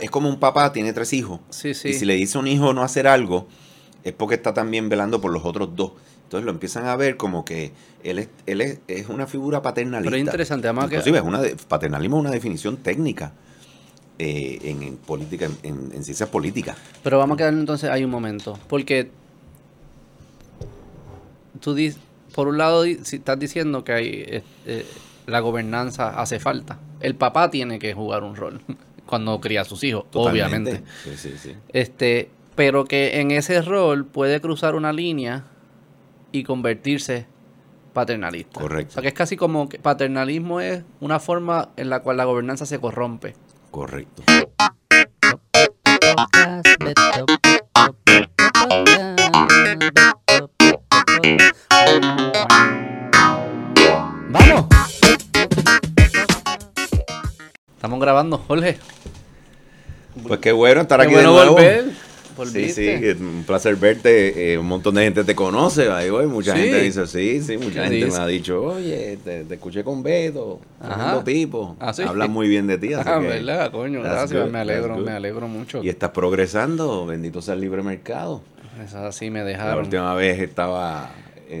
es como un papá tiene tres hijos. Sí, sí. Y si le dice a un hijo no hacer algo, es porque está también velando por los otros dos. Entonces lo empiezan a ver como que él es, él es, es una figura paternalista. Pero es interesante, además que- Inclusive es una de- paternalismo es una definición técnica eh, en, en política, en, en ciencias políticas. Pero vamos a quedar entonces ahí un momento. Porque tú dices, por un lado, si estás diciendo que hay, eh, eh, la gobernanza hace falta. El papá tiene que jugar un rol cuando cría a sus hijos, Totalmente. obviamente. Sí, sí, sí. Este, pero que en ese rol puede cruzar una línea y convertirse paternalista. Correcto. O sea que es casi como que paternalismo es una forma en la cual la gobernanza se corrompe. Correcto. ¡Vamos! Estamos grabando, Jorge. Pues qué bueno estar Qué aquí bueno de nuevo. volver. Sí, Volviste. sí, un placer verte. eh, un montón de gente te conoce. Ahí voy. Mucha Sí. gente dice, sí, sí. Mucha ¿Qué gente dice? me ha dicho, oye, te, te escuché con Beto. Tremendo tipo. Ah, ¿sí? Hablan muy bien de ti. Así Ah, que- verdad, coño, gracias. good, me alegro, me alegro mucho. Y estás progresando. Bendito sea el libre mercado. Eso así me La dejaron. última vez estaba,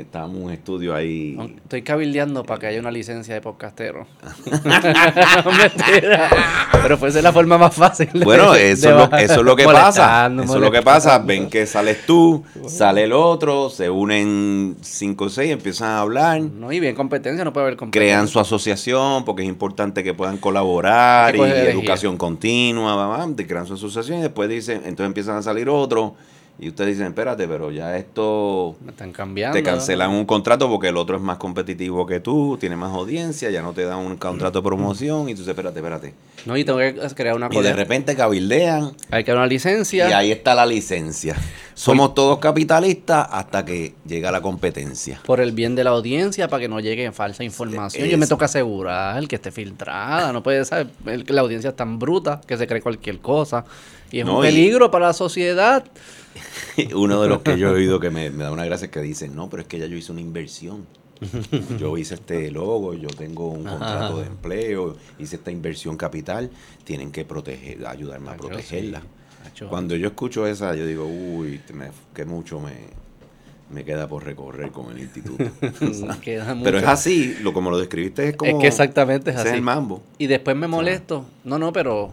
estábamos en un estudio ahí. Estoy cabildeando para que haya una licencia de podcastero. Pero fuese la forma más fácil. de- Bueno, de eso, es lo, eso es lo que pasa. Eso es lo que pasa. Ven que sales tú, sale el otro, se unen cinco o seis, empiezan a hablar. No, y bien competencia, no puede haber competencia. crean su asociación porque es importante que puedan colaborar y educación continua, va, de crean su asociación y después dicen, entonces empiezan a salir otros y ustedes dicen, espérate, pero ya esto Me están cambiando. te cancelan un contrato porque el otro es más competitivo que tú, tiene más audiencia, ya no te dan un contrato de promoción y tú dices, espérate, espérate. No, y tengo que crear una Y de repente cabildean Hay que dar una licencia. y ahí está la licencia. Somos todos capitalistas hasta que llega la competencia. Por el bien de la audiencia, para que no llegue falsa información. Yo me toca asegurar que esté filtrada. No puede ser. La audiencia es tan bruta que se cree cualquier cosa. Y es No, un y- peligro para la sociedad. Uno de los que yo he oído que me, me da una gracia es que dicen, no, pero es que ya yo hice una inversión. Yo hice este logo, yo tengo un contrato de empleo, hice esta inversión capital, tienen que proteger, ayudarme a protegerla. sí. Cuando yo escucho esa, yo digo, uy, me- que mucho me, me queda por recorrer con el instituto. Queda mucho. Pero es así, lo como lo describiste es como... Es que exactamente es así. el mambo. Y después me molesto. No, no, pero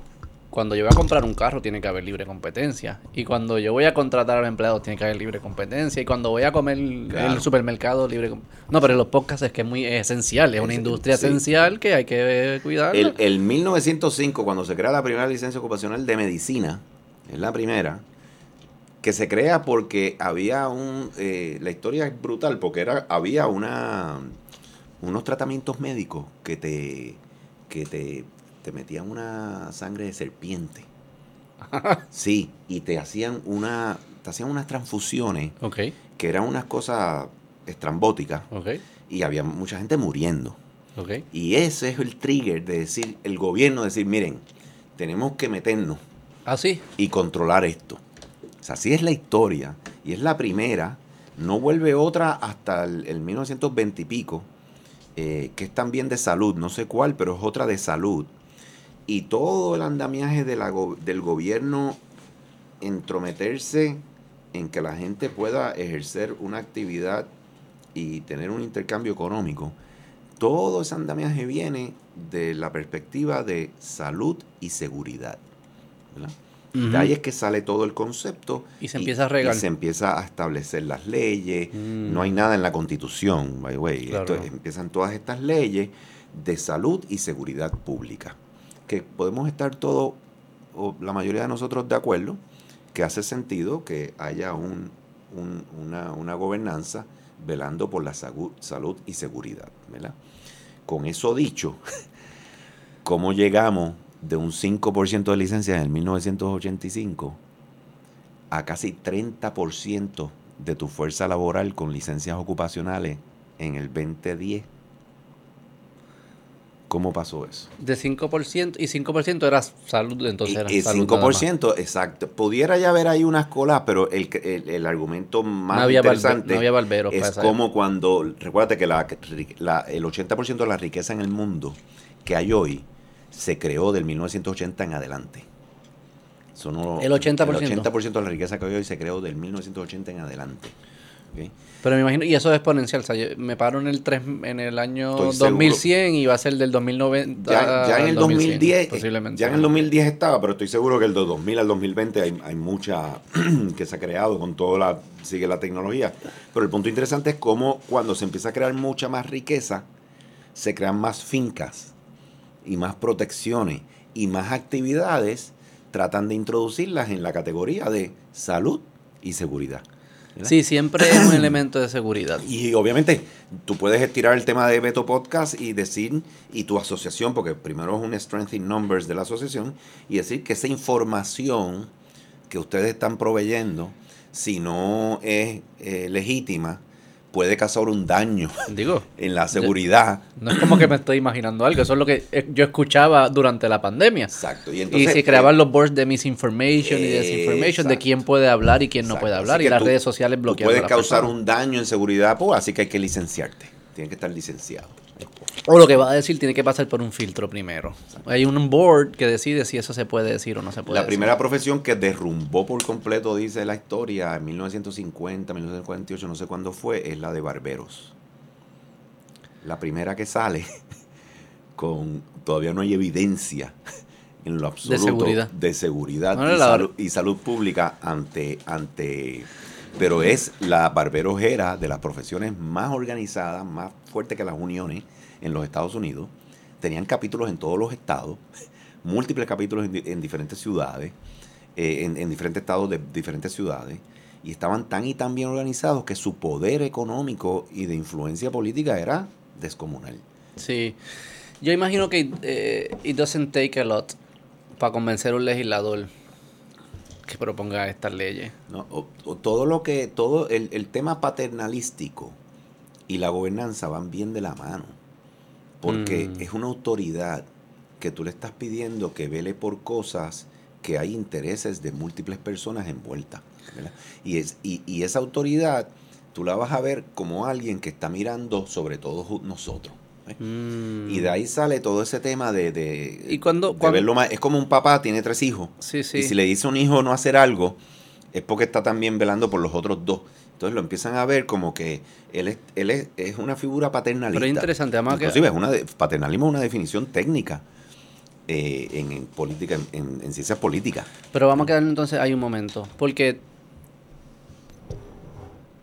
cuando yo voy a comprar un carro tiene que haber libre competencia. Y cuando yo voy a contratar a los empleados tiene que haber libre competencia. Y cuando voy a comer en el supermercado libre No, pero en los podcasts es que es muy esencial. Es una Es- industria sí. esencial que hay que cuidar. El, el 1905, cuando se crea la primera licencia ocupacional de medicina, es la primera, que se crea porque había un... eh, la historia es brutal, porque era había una unos tratamientos médicos que te, que te, te metían una sangre de serpiente. Sí, y te hacían una te hacían unas transfusiones Ok, que eran unas cosas estrambóticas ok, y había mucha gente muriendo. ok. Y ese es el trigger de decir, el gobierno decir, miren, tenemos que meternos Ah, sí. y controlar esto. O sea, así es la historia. Y es la primera. No vuelve otra hasta el, el 1920 y pico, eh, que es también de salud. No sé cuál, pero es otra de salud. Y todo el andamiaje de la go- del gobierno entrometerse en que la gente pueda ejercer una actividad y tener un intercambio económico. Todo ese andamiaje viene de la perspectiva de salud y seguridad. ¿verdad? De ahí es que sale todo el concepto. Y se empieza a regar. y se empieza a establecer las leyes. Mm. No hay nada en la constitución, by the way. Claro. Esto- empiezan todas estas leyes de salud y seguridad pública. Que podemos estar todos, o la mayoría de nosotros, de acuerdo, que hace sentido que haya un, un- una, una gobernanza velando por la salud y seguridad. ¿verdad? Con eso dicho, ¿cómo llegamos de un 5% de licencias en el 1985 a casi 30% de tu fuerza laboral con licencias ocupacionales en el 2010? ¿Cómo pasó eso? De 5% y 5% era salud, entonces era Y- y salud nada más. 5%, exacto. Pudiera ya haber ahí unas colas, pero el, el, el argumento más No había barbe- interesante no había es como cuando, recuérdate que la, la- el 80% de la riqueza en el mundo que hay hoy se creó del 1980 en adelante. Son unos- El 80%. El 80% de la riqueza que hoy se creó del 1980 en adelante. ¿ok? Pero me imagino, y eso es exponencial. O sea, yo me paro en el 3, en el año Estoy seguro. 2100 y va a ser del 2090. Ya, ya en el 2100, 2010, posiblemente. ya en el 2010 estaba, pero estoy seguro que el de 2000 al 2020 hay, hay mucha que se ha creado con toda la sigue la tecnología. Pero el punto interesante es cómo cuando se empieza a crear mucha más riqueza, se crean más fincas y más protecciones y más actividades, tratan de introducirlas en la categoría de salud y seguridad. ¿Verdad? Sí, siempre es un elemento de seguridad. Y obviamente tú puedes estirar el tema de Beto Podcast y decir, y tu asociación, porque primero es un Strength in Numbers de la asociación, y decir que esa información que ustedes están proveyendo, si no es eh, legítima, puede causar un daño Digo, en la seguridad. no es como que me estoy imaginando algo. Eso es lo que eh, yo escuchaba durante la pandemia. Exacto. Y Y entonces se creaban los boards de misinformation y desinformation, de quién puede hablar y quién no puede Así hablar, y las tú- redes sociales puedes a la causar persona. un daño en seguridad, pues, así que hay que licenciarte. Tienes que estar licenciado. O lo que va a decir tiene que pasar por un filtro primero. Hay un board que decide si eso se puede decir o no se puede La decir. primera profesión que derrumbó por completo, dice la historia, en 1950, 1948, no sé cuándo fue, es la de barberos. La primera que sale con todavía no hay evidencia en lo absoluto seguridad. de seguridad No, y, salud, y salud pública ante ante pero es la barberos era de las profesiones más organizadas, más fuerte que las uniones en los Estados Unidos. Tenían capítulos en todos los estados, múltiples capítulos en, en diferentes ciudades, eh, en, en diferentes estados de diferentes ciudades, y estaban tan y tan bien organizados que su poder económico y de influencia política era descomunal. Sí. Yo imagino que eh, it doesn't take a lot para convencer a un legislador que proponga estas leyes. ¿no? O- o todo lo que, todo el, el tema paternalístico y la gobernanza van bien de la mano. Porque Mm. es una autoridad que tú le estás pidiendo que vele por cosas que hay intereses de múltiples personas envueltas. ¿verdad? Y, es, y, y esa autoridad tú la vas a ver como alguien que está mirando sobre todos nosotros. ¿eh? Mm. Y de ahí sale todo ese tema de, de, ¿Y cuando- de cuando- verlo más. Es como un papá tiene tres hijos. Sí, sí. Y si le dice a un hijo no hacer algo, es porque está también velando por los otros dos. Entonces lo empiezan a ver como que él es, él es, es una figura paternalista. Pero es interesante, además que- Inclusive es una de- paternalismo es una definición técnica eh, en, en política, en, en- en ciencias políticas. Pero vamos a quedar entonces ahí un momento. Porque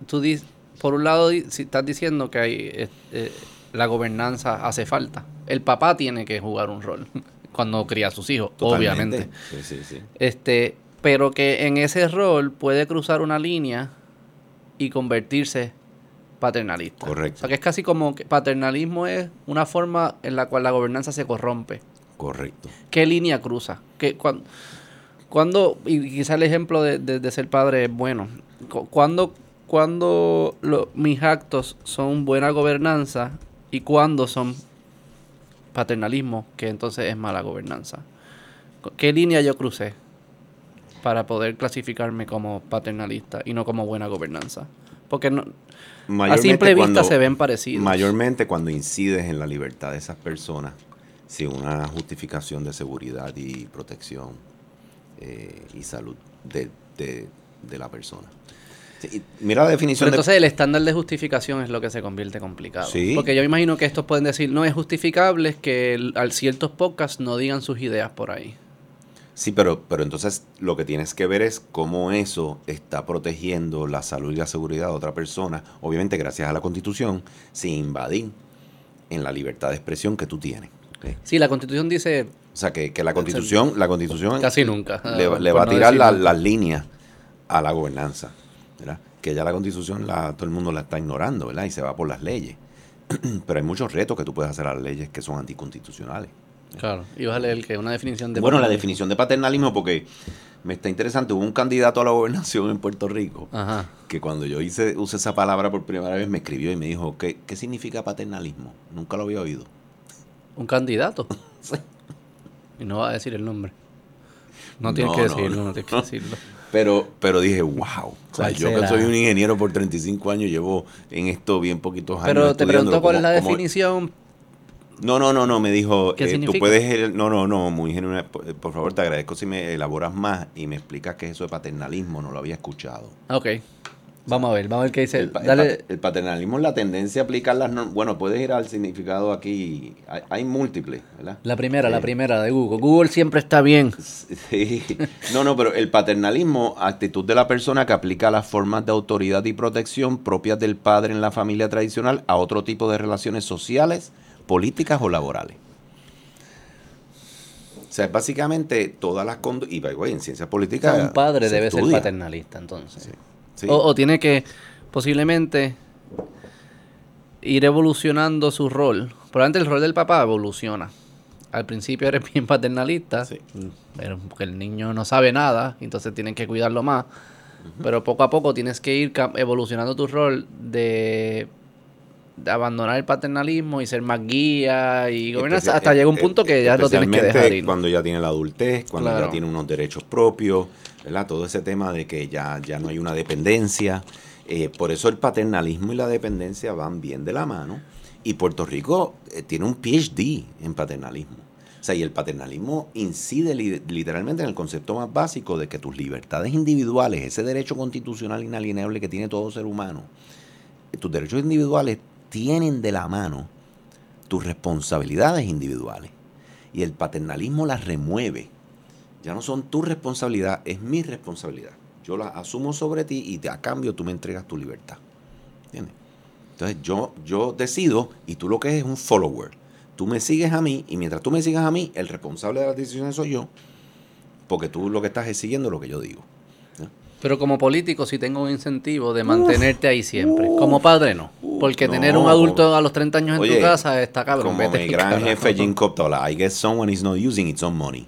tú dices, por un lado, si estás diciendo que hay, eh, eh, la gobernanza hace falta. El papá tiene que jugar un rol cuando cría a sus hijos, Totalmente. obviamente. Sí, sí, sí. Este, pero que en ese rol puede cruzar una línea y convertirse paternalista. Correcto. O sea que es casi como que paternalismo es una forma en la cual la gobernanza se corrompe. Correcto. ¿Qué línea cruza? ¿Qué, cuan- cuando, y quizá el ejemplo de, de- de ser padre es bueno, cu- cuando, cuando lo- mis actos son buena gobernanza y cuando son paternalismo, que entonces es mala gobernanza. ¿Qué línea yo crucé para poder clasificarme como paternalista y no como buena gobernanza? Porque no, a simple vista cuando- se ven parecidos. Mayormente cuando incides en la libertad de esas personas sin una justificación de seguridad y protección eh, y salud de, de- de la persona. Sí, mira la definición Pero de entonces el estándar de justificación es lo que se convierte complicado. Sí. Porque yo imagino que estos pueden decir, no es justificable que al ciertos podcasts no digan sus ideas por ahí. Sí, pero, pero entonces lo que tienes que ver es cómo eso está protegiendo la salud y la seguridad de otra persona, obviamente gracias a la Constitución, sin invadir en la libertad de expresión que tú tienes. ¿ok? Sí, la constitución dice O sea, que, que la Constitución, la Constitución casi nunca. le, ah, le va a no tirar la- las líneas a la gobernanza, ¿verdad? Que ya la Constitución la, todo el mundo la está ignorando, ¿verdad? Y se va por las leyes. Pero hay muchos retos que tú puedes hacer a las leyes que son anticonstitucionales. Claro, y vas a leer que una definición de... Bueno, la definición de paternalismo, porque me está interesante, hubo un candidato a la gobernación en Puerto Rico Ajá. que cuando yo hice, usé esa palabra por primera vez me escribió y me dijo, ¿qué, qué significa paternalismo? Nunca lo había oído. Un candidato. Y no va a decir el nombre. No tienes No, que decirlo, no. no, tienes que decirlo. Pero, pero dije, wow. O sea, ¿Cuál yo que soy un ingeniero por 35 años, llevo en esto bien poquitos años. Pero te pregunto cuál es la ¿cómo- cómo- definición No, no, no, no, me dijo, ¿Qué eh, tú puedes, no, no, no, muy genuina, por, por favor te agradezco si me elaboras más y me explicas qué es eso de paternalismo, no lo había escuchado. Ok. Vamos a ver, vamos a ver qué dice. El, Dale. el paternalismo es la tendencia a aplicar las normas, bueno, puedes ir al significado aquí, hay, hay múltiples, ¿verdad? La primera, la Eh, primera de Google. Google siempre está bien. Sí. No, no, pero el paternalismo, actitud de la persona que aplica las formas de autoridad y protección propias del padre en la familia tradicional a otro tipo de relaciones sociales, políticas o laborales. O sea, básicamente todas las conductas, y way, en ciencias O políticas. sea, un padre se debe ser paternalista, entonces. Sí. Sí. O, o tiene que posiblemente ir evolucionando su rol. Probablemente el rol del papá evoluciona. Al principio eres bien paternalista, Sí. pero porque el niño no sabe nada, entonces tienen que cuidarlo más. Pero poco a poco tienes que ir evolucionando tu rol de abandonar el paternalismo y ser más guía y gobernar Especial- hasta llega un eh, punto que ya lo tienes que dejar ir. Cuando ya tiene la adultez, cuando Claro. ya tiene unos derechos propios, ¿verdad? Todo ese tema de que ya, ya no hay una dependencia. Eh, por eso el paternalismo y la dependencia van bien de la mano. Y Puerto Rico eh, tiene un PhD en paternalismo. O sea, y el paternalismo incide li- literalmente en el concepto más básico de que tus libertades individuales, ese derecho constitucional inalienable que tiene todo ser humano, eh, tus derechos individuales tienen de la mano tus responsabilidades individuales. Y el paternalismo las remueve. Ya no son tu responsabilidad, es mi responsabilidad. Yo la asumo sobre ti y te- a cambio tú me entregas tu libertad. Entonces yo, yo decido y tú lo que es es un follower. Tú me sigues a mí y mientras tú me sigas a mí, el responsable de las decisiones soy yo, porque tú lo que estás es siguiendo lo que yo digo. Pero como político sí tengo un incentivo de mantenerte ahí siempre. como padre no. Porque no. tener un adulto a los 30 años en Oye, tu casa está cabrón. Como mi gran carajo. jefe Jim Coptola, I guess someone is not using its own money.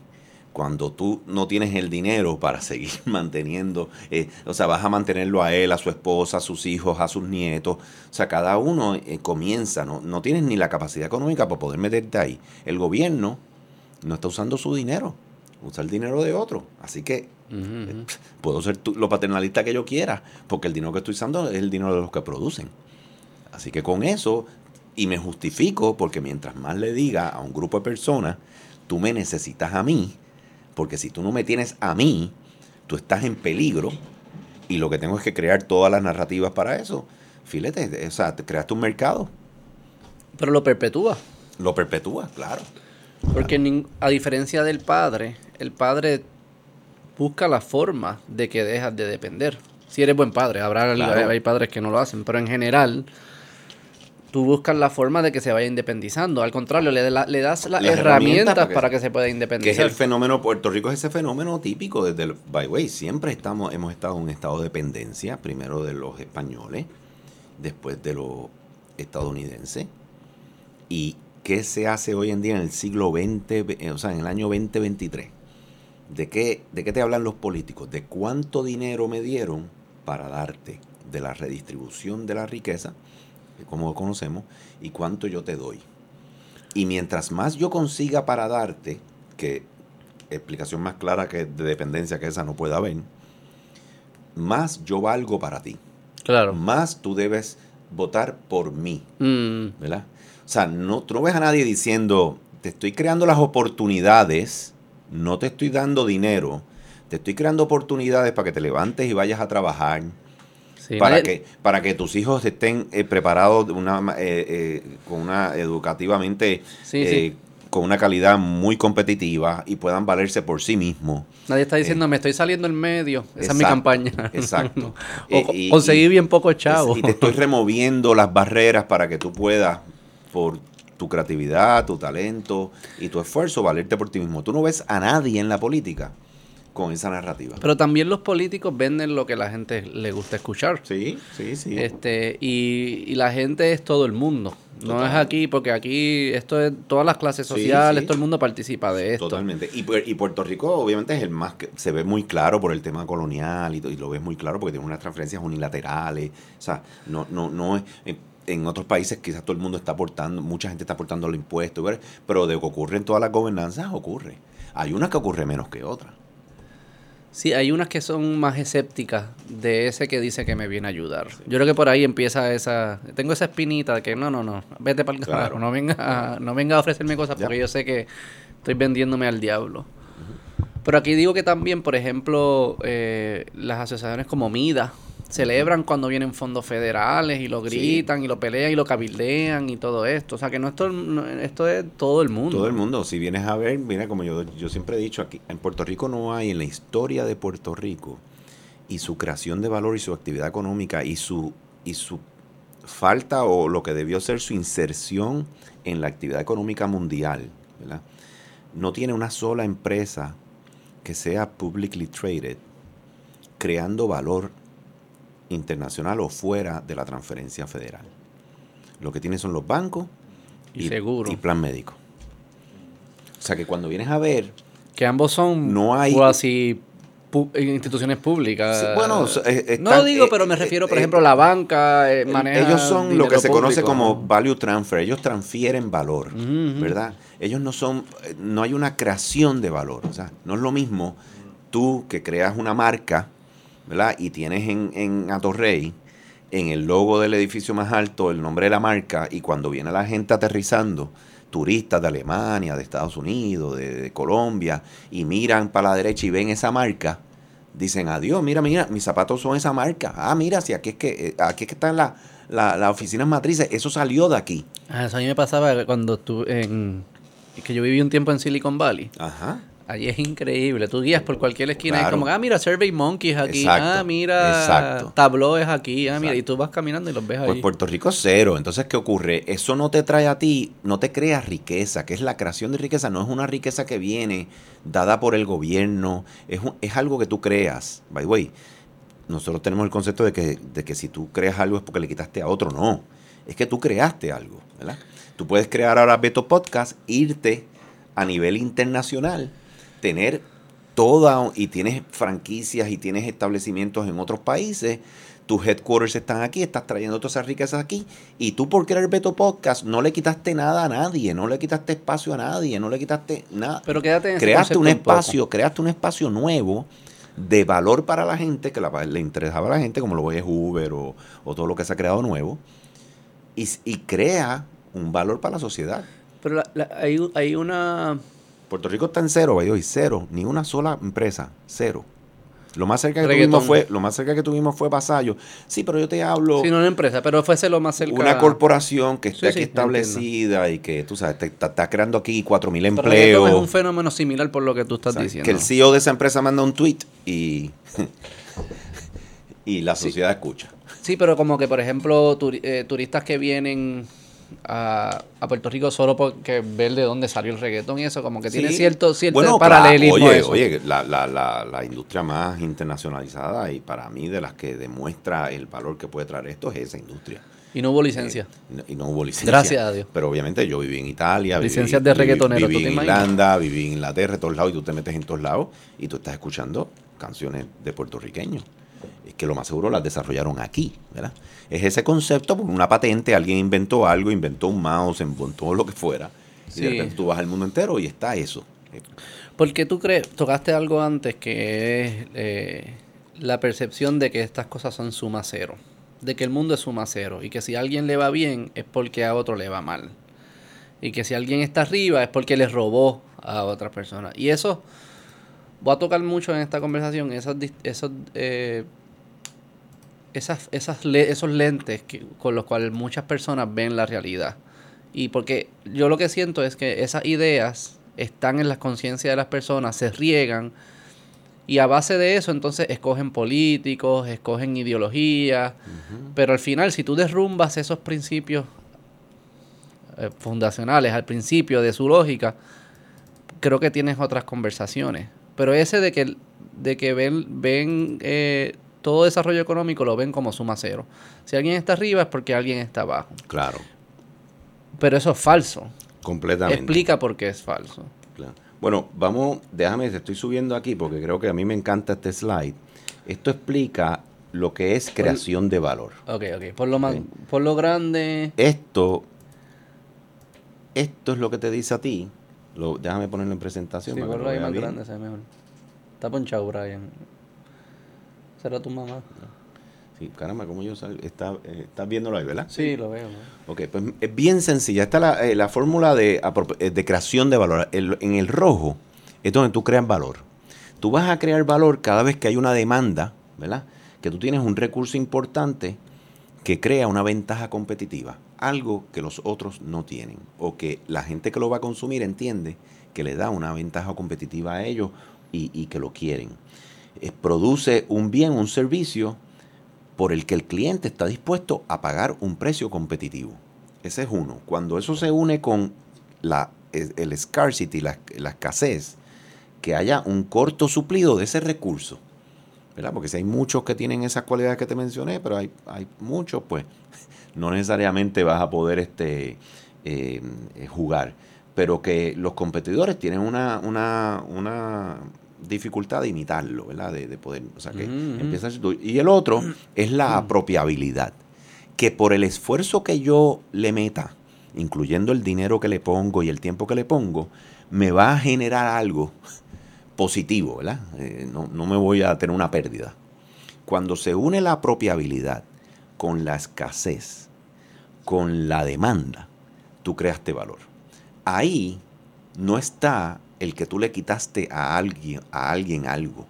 Cuando tú no tienes el dinero para seguir manteniendo, eh, o sea, vas a mantenerlo a él, a su esposa, a sus hijos, a sus nietos. O sea, cada uno eh, comienza, ¿no? no tienes ni la capacidad económica para poder meterte ahí. El gobierno no está usando su dinero, usa el dinero de otro. Así que Puedo ser tú- lo paternalista que yo quiera, porque el dinero que estoy usando es el dinero de los que producen. Así que con eso, y me justifico, porque mientras más le diga a un grupo de personas, tú me necesitas a mí, porque si tú no me tienes a mí, tú estás en peligro, y lo que tengo es que crear todas las narrativas para eso. Filete, o sea, te creaste un mercado, Pero lo perpetúa. lo perpetúas, claro. Porque a diferencia del padre, el padre busca la forma de que dejas de depender. Si eres buen padre, habrá Claro. hay padres que no lo hacen, pero en general tú buscas la forma de que se vaya independizando. Al contrario, le, la- le das las Las herramientas herramientas para que- para que se pueda Que es independizar. el fenómeno, Puerto Rico es ese fenómeno típico desde el, by the way, siempre estamos, hemos estado en un estado de dependencia, primero de los españoles, después de los estadounidenses. ¿Y qué se hace hoy en día en el siglo XX, o sea, en el año 2023? ¿De qué, ¿De qué te hablan los políticos? ¿De cuánto dinero me dieron para darte? De la redistribución de la riqueza, como lo conocemos, y cuánto yo te doy. Y mientras más yo consiga para darte, que explicación más clara que de dependencia que esa no puede haber, más yo valgo para ti. Claro. Más tú debes votar por mí, Mm, ¿verdad? O sea, no, tú no ves a nadie diciendo, te estoy creando las oportunidades, no te estoy dando dinero, te estoy creando oportunidades para que te levantes y vayas a trabajar, sí, para nadie- que para que tus hijos estén eh, preparados de una ma- eh, eh, con una educativamente Sí, eh, sí. con una calidad muy competitiva y puedan valerse por sí mismos Nadie está diciendo, me estoy saliendo en medio. Esa es mi campaña. exacto. o Eh, y- conseguí y- bien poco chavo. y te estoy removiendo las barreras para que tú puedas por tu creatividad, tu talento y tu esfuerzo valerte por ti mismo. Tú no ves a nadie en la política con esa narrativa. Pero también los políticos venden lo que la gente le gusta escuchar. Sí, sí, sí. Este, y, y la gente es todo el mundo. No es aquí, porque aquí esto es todas las clases sociales, sí. todo el mundo participa de esto. Totalmente. Y, Pu- y Puerto Rico obviamente es el más que se ve muy claro por el tema colonial y, lo ves muy claro porque tiene unas transferencias unilaterales. O sea, no, no, no es. En, otros países quizás todo el mundo está aportando, mucha gente está aportando los impuestos, pero- de que ocurre en todas las gobernanzas ocurre. Hay unas que ocurre menos que otras. Sí, hay unas que son más escépticas de ese que dice que me viene a ayudar. Yo creo que por ahí empieza esa... Tengo esa espinita de que no, no, no, vete para el carajo, no venga, a, no venga a ofrecerme cosas porque yo sé que estoy vendiéndome al diablo. Pero aquí digo que también, por ejemplo, eh, las asociaciones como MIDA, celebran cuando vienen fondos federales y lo gritan y lo pelean y lo cabildean y todo esto. O sea, que no esto, esto es todo el mundo. Todo el mundo. Si vienes a ver, mira, como yo, yo siempre he dicho, aquí en Puerto Rico no hay, en la historia de Puerto Rico y su creación de valor y su actividad económica y su, y su falta o lo que debió ser su inserción en la actividad económica mundial, ¿verdad? No tiene una sola empresa que sea publicly traded creando valor internacional o fuera de la transferencia federal. Lo que tiene son los bancos y, seguro. y plan médico. O sea que cuando vienes a ver... Que ambos son no hay, así instituciones públicas. bueno, no digo, pero me refiero, por eh, ejemplo, la banca eh, Ellos son lo que se conoce como value transfer. Ellos transfieren valor, ¿verdad? Ellos no son, eh, no hay una creación de valor. O sea, no es lo mismo tú que creas una marca ¿verdad? Y tienes en, en Atorrey, en el logo del edificio más alto, el nombre de la marca, y cuando viene la gente aterrizando, turistas de Alemania, de Estados Unidos, de, Colombia, y miran para la derecha y ven esa marca, dicen, adiós, mira, mira, mis zapatos son esa marca. Ah, mira, si aquí es que, eh, aquí es que están las la, oficinas matrices, eso salió de aquí. Ah, eso a mí me pasaba cuando estuve en... que yo viví un tiempo en Silicon Valley. Ajá. Allí es increíble. Tú guías por cualquier esquina y es como, ah, mira, Survey Monkeys aquí. ah, mira, Tableau es aquí. Ah, mira, y tú vas caminando y los ves ahí. Pues Puerto Rico cero. Entonces, ¿qué ocurre? Eso no te trae a ti, no te crea riqueza, que es la creación de riqueza. No es una riqueza que viene dada por el gobierno. Es, es algo que tú creas. By the way, nosotros tenemos el concepto de que, de que si tú creas algo es porque le quitaste a otro. No. Es que tú creaste algo, ¿verdad? Tú puedes crear ahora Beto Podcast, irte a nivel internacional tener toda, y tienes franquicias y tienes establecimientos en otros países, tus headquarters están aquí, estás trayendo todas esas riquezas aquí, y tú por crear Beto Podcast no le quitaste nada a nadie, no le quitaste espacio a nadie, no le quitaste nada. Pero quédate en Creaste un espacio, creaste un espacio nuevo de valor para la gente, que le interesaba a la gente, como lo es Uber o, todo lo que se ha creado nuevo, y, y crea un valor para la sociedad. Pero hay, hay una Puerto Rico está en cero, hoy cero, ni una sola empresa, cero. Lo más cerca que tuvimos fue, lo más cerca que tuvimos fue Vasallo. Sí, pero yo te hablo. Sí, no una empresa, pero fuese lo más cerca. Una corporación que está aquí establecida y que tú sabes, está, creando aquí cuatro mil empleos. es un fenómeno similar por lo que tú estás diciendo. Que el CEO de esa empresa manda un tweet y, y la sociedad escucha. Sí, pero como que por ejemplo eh, turistas que vienen a, Puerto Rico solo porque ver de dónde salió el reggaetón y eso, como que tiene cierto, cierto paralelismo. oye, oye la, la, la, la, industria más internacionalizada y para mí de las que demuestra el valor que puede traer esto es esa industria. Y no hubo licencia. Eh, y no hubo licencia. Gracias a Dios. Pero obviamente yo viví en Italia. Licencias de reggaetonero. Viví, en Irlanda, viví en Inglaterra, en todos lados, y tú te metes en todos lados y tú estás escuchando canciones de puertorriqueños que lo más seguro las desarrollaron aquí, ¿verdad? Es ese concepto, por una patente, alguien inventó algo, inventó un mouse, inventó lo que fuera, y de repente tú vas al mundo entero y está eso. Porque tú crees, tocaste algo antes que es eh, la percepción de que estas cosas son suma cero, de que el mundo es suma cero, y que si a alguien le va bien es porque a otro le va mal, y que si alguien está arriba es porque le robó a otra persona. Y eso voy a tocar mucho en esta conversación esos, esos, eh, esas, esas esos lentes con los cuales muchas personas ven la realidad. Y porque yo lo que siento es que esas ideas están en la conciencia de las personas, se riegan y a base de eso entonces escogen políticos, escogen ideologías, pero al final si tú derrumbas esos principios eh, fundacionales al principio de su lógica, creo que tienes otras conversaciones. Pero ese de que, de que ven, ven eh, todo desarrollo económico lo ven como suma cero. Si alguien está arriba es porque alguien está abajo. Claro. Pero eso es falso. Completamente. Explica por qué es falso. Bueno, vamos, déjame, te estoy subiendo aquí porque creo que a mí me encanta este slide. Esto explica lo que es creación de valor. Ok, ok. Por lo, más, por lo grande. Esto, esto es lo que te dice a ti déjame ponerlo en presentación. Sí, por lo más grande, se mejor. Está ponchado, Brian. ¿Será tu mamá? Sí, caramba, como yo sal- está, eh, estás viéndolo ahí, ¿verdad? Sí, lo veo. ¿no? Ok, pues es bien sencilla. Esta es la, eh, la fórmula de, eh, de creación de valor. El- en el rojo es donde tú creas valor. Tú vas a crear valor cada vez que hay una demanda, ¿verdad? Que tú tienes un recurso importante que crea una ventaja competitiva. Algo que los otros no tienen. O que la gente que lo va a consumir entiende que le da una ventaja competitiva a ellos y, y que lo quieren. Eh, produce un bien, un servicio por el que el cliente está dispuesto a pagar un precio competitivo. Ese es uno. Cuando eso se une con la, el, scarcity, la, la escasez, que haya un corto suplido de ese recurso. ¿verdad? Porque si hay muchos que tienen esas cualidades que te mencioné, pero hay, hay muchos, pues no necesariamente vas a poder este, eh, eh, jugar. Pero que los competidores tienen una, una, una dificultad de imitarlo, ¿verdad? De, de poder, o sea, que ujú. empieza. Y el otro es la apropiabilidad, que por el esfuerzo que yo le meta, incluyendo el dinero que le pongo y el tiempo que le pongo, me va a generar algo positivo, ¿verdad? Eh, no, no me voy a tener una pérdida. Cuando se une la apropiabilidad con la escasez, con la demanda, tú creaste valor. Ahí no está el que tú le quitaste a alguien, a alguien algo.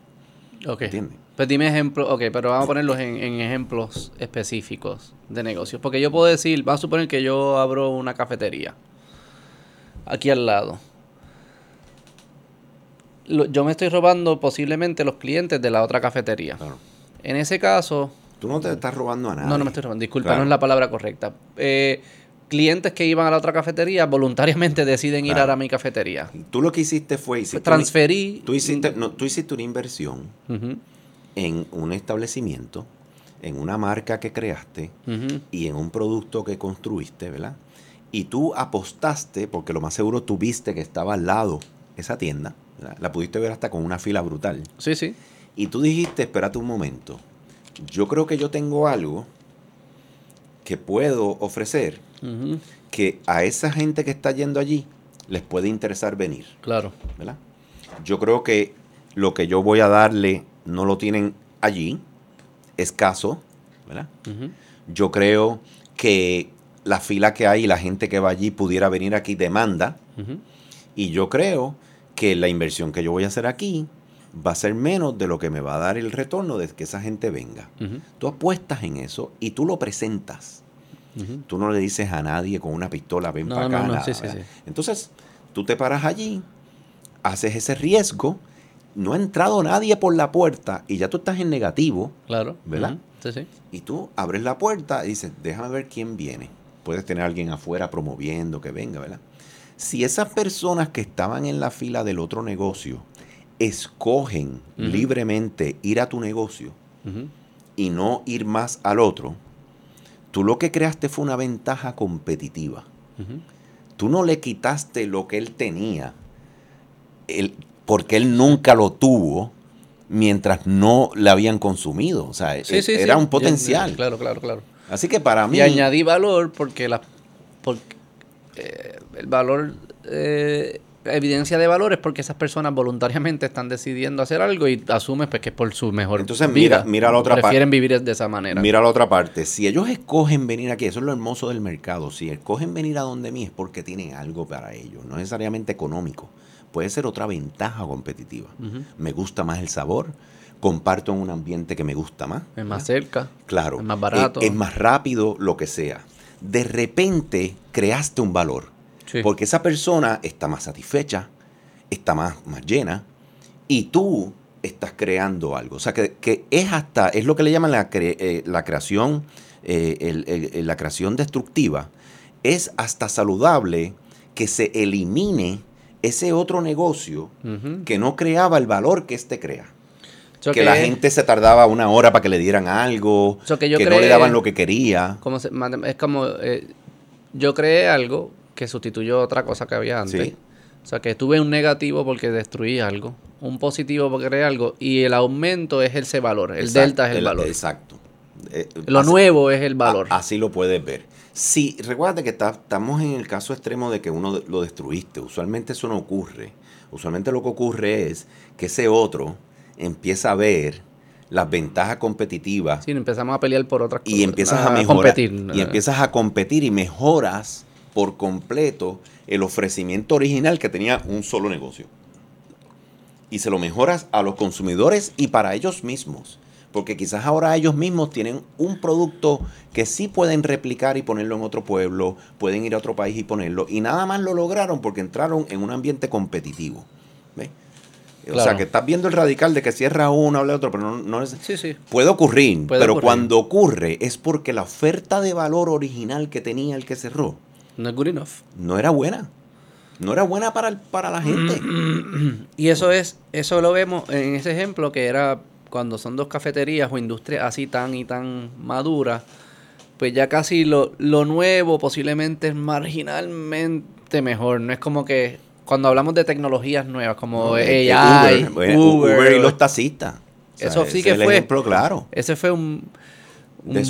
Ok. ¿Entiendes? Pues dime ejemplos, ok, pero vamos a ponerlos en, en ejemplos específicos de negocios. Porque yo puedo decir, vamos a suponer que yo abro una cafetería aquí al lado. Lo- yo me estoy robando posiblemente los clientes de la otra cafetería. Claro. En ese caso, Tú no te estás robando a nadie. no, no me estoy robando, disculpa, Claro. no es la palabra correcta. Eh, clientes que iban a la otra cafetería voluntariamente deciden ir a mi cafetería. Tú lo que hiciste fue... Hiciste Transferí. tú, hiciste, no, tú hiciste una inversión en un establecimiento, en una marca que creaste y en un producto que construiste, ¿verdad? Y tú apostaste, porque lo más seguro tú viste que estaba al lado esa tienda, ¿verdad? la pudiste ver hasta con una fila brutal. Sí, sí. Y tú dijiste, espérate un momento, yo creo que yo tengo algo que puedo ofrecer Que a esa gente que está yendo allí les puede interesar venir, Claro. ¿verdad? Yo creo que lo que yo voy a darle no lo tienen allí, escaso, ¿verdad? Yo creo que la fila que hay y la gente que va allí pudiera venir aquí demanda. Y yo creo que la inversión que yo voy a hacer aquí va a ser menos de lo que me va a dar el retorno de que esa gente venga. Tú apuestas en eso y tú lo presentas. Tú no le dices a nadie con una pistola, ven No, para acá. no, no, nada, sí, sí, ¿verdad? sí. Entonces, tú te paras allí, haces ese riesgo, no ha entrado nadie por la puerta y ya tú estás en negativo. Claro. ¿Verdad? Sí, sí. Y tú abres la puerta y dices, déjame ver quién viene. Puedes tener a alguien afuera promoviendo que venga, ¿verdad? Si esas personas que estaban en la fila del otro negocio escogen libremente ir a tu negocio y no ir más al otro, tú lo que creaste fue una ventaja competitiva. Tú no le quitaste lo que él tenía, él- porque él nunca lo tuvo mientras no le habían consumido. O sea, Sí, sí, era sí. un potencial. Claro, claro, claro. Así que para mí... Y añadí valor porque la porque, eh, el valor eh, evidencia de valor es porque esas personas voluntariamente están decidiendo hacer algo y asumes pues que es por su mejor Entonces, mira- vida. mira la otra parte. Prefieren vivir de esa manera. Mira la otra parte. Si ellos escogen venir aquí, eso es lo hermoso del mercado. Si escogen venir a donde mí es porque tienen algo para ellos, no necesariamente económico. Puede ser otra ventaja competitiva. Me gusta más el sabor, comparto en un ambiente que me gusta más. Es más cerca. Claro. es más barato. Es, es más rápido, lo que sea. De repente creaste un valor. Sí. Porque esa persona está más satisfecha, está más, más llena, y tú estás creando algo. O sea, que, que es hasta, es lo que le llaman la, cre- eh, la creación, eh, el- el- el- la creación destructiva. Es hasta saludable que se elimine ese otro negocio que no creaba el valor que éste crea. So que la gente se tardaba una hora para que le dieran algo, So que yo que no le daban lo que quería. como se- mate- es como eh, yo creé algo que sustituyó otra cosa que había antes. Sí. O sea, que tuve un negativo porque destruí algo, un positivo porque creé algo, y el aumento es ese valor. El Exacto, delta es el, el- valor. Exacto. Eh, Lo así- nuevo es el valor. a- así lo puedes ver. Si, recuerda que está- estamos en el caso extremo de que uno lo destruiste. Usualmente eso no ocurre. Usualmente lo que ocurre es que ese otro empieza a ver las ventajas competitivas. Sí, empezamos a pelear por otras cosas. Y empiezas a, mejorar. Y empiezas a competir y mejoras por completo el ofrecimiento original que tenía un solo negocio. Y se lo mejoras a los consumidores y para ellos mismos. Porque quizás ahora ellos mismos tienen un producto que sí pueden replicar y ponerlo en otro pueblo, pueden ir a otro país y ponerlo. Y nada más lo lograron porque entraron en un ambiente competitivo. ¿Ves? O sea, que estás viendo el radical de que cierra uno el otro, pero no, no es... Sí, sí. Puede ocurrir, pero cuando ocurre es porque la oferta de valor original que tenía el que cerró... No es good enough. No era buena. No era buena para, para la gente. y eso es, eso lo vemos en ese ejemplo que era cuando son dos cafeterías o industrias así tan y tan maduras, pues ya casi lo, lo nuevo posiblemente es marginalmente mejor. No es como que cuando hablamos de tecnologías nuevas como AI, Uber, y los taxistas. eso sí que fue. ejemplo claro. Ese fue un,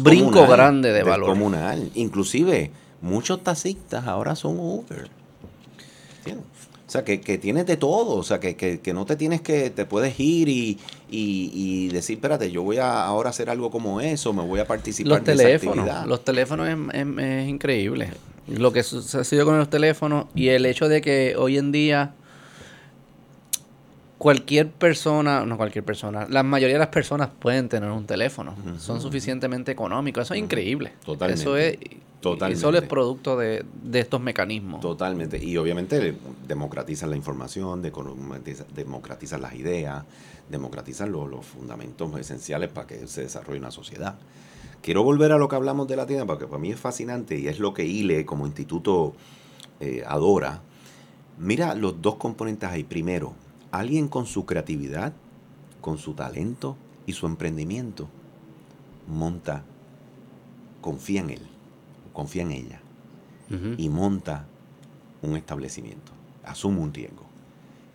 brinco grande de valor. Comunal. Inclusive, muchos taxistas ahora son Uber. O sea, que, que, tienes de todo. O sea, que, que, no te tienes que, te puedes ir y, y, decir, espérate, yo voy a ahora hacer algo como eso, me voy a participar los teléfonos, Los teléfonos es increíble lo que sucedió con los teléfonos y el hecho de que hoy en día cualquier persona, no cualquier persona, la mayoría de las personas pueden tener un teléfono. Son suficientemente económicos. Eso es increíble. Totalmente. Eso es, Totalmente. solo es producto de, estos mecanismos. Totalmente. Y obviamente democratizan la información, democratizan las ideas, democratizan los, los fundamentos esenciales para que se desarrolle una sociedad. Quiero volver a lo que hablamos de la tienda porque para mí es fascinante y es lo que ILE como instituto eh, adora. Mira los dos componentes ahí. Primero, alguien con su creatividad, con su talento y su emprendimiento monta, confía en él, confía en ella y monta un establecimiento, asume un riesgo.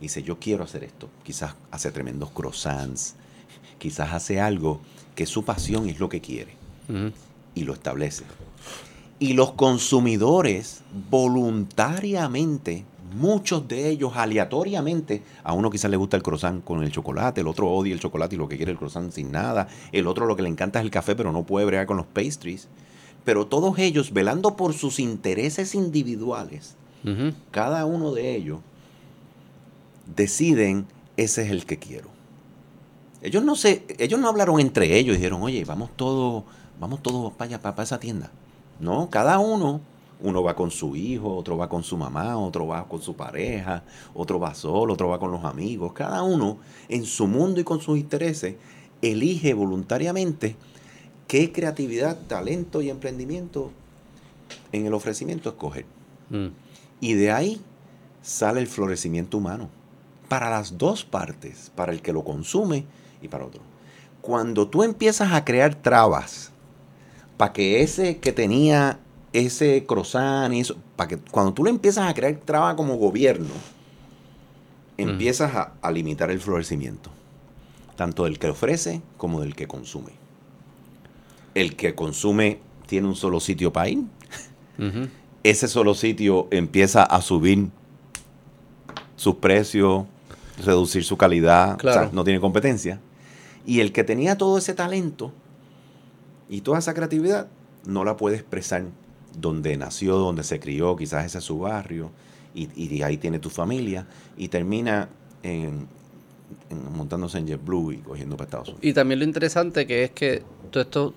Dice, yo quiero hacer esto. Quizás hace tremendos croissants, quizás hace algo que su pasión es lo que quiere y lo establece. Y los consumidores voluntariamente, muchos de ellos aleatoriamente, a uno quizás le gusta el croissant con el chocolate, el otro odia el chocolate y lo que quiere el croissant sin nada, el otro lo que le encanta es el café pero no puede bregar con los pastries. Pero todos ellos, velando por sus intereses individuales, cada uno de ellos deciden, ese es el que quiero. Ellos no se, ellos no hablaron entre ellos y dijeron, oye, vamos todos vamos todos para allá, para, esa tienda. No, cada uno, uno va con su hijo, otro va con su mamá, otro va con su pareja, otro va solo, otro va con los amigos. Cada uno en su mundo y con sus intereses elige voluntariamente qué creatividad, talento y emprendimiento en el ofrecimiento escoger. Mm. Y de ahí sale el florecimiento humano. Para las dos partes, para el que lo consume y para otro. Cuando tú empiezas a crear trabas para que ese que tenía ese croissant y eso, para que cuando tú le empiezas a crear traba como gobierno, empiezas a, limitar el florecimiento, tanto del que ofrece como del que consume. El que consume tiene un solo sitio para ir. Ese solo sitio empieza a subir sus precios, reducir su calidad, no tiene competencia. Y el que tenía todo ese talento, y toda esa creatividad no la puede expresar donde nació, donde se crió, quizás ese es su barrio, y, ahí tiene tu familia, y termina en, montándose en JetBlue y cogiendo para Estados Unidos. Y también lo interesante que es que todo esto,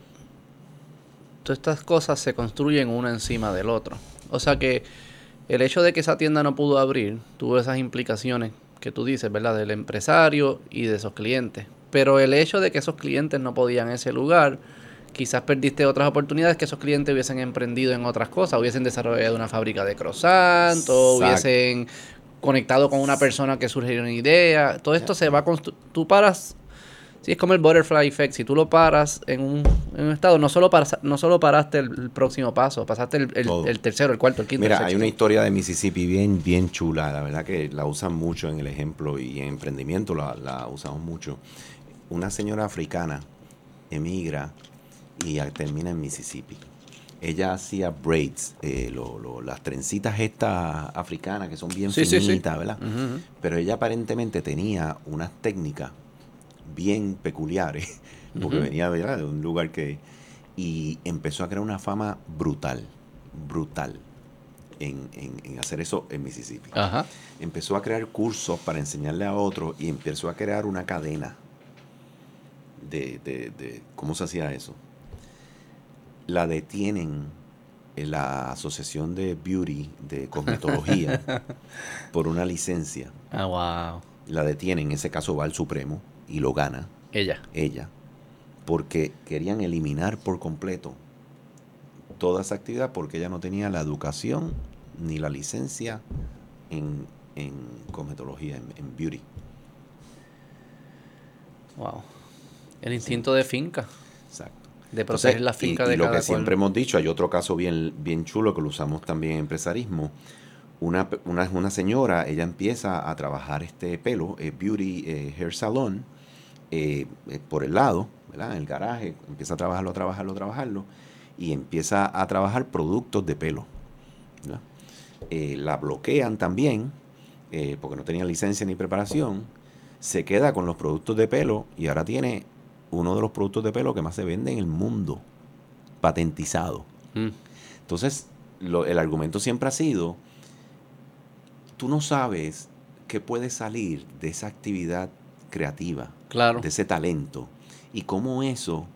todas estas cosas se construyen una encima del otro. O sea que el hecho de que esa tienda no pudo abrir tuvo esas implicaciones que tú dices, ¿verdad? Del empresario y de esos clientes. Pero el hecho de que esos clientes no podían en ese lugar quizás perdiste otras oportunidades que esos clientes hubiesen emprendido en otras cosas, hubiesen desarrollado una fábrica de croissant o hubiesen conectado con una persona que surgió una idea. Todo esto se va a tú paras Sí, es como el butterfly effect. Si tú lo paras en un, estado, no solo, no solo paraste el, próximo paso, pasaste el, tercero, el cuarto, el quinto. Mira, hay una historia de Mississippi bien, bien chula. La verdad que la usan mucho en el ejemplo y en emprendimiento la, la usamos mucho. Una señora africana emigra y termina en Mississippi. Ella hacía braids, eh, las trencitas estas africanas que son bien finitas, ¿verdad? Pero ella aparentemente tenía unas técnicas bien peculiares, porque venía de un lugar que... Y empezó a crear una fama brutal, brutal, en, hacer eso en Mississippi. Empezó a crear cursos para enseñarle a otros y empezó a crear una cadena de, de cómo se hacía eso. La detienen en la Asociación de Beauty de Cosmetología por una licencia. Ah, wow. La detienen, en ese caso va al Supremo y lo gana. Ella. Ella. Porque querían eliminar por completo toda esa actividad porque ella no tenía la educación ni la licencia en, en cosmetología, en, beauty. Wow. El instinto de finca. De proteger la finca y, de y lo que siempre hemos dicho, hay otro caso bien, bien chulo que lo usamos también en empresarismo. Una, una, una señora, ella empieza a trabajar este pelo, eh, Beauty eh, Hair Salon, eh, por el lado, ¿verdad? En el garaje, empieza a trabajarlo, a trabajarlo, a trabajarlo, y empieza a trabajar productos de pelo. la bloquean también, porque no tenía licencia ni preparación, se queda con los productos de pelo y ahora tiene uno de los productos de pelo que más se vende en el mundo, patentizado. Mm. Entonces, el argumento siempre ha sido, tú no sabes qué puede salir de esa actividad creativa, claro. de ese talento, y cómo eso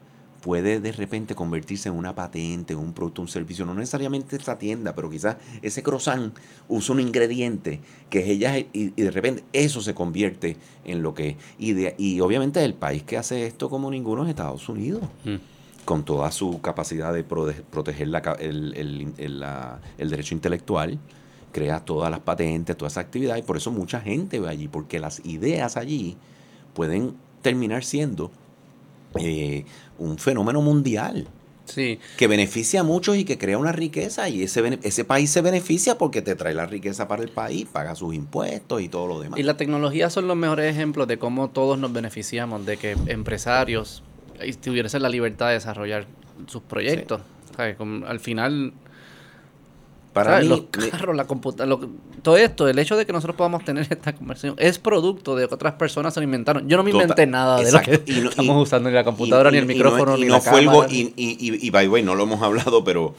puede de repente convertirse en una patente, en un producto, un servicio, no necesariamente esa tienda, pero quizás ese croissant usa un ingrediente que es ella y, de repente eso se convierte en lo que... Y, y obviamente el país que hace esto como ninguno es Estados Unidos. Mm. con toda su capacidad de proteger la, el, el, el, derecho intelectual, crea todas las patentes, toda esa actividad, y por eso mucha gente va allí, porque las ideas allí pueden terminar siendo eh, un fenómeno mundial. Sí. Que beneficia a muchos y que crea una riqueza y ese, ese país se beneficia porque te trae la riqueza para el país, paga sus impuestos y todo lo demás. Y la tecnología son los mejores ejemplos de cómo todos nos beneficiamos, de que empresarios tuviesen la libertad de desarrollar sus proyectos. al final para los carros, la computadora, todo esto, el hecho de que nosotros podamos tener esta conversación es producto de que otras personas se lo inventaron. Yo no me inventé nada de lo que estamos usando ni la computadora, ni el micrófono, ni la fue cámara. y, y, y, by the way, no lo hemos hablado, pero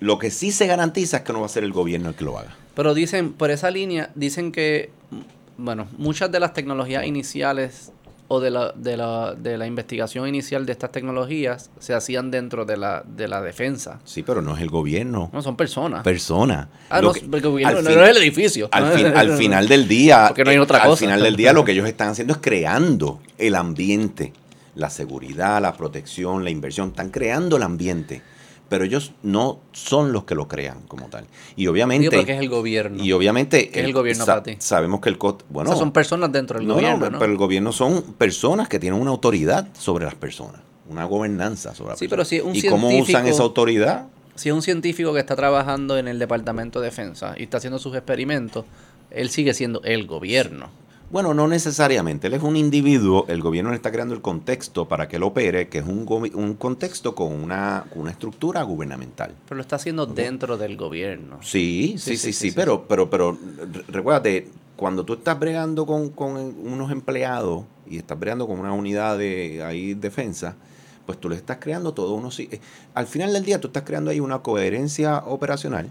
lo que sí se garantiza es que no va a ser el gobierno el que lo haga. Pero dicen, por esa línea, dicen que, bueno, muchas de las tecnologías iniciales o de la, de la, de la investigación inicial de estas tecnologías se hacían dentro de la, de la defensa. Sí, pero no es el gobierno. No, son personas. Personas. Ah, no, el gobierno no, es el edificio. Al, final del día, Porque no hay otra cosa. al final del día lo que ellos están haciendo es creando el ambiente, la seguridad, la protección, la inversión, están creando el ambiente pero ellos no son los que lo crean como tal. Y obviamente... Digo porque es el gobierno. Y obviamente... ¿Qué es el gobierno para ti? Sabemos que el... Bueno, o sea, son personas dentro del gobierno, no, pero el gobierno son personas que tienen una autoridad sobre las personas, una gobernanza sobre las sí, personas. Pero si un ¿Y cómo usan esa autoridad? Si es un científico que está trabajando en el Departamento de Defensa y está haciendo sus experimentos, él sigue siendo el gobierno. Bueno, no necesariamente. Él es un individuo, el gobierno le está creando el contexto para que él opere, que es un, un contexto con una, una, estructura gubernamental. Pero lo está haciendo dentro del gobierno. Sí, sí, sí, sí, pero, pero, pero recuérdate, cuando tú estás bregando con, unos empleados y estás bregando con una unidad de ahí, defensa, pues tú le estás creando todo uno. Eh, al final del día tú estás creando ahí una coherencia operacional,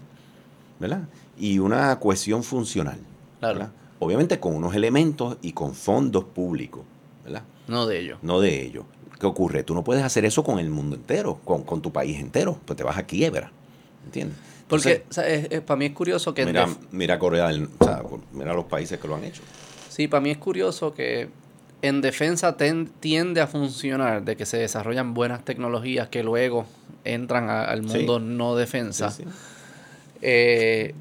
¿verdad? Y una cohesión funcional. Claro obviamente con unos elementos y con fondos públicos, ¿verdad? No de ellos. No de ellos. ¿Qué ocurre? Tú no puedes hacer eso con el mundo entero, con, tu país entero, pues te vas a quiebra, ¿entiendes? Porque para mí es curioso que... Mira, mira Corea, o sea, mira los países que lo han hecho. Sí, para mí es curioso que en defensa tiende a funcionar de que se desarrollan buenas tecnologías que luego entran al mundo no defensa. Sí, eh,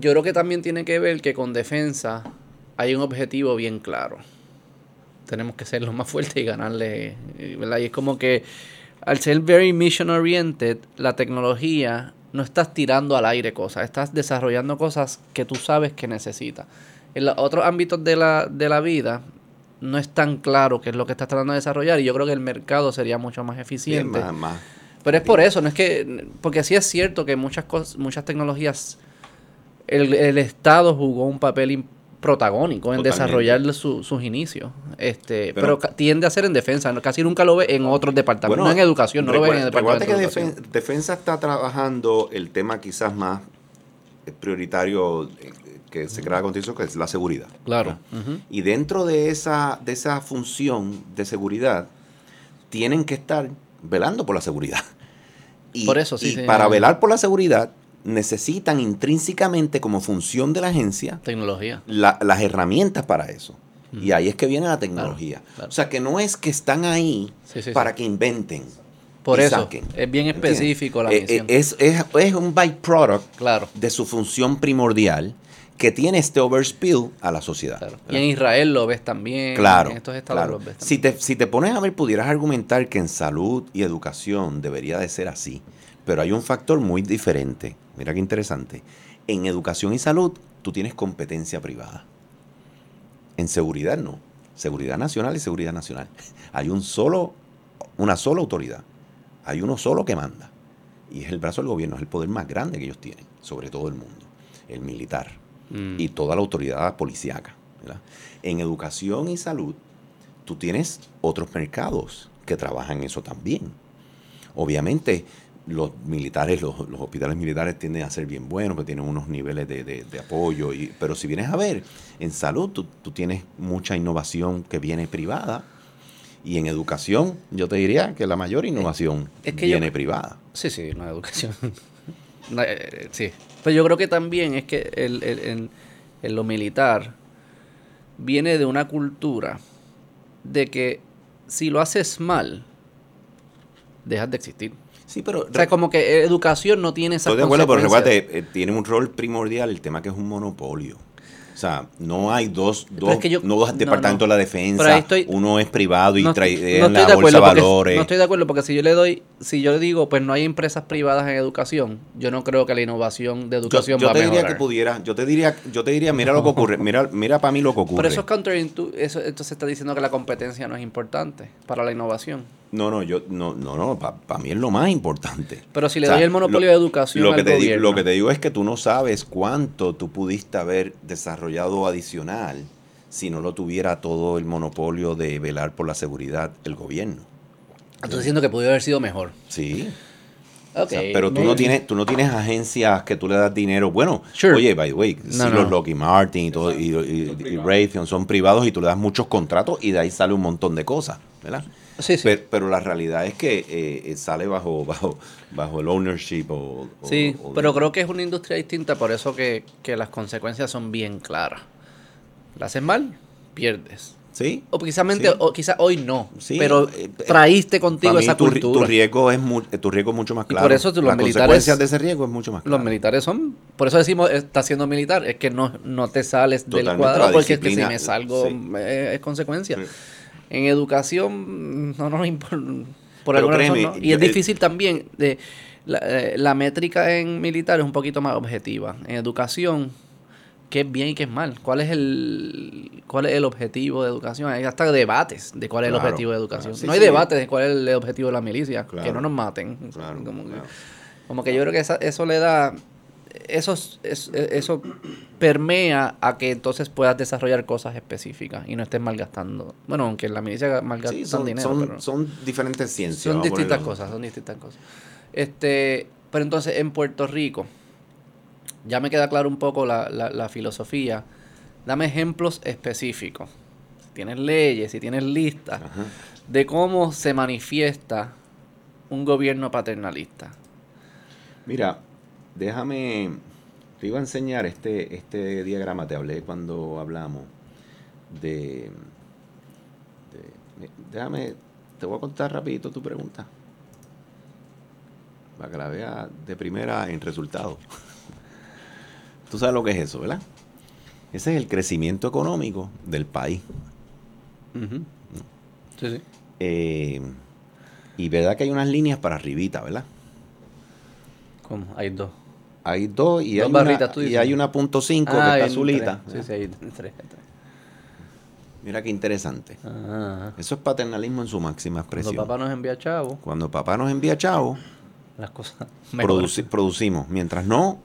yo creo que también tiene que ver que con defensa hay un objetivo bien claro. Tenemos que ser los más fuertes y ganarle, ¿verdad? Y es como que al ser very mission oriented, la tecnología no estás tirando al aire cosas, estás desarrollando cosas que tú sabes que necesitas. En los otros ámbitos de la, de la vida no es tan claro qué es lo que estás tratando de desarrollar y yo creo que el mercado sería mucho más eficiente. Pero es por eso, no es que, porque sí es cierto que muchas cosas, muchas tecnologías el, Estado jugó un papel protagónico en Totalmente. desarrollar su- sus inicios. Este, pero, tiende a ser en defensa, casi nunca lo ve en otros departamentos, no en educación, no lo ve en el departamento de que educación. defen- defensa está trabajando el tema quizás más eh, prioritario eh, que se crea contigo, que es la seguridad. Claro. Y dentro de esa, de esa función de seguridad, tienen que estar velando por la seguridad. Y, Por eso, sí, y sí. para velar por la seguridad, necesitan intrínsecamente como función de la agencia Tecnología. la- las herramientas para eso. Y ahí es que viene la tecnología. claro. O sea, que no es que están ahí Sí, sí, para sí. que inventen. Por eso, saquen. es bien ¿Entiendes? específico la Eh, misión. eh, es, es, es un byproduct claro. de su función primordial que tiene este overspill a la sociedad. claro. Y en Israel lo ves también. Claro, En estos estados claro. lo ves Si te, si te pones a ver, pudieras argumentar que en salud y educación debería de ser así. Pero hay un factor muy diferente. Mira qué interesante. En educación y salud, tú tienes competencia privada. En seguridad no. Seguridad nacional y seguridad nacional. Hay un solo, una sola autoridad. Hay uno solo que manda. Y es el brazo del gobierno, es el poder más grande que ellos tienen sobre todo el mundo. El militar Mm. y toda la autoridad policíaca. ¿verdad? En educación y salud, tú tienes otros mercados que trabajan eso también. Obviamente, los militares, los, los hospitales militares tienden a ser bien buenos, porque tienen unos niveles de, de- de apoyo. Y, pero si vienes a ver, en salud tú, tú tienes mucha innovación que viene privada. Y en educación, yo te diría que la mayor innovación es que yo- viene privada. Sí, sí, no educación. Eh, eh, sí. Pero yo creo que también es que el, el- lo militar viene de una cultura de que si lo haces mal, dejas de existir. Sí, pero O sea, como que educación no tiene esa Estoy de acuerdo, pero recuerda, eh, tiene un rol primordial el tema que es un monopolio. O sea, no hay dos, dos, es que yo- no dos departamentos no. de la defensa. estoy- uno es privado y no, trae en estoy la de bolsa porque, valores. no estoy de acuerdo porque si yo le doy, si yo le digo, pues no hay empresas privadas en educación, yo no creo que la innovación de yo, educación yo va a te diría mejorar. que pudiera, yo te diría, yo te diría, mira lo que ocurre, mira, mira para mí lo que ocurre. Pero eso es counterintuitive, eso entonces está diciendo que la competencia no es importante para la innovación. No, no, yo, no, no, no, para mí es lo más importante. Pero si le O sea, doy el monopolio lo- de educación lo que, al te digo, lo que te digo es que tú no sabes cuánto tú pudiste haber desarrollado adicional si no lo tuviera todo el monopolio de velar por la seguridad el gobierno. estoy diciendo que pudo haber sido mejor. Sí. Ok, O sea, pero tú no tienes, tú no tienes agencias que tú le das dinero. Bueno, Sure. oye, by the way, sí, No, no. los Lockheed Martin y todo, y, y- y Raytheon son privados y tú le das muchos contratos y de ahí sale un montón de cosas, ¿verdad? Sí, sí. Pero, pero la realidad es que eh, eh, sale bajo, bajo, bajo el ownership o, o- sí, o- pero creo que es una industria distinta, por eso que, que las consecuencias son bien claras. La haces mal, pierdes. Sí. O precisamente, Sí. o quizás hoy no, Sí, pero eh, eh, traíste contigo esa tu, ri- tu cultura. riesgo es mu- tu riesgo es mucho más Y claro. por eso los Las militares- consecuencias de ese riesgo es mucho más claro. Los militares son, por eso decimos, está siendo militar, es que no, no te sales del cuadro porque es que si me salgo sí. eh, es consecuencia. En educación no nos importa, por Pero alguna razón créeme, no. Y es yo- difícil también, de la, eh, la métrica en militar es un poquito más objetiva. En educación, qué es bien y qué es mal. ¿Cuál es el cuál es el objetivo de educación? Hay hasta debates de cuál es el objetivo de educación. claro. Sí, no hay sí. debates de cuál es el objetivo de la milicia, que no nos maten. Claro, Como que- como que yo creo que esa- eso le da. Eso, es- es- eso permea a que entonces puedas desarrollar cosas específicas y no estés malgastando. Bueno, aunque en la milicia malgastan Sí, son, dinero, son, pero son diferentes ciencias. son distintas cosas, son distintas cosas. Este, pero entonces en Puerto Rico, ya me queda claro un poco la, la- la filosofía. Dame ejemplos específicos. Si tienes leyes, si tienes listas, Ajá. de cómo se manifiesta un gobierno paternalista. Mira, déjame, te iba a enseñar este, este diagrama, te hablé cuando hablamos de, de- déjame, te voy a contar rapidito tu pregunta, para que la vea de primera en resultado. Tú sabes lo que es eso, ¿verdad? Ese es el crecimiento económico del país. Sí, sí. Eh, y verdad que hay unas líneas para arribita, ¿verdad? ¿Cómo? Hay dos. Hay dos y, Dos hay, barritas, una, y hay una punto cinco Ah, que hay está azulita. Sí, sí, hay tres. Mira qué interesante. Ah, Eso es paternalismo en su máxima cuando expresión. papá nos envía chavo, Cuando papá nos envía chavo, las cosas produci- producimos. Mientras no,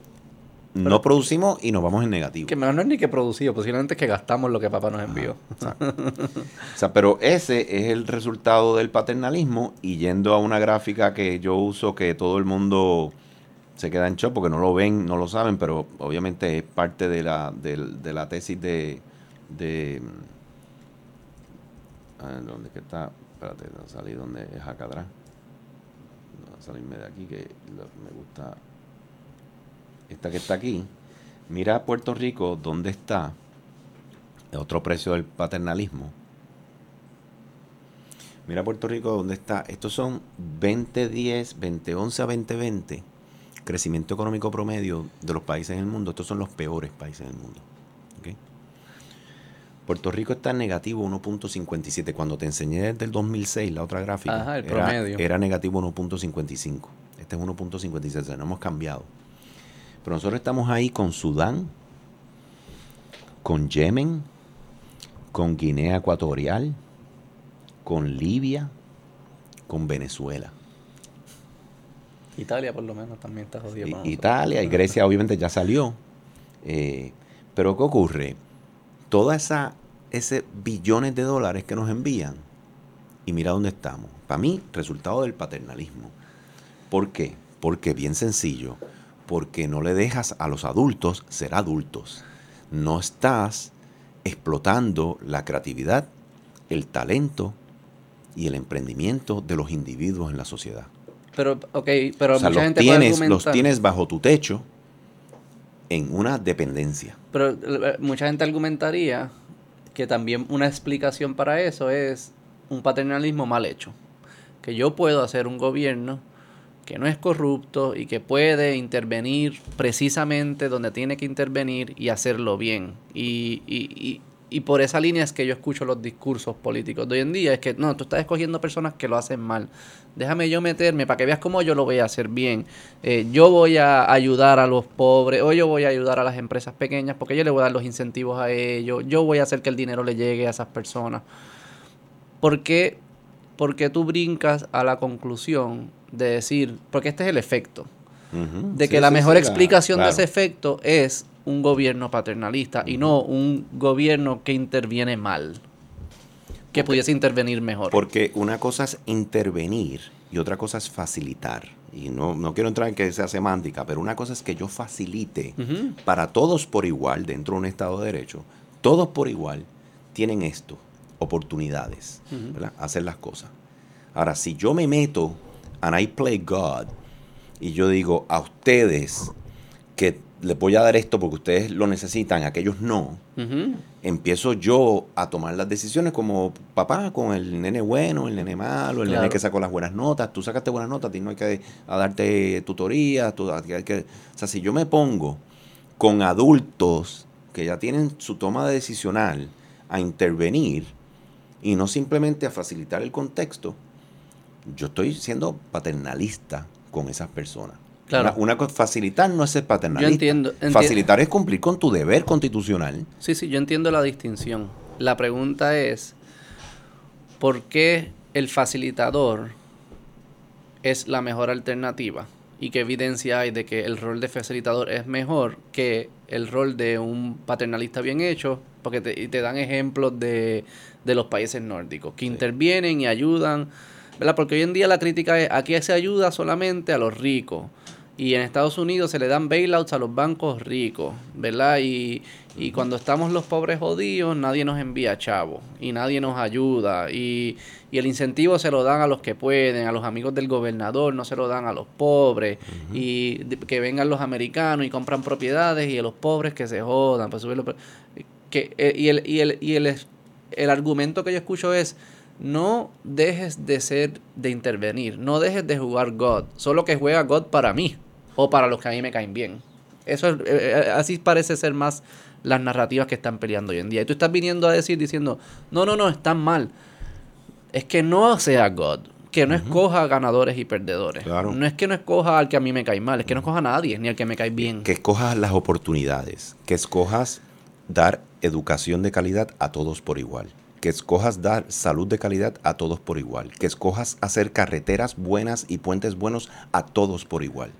no producimos y nos vamos en negativo. Que no es ni que producido, posiblemente es que gastamos lo que papá nos envió. o sea, pero ese es el resultado del paternalismo y yendo a una gráfica que yo uso que todo el mundo se queda en shock porque no lo ven, no lo saben, pero obviamente es parte de la, de, la tesis de... de ¿Dónde que está? Espérate, no salí donde es acá atrás. No, salirme de aquí que me gusta esta que está aquí, mira Puerto Rico, ¿dónde está? Otro precio del paternalismo. Mira Puerto Rico, ¿dónde está? Estos son 2010, 2011 a 2020. Crecimiento económico promedio de los países en el mundo. Estos son los peores países del mundo. Puerto Rico está en negativo 1.57. Cuando te enseñé desde el 2006 la otra gráfica, era, era, negativo 1.55. Este es 1.56. No hemos cambiado. Pero nosotros estamos ahí con Sudán, con Yemen, con Guinea Ecuatorial, con Libia, con Venezuela. Italia por lo menos también está jodido. Italia y Grecia obviamente ya salió. Eh, pero ¿qué ocurre? Toda esa ese billones de dólares que nos envían y mira dónde estamos. Para mí, resultado del paternalismo. ¿Por qué? Porque bien sencillo porque no le dejas a los adultos ser adultos. No estás explotando la creatividad, el talento y el emprendimiento de los individuos en la sociedad. Pero, ok, pero mucha los gente tienes, los tienes bajo tu techo en una dependencia. Pero eh, mucha gente argumentaría que también una explicación para eso es un paternalismo mal hecho. Que yo puedo hacer un gobierno que no es corrupto y que puede intervenir precisamente donde tiene que intervenir y hacerlo bien. Y, y, y, por esa línea es que yo escucho los discursos políticos de hoy en día. Es que no, tú estás escogiendo personas que lo hacen mal. Déjame yo meterme para que veas cómo yo lo voy a hacer bien. Eh, yo voy a ayudar a los pobres o yo voy a ayudar a las empresas pequeñas porque yo le voy a dar los incentivos a ellos. Yo voy a hacer que el dinero le llegue a esas personas. ¿Por qué, porque tú brincas a la conclusión de decir, porque este es el efecto, de que la mejor explicación de ese efecto es un gobierno paternalista y no un gobierno que interviene mal, que pudiese intervenir mejor. Porque una cosa es intervenir y otra cosa es facilitar. Y no, no quiero entrar en que sea semántica, pero una cosa es que yo facilite para todos por igual dentro de un Estado de Derecho. Todos por igual tienen esto, oportunidades, Hacer las cosas. Ahora, si yo me meto and I play God, y yo digo a ustedes que les voy a dar esto porque ustedes lo necesitan, aquellos no, empiezo yo a tomar las decisiones como papá con el nene bueno, el nene malo, el nene que sacó las buenas notas, tú sacaste buenas notas, a ti no hay que darte tutoría, hay que, o sea, si yo me pongo con adultos que ya tienen su toma decisional a intervenir y no simplemente a facilitar el contexto, yo estoy siendo paternalista con esas personas. Claro. Una, cosa, facilitar no es ser paternalista. entiendo, Facilitar es cumplir con tu deber constitucional. Sí, sí, yo entiendo la distinción. La pregunta es, ¿por qué el facilitador es la mejor alternativa? ¿Y qué evidencia hay de que el rol de facilitador es mejor que el rol de un paternalista bien hecho? Porque te, te dan ejemplos de, los países nórdicos, que intervienen y ayudan ¿verdad? Porque hoy en día la crítica es, aquí se ayuda solamente a los ricos. Y en Estados Unidos se le dan bailouts a los bancos ricos, ¿verdad? Y, cuando estamos los pobres jodidos, nadie nos envía chavo y nadie nos ayuda. Y, el incentivo se lo dan a los que pueden, a los amigos del gobernador, no se lo dan a los pobres. Y que vengan los americanos y compran propiedades y a los pobres que se jodan. Pues que, eh, y el, y el, y el, el argumento que yo escucho es no dejes de ser, de intervenir, no dejes de jugar God, solo que juega God para mí o para los que a mí me caen bien. Eso es, eh, eh, así parece ser más las narrativas que están peleando hoy en día. Y tú estás viniendo a decir, diciendo, no, no, no, están mal. Es que no sea God, que no escoja ganadores y perdedores. No es que no escoja al que a mí me cae mal, es que no escoja a nadie, ni al que me cae bien. Que escojas las oportunidades, que escojas dar educación de calidad a todos por igual que escojas dar salud de calidad a todos por igual, que escojas hacer carreteras buenas y puentes buenos a todos por igual,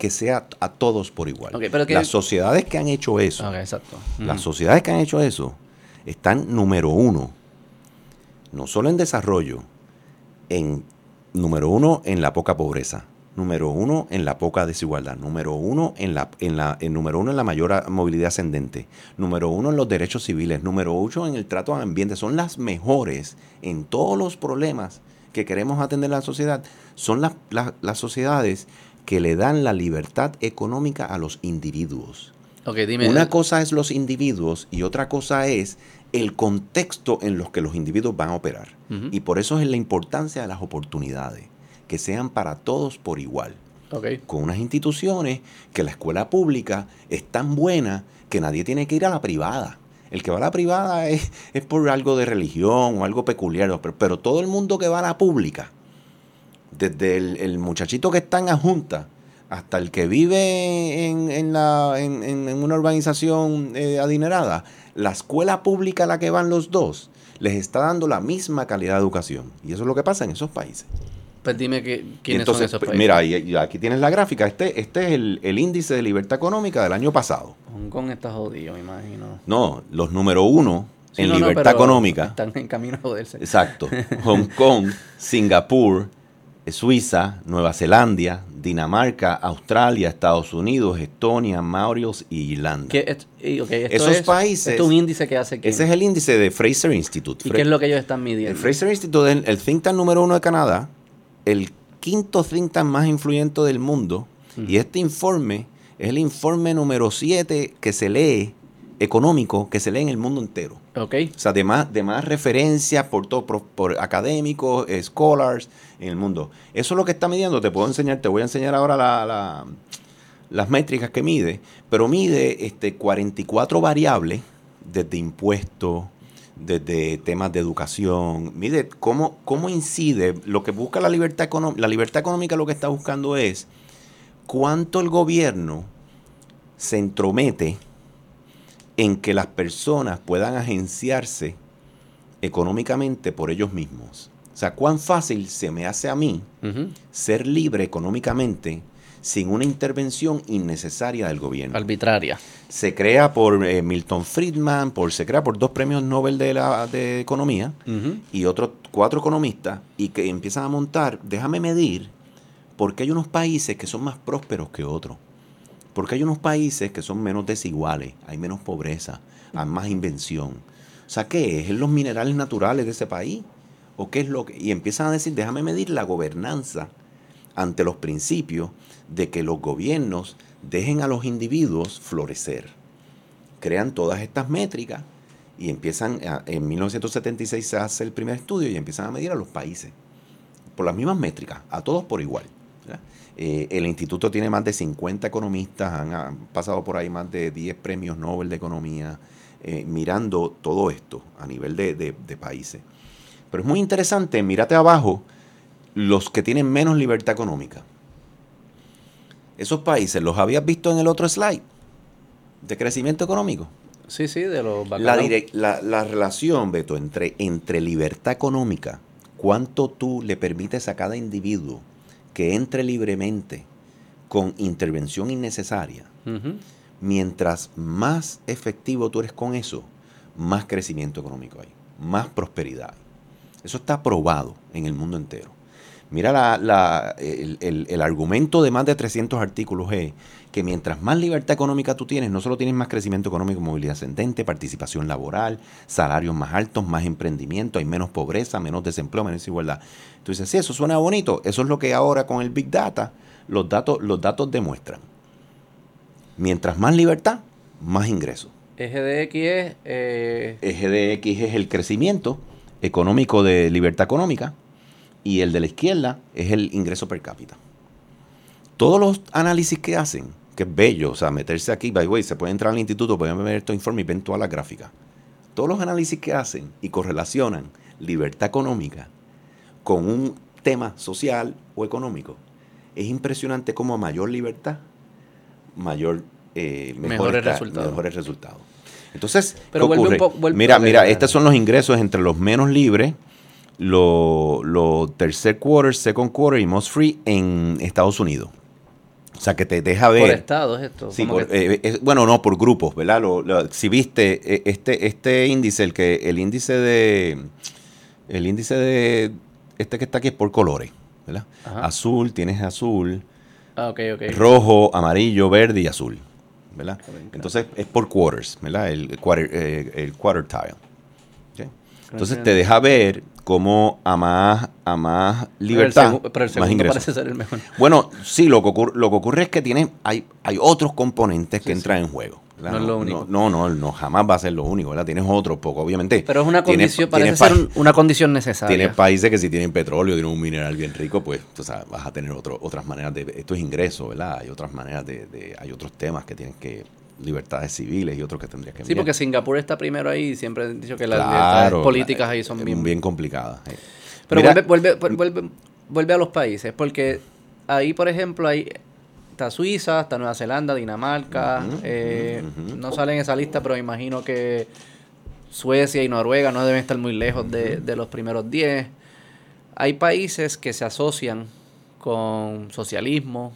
que sea a todos por igual. Ok, pero que- Las sociedades que han hecho eso, exacto. las sociedades que han hecho eso, están número uno, no solo en desarrollo, en número uno en la poca pobreza, número uno en la poca desigualdad, número uno en la, en la, en número uno en la mayor movilidad ascendente, número uno en los derechos civiles, número ocho en el trato al ambiente, son las mejores en todos los problemas que queremos atender en la sociedad, son las, las, las sociedades que le dan la libertad económica a los individuos. Dime. Una cosa es los individuos y otra cosa es el contexto en los que los individuos van a operar. Y por eso es la importancia de las oportunidades, que sean para todos por igual. Con unas instituciones que la escuela pública es tan buena que nadie tiene que ir a la privada. El que va a la privada es, es por algo de religión o algo peculiar, pero, pero todo el mundo que va a la pública, desde el, el muchachito que está en junta hasta el que vive en, en la, en, una urbanización eh, adinerada, la escuela pública a la que van los dos les está dando la misma calidad de educación. Y eso es lo que pasa en esos países. Pues dime que, quiénes entonces, son esos pues, países. Mira, y, y aquí tienes la gráfica. Este, este es el, el índice de libertad económica del año pasado. Hong Kong está jodido, me imagino. No, los número uno Sí, en no, libertad económica. Están en camino a joderse. Exacto. Hong Kong, Singapur, Suiza, Nueva Zelanda, Dinamarca, Australia, Estados Unidos, Estonia, Mauritius y Irlanda. ¿Qué es- y, ok, esto Esos es- países- Esto es un índice que hace quién? Ese es el índice de Fraser Institute. ¿Y Fra- qué es lo que ellos están El midiendo? Fraser Institute es el think tank número uno de Canadá, el quinto think tank más influyente del mundo, y este informe es el informe número 7 que se lee, económico, que se lee en el mundo entero. O sea, de más, de más referencias por, todo, por, por académicos, scholars en el mundo. Eso es lo que está midiendo. Te puedo enseñar, te voy a enseñar ahora la- la- las métricas que mide, pero mide este, 44 variables desde impuestos, desde temas de educación. Mide cómo, cómo incide lo que busca la libertad económica. La libertad económica lo que está buscando es cuánto el gobierno se entromete en que las personas puedan agenciarse económicamente por ellos mismos. O sea, cuán fácil se me hace a mí ser libre económicamente sin una intervención innecesaria del gobierno. Arbitraria. Se crea por eh, Milton Friedman, por, se crea por dos premios Nobel de, la, de Economía y otros cuatro economistas y que empiezan a montar, déjame medir, porque hay unos países que son más prósperos que otros. Porque hay unos países que son menos desiguales, hay menos pobreza, hay más invención. O sea, ¿qué es? ¿Es los minerales naturales de ese país? ¿O qué es lo que...? Y empiezan a decir, déjame medir la gobernanza ante los principios de que los gobiernos dejen a los individuos florecer. Crean todas estas métricas y empiezan, en 1976 se hace el primer estudio y empiezan a medir a los países por las mismas métricas, a todos por igual. Eh, el instituto tiene más de 50 economistas, han, han pasado por ahí más de 10 premios Nobel de Economía, eh, mirando todo esto a nivel de, de- de países. Pero es muy interesante, mírate abajo, los que tienen menos libertad económica. Esos países, ¿los habías visto en el otro slide? De crecimiento económico. Sí, sí, de los La, la, la relación, Beto, entre, entre libertad económica, cuánto tú le permites a cada individuo que entre libremente con intervención innecesaria, mientras más efectivo tú eres con eso, más crecimiento económico hay, más prosperidad. hay. Eso está probado en el mundo entero. Mira, la- la- el, el- el argumento de más de 300 artículos es que mientras más libertad económica tú tienes, no solo tienes más crecimiento económico, movilidad ascendente, participación laboral, salarios más altos, más emprendimiento, hay menos pobreza, menos desempleo, menos desigualdad. Tú dices, sí, eso suena bonito. Eso es lo que ahora con el Big Data los datos, los datos demuestran. Mientras más libertad, más ingresos. Eje de X es... eh, Eje de X es el crecimiento económico de libertad económica y el de la izquierda es el ingreso per cápita. Todos los análisis que hacen, que es bello, o sea, meterse aquí, by the way, se puede entrar al instituto, pueden ver estos informes y ven todas las gráficas. Todos los análisis que hacen y correlacionan libertad económica con un tema social o económico, es impresionante cómo a mayor libertad, mayor eh, mejor Mejores está- resultados. mejores resultados. Entonces, Pero ¿qué vuelve un mira, mira, estos son los ingresos entre los menos libres, los lo tercer quarter, second quarter y most free en Estados Unidos. O sea, que te deja ver... Por estados esto. Sí, como por- que- eh, es- bueno, no, por grupos, ¿verdad? Lo- lo- si viste eh, este, este índice, el que el índice de el índice de este que está aquí es por colores, ¿verdad? Ajá. Azul, tienes azul, ah, ok, ok. rojo, amarillo, verde y azul, ¿verdad? Entonces es por quarters, ¿verdad? El, quarter, eh, el quartile. Entonces te deja ver cómo a más, a más Pero el libertad, pero el más segundo ingresos. parece ser el mejor. Bueno, sí, lo que ocurre, lo que ocurre es que tiene, hay, hay otros componentes que Sí, entran en juego. ¿verdad? No es lo único. No, no, no, jamás va a ser lo único, ¿verdad? Tienes otros poco, obviamente. Pero es una Tienes- condición, tienes parece ser pa- un- una condición necesaria. Tienes países que si tienen petróleo, tienen un mineral bien rico, pues tú sabes, vas a tener otro, otras maneras de... Esto es ingreso, ¿verdad? Hay otras maneras de, de- Hay otros temas que tienen que... Libertades civiles y otros que tendrías que Sí, mirar. porque Singapur está primero ahí y siempre han dicho que las Claro, libertades políticas ahí son bien... bien complicadas. eh. Pero Mira, vuelve, vuelve, vuelve, vuelve a los países, porque ahí, por ejemplo, ahí está Suiza, está Nueva Zelanda, Dinamarca, eh, no sale en esa lista, pero imagino que Suecia y Noruega no deben estar muy lejos de, de los primeros 10. Hay países que se asocian con socialismo,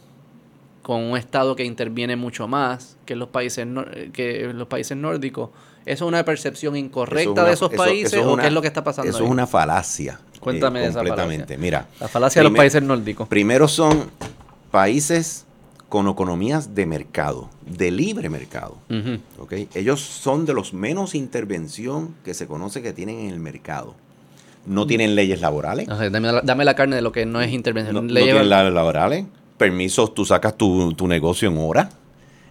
con un estado que interviene mucho más que los países que los países nórdicos. ¿Eso es una percepción incorrecta eso es una- de esos eso- países eso es o qué es lo que está pasando Eso ahí? es una falacia. eh, Cuéntame de esa completamente. Mira, La falacia de los países nórdicos. Primero son países con economías de mercado, de libre mercado. Ujú. ¿ok? Ellos son de los menos intervención que se conoce que tienen en el mercado. No tienen leyes laborales. O sea, dame, la, dame la carne de lo que no es intervención. No, tienen leyes laborales. Permisos, tú sacas tu, tu negocio en hora.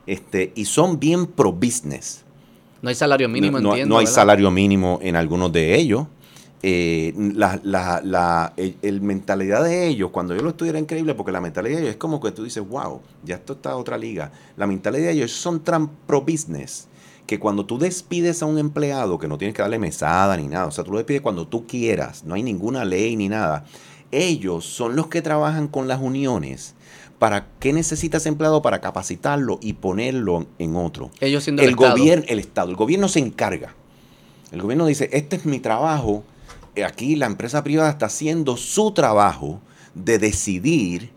Este, y son bien pro business. no hay salario mínimo, no, no- hay ¿verdad? salario mínimo en algunos de ellos. Eh, la, la- la- el, el mentalidad de ellos, cuando yo lo estudié era increíble porque la mentalidad de ellos es como que tú dices, wow, ya esto está a otra liga. La mentalidad de ellos son tan pro business que cuando tú despides a un empleado que no tienes que darle mesada ni nada, o sea, tú lo despides cuando tú quieras, no hay ninguna ley ni nada, ellos son los que trabajan con las uniones. ¿Para qué necesita ese empleado? Para capacitarlo y ponerlo en otro Ellos siendo el, gobierno, el Estado, el gobierno se encarga. El gobierno dice, este es mi trabajo. Eh, Aquí la empresa privada está haciendo su trabajo de decidir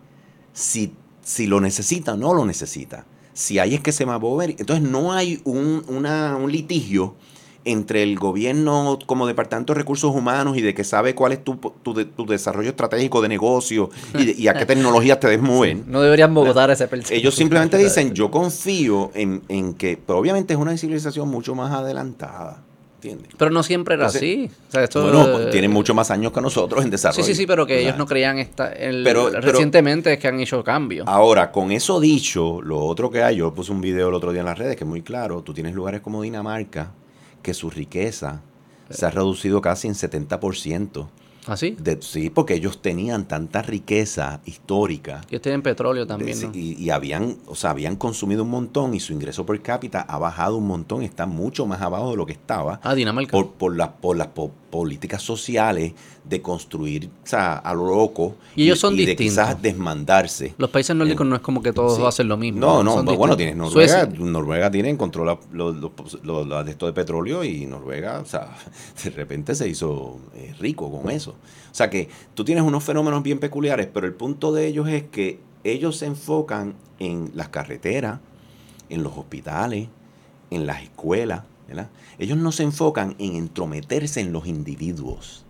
si, si lo necesita o no lo necesita. Si ahí es que se va a mover. Entonces no hay un, una- un litigio entre el gobierno como Departamento de Recursos Humanos y de que sabe cuál es tu, tu, de- tu desarrollo estratégico de negocio y, de- y a qué tecnologías te debes mover. No deberían votar ese perfil. Ellos simplemente dicen, yo confío en, en que, pero obviamente es una civilización mucho más adelantada, ¿entiendes? Pero no siempre era Entonces, así. O sea, esto, bueno, pues, eh, tienen mucho más años que nosotros en desarrollo. Sí, sí, sí, pero que ellos no creían esta, el- Pero- pero- recientemente es que han hecho cambios. Ahora, con eso dicho, lo otro que hay, yo puse un video el otro día en las redes que es muy claro, tú tienes lugares como Dinamarca, que su riqueza se ha reducido casi en 70%. ¿Así? De, sí, porque ellos tenían tanta riqueza histórica Ellos tienen petróleo también, de- ¿no? y, y habían, o sea, habían consumido un montón y su ingreso per cápita ha bajado un montón, está mucho más abajo de lo que estaba Ah, Dinamarca. por, por, las por po- políticas sociales de construir o sea, a lo loco Y ellos son de distintos. quizás desmandarse. Los países nórdicos no es como que todos sí. hacen lo mismo. No, no, pues, bueno, tienes Noruega, Suecia- Noruega tiene controla los, los- los de esto de petróleo y Noruega, o sea, de repente se hizo eh, rico con eso. O sea que tú tienes unos fenómenos bien peculiares, pero el punto de ellos es que ellos se enfocan en las carreteras, en los hospitales, en las escuelas, ¿verdad? Ellos no se enfocan en entrometerse en los individuos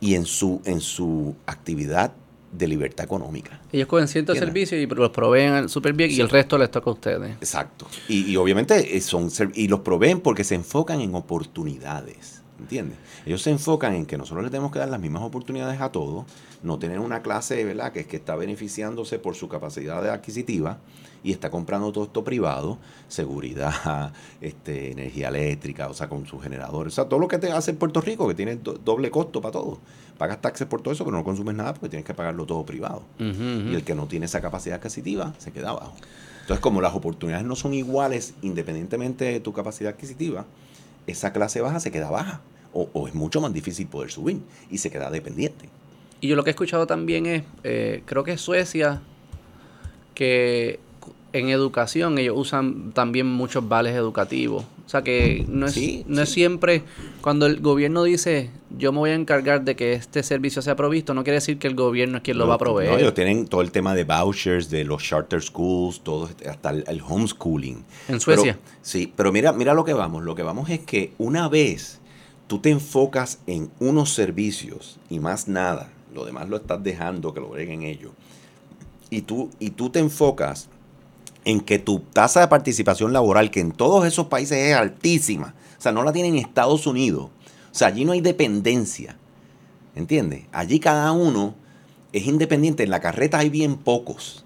y en su, en su actividad de libertad económica. Ellos cogen ciertos servicios y los proveen súper bien y el resto les toca a ustedes. Exacto. Y, y obviamente eh, son y los proveen porque se enfocan en oportunidades. ¿Entiendes? Ellos se enfocan en que nosotros le tenemos que dar las mismas oportunidades a todos, no tener una clase, ¿verdad?, que es que está beneficiándose por su capacidad adquisitiva y está comprando todo esto privado, seguridad, este, energía eléctrica, o sea, con sus generadores, o sea, todo lo que te hace en Puerto Rico, que tiene do- doble costo para todo. Pagas taxes por todo eso, pero no consumes nada porque tienes que pagarlo todo privado. Y el que no tiene esa capacidad adquisitiva se queda abajo. Entonces, como las oportunidades no son iguales independientemente de tu capacidad adquisitiva, esa clase baja se queda baja. O, o es mucho más difícil poder subir y se queda dependiente. Y yo lo que he escuchado también es, eh, creo que es Suecia, que en educación ellos usan también muchos vales educativos. O sea que no es, no es siempre cuando el gobierno dice yo me voy a encargar de que este servicio sea provisto, no quiere decir que el gobierno es quien lo va a proveer. No, ellos tienen todo el tema de vouchers, de los charter schools, todo, hasta el, homeschooling. En Suecia. sí, pero mira, mira lo que vamos. Lo que vamos es que una vez tú te enfocas en unos servicios y más nada, lo demás lo estás dejando que lo breguen ellos, y tú, y tú te enfocas en que tu tasa de participación laboral, que en todos esos países es altísima, o sea, no la tienen en Estados Unidos, o sea, allí no hay dependencia, ¿entiendes? Allí cada uno es independiente, en la carreta hay bien pocos,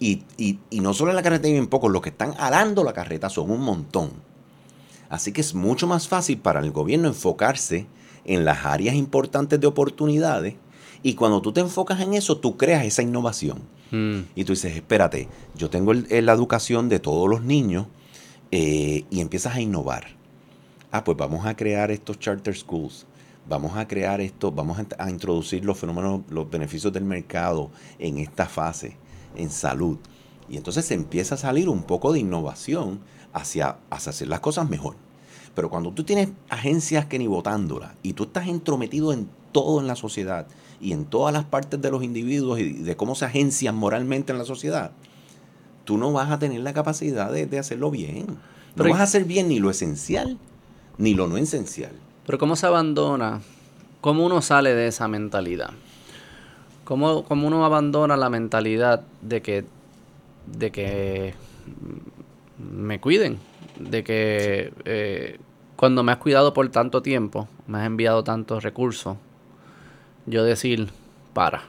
y, y no solo en la carreta hay bien pocos, los que están alando la carreta son un montón. Así que es mucho más fácil para el gobierno enfocarse en las áreas importantes de oportunidades y cuando tú te enfocas en eso, tú creas esa innovación. Mm. Y tú dices, espérate, yo tengo la educación de todos los niños eh, y empiezas a innovar. Ah, pues vamos a crear estos charter schools. Vamos a crear esto, vamos a, introducir los fenómenos, los beneficios del mercado en esta fase, en salud. Y entonces empieza a salir un poco de innovación hacia, hacia hacer las cosas mejor. Pero cuando tú tienes agencias que ni votándolas y tú estás entrometido en todo en la sociedad y en todas las partes de los individuos y de cómo se agencian moralmente en la sociedad, tú no vas a tener la capacidad de, hacerlo bien. No vas a hacer bien ni lo esencial ni lo no esencial. Pero ¿cómo se abandona? ¿Cómo uno sale de esa mentalidad? ¿Cómo, cómo uno abandona la mentalidad de que, de que me cuiden? De que eh, cuando me has cuidado por tanto tiempo, me has enviado tantos recursos, yo decir, para.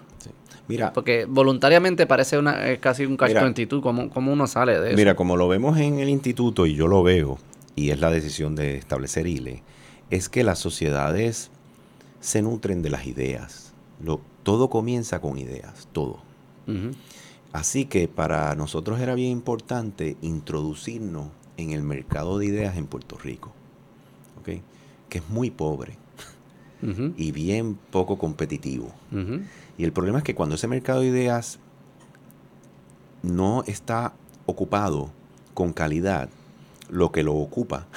Mira, Porque voluntariamente parece una, casi un cacho actitud, ¿Cómo, ¿Cómo, uno sale de eso? Mira, como lo vemos en el instituto, y yo lo veo, y es la decisión de establecer ILE, es que las sociedades se nutren de las ideas. Lo, todo comienza con ideas, todo. Así que para nosotros era bien importante introducirnos en el mercado de ideas en Puerto Rico, ¿okay? que es muy pobre y bien poco competitivo. Y el problema es que cuando ese mercado de ideas no está ocupado con calidad, lo que lo ocupa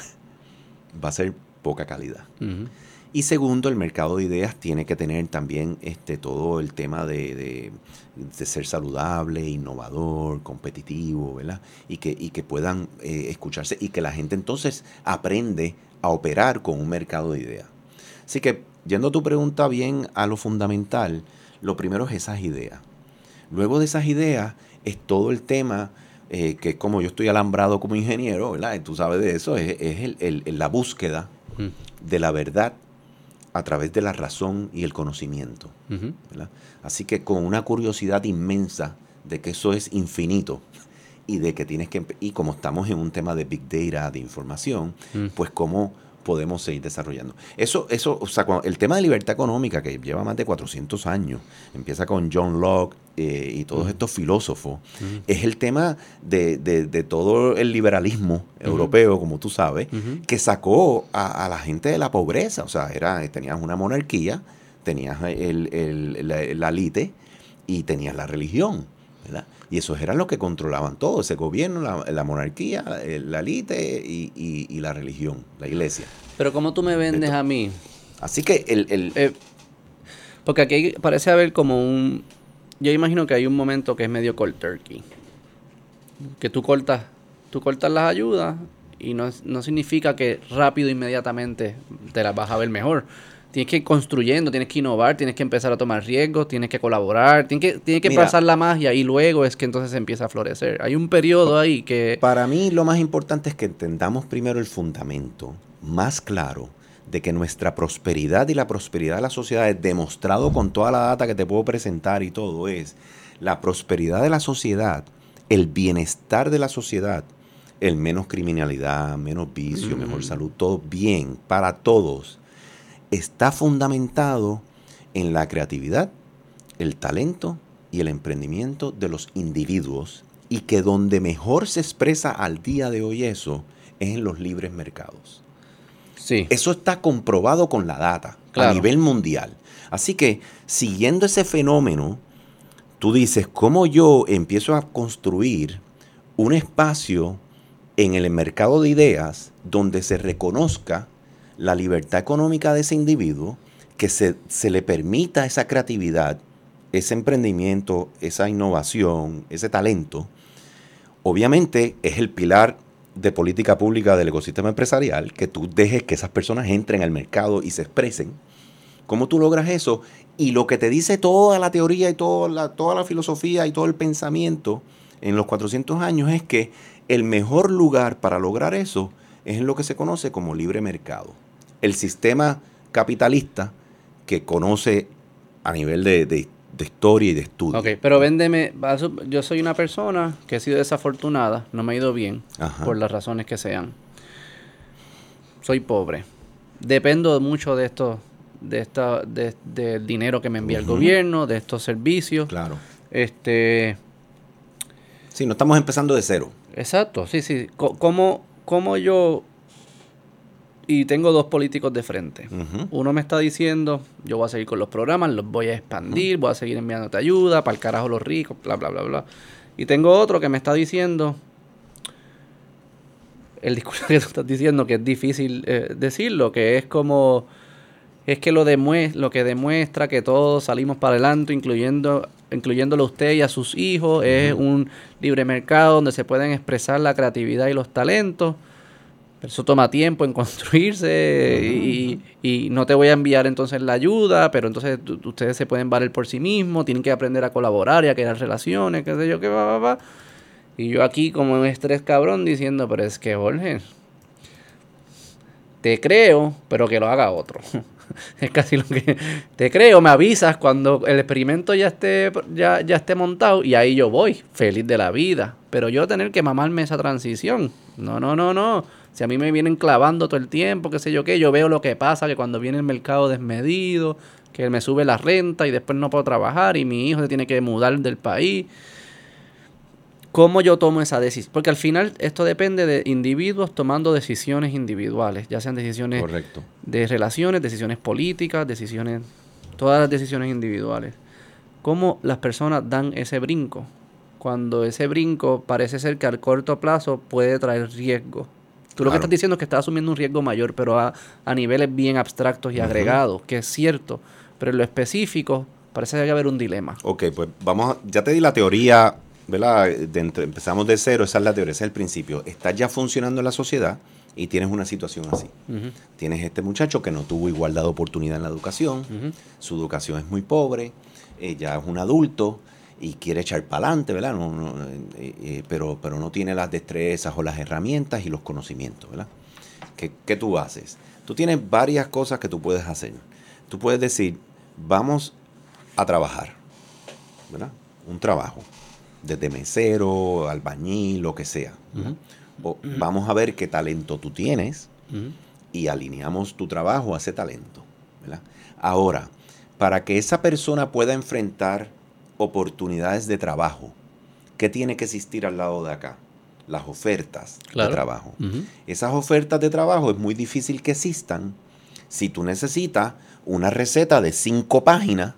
va a ser poca calidad. Y segundo, el mercado de ideas tiene que tener también este, todo el tema de, ser saludable, innovador, competitivo, ¿verdad? Y que, y que puedan eh, escucharse y que la gente entonces aprende a operar con un mercado de ideas. Así que, yendo a tu pregunta bien a lo fundamental, lo primero es esas ideas. Luego de esas ideas es todo el tema eh, que como yo estoy alambrado como ingeniero, ¿verdad? Y tú sabes de eso, es, la búsqueda de la verdad a través de la razón y el conocimiento. Así que con una curiosidad inmensa de que eso es infinito y de que tienes que, y como estamos en un tema de big data, de información, mm. pues cómo podemos seguir desarrollando. Eso, eso, o sea, el tema de libertad económica, que lleva más de 400 años, empieza con John Locke eh, y todos estos filósofos, es el tema de, todo el liberalismo europeo, como tú sabes, que sacó a, la gente de la pobreza. O sea, era, tenías una monarquía, tenías el, la, la élite y tenías la religión. ¿verdad? Y esos eran los que controlaban todo, ese gobierno, la, monarquía, la élite y, la religión, la iglesia. Pero ¿cómo tú me vendes a mí? Así que el... Eh, porque aquí parece haber como un... Yo imagino que hay un momento que es medio cold turkey. Que tú cortas, tú cortas las ayudas y no, no significa que rápido, inmediatamente te las vas a ver mejor tienes que ir construyendo, tienes que innovar, tienes que empezar a tomar riesgos, tienes que colaborar, tienes que, tiene que pasar la magia y luego es que entonces empieza a florecer. Hay un periodo ahí que... Para mí lo más importante es que entendamos primero el fundamento más claro de que nuestra prosperidad y la prosperidad de la sociedad es demostrado con toda la data que te puedo presentar y todo es la prosperidad de la sociedad, el bienestar de la sociedad, el menos criminalidad, menos vicio, mejor mm. salud, todo bien para todos está fundamentado en la creatividad, el talento y el emprendimiento de los individuos y que donde mejor se expresa al día de hoy eso es en los libres mercados. Sí. Eso está comprobado con la data a nivel mundial. Así que siguiendo ese fenómeno, tú dices, ¿cómo yo empiezo a construir un espacio en el mercado de ideas donde se reconozca la libertad económica de ese individuo, que se, se le permita esa creatividad, ese emprendimiento, esa innovación, ese talento, obviamente es el pilar de política pública del ecosistema empresarial, que tú dejes que esas personas entren al mercado y se expresen. ¿Cómo tú logras eso? Y lo que te dice toda la teoría y toda la, toda la filosofía y todo el pensamiento en los 400 años es que el mejor lugar para lograr eso es en lo que se conoce como libre mercado. El sistema capitalista que conoce a nivel de, historia y de estudio. Ok, pero véndeme, yo soy una persona que he sido desafortunada, no me ha ido bien, por las razones que sean. Soy pobre. Dependo mucho de esto, de esta, de, del dinero que me envía el gobierno, de estos servicios. Claro. Este. Sí, no estamos empezando de cero. Exacto, sí, sí. ¿Cómo, cómo yo y tengo dos políticos de frente. Uno me está diciendo, yo voy a seguir con los programas, los voy a expandir, voy a seguir enviándote ayuda, para el carajo los ricos, bla, bla, bla, bla. Y tengo otro que me está diciendo, el discurso que tú estás diciendo, que es difícil eh, decirlo, que es como, es que lo, lo que demuestra que todos salimos para adelante, incluyendo incluyéndolo a usted y a sus hijos, es un libre mercado donde se pueden expresar la creatividad y los talentos eso toma tiempo en construirse y, no te voy a enviar entonces la ayuda, pero entonces ustedes se pueden valer por sí mismos, tienen que aprender a colaborar y a crear relaciones, qué sé yo, qué va, va, va. Y yo aquí como un estrés cabrón diciendo, pero es que Jorge, te creo, pero que lo haga otro. es casi lo que te creo, me avisas cuando el experimento ya esté ya, ya esté montado y ahí yo voy, feliz de la vida. Pero yo tener que mamarme esa transición. No, no, no, no. Si a mí me vienen clavando todo el tiempo, qué sé yo qué, yo veo lo que pasa, que cuando viene el mercado desmedido, que me sube la renta y después no puedo trabajar y mi hijo se tiene que mudar del país. ¿Cómo yo tomo esa decisión? Porque al final esto depende de individuos tomando decisiones individuales, ya sean decisiones de relaciones, decisiones políticas, decisiones, todas las decisiones individuales. ¿Cómo las personas dan ese brinco? Cuando ese brinco parece ser que al corto plazo puede traer riesgo Tú lo que estás diciendo es que estás asumiendo un riesgo mayor, pero a, niveles bien abstractos y agregados, que es cierto. Pero en lo específico parece que hay que haber un dilema. Ok, pues vamos, a, ya te di la teoría, ¿verdad? empezamos de cero, esa es la teoría, ese es el principio. Estás ya funcionando en la sociedad y tienes una situación así. Tienes este muchacho que no tuvo igualdad de oportunidad en la educación, su educación es muy pobre, ella es un adulto, y quiere echar para adelante, ¿verdad? No, eh, eh, pero, pero no tiene las destrezas o las herramientas y los conocimientos, ¿verdad? ¿Qué, ¿Qué, tú haces? Tú tienes varias cosas que tú puedes hacer. Tú puedes decir, vamos a trabajar, ¿verdad? Un trabajo, desde mesero, albañil, lo que sea. o, vamos a ver qué talento tú tienes y alineamos tu trabajo a ese talento, ¿verdad? Ahora, para que esa persona pueda enfrentar oportunidades de trabajo. ¿Qué tiene que existir al lado de acá? Las ofertas de trabajo. Esas ofertas de trabajo es muy difícil que existan si tú necesitas una receta de cinco páginas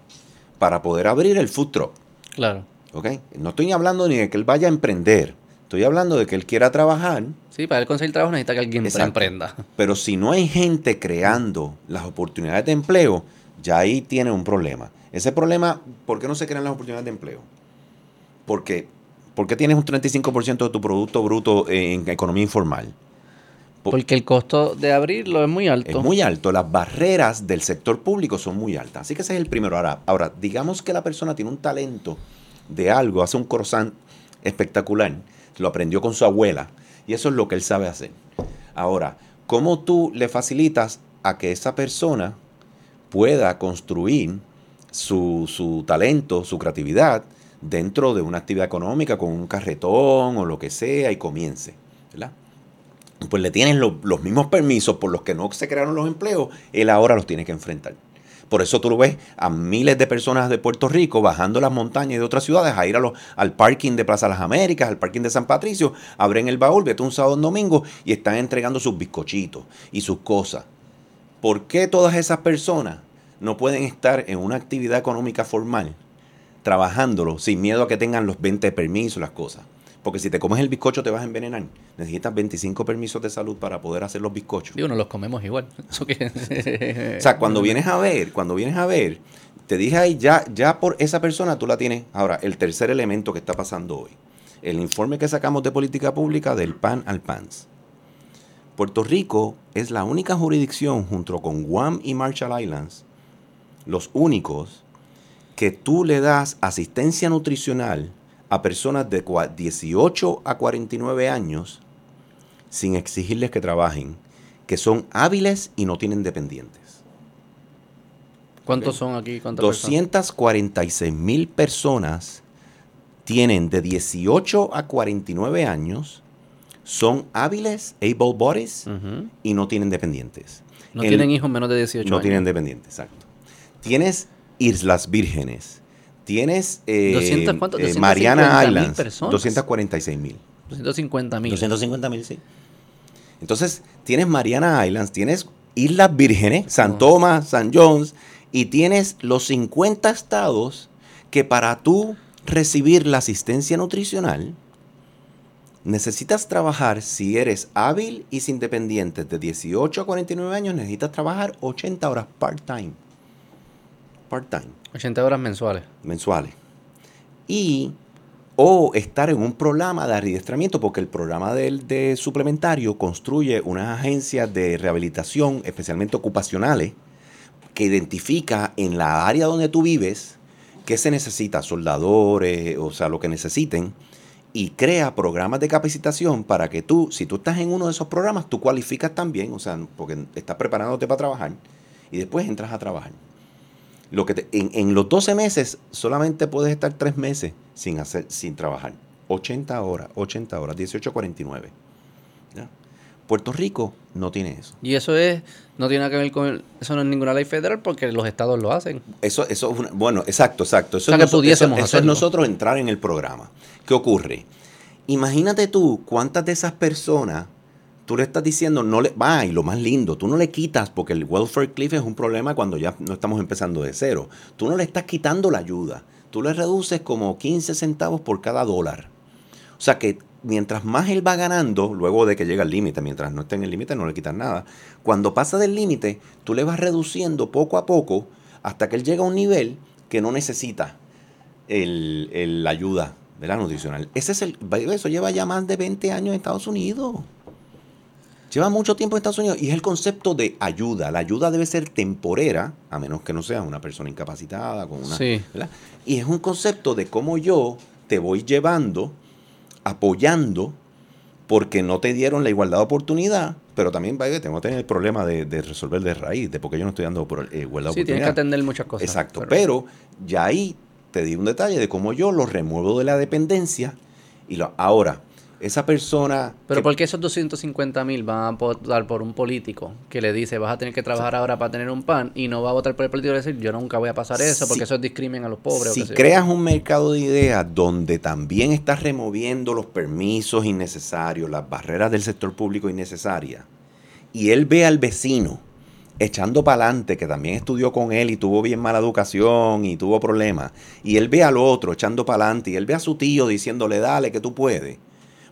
para poder abrir el food truck. Claro. ¿Ok? No estoy hablando ni de que él vaya a emprender. Estoy hablando de que él quiera trabajar. Sí, para él conseguir trabajo necesita que alguien emprenda. Pero si no hay gente creando las oportunidades de empleo, ya ahí tiene un problema. Ese problema, ¿por qué no se crean las oportunidades de empleo? Porque, ¿Por qué tienes un 35% de tu Producto Bruto en economía informal? Porque el costo de abrirlo es muy alto. Es muy alto. Las barreras del sector público son muy altas. Así que ese es el primero. Ahora, ahora digamos que la persona tiene un talento de algo, hace un croissant espectacular, lo aprendió con su abuela y eso es lo que él sabe hacer. Ahora, ¿cómo tú le facilitas a que esa persona pueda construir su, su talento, su creatividad dentro de una actividad económica con un carretón o lo que sea y comience, ¿verdad? Pues le tienen los mismos permisos por los que no se crearon los empleos, él ahora los tiene que enfrentar. Por eso tú lo ves a miles de personas de Puerto Rico bajando las montañas de otras ciudades a ir a los, al parking de Plaza Las Américas, al parking de San Patricio, abren el baúl, vete un sábado un domingo y están entregando sus bizcochitos y sus cosas. ¿Por qué todas esas personas no pueden estar en una actividad económica formal trabajándolo sin miedo a que tengan los 20 permisos, las cosas. Porque si te comes el bizcocho te vas a envenenar. Necesitas 25 permisos de salud para poder hacer los bizcochos. Digo, no los comemos igual. o sea, cuando vienes a ver, cuando vienes a ver, te dije ahí, ya, ya por esa persona tú la tienes. Ahora, el tercer elemento que está pasando hoy. El informe que sacamos de política pública del PAN al PANS. Puerto Rico es la única jurisdicción junto con Guam y Marshall Islands, los únicos, que tú le das asistencia nutricional a personas de 18 a 49 años sin exigirles que trabajen, que son hábiles y no tienen dependientes. ¿Cuántos son aquí? 246 mil personas tienen de 18 a 49 años, son hábiles, able bodies y no tienen dependientes. No tienen hijos menos de 18 años. No tienen dependientes, exacto. Tienes Islas Vírgenes, Tienes eh, eh Mariana Islands, 246 mil. 250 mil. 250 mil, sí. Entonces, tienes Mariana Islands, tienes Islas Vírgenes, San Tomás, San Jones, y tienes los 50 estados que para tú recibir la asistencia nutricional, necesitas trabajar, si eres hábil y sin dependientes de 18 a 49 años, necesitas trabajar 80 horas part-time. Part-time. 80 horas mensuales. Mensuales. Y o estar en un programa de adiestramiento, porque el programa de, suplementario construye unas agencias de rehabilitación, especialmente ocupacionales, que identifica en la área donde tú vives qué se necesita, soldadores, o sea, lo que necesiten, y crea programas de capacitación para que tú, si tú estás en uno de esos programas, tú cualificas también, o sea, porque estás preparándote para trabajar, y después entras a trabajar. Lo que en, los 12 meses solamente puedes estar 3 meses sin, hacer, sin trabajar. 80 horas, 80 horas, 18.49. Puerto Rico no tiene eso. Y eso es, no tiene nada que ver con, eso no es ninguna ley federal porque los estados lo hacen. Eso, eso bueno, exacto, exacto. Eso, es, nosotros entrar en el programa. ¿Qué ocurre? Imagínate tú cuántas de esas personas tú le estás diciendo, no le, va, y lo más lindo, tú no le quitas, porque el welfare cliff es un problema cuando ya no estamos empezando de cero. Tú no le estás quitando la ayuda. Tú le reduces como 15 centavos por cada dólar. O sea que mientras más él va ganando, luego de que llega al límite, mientras no esté en el límite no le quitas nada. Cuando pasa del límite, tú le vas reduciendo poco a poco hasta que él llega a un nivel que no necesita el, la ayuda la nutricional. Ese es el, eso lleva ya más de 20 años en Estados Unidos. Lleva mucho tiempo en Estados Unidos y es el concepto de ayuda. La ayuda debe ser temporera, a menos que no seas una persona incapacitada, con una. Y es un concepto de cómo yo te voy llevando, apoyando, porque no te dieron la igualdad de oportunidad, pero también tengo que tener el problema de, resolver de raíz, de por qué yo no estoy dando por, eh, igualdad de oportunidad. Sí, tienes que atender muchas cosas. Exacto, pero, ya ahí te di un detalle de cómo yo lo remuevo de la dependencia y lo, ahora esa persona... Pero ¿por qué esos 250 mil van a votar por un político que le dice vas a tener que trabajar ahora para tener un pan y no va a votar por el político y decir yo nunca voy a pasar eso porque eso es discrimen a los pobres? Si creas un mercado de ideas donde también estás removiendo los permisos innecesarios, las barreras del sector público innecesarias, y él ve al vecino echando para adelante, que también estudió con él y tuvo bien mala educación y tuvo problemas, y él ve al otro echando para adelante, y él ve a su tío diciéndole, dale, que tú puedes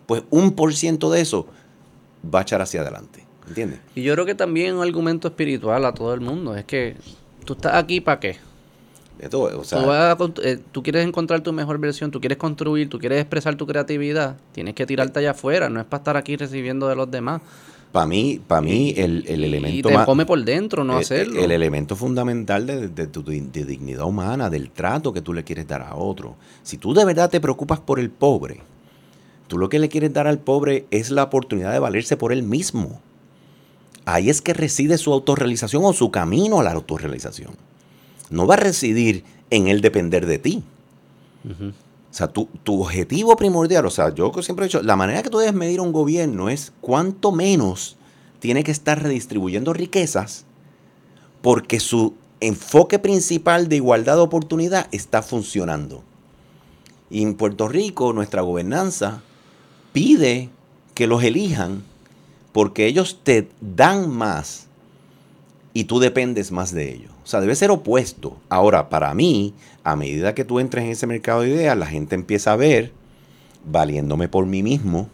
pues un por ciento de eso va a echar hacia adelante. ¿Entiendes? Y yo creo que también un argumento espiritual a todo el mundo es que tú estás aquí para qué. o sea, eh, tú, quieres encontrar tu mejor versión, tú quieres construir, tú quieres expresar tu creatividad, tienes que tirarte allá afuera, no es para estar aquí recibiendo de los demás. Para mí, para mí el, elemento y te come por dentro no hacerlo. El elemento fundamental de, de tu de dignidad humana, del trato que tú le quieres dar a otro. Si tú de verdad te preocupas por el pobre, Tú lo que le quieres dar al pobre es la oportunidad de valerse por él mismo. Ahí es que reside su autorrealización o su camino a la autorrealización. No va a residir en él depender de ti. O sea, tu, tu, objetivo primordial, o sea, yo siempre he dicho, la manera que tú debes medir un gobierno es cuánto menos tiene que estar redistribuyendo riquezas porque su enfoque principal de igualdad de oportunidad está funcionando. Y en Puerto Rico, nuestra gobernanza pide que los elijan porque ellos te dan más y tú dependes más de ellos. O sea, debe ser opuesto. Ahora, para mí, a medida que tú entres en ese mercado de ideas, la gente empieza a ver valiéndome por mí mismo.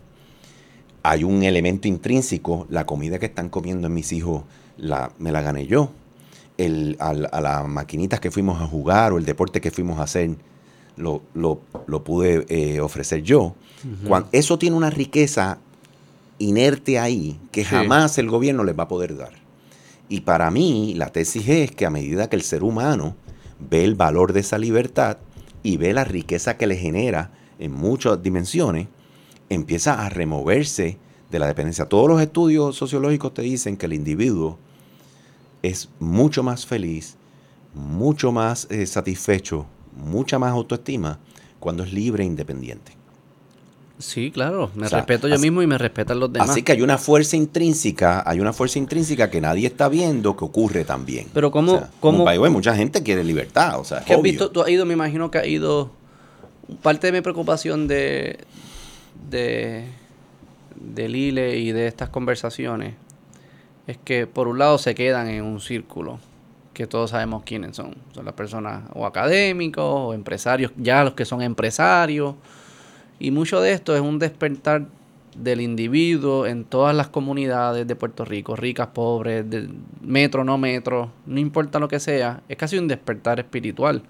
Hay un elemento intrínseco, la comida que están comiendo mis hijos la, me la gané yo. El, a, las maquinitas que fuimos a jugar o el deporte que fuimos a hacer, lo, pude eh, ofrecer yo. Cuando, eso tiene una riqueza inerte ahí que jamás el gobierno les va a poder dar. Y para mí, la tesis es que a medida que el ser humano ve el valor de esa libertad y ve la riqueza que le genera en muchas dimensiones, empieza a removerse de la dependencia. Todos los estudios sociológicos te dicen que el individuo es mucho más feliz, mucho más eh, satisfecho, mucha más autoestima cuando es libre e independiente. Sí, claro, me respeto yo mismo y me respetan los demás. Así que hay una fuerza intrínseca, hay una fuerza intrínseca que nadie está viendo que ocurre también. Pero cómo, o mucha gente quiere libertad, o sea, has visto? Tú has ido, me imagino que ha ido parte de mi preocupación de de de Lile y de estas conversaciones es que por un lado se quedan en un círculo que todos sabemos quiénes son, son las personas o académicos o empresarios, ya los que son empresarios y mucho de esto es un despertar del individuo en todas las comunidades de Puerto Rico, ricas, pobres, de metro, no metro, no importa lo que sea, es casi un despertar espiritual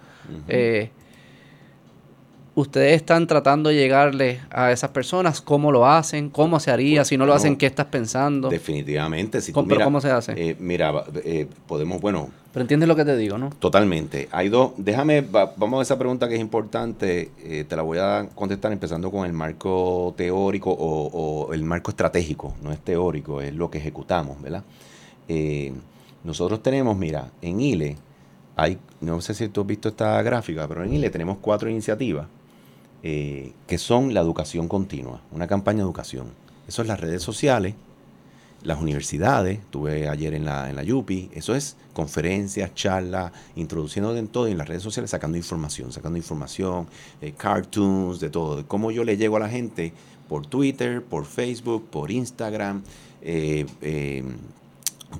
ustedes están tratando de llegarle a esas personas, cómo lo hacen, cómo se haría, pues, si no lo hacen, ¿qué estás pensando? Definitivamente. Si ¿Cómo, ¿Cómo se hace? Eh, mira, eh, podemos, bueno... Pero entiendes lo que te digo, ¿no? Totalmente. Hay dos, déjame, vamos a esa pregunta que es importante, eh, te la voy a contestar empezando con el marco teórico o, el marco estratégico, no es teórico, es lo que ejecutamos, ¿verdad? nosotros tenemos, mira, en ILE, hay, no sé si tú has visto esta gráfica, pero en ILE tenemos cuatro iniciativas eh, que son la educación continua, una campaña de educación. Eso es las redes sociales, las universidades, tuve ayer en la, en la Yupi, eso es conferencias, charlas, introduciendo en todo en las redes sociales, sacando información, sacando información, eh, cartoons, de todo, de cómo yo le llego a la gente por Twitter, por Facebook, por Instagram, eh,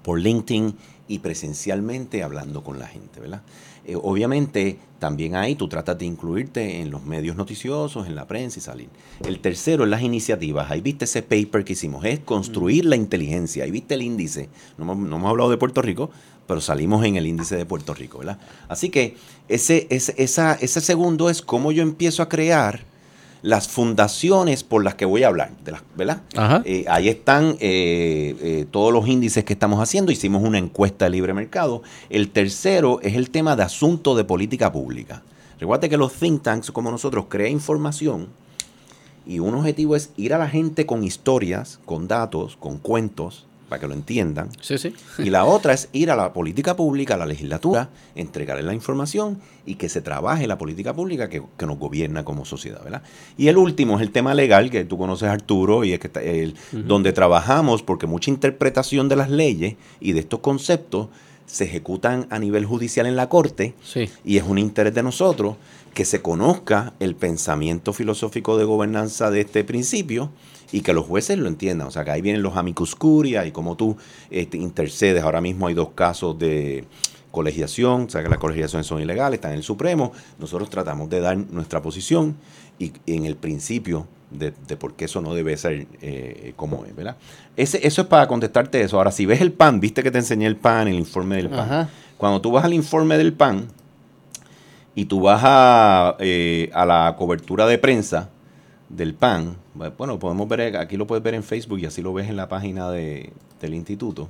por LinkedIn y presencialmente hablando con la gente, ¿verdad? Eh, obviamente, también ahí tú tratas de incluirte en los medios noticiosos, en la prensa y salir. El tercero es las iniciativas. Ahí viste ese paper que hicimos, es construir la inteligencia. Ahí viste el índice. No, no, hemos hablado de Puerto Rico, pero salimos en el índice de Puerto Rico, ¿verdad? Así que ese, ese, esa, ese segundo es cómo yo empiezo a crear las fundaciones por las que voy a hablar, de las, ¿verdad? Eh, ahí están eh, eh, todos los índices que estamos haciendo. Hicimos una encuesta de libre mercado. El tercero es el tema de asunto de política pública. Recuerda que los think tanks como nosotros crean información y un objetivo es ir a la gente con historias, con datos, con cuentos, para que lo entiendan. Sí, sí. Y la otra es ir a la política pública, a la legislatura, entregarle la información y que se trabaje la política pública que, nos gobierna como sociedad, ¿verdad? Y el último es el tema legal, que tú conoces Arturo, y es que el, donde trabajamos, porque mucha interpretación de las leyes y de estos conceptos se ejecutan a nivel judicial en la corte, y es un interés de nosotros que se conozca el pensamiento filosófico de gobernanza de este principio y que los jueces lo entiendan. O sea, que ahí vienen los amicus curia y como tú este, intercedes. Ahora mismo hay dos casos de colegiación, o sea que las colegiaciones son ilegales, están en el Supremo. Nosotros tratamos de dar nuestra posición y, en el principio de, por qué eso no debe ser eh, como es, ¿verdad? Ese, eso es para contestarte eso. Ahora, si ves el PAN, viste que te enseñé el PAN, el informe del PAN. Cuando tú vas al informe del PAN y tú vas a, eh, a la cobertura de prensa, del PAN, bueno, podemos ver, aquí lo puedes ver en Facebook y así lo ves en la página de, del instituto.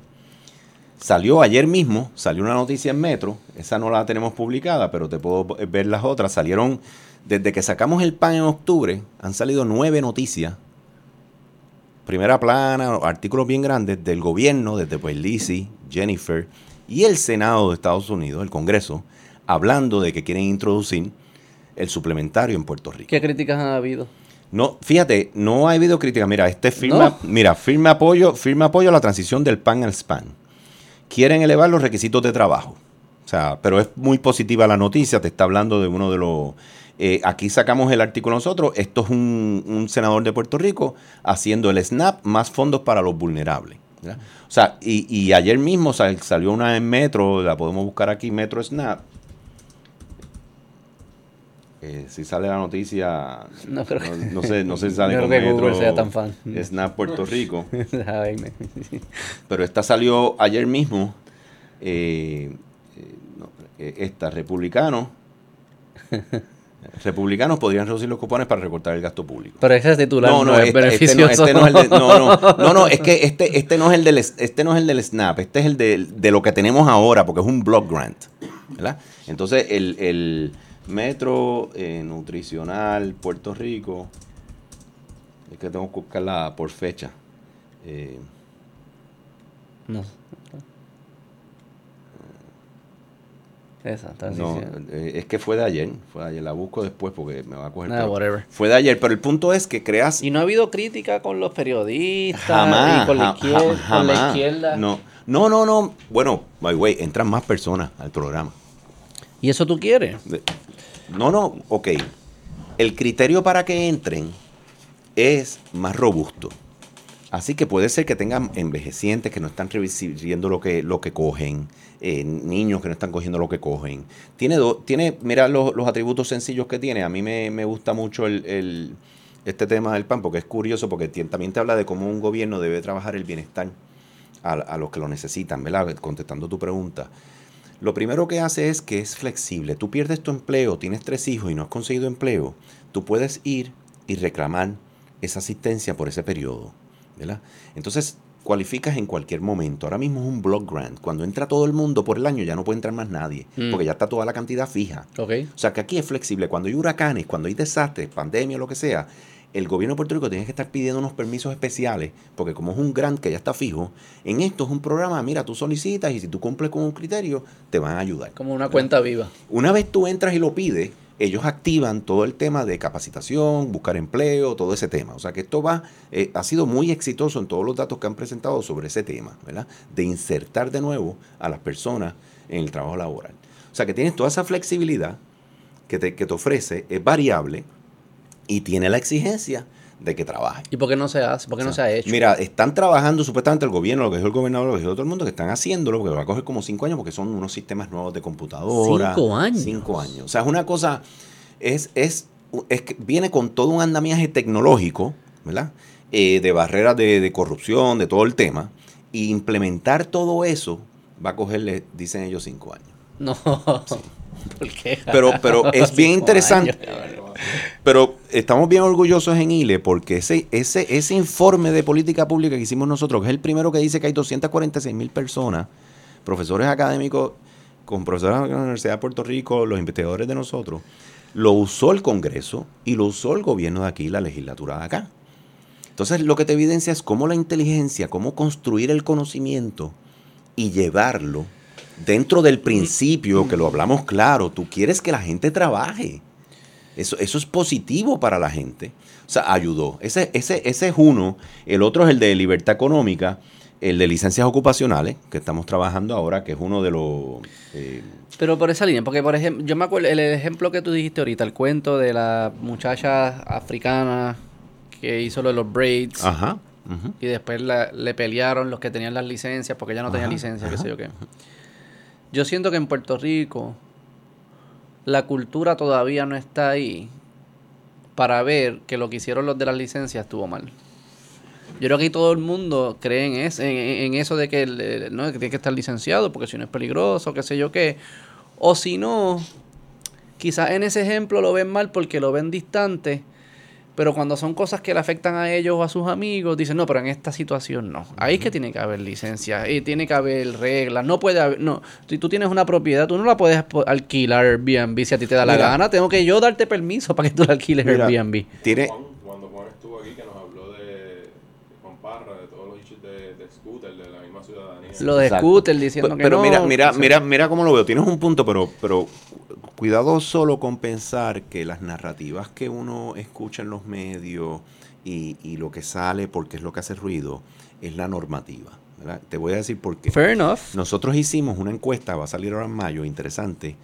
Salió ayer mismo, salió una noticia en Metro, esa no la tenemos publicada, pero te puedo ver las otras. Salieron, desde que sacamos el PAN en octubre, han salido nueve noticias. Primera plana, artículos bien grandes del gobierno, desde pues Lizzie, Jennifer y el Senado de Estados Unidos, el Congreso, hablando de que quieren introducir el suplementario en Puerto Rico. ¿Qué críticas han habido? No, fíjate, no ha habido crítica. Mira, este firma, mira, firme apoyo, firme apoyo a la transición del PAN al SPAN. Quieren elevar los requisitos de trabajo. O sea, pero es muy positiva la noticia, te está hablando de uno de los... Eh, aquí sacamos el artículo nosotros, esto es un, senador de Puerto Rico haciendo el SNAP más fondos para los vulnerables. O sea, y, y ayer mismo salió una en Metro, la podemos buscar aquí, Metro SNAP, Eh, si sale la noticia, No creo no, que- no sé, no sé si sale No con creo que Google Metro, sea tan fan. Snap Puerto Rico. Pero esta salió ayer mismo. eh, eh, eh, esta, republicanos. republicanos podrían reducir los cupones para recortar el gasto público. Pero ese titular no, No, no, es este, este no, beneficioso. este no es el de, no, no, no, no, es que este, este no es el del, este no es el del SNAP, este es el de, de lo que tenemos ahora, porque es un block grant, ¿verdad? Entonces, el, el Metro eh, Nutricional Puerto Rico, es que tengo que buscarla por fecha. Eh, No. Esa, no, eh, es que fue de ayer, fue de ayer, la busco después porque me va a coger. Nah, whatever. Fue de ayer, pero el punto es que creas Y no ha habido crítica con los periodistas Jamás, y con la, izquierda, con la izquierda. No, no, no, no. Bueno, by way, entran más personas al programa. ¿Y eso tú quieres? No, no, ok. El criterio para que entren es más robusto. Así que puede ser que tengan envejecientes que no están recibiendo lo que, lo que cogen, eh, niños que no están cogiendo lo que cogen. Tiene, do- tiene mira los, los atributos sencillos que tiene. A mí me, me gusta mucho el, el- este tema del PAN porque es curioso porque también te habla de cómo un gobierno debe trabajar el bienestar a, a los que lo necesitan, ¿verdad? Contestando tu pregunta. Lo primero que hace es que es flexible. Tú pierdes tu empleo, tienes tres hijos y no has conseguido empleo, tú puedes ir y reclamar esa asistencia por ese periodo, ¿verdad? Entonces, cualificas en cualquier momento. Ahora mismo es un block grant. Cuando entra todo el mundo por el año ya no puede entrar más nadie, Mm. porque ya está toda la cantidad fija. Ok. O sea que aquí es flexible. Cuando hay huracanes, cuando hay desastres, pandemia, lo que sea, el gobierno de Puerto Rico tiene que estar pidiendo unos permisos especiales, porque como es un grant que ya está fijo, en esto es un programa, mira, tú solicitas y si tú cumples con un criterio, te van a ayudar. Como una cuenta viva. Una vez tú entras y lo pides, ellos activan todo el tema de capacitación, buscar empleo, todo ese tema. O sea que esto va, eh, ha sido muy exitoso en todos los datos que han presentado sobre ese tema, ¿verdad? De insertar de nuevo a las personas en el trabajo laboral. O sea que tienes toda esa flexibilidad que te, que te ofrece, es variable y tiene la exigencia de que trabaje. ¿Y por qué no se hace? ¿Por qué no se ha hecho? Mira, están trabajando supuestamente el gobierno, lo que dijo el gobernador, lo que dijo todo el mundo, que están haciéndolo, porque va a coger como cinco años, porque son unos sistemas nuevos de computadora. ¿Cinco años? Cinco años. O sea, es una cosa, es, es, es que viene con todo un andamiaje tecnológico, ¿verdad? Eh, de barreras de, de corrupción, de todo el tema. Y implementar todo eso va a cogerle, dicen ellos, cinco años. No. Pero, pero es bien interesante. Pero estamos bien orgullosos en ILE porque ese, ese, ese informe de política pública que hicimos nosotros, que es el primero que dice que hay 246 mil personas, profesores académicos con profesores de la Universidad de Puerto Rico, los investigadores de nosotros, lo usó el Congreso y lo usó el gobierno de aquí, la legislatura de acá. Entonces lo que te evidencia es cómo la inteligencia, cómo construir el conocimiento y llevarlo dentro del principio, que lo hablamos claro, tú quieres que la gente trabaje. Eso, eso es positivo para la gente. O sea, ayudó. Ese, ese, ese es uno. El otro es el de libertad económica, el de licencias ocupacionales, que estamos trabajando ahora, que es uno de los... eh, Pero por esa línea, porque por ejemplo, yo me acuerdo, el ejemplo que tú dijiste ahorita, el cuento de la muchacha africana que hizo lo de los braids ajá. y después la- le pelearon los que tenían las licencias porque ella no tenía Ajá, licencia, qué sé yo qué. Yo siento que en Puerto Rico la cultura todavía no está ahí para ver que lo que hicieron los de las licencias estuvo mal. Yo creo que todo el mundo cree en, es- en, en eso de que, no, que tiene que estar licenciado porque si no es peligroso, qué sé yo qué. O si no, quizás en ese ejemplo lo ven mal porque lo ven distante, pero cuando son cosas que le afectan a ellos o a sus amigos, dicen, no, pero en esta situación no. Ahí es que tiene que haber licencia, y tiene que haber reglas, no puede haber, no, si tú tienes una propiedad, tú no la puedes alquilar Airbnb si a ti te da la Mira. gana, tengo que yo darte permiso para que tú la alquiles Mira, Airbnb. Tiene, Juan, cuando Juan estuvo aquí, que nos habló de Juan Parra, de todos los issues de, de scooter, de la misma ciudadanía. Lo de Exacto. scooter diciendo Pe- que pero no. mira, mira, sea, mira, mira cómo lo veo. Tienes un punto, pero, pero cuidado solo con pensar que las narrativas que uno escucha en los medios y, y lo que sale, porque es lo que hace ruido, es la normativa. ¿verdad? Te voy a decir por qué. Fair enough. Nosotros hicimos una encuesta, va a salir ahora en mayo, interesante,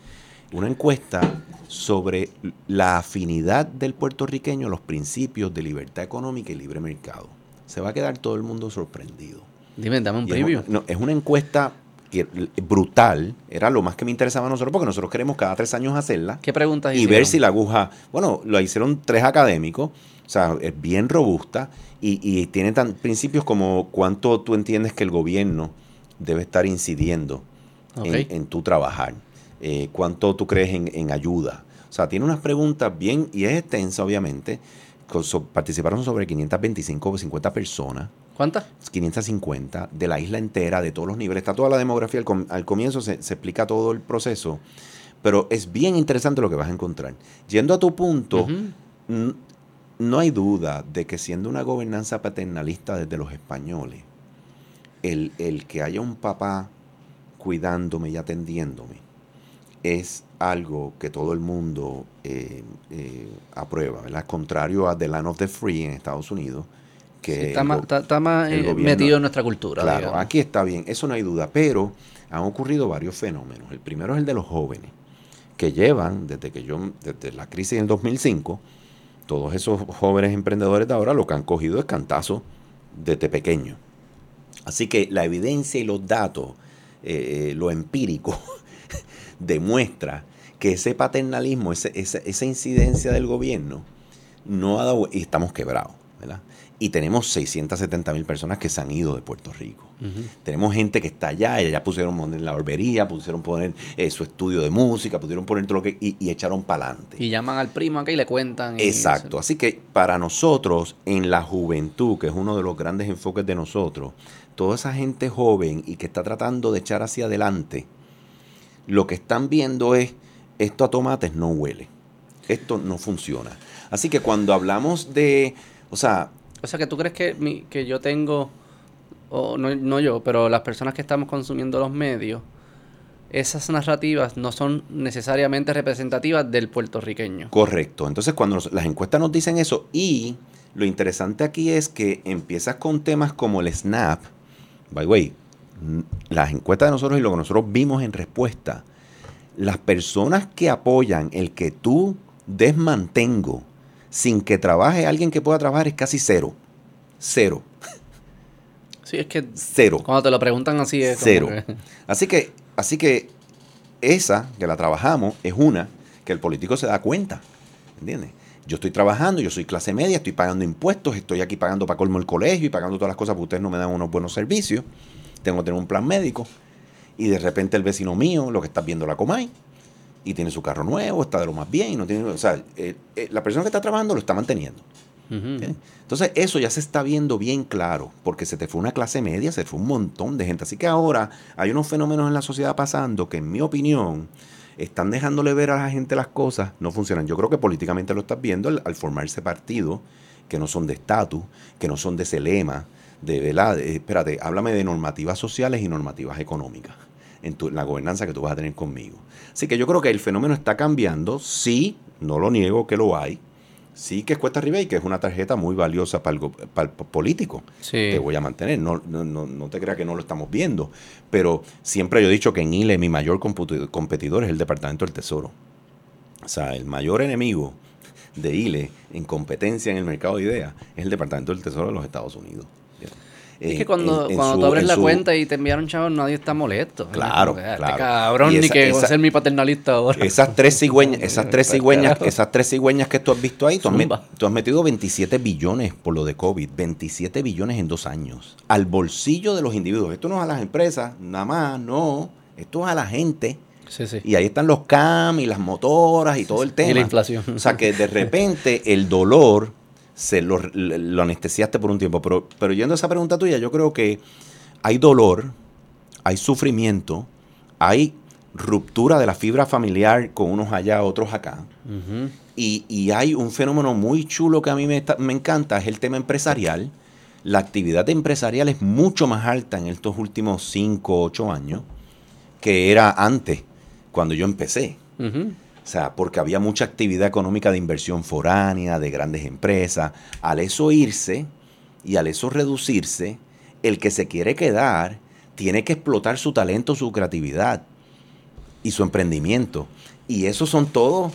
una encuesta sobre la afinidad del puertorriqueño a los principios de libertad económica y libre mercado. Se va a quedar todo el mundo sorprendido. Dime, dame un es preview. una- no, es una encuesta brutal, era lo más que me interesaba a nosotros, porque nosotros queremos cada tres años hacerla. ¿Qué preguntas Y ver si la aguja, bueno, lo hicieron tres académicos, o sea, es bien robusta y, y tiene tan, principios como cuánto tú entiendes que el gobierno debe estar incidiendo en, tu trabajar, eh, cuánto tú crees en, en ayuda. O sea, tiene unas preguntas bien, y es extensa obviamente, participaron sobre 525 o 50 personas. ¿Cuántas? 550 de la isla entera, de todos los niveles. Está toda la demografía. Al, comienzo se, explica todo el proceso. Pero es bien interesante lo que vas a encontrar. Yendo a tu punto, no hay duda de que siendo una gobernanza paternalista desde los españoles, el, el que haya un papá cuidándome y atendiéndome es algo que todo el mundo eh, eh, aprueba, ¿verdad? Contrario a The Land of the Free en Estados Unidos, que está, más, eh, metido en nuestra cultura. Claro, aquí está bien, eso no hay duda, pero han ocurrido varios fenómenos. El primero es el de los jóvenes, que llevan, desde que yo, desde la crisis en 2005, todos esos jóvenes emprendedores de ahora lo que han cogido es cantazo desde pequeño. Así que la evidencia y los datos, lo empírico, demuestra que ese paternalismo, esa incidencia del gobierno, no ha dado, y estamos quebrados, ¿verdad? Y tenemos 670 mil personas que se han ido de Puerto Rico. Tenemos gente que está allá, ya pusieron poner la barbería, pusieron poner eh, su estudio de música, pudieron poner todo lo que. y, echaron para adelante. Y llaman al primo acá y le cuentan. Exacto. Así que para nosotros, en la juventud, que es uno de los grandes enfoques de nosotros, toda esa gente joven y que está tratando de echar hacia adelante, lo que están viendo es, esto a tomates no huele, esto no funciona. Así que cuando hablamos de, o sea... O sea, que tú crees que, que yo tengo, o no, no yo, pero las personas que estamos consumiendo los medios, esas narrativas no son necesariamente representativas del puertorriqueño. Correcto. Entonces, cuando las encuestas nos dicen eso, y lo interesante aquí es que empiezas con temas como el SNAP, by the way, las encuestas de nosotros y lo que nosotros vimos en respuesta, las personas que apoyan el que tú desmantengo sin que trabaje alguien que pueda trabajar es casi cero. Cero. Sí, es que cero. Cuando te lo preguntan así es cero. Así que, así que esa que la trabajamos es una que el político se da cuenta. ¿Entiendes? Yo estoy trabajando, yo soy clase media, estoy pagando impuestos, estoy aquí pagando para colmo el colegio y pagando todas las cosas porque ustedes no me dan unos buenos servicios tengo que tener un plan médico. Y de repente el vecino mío, lo que está viendo la Comay, y tiene su carro nuevo, está de lo más bien, y no tiene, o sea, eh, eh, la persona que está trabajando lo está manteniendo. Entonces eso ya se está viendo bien claro, porque se te fue una clase media, se fue un montón de gente. Así que ahora hay unos fenómenos en la sociedad pasando que en mi opinión están dejándole ver a la gente las cosas, no funcionan. Yo creo que políticamente lo estás viendo al, formarse partidos que no son de estatus, que no son de ese lema, de, ¿verdad? espérate, háblame de normativas sociales y normativas económicas en, tu, la gobernanza que tú vas a tener conmigo. Así que yo creo que el fenómeno está cambiando, sí, no lo niego que lo hay, sí que es cuesta arriba y que es una tarjeta muy valiosa para el, para político. Te voy a mantener, no, no, no, te creas que no lo estamos viendo, pero siempre yo he dicho que en ILE mi mayor competidor es el Departamento del Tesoro. O sea, el mayor enemigo de ILE en competencia en el mercado de ideas es el Departamento del Tesoro de los Estados Unidos. Es que cuando, cuando tú abres la cuenta y te enviaron chavos, nadie está molesto. Claro, este claro. cabrón, ni que va a ser mi paternalista ahora. Esas tres cigüeñas, esas tres cigüeñas, esas tres cigüeñas que tú has visto ahí, tú has, metido 27 billones por lo de COVID, 27 billones en dos años, al bolsillo de los individuos. Esto no es a las empresas, nada más, no. Esto es a la gente. Sí, sí. Y ahí están los CAM y las motoras y todo el tema. Y la inflación. O sea que de repente el dolor se lo, anestesiaste por un tiempo. Pero, pero yendo a esa pregunta tuya, yo creo que hay dolor, hay sufrimiento, hay ruptura de la fibra familiar con unos allá, otros acá. y, hay un fenómeno muy chulo que a mí me, me, encanta, es el tema empresarial. La actividad empresarial es mucho más alta en estos últimos 5 o 8 años que era antes, cuando yo empecé. O sea, porque había mucha actividad económica de inversión foránea, de grandes empresas. Al eso irse y al eso reducirse, el que se quiere quedar tiene que explotar su talento, su creatividad y su emprendimiento. Y esos son todos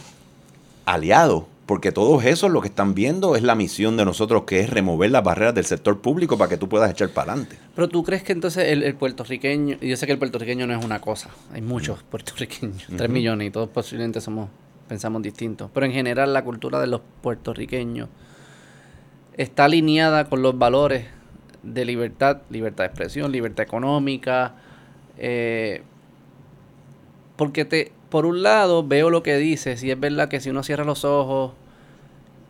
aliados Porque todos esos lo que están viendo es la misión de nosotros, que es remover las barreras del sector público para que tú puedas echar para adelante. Pero tú crees que entonces el, el puertorriqueño, y yo sé que el puertorriqueño no es una cosa, hay muchos puertorriqueños, tres millones y todos posiblemente somos, pensamos distintos, pero en general la cultura de los puertorriqueños está alineada con los valores de libertad, libertad de expresión, libertad económica, eh, porque te, por un lado veo lo que dices y es verdad que si uno cierra los ojos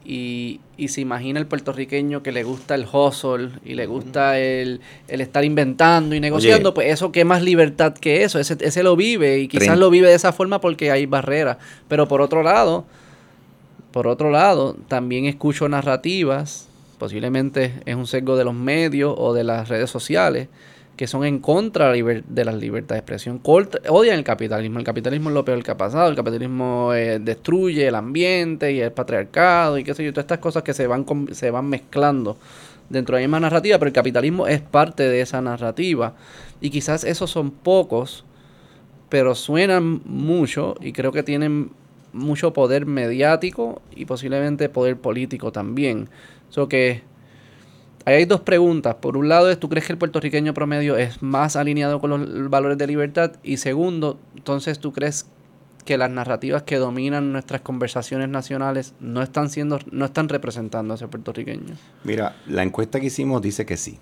y, y se imagina el puertorriqueño que le gusta el hustle y le gusta el, el estar inventando y negociando, pues eso qué más libertad que eso, ese, ese lo vive y quizás lo vive de esa forma porque hay barreras, pero por otro lado, por otro lado, también escucho narrativas, posiblemente es un sesgo de los medios o de las redes sociales, que son en contra de la libertad de expresión, odian el capitalismo. El capitalismo es lo peor que ha pasado, el capitalismo eh, destruye el ambiente y el patriarcado y qué sé yo, todas estas cosas que se van, se van mezclando dentro de la misma narrativa, pero el capitalismo es parte de esa narrativa. Y quizás esos son pocos, pero suenan mucho y creo que tienen mucho poder mediático y posiblemente poder político también. So que ahí hay dos preguntas. Por un lado, es, ¿tú crees que el puertorriqueño promedio es más alineado con los valores de libertad? Y segundo, entonces, ¿tú crees que las narrativas que dominan nuestras conversaciones nacionales no están siendo, no están representando a ese puertorriqueño? Mira, la encuesta que hicimos dice que sí,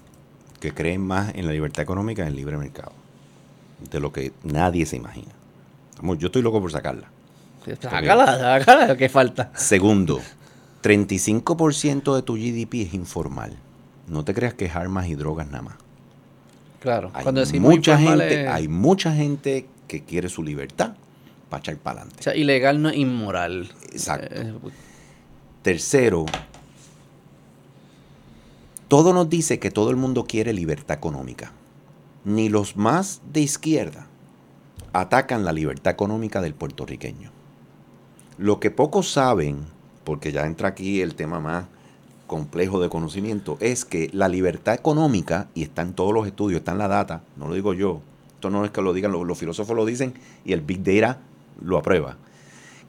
que creen más en la libertad económica y en el libre mercado, de lo que nadie se imagina. Yo estoy loco por sacarla. Sácala, sácala, ¿qué falta? Segundo, 35% de tu GDP es informal. No te creas que es armas y drogas nada más. Claro, Hay cuando decimos mucha gente, es- hay mucha gente que quiere su libertad para echar para o adelante. sea, ilegal no es inmoral. Exacto. Eh, Tercero, todo nos dice que todo el mundo quiere libertad económica. Ni los más de izquierda atacan la libertad económica del puertorriqueño. Lo que pocos saben, porque ya entra aquí el tema más complejo de conocimiento, es que la libertad económica, y está en todos los estudios, está en la data, no lo digo yo, esto no es que lo digan, los, filósofos lo dicen y el Big Data lo aprueba,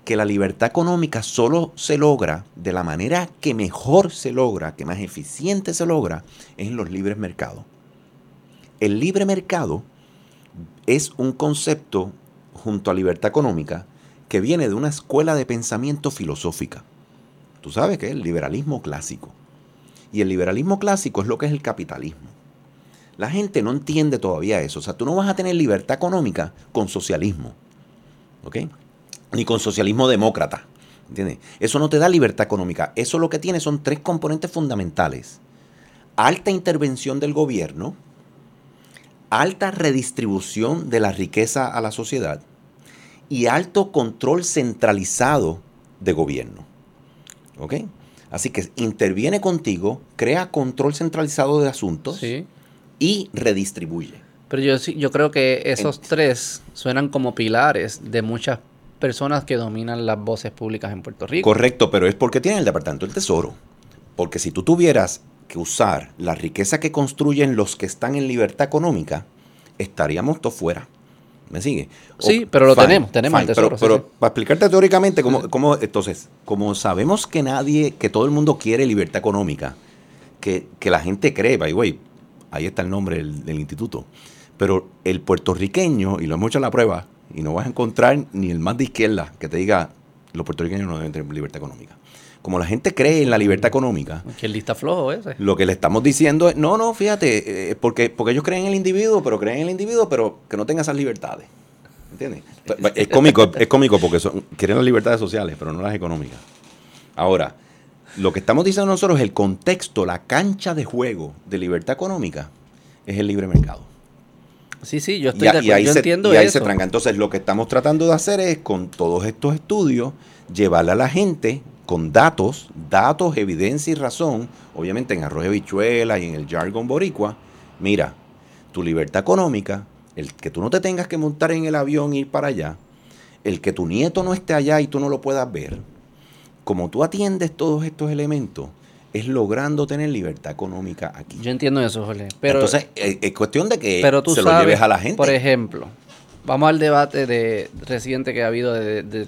que la libertad económica solo se logra de la manera que mejor se logra, que más eficiente se logra, es en los libres mercados. El libre mercado es un concepto junto a libertad económica que viene de una escuela de pensamiento filosófica. Tú sabes que es el liberalismo clásico. Y el liberalismo clásico es lo que es el capitalismo. La gente no entiende todavía eso. O sea, tú no vas a tener libertad económica con socialismo. ¿Ok? Ni con socialismo demócrata. ¿Entiendes? Eso no te da libertad económica. Eso lo que tiene son tres componentes fundamentales. Alta intervención del gobierno, alta redistribución de la riqueza a la sociedad y alto control centralizado de gobierno. ¿Ok? Así que interviene contigo, crea control centralizado de asuntos Sí. y redistribuye. Pero yo sí, yo creo que esos tres suenan como pilares de muchas personas que dominan las voces públicas en Puerto Rico. Correcto, pero es porque tiene el Departamento del Tesoro. Porque si tú tuvieras que usar la riqueza que construyen los que están en libertad económica, estaríamos todos fuera. ¿Me sigue? Sí, pero lo tenemos, tenemos el pero- Tesoro, sí, Pero, sí. para explicarte teóricamente cómo, cómo- entonces, como sabemos que nadie, que todo el mundo quiere libertad económica, que, que la gente cree, by way, ahí está el nombre del, del instituto, pero el puertorriqueño, y lo hemos hecho en la prueba, y no vas a encontrar ni el más de izquierda que te diga, los puertorriqueños no deben tener libertad económica. Como la gente cree en la libertad económica, Que el lista flojo ese. lo que le estamos diciendo es, no, no, fíjate, eh, porque, porque ellos creen en el individuo, pero creen en el individuo, pero que no tenga esas libertades. ¿Entiendes? Pa- pa- Es cómico, es cómico porque son- quieren las libertades sociales, pero no las económicas. Ahora, lo que estamos diciendo nosotros es el contexto, la cancha de juego de libertad económica es el libre mercado. Sí, sí, yo Y, estoy a- de y acuerdo. ahí, Yo se, entiendo y ahí se eso. tranca. Entonces, lo que estamos tratando de hacer es, con todos estos estudios, llevarle a la gente con datos, datos, evidencia y razón, obviamente en arroz de bichuela y en el jargon boricua, mira, tu libertad económica, el que tú no te tengas que montar en el avión e ir para allá, el que tu nieto no esté allá y tú no lo puedas ver, como tú atiendes todos estos elementos, es logrando tener libertad económica aquí. Yo entiendo eso, Jorge. Pero, Entonces, es, es cuestión de que pero tú se sabes, lo lleves a la gente. por ejemplo, vamos al debate de reciente que ha habido de, de-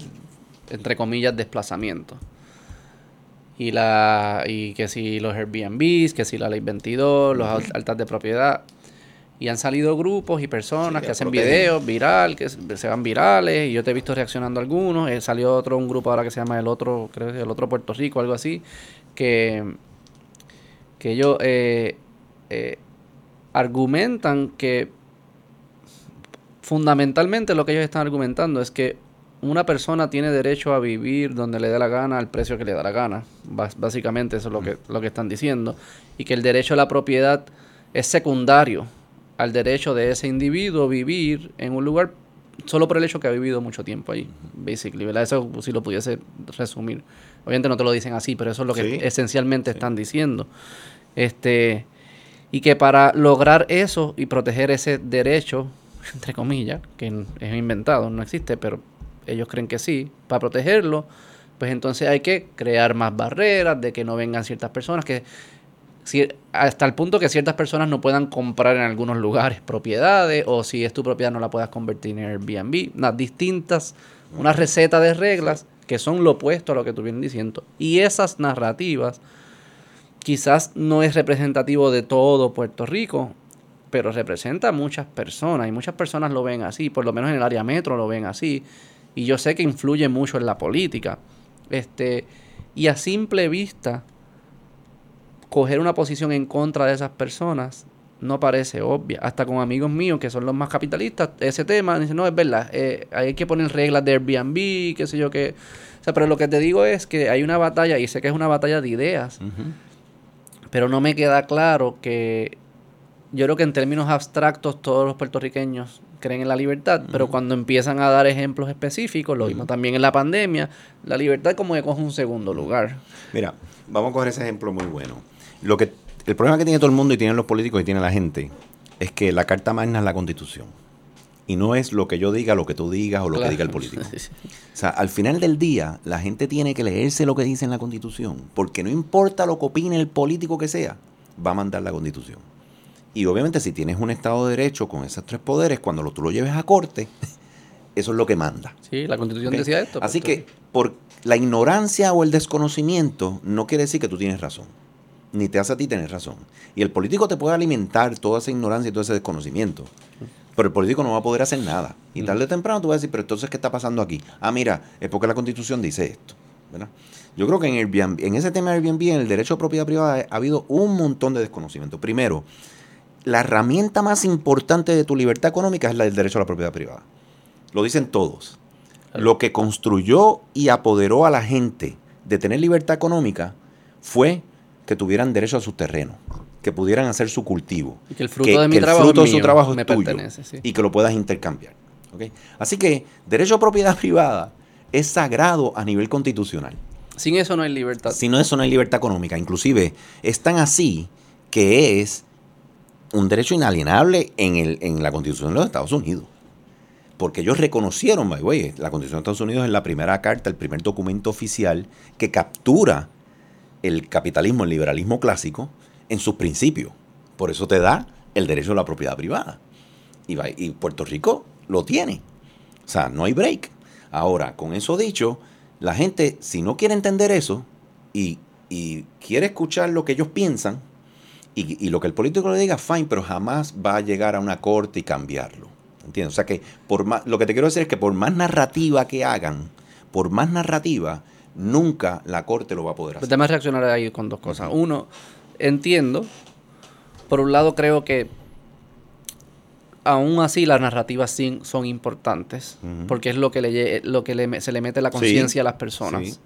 entre comillas, desplazamiento. Y la y que si los Airbnbs, que si la ley 22, los al- altas de propiedad. Y han salido grupos y personas Sí, que que hacen protegen. videos viral, que se se van virales, y yo te he visto reaccionando a algunos. Eh, salió otro, un grupo ahora que se llama el otro, creo que el otro Puerto Rico, algo así, que, que ellos eh, eh, argumentan que fundamentalmente lo que ellos están argumentando es que una persona tiene derecho a vivir donde le dé la gana al precio que le da la gana. Básicamente eso es lo que, lo que están diciendo. Y que el derecho a la propiedad es secundario al derecho de ese individuo vivir en un lugar solo por el hecho que ha vivido mucho tiempo ahí, basically, ¿verdad? Eso si lo pudiese resumir. Obviamente no te lo dicen así, pero eso es lo que Sí. esencialmente están diciendo. Este, y que para lograr eso y proteger ese derecho, entre comillas, que es inventado, no existe, pero ellos creen que sí, para protegerlo, pues entonces hay que crear más barreras de que no vengan ciertas personas, que si- hasta el punto que ciertas personas no puedan comprar en algunos lugares propiedades, o si es tu propiedad no la puedas convertir en Airbnb, unas distintas, una receta de reglas que son lo opuesto a lo que tú vienes diciendo. Y esas narrativas quizás no es representativo de todo Puerto Rico, pero representa a muchas personas y muchas personas lo ven así, por lo menos en el área metro lo ven así, y yo sé que influye mucho en la política. Este, y a simple vista, coger una posición en contra de esas personas no parece obvia. Hasta con amigos míos que son los más capitalistas, ese tema, dicen, no, es verdad, eh, hay que poner reglas de Airbnb, qué sé yo, qué. O sea, pero lo que te digo es que hay una batalla, y sé que es una batalla de ideas, pero no me queda claro que yo creo que en términos abstractos todos los puertorriqueños creen en la libertad, pero cuando empiezan a dar ejemplos específicos, lo vimos también en la pandemia, la libertad como que coge un segundo lugar. Mira, vamos a coger ese ejemplo muy bueno. Lo que, el problema que tiene todo el mundo y tienen los políticos y tiene la gente es que la carta magna es la constitución. Y no es lo que yo diga, lo que tú digas o lo que diga el político. O sea, al final del día, la gente tiene que leerse lo que dice en la constitución. Porque no importa lo que opine el político que sea, va a mandar la constitución. Y obviamente si tienes un Estado de Derecho con esos tres poderes, cuando lo, tú lo lleves a corte, eso es lo que manda. Sí, la constitución decía esto. Así pues, que por la ignorancia o el desconocimiento no quiere decir que tú tienes razón. Ni te hace a ti tener razón. Y el político te puede alimentar toda esa ignorancia y todo ese desconocimiento. Pero el político no va a poder hacer nada. Y tarde o temprano tú vas a decir, pero entonces, ¿qué está pasando aquí? Ah, mira, es porque la constitución dice esto. ¿verdad? Yo creo que en, Airbnb- en ese tema de Airbnb, en el derecho a propiedad privada, ha habido un montón de desconocimiento. Primero, la herramienta más importante de tu libertad económica es la del derecho a la propiedad privada. Lo dicen todos. Lo que construyó y apoderó a la gente de tener libertad económica fue que tuvieran derecho a sus terrenos, que pudieran hacer su cultivo, Y que el fruto que, de mi que trabajo fruto es de su trabajo es tuyo sí. y que lo puedas intercambiar. ¿ok? Así que derecho a propiedad privada es sagrado a nivel constitucional. Sin eso no hay libertad. Si no, eso no hay libertad económica. Inclusive es tan así que es un derecho inalienable en, el, en la Constitución de los Estados Unidos. Porque ellos reconocieron, by way, la Constitución de Estados Unidos es la primera carta, el primer documento oficial que captura el capitalismo, el liberalismo clásico en sus principios. Por eso te da el derecho a la propiedad privada. Y, y Puerto Rico lo tiene. O sea, no hay break. Ahora, con eso dicho, la gente, si no quiere entender eso y, y quiere escuchar lo que ellos piensan y, y lo que el político le diga, fine, pero jamás va a llegar a una corte y cambiarlo. ¿Entiendes? O sea que por más, lo que te quiero decir es que por más narrativa que hagan, por más narrativa, nunca la corte lo va a poder hacer. déjame reaccionar ahí con dos cosas. Uno, entiendo. Por un lado, creo que aún así las narrativas sí son importantes. Porque es lo que, le, lo que le se le mete la Sí, conciencia a las personas. sí.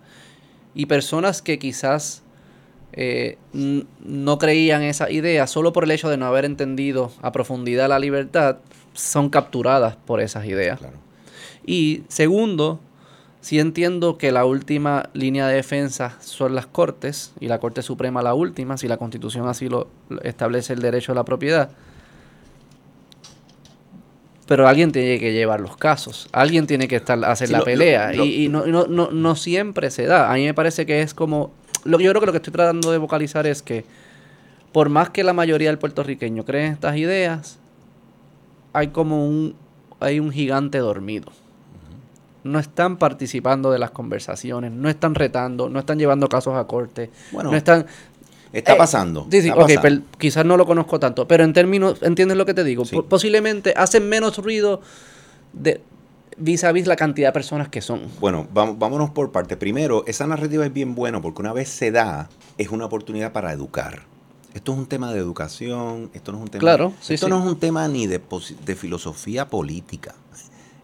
Y personas que quizás eh, no creían esa idea solo por el hecho de no haber entendido a profundidad la libertad, son capturadas por esas ideas. Claro. Y segundo, sí entiendo que la última línea de defensa son las Cortes, y la Corte Suprema la última, si la Constitución así lo, establece el derecho a la propiedad. Pero alguien tiene que llevar los casos, alguien tiene que estar hacer Sí, la lo- pelea, lo- y, y no, no, no, no siempre se da. A mí me parece que es como... Lo, yo creo que lo que estoy tratando de vocalizar es que por más que la mayoría del puertorriqueño cree en estas ideas, hay como un, hay un gigante dormido. no están participando de las conversaciones, no están retando, no están llevando casos a corte, Bueno, no están... Está Eh, pasando. Sí, sí, está ok, pasando. pero quizás no lo conozco tanto, pero en términos, ¿entiendes lo que te digo? Sí. Posiblemente hacen menos ruido de vis a vis la cantidad de personas que son. Bueno, vamos, vámonos por parte. Primero, esa narrativa es bien buena porque una vez se da, es una oportunidad para educar. Esto es un tema de educación, esto no es un tema, Claro, sí, esto sí. no es un tema ni de, filosofía política.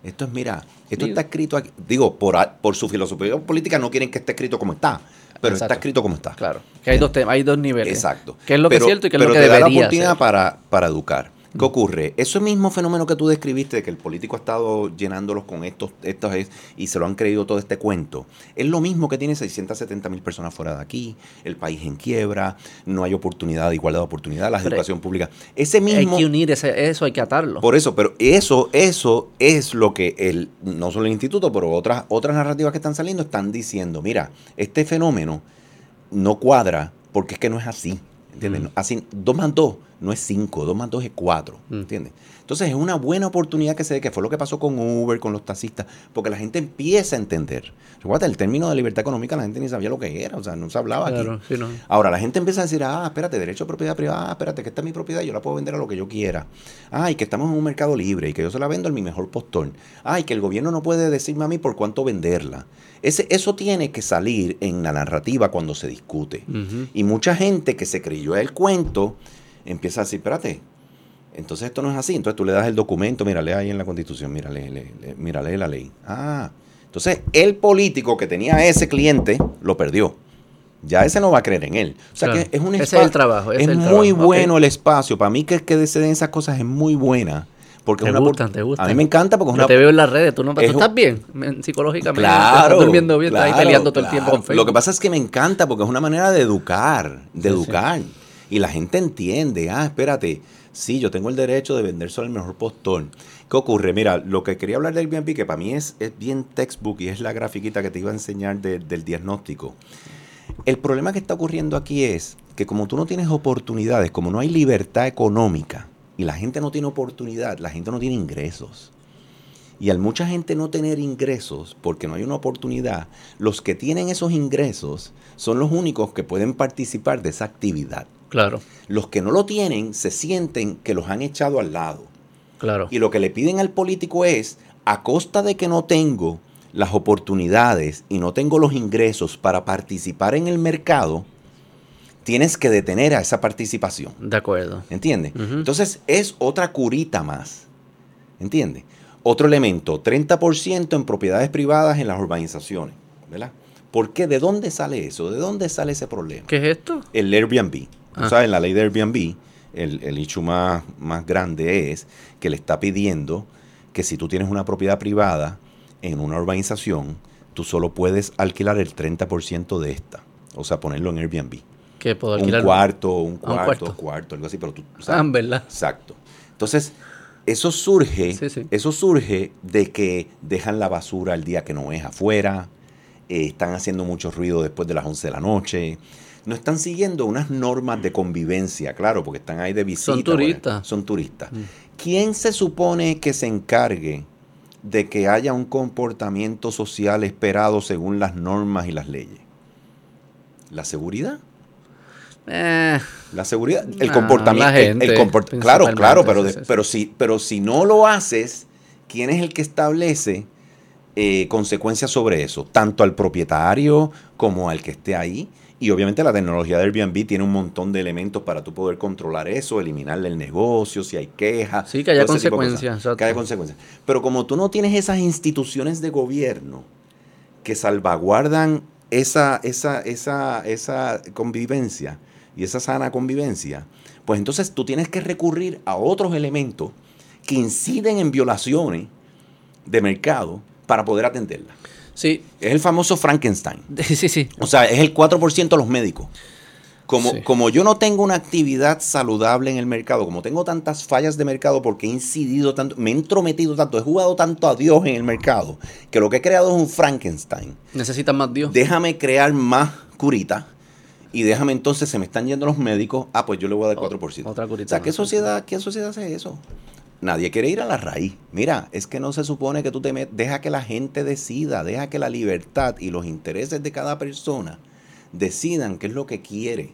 Esto es, mira, esto está escrito aquí. Digo, por, por su filosofía política no quieren que esté escrito como está, pero está escrito como está. Claro, que hay dos temas, hay dos niveles. Exacto. ¿Qué es lo que es cierto y qué es lo que te da la oportunidad ser? Para, para educar. ¿Qué ocurre? Ese mismo fenómeno que tú describiste, de que el político ha estado llenándolos con estos, estos es- y se lo han creído todo este cuento, es lo mismo que tiene 670 mil personas fuera de aquí, el país en quiebra, no hay oportunidad, igualdad de oportunidad, la Pero educación pública. Ese Hay mismo... que unir ese, eso, hay que atarlo. Por eso, pero eso, eso es lo que el, no solo el instituto, pero otras, otras narrativas que están saliendo están diciendo, mira, este fenómeno no cuadra porque es que no es así. ¿Entiendes? Mm. Así, 2 más 2 no es 5, 2 más 2 es 4. Mm. ¿Entiendes? Entonces es una buena oportunidad que se dé, que fue lo que pasó con Uber, con los taxistas, porque la gente empieza a entender. Recuerda, el término de libertad económica la gente ni sabía lo que era, o sea, no se hablaba aquí. Claro, sí, no. Ahora la gente empieza a decir, ah, espérate, derecho a propiedad privada, ah, espérate, que esta es mi propiedad, yo la puedo vender a lo que yo quiera. Ay, que estamos en un mercado libre y que yo se la vendo al mi mejor postor. Ay, que el gobierno no puede decirme a mí por cuánto venderla. Ese, eso tiene que salir en la narrativa cuando se discute. Y mucha gente que se creyó el cuento empieza a decir, espérate, entonces esto no es así. Entonces tú le das el documento, mira, lee ahí en la constitución, mira, lee, lee, lee, mira, lee la ley. Ah, entonces el político que tenía a ese cliente lo perdió. Ya ese no va a creer en él. O sea Claro. que es un Ese es espacio. el trabajo, ese Es es el muy trabajo. bueno el espacio. Para mí que, que se den esas cosas es muy buena. Porque Te es una gustan, te gustan. A mí me encanta porque es Yo una te veo en las redes, tú, no, es estás bien men- psicológicamente. Claro. Estás durmiendo bien, estás ahí peleando todo el tiempo con Facebook. Lo que pasa es que me encanta porque es una manera de educar, de Sí, sí. educar. Y la gente entiende, ah, espérate, sí, yo tengo el derecho de vender solo el mejor postor. ¿Qué ocurre? Mira, lo que quería hablar del Airbnb, que para mí es, es bien textbook y es la grafiquita que te iba a enseñar de- del diagnóstico. El problema que está ocurriendo aquí es que como tú no tienes oportunidades, como no hay libertad económica y la gente no tiene oportunidad, la gente no tiene ingresos. Y al mucha gente no tener ingresos porque no hay una oportunidad, los que tienen esos ingresos son los únicos que pueden participar de esa actividad. Claro, Los que no lo tienen se sienten que los han echado al lado. claro. Y lo que le piden al político es, a costa de que no tengo las oportunidades y no tengo los ingresos para participar en el mercado, tienes que detener a esa participación. De acuerdo. ¿Entiendes? Entonces es otra curita más. ¿Entiendes? Otro elemento, 30% en propiedades privadas en las urbanizaciones. ¿Verdad? ¿Por qué? ¿De dónde sale eso? ¿De dónde sale ese problema? ¿Qué es esto? El Airbnb. Ah. Sabes, en la ley de Airbnb, el, el issue más, más grande es que le está pidiendo que si tú tienes una propiedad privada en una urbanización, tú solo puedes alquilar el 30% de esta. O sea, ponerlo en Airbnb. Que puedo Un alquilar. cuarto, un Ah, un cuarto, cuarto. cuarto, algo así, pero tú Ah, sabes. ¿verdad? Exacto. Entonces, eso surge, Sí, sí. eso surge de que dejan la basura el día que no es afuera, eh, están haciendo mucho ruido después de las 11 de la noche, no están siguiendo unas normas de convivencia, claro, porque están ahí de visita. Son bueno, turistas. son turistas. Mm. ¿Quién se supone que se encargue de que haya un comportamiento social esperado según las normas y las leyes? ¿La seguridad? Eh, La seguridad, el Nah, comportamiento, el- el comport- claro, claro, pero, de- pero si, pero si no lo haces, ¿quién es el que establece eh, consecuencias sobre eso? Tanto al propietario como al que esté ahí. Y obviamente la tecnología de Airbnb tiene un montón de elementos para tú poder controlar eso, eliminarle el negocio, si hay quejas. Sí, que haya consecuencias. Que haya consecuencias. Pero como tú no tienes esas instituciones de gobierno que salvaguardan esa, esa, esa, esa convivencia y esa sana convivencia, pues entonces tú tienes que recurrir a otros elementos que inciden en violaciones de mercado para poder atenderla. Sí, Es el famoso Frankenstein. sí, sí. O sea, es el 4% de los médicos. Como, Sí. como yo no tengo una actividad saludable en el mercado, como tengo tantas fallas de mercado porque he incidido tanto, me he entrometido tanto, he jugado tanto a Dios en el mercado, que lo que he creado es un Frankenstein. Necesitan más Dios. Déjame crear más curitas y déjame entonces, se me están yendo los médicos, ah, pues yo le voy a dar O- 4%. otra curita o sea, ¿qué sociedad, ¿qué sociedad hace eso? Nadie quiere ir a la raíz. Mira, es que no se supone que tú te metas, deja que la gente decida, deja que la libertad y los intereses de cada persona decidan qué es lo que quiere.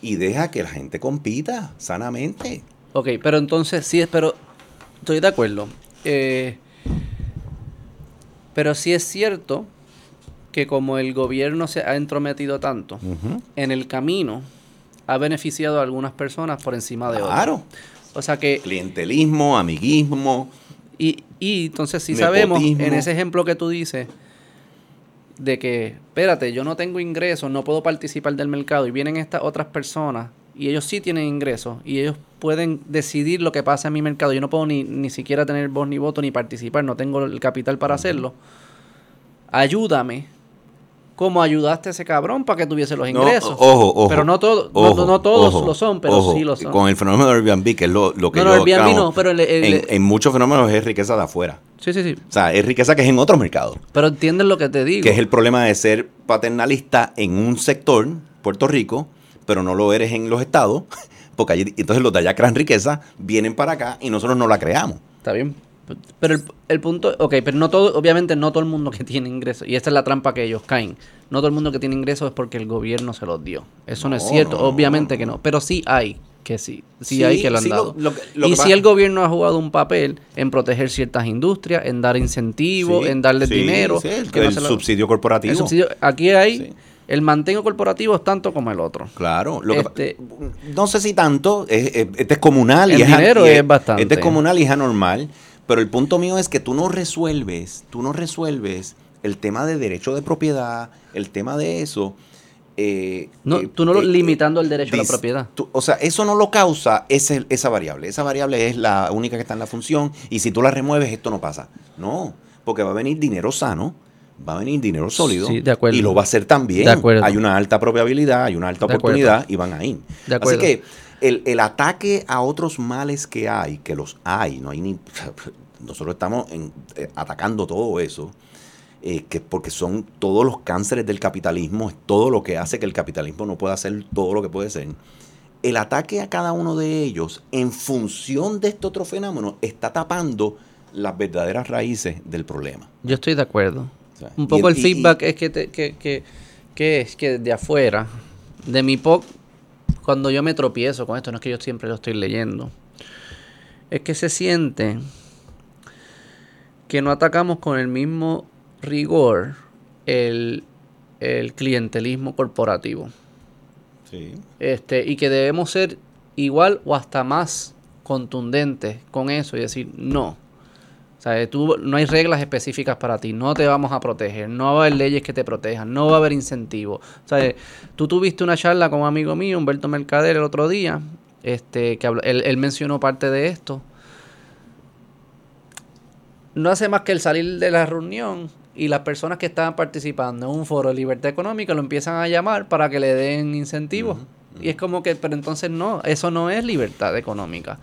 Y deja que la gente compita sanamente. Ok, pero entonces sí, pero estoy de acuerdo. Eh, pero sí es cierto que como el gobierno se ha entrometido tanto, en el camino ha beneficiado a algunas personas por encima de otras. Claro. O sea que... Clientelismo, amiguismo. Y, y entonces sí sabemos, en ese ejemplo que tú dices, de que, espérate, yo no tengo ingresos, no puedo participar del mercado y vienen estas otras personas y ellos sí tienen ingresos y ellos pueden decidir lo que pasa en mi mercado. Yo no puedo ni, ni siquiera tener voz ni voto ni participar, no tengo el capital para hacerlo. Ayúdame como ayudaste a ese cabrón para que tuviese los ingresos. ojo, ojo. Pero no, todo, no, todos lo son, pero sí lo son. Con el fenómeno de Airbnb, que es lo, lo que no, no, Airbnb no, pero en, muchos fenómenos es riqueza de afuera. Sí, sí, sí. O sea, es riqueza que es en otro mercado. Pero entiendes lo que te digo. Que es el problema de ser paternalista en un sector, Puerto Rico, pero no lo eres en los estados, porque allí, entonces los de allá crean riqueza, vienen para acá y nosotros no la creamos. Está bien. Pero el, punto, ok, pero no todo, obviamente no todo el mundo que tiene ingresos, y esta es la trampa que ellos caen, no todo el mundo que tiene ingresos es porque el gobierno se los dio. Eso no, es cierto, obviamente que no, pero sí hay que sí, sí, hay que lo han dado. y si el gobierno ha jugado un papel en proteger ciertas industrias, en dar incentivos, en darles dinero. el, subsidio corporativo. aquí hay el mantengo corporativo es tanto como el otro. Claro. Este, no sé si tanto, este es comunal. El y dinero es, bastante. Este es comunal y es anormal. Pero el punto mío es que tú no resuelves, tú no resuelves el tema de derecho de propiedad, el tema de eso. Eh, no, eh, tú no lo eh, limitando el derecho a la propiedad. o sea, eso no lo causa ese, esa variable. Esa variable es la única que está en la función y si tú la remueves esto no pasa. No, porque va a venir dinero sano, va a venir dinero sólido sí, de acuerdo. y lo va a hacer también. De acuerdo. Hay una alta probabilidad, hay una alta oportunidad y van a ir. De. Así que el, ataque a otros males que hay, que los hay, no hay ni... Nosotros estamos eh, atacando todo eso, eh, que porque son todos los cánceres del capitalismo, es todo lo que hace que el capitalismo no pueda hacer todo lo que puede ser. El ataque a cada uno de ellos, en función de este otro fenómeno, está tapando las verdaderas raíces del problema. Yo estoy de acuerdo. Un poco el, feedback es que, que, que, es que de afuera, de mi POC, cuando yo me tropiezo con esto, no es que yo siempre lo estoy leyendo, es que se siente que no atacamos con el mismo rigor el, clientelismo corporativo. Sí. Este, y que debemos ser igual o hasta más contundentes con eso y decir, no, o sea, tú, no hay reglas específicas para ti, no te vamos a proteger, no va a haber leyes que te protejan, no va a haber incentivos. O sea, tú tuviste una charla con un amigo mío, Humberto Mercader, el otro día, este, que él, mencionó parte de esto. No hace más que el salir de la reunión y las personas que estaban participando en un foro de libertad económica lo empiezan a llamar para que le den incentivos. Y es como que, pero entonces no, eso no es libertad económica.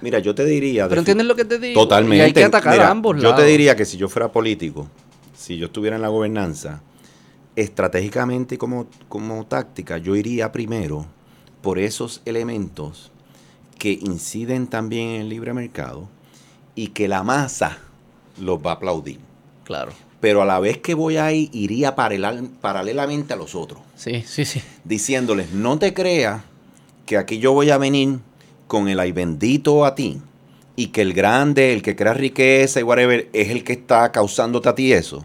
Mira, yo te diría. Pero entiendes lo que te digo. Totalmente. Y hay que atacar a ambos lados. Yo te diría que si yo fuera político, si yo estuviera en la gobernanza, estratégicamente y como, como táctica, yo iría primero por esos elementos que inciden también en el libre mercado y que la masa los va a aplaudir. Claro. Pero a la vez que voy ahí, iría paralelamente a los otros. Sí, sí, sí. Diciéndoles, no te creas que aquí yo voy a venir con el ay bendito a ti y que el grande, el que crea riqueza y whatever, es el que está causándote a ti eso,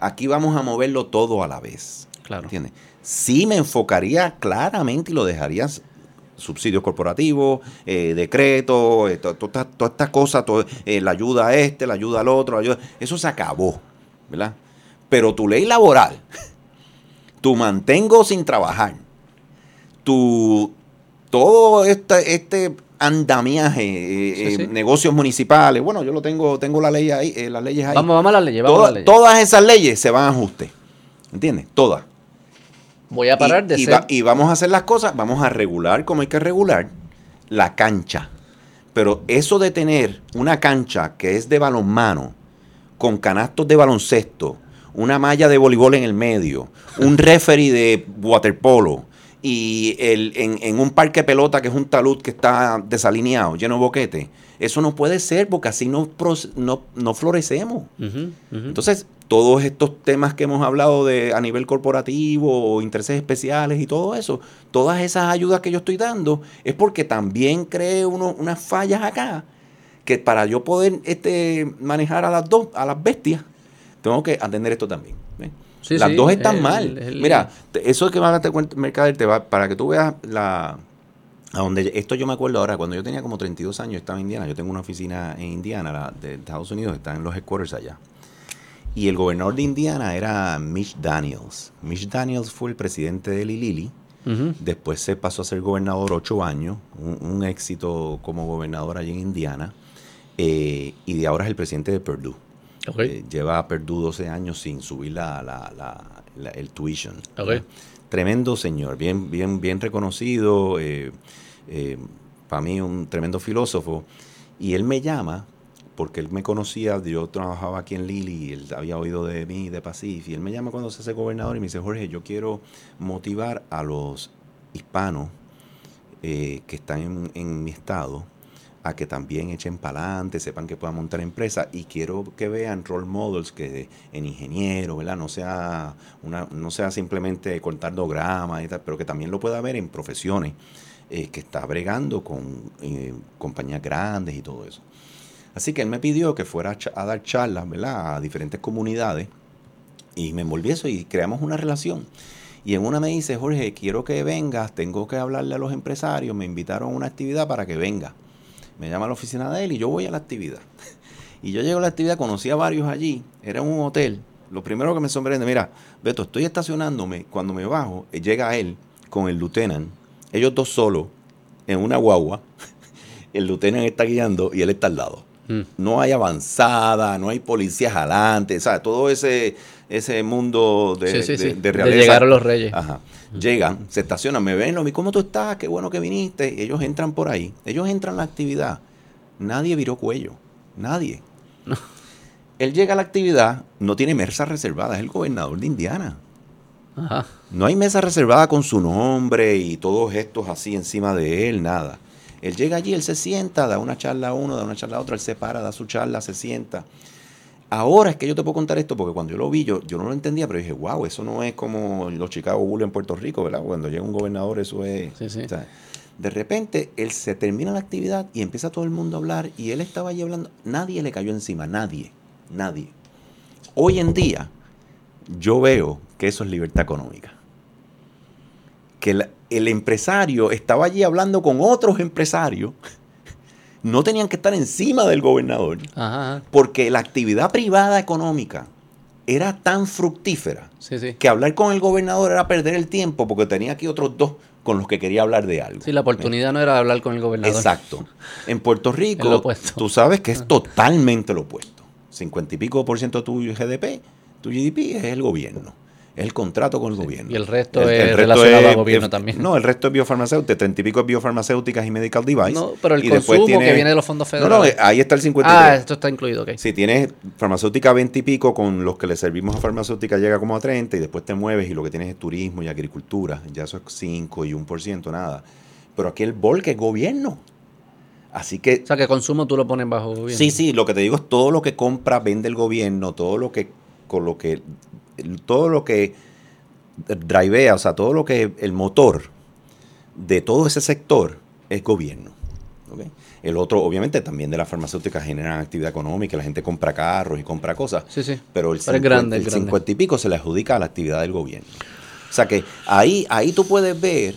aquí vamos a moverlo todo a la vez. Claro. ¿Entiendes? Sí me enfocaría claramente y lo dejarías subsidios corporativos, eh, decretos, eh, todas estas cosas, eh, la ayuda a este, la ayuda al otro, ayuda, eso se acabó, ¿verdad? Pero tu ley laboral, tu mantengo sin trabajar, tu, todo este, este andamiaje, eh, negocios municipales, bueno, yo lo tengo, tengo la ley ahí, las leyes ahí. Vamos, vamos a las leyes, vamos a las leyes. Todas esas leyes se van a ajuste, ¿entiendes? Todas. Voy a parar de y, ser... y vamos a hacer las cosas, vamos a regular como hay que regular la cancha. Pero eso de tener una cancha que es de balonmano, con canastos de baloncesto, una malla de voleibol en el medio, un referee de waterpolo, y el, en, en un parque pelota que es un talud que está desalineado, lleno de boquete. Eso no puede ser porque así no, no, no florecemos. Entonces, todos estos temas que hemos hablado de a nivel corporativo, intereses especiales y todo eso, todas esas ayudas que yo estoy dando, es porque también creo uno- unas fallas acá, que para yo poder este, manejar a las dos, a las bestias, tengo que atender esto también. ¿ves? Sí, las sí, dos están el- mal. el- Mira, eso que van a te cuento, Mercader, te va, para que tú veas la... A donde, esto yo me acuerdo ahora, cuando yo tenía como 32 años, estaba en Indiana, yo tengo una oficina en Indiana, la de Estados Unidos, está en los headquarters allá. Y el gobernador de Indiana era Mitch Daniels. Mitch Daniels fue el presidente de Lilili. Después se pasó a ser gobernador ocho años, un, un éxito como gobernador allí en Indiana. eh, y de ahora es el presidente de Purdue. Eh, lleva Purdue 12 años sin subir la, la- la- la- el tuition. Tremendo señor, bien, bien, bien reconocido, para mí un tremendo filósofo. Y él me llama, porque él me conocía, yo trabajaba aquí en Lili, y él había oído de mí, de Pacif, y él me llama cuando se hace gobernador y me dice, Jorge, yo quiero motivar a los hispanos eh, que están en, en mi estado a que también echen para adelante, sepan que puedan montar empresas y quiero que vean role models que en ingeniero, ¿verdad? No sea, una, no sea simplemente cortando grama y pero que también lo pueda ver en profesiones eh, que está bregando con eh, compañías grandes y todo eso. Así que él me pidió que fuera a dar charlas, ¿verdad? A diferentes comunidades y me envolví eso y creamos una relación. Y en una me dice, Jorge, quiero que vengas, tengo que hablarle a los empresarios, me invitaron a una actividad para que venga. Me llama a la oficina de él y yo voy a la actividad. Y yo llego a la actividad, conocí a varios allí, era un hotel. Lo primero que me sorprende, mira, Beto, estoy estacionándome, cuando me bajo, eh, llega él con el lieutenant, ellos dos solos, en una guagua, el lieutenant está guiando y él está al lado Mm. no hay avanzada, no hay policías adelante, ¿sabes? Todo ese, ese mundo de, Sí, sí, de- sí. de De realeza. llegaron los reyes. Ajá. Llegan, se estacionan, me ven, lo vi, ¿cómo tú estás? Qué bueno que viniste. Y ellos entran por ahí. Ellos entran a la actividad. Nadie viró cuello. Nadie. Él llega a la actividad, no tiene mesa reservada, es el gobernador de Indiana. Ajá. No hay mesa reservada con su nombre y todos estos así encima de él, nada. Él llega allí, él se sienta, da una charla a uno, da una charla a otro, él se para, da su charla, se sienta. Ahora es que yo te puedo contar esto porque cuando yo lo vi, yo, yo no lo entendía, pero dije, wow, eso no es como los Chicago Bulls en Puerto Rico, ¿verdad? Cuando llega un gobernador, eso es. Sí, sí. o sea, de repente, él se termina la actividad y empieza todo el mundo a hablar y él estaba allí hablando. Nadie le cayó encima, nadie, nadie. Hoy en día, yo veo que eso es libertad económica. Que la- el empresario estaba allí hablando con otros empresarios, no tenían que estar encima del gobernador, Ajá, ajá. porque la actividad privada económica era tan fructífera Sí, sí. que hablar con el gobernador era perder el tiempo porque tenía aquí otros dos con los que quería hablar de algo. Sí, la oportunidad no era hablar con el gobernador. Exacto. En Puerto Rico, tú sabes que es totalmente lo opuesto. 50 y pico por ciento de tu GDP, tu GDP es el gobierno. Es el contrato con el gobierno. y el resto es relacionado al gobierno también. No, el resto es biofarmacéutica, 30 y pico es biofarmacéuticas y medical device. No, pero el y consumo que viene de los fondos No, no, federales. eh, ahí está el 53. ah, esto está incluido, ok. Si tienes farmacéutica 20 y pico, con los que le servimos a farmacéutica llega como a 30 y después te mueves y lo que tienes es turismo y agricultura. Ya eso es 5 y 1%, nada. Pero aquí el bolque es gobierno. Así que, O sea, que consumo tú lo pones bajo gobierno. sí, sí, lo que te digo es todo lo que compra, vende el gobierno, todo lo que, con lo que, todo lo que drivea, o sea, todo lo que, el motor de todo ese sector es gobierno. ¿ok? El otro, obviamente, también de las farmacéuticas generan actividad económica, la gente compra carros y compra cosas, Sí, sí. pero el, Pero es 50, grande, el grande. 50 y pico se le adjudica a la actividad del gobierno. O sea que ahí, ahí tú puedes ver